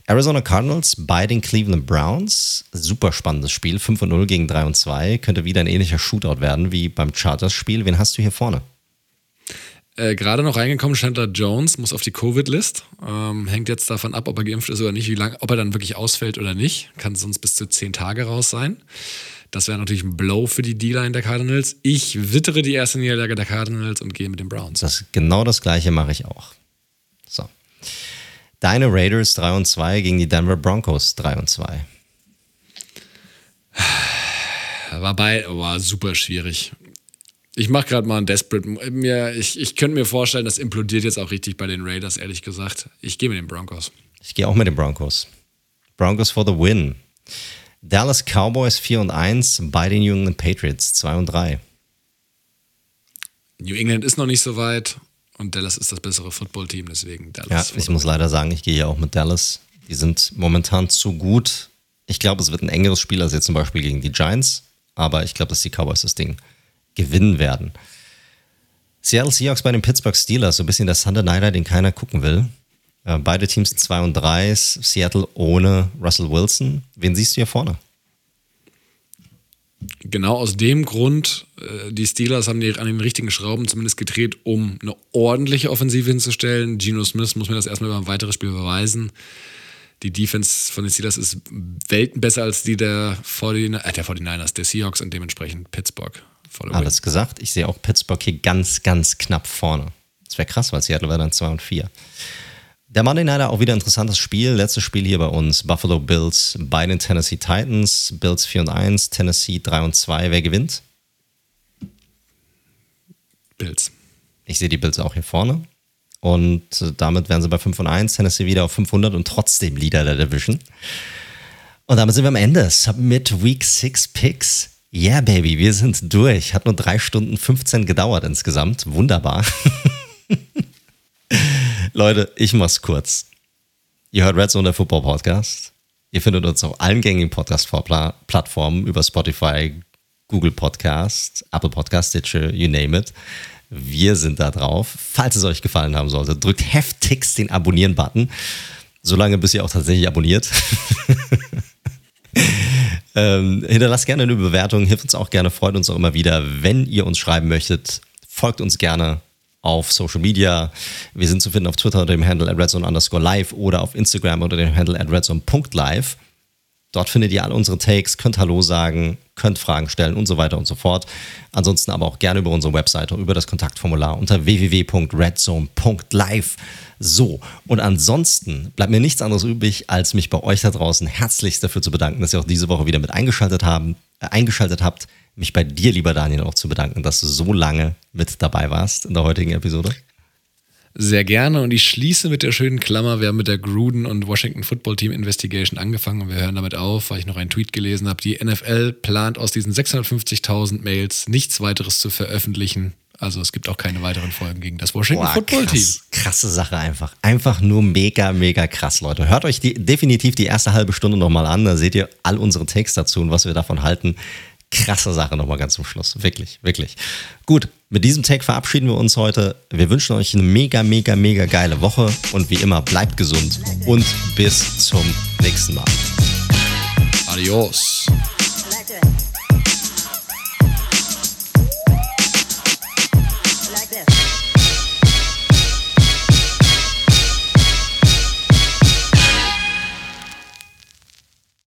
Arizona Cardinals bei den Cleveland Browns. Super spannendes Spiel. 5 und 0 gegen 3 und 2. Könnte wieder ein ähnlicher Shootout werden wie beim Chargers-Spiel. Wen hast du hier vorne? Äh, Gerade noch reingekommen, Chandler Jones muss auf die Covid-List. Ähm, hängt jetzt davon ab, ob er geimpft ist oder nicht, wie lang, ob er dann wirklich ausfällt oder nicht. Kann sonst bis zu zehn Tage raus sein. Das wäre natürlich ein Blow für die D-Line der Cardinals. Ich wittere die erste Niederlage der Cardinals und gehe mit den Browns. Das, genau das gleiche mache ich auch. So. Deine Raiders 3 und 2 gegen die Denver Broncos 3 und 2. War bei, war super schwierig. Ich mache gerade mal ein Desperate. Mir, ich, ich könnte mir vorstellen, das implodiert jetzt auch richtig bei den Raiders, ehrlich gesagt. Ich gehe mit den Broncos. Ich gehe auch mit den Broncos. Broncos for the win. Dallas Cowboys 4 und 1 bei den jungen Patriots 2 und 3. New England ist noch nicht so weit und Dallas ist das bessere Footballteam, deswegen Dallas. Ja, ich muss leider sagen, ich gehe ja auch mit Dallas. Die sind momentan zu gut. Ich glaube, es wird ein engeres Spiel als jetzt zum Beispiel gegen die Giants, aber ich glaube, dass die Cowboys das Ding gewinnen werden. Seattle Seahawks bei den Pittsburgh Steelers, so ein bisschen der Sunday Nighter, den keiner gucken will. Äh, beide Teams 2 und 3, Seattle ohne Russell Wilson. Wen siehst du hier vorne? Genau aus dem Grund, äh, die Steelers haben die an den richtigen Schrauben zumindest gedreht, um eine ordentliche Offensive hinzustellen. Geno Smith muss mir das erstmal über ein weiteres Spiel beweisen. Die Defense von den Steelers ist Welten besser als die der, 49, äh, der 49ers, der Seahawks und dementsprechend Pittsburgh. Alles gesagt. Ich sehe auch Pittsburgh hier ganz, ganz knapp vorne. Das wäre krass, weil Seattle wäre dann 2 und 4. Der Monday Nighter auch wieder ein interessantes Spiel. Letztes Spiel hier bei uns. Buffalo Bills bei den Tennessee Titans. Bills 4 und 1, Tennessee 3 und 2. Wer gewinnt? Bills. Ich sehe die Bills auch hier vorne. Und damit wären sie bei 5 und 1. Tennessee wieder auf 500 und trotzdem Leader der Division. Und damit sind wir am Ende. Submit Week 6 Picks Yeah, Baby, wir sind durch. Hat nur drei Stunden 15 gedauert insgesamt. Wunderbar. Leute, ich mach's kurz. Ihr hört Red Zone, der Football Podcast. Ihr findet uns auf allen gängigen Podcast-Plattformen über Spotify, Google Podcast, Apple Podcast, Stitcher, you name it. Wir sind da drauf. Falls es euch gefallen haben sollte, drückt heftigst den Abonnieren-Button. Solange bis ihr auch tatsächlich abonniert. ähm, hinterlasst gerne eine Bewertung, hilft uns auch gerne, freut uns auch immer wieder. Wenn ihr uns schreiben möchtet, folgt uns gerne auf Social Media. Wir sind zu finden auf Twitter unter dem Handle at redzone underscore live oder auf Instagram unter dem Handle at redzone.live. Dort findet ihr alle unsere Takes, könnt Hallo sagen, könnt Fragen stellen und so weiter und so fort. Ansonsten aber auch gerne über unsere Webseite, über das Kontaktformular unter www.redzone.live. So, und ansonsten bleibt mir nichts anderes übrig, als mich bei euch da draußen herzlichst dafür zu bedanken, dass ihr auch diese Woche wieder mit eingeschaltet, haben, äh, eingeschaltet habt. Mich bei dir, lieber Daniel, auch zu bedanken, dass du so lange mit dabei warst in der heutigen Episode. Sehr gerne und ich schließe mit der schönen Klammer. Wir haben mit der Gruden und Washington Football Team Investigation angefangen und wir hören damit auf, weil ich noch einen Tweet gelesen habe. Die NFL plant aus diesen 650.000 Mails nichts weiteres zu veröffentlichen. Also es gibt auch keine weiteren Folgen gegen das Washington Boah, Football krass, Team. Krasse Sache einfach. Einfach nur mega, mega krass, Leute. Hört euch die, definitiv die erste halbe Stunde nochmal an. Da seht ihr all unsere Takes dazu und was wir davon halten krasse Sache nochmal ganz zum Schluss. Wirklich, wirklich. Gut, mit diesem Take verabschieden wir uns heute. Wir wünschen euch eine mega, mega, mega geile Woche und wie immer bleibt gesund und bis zum nächsten Mal. Adios.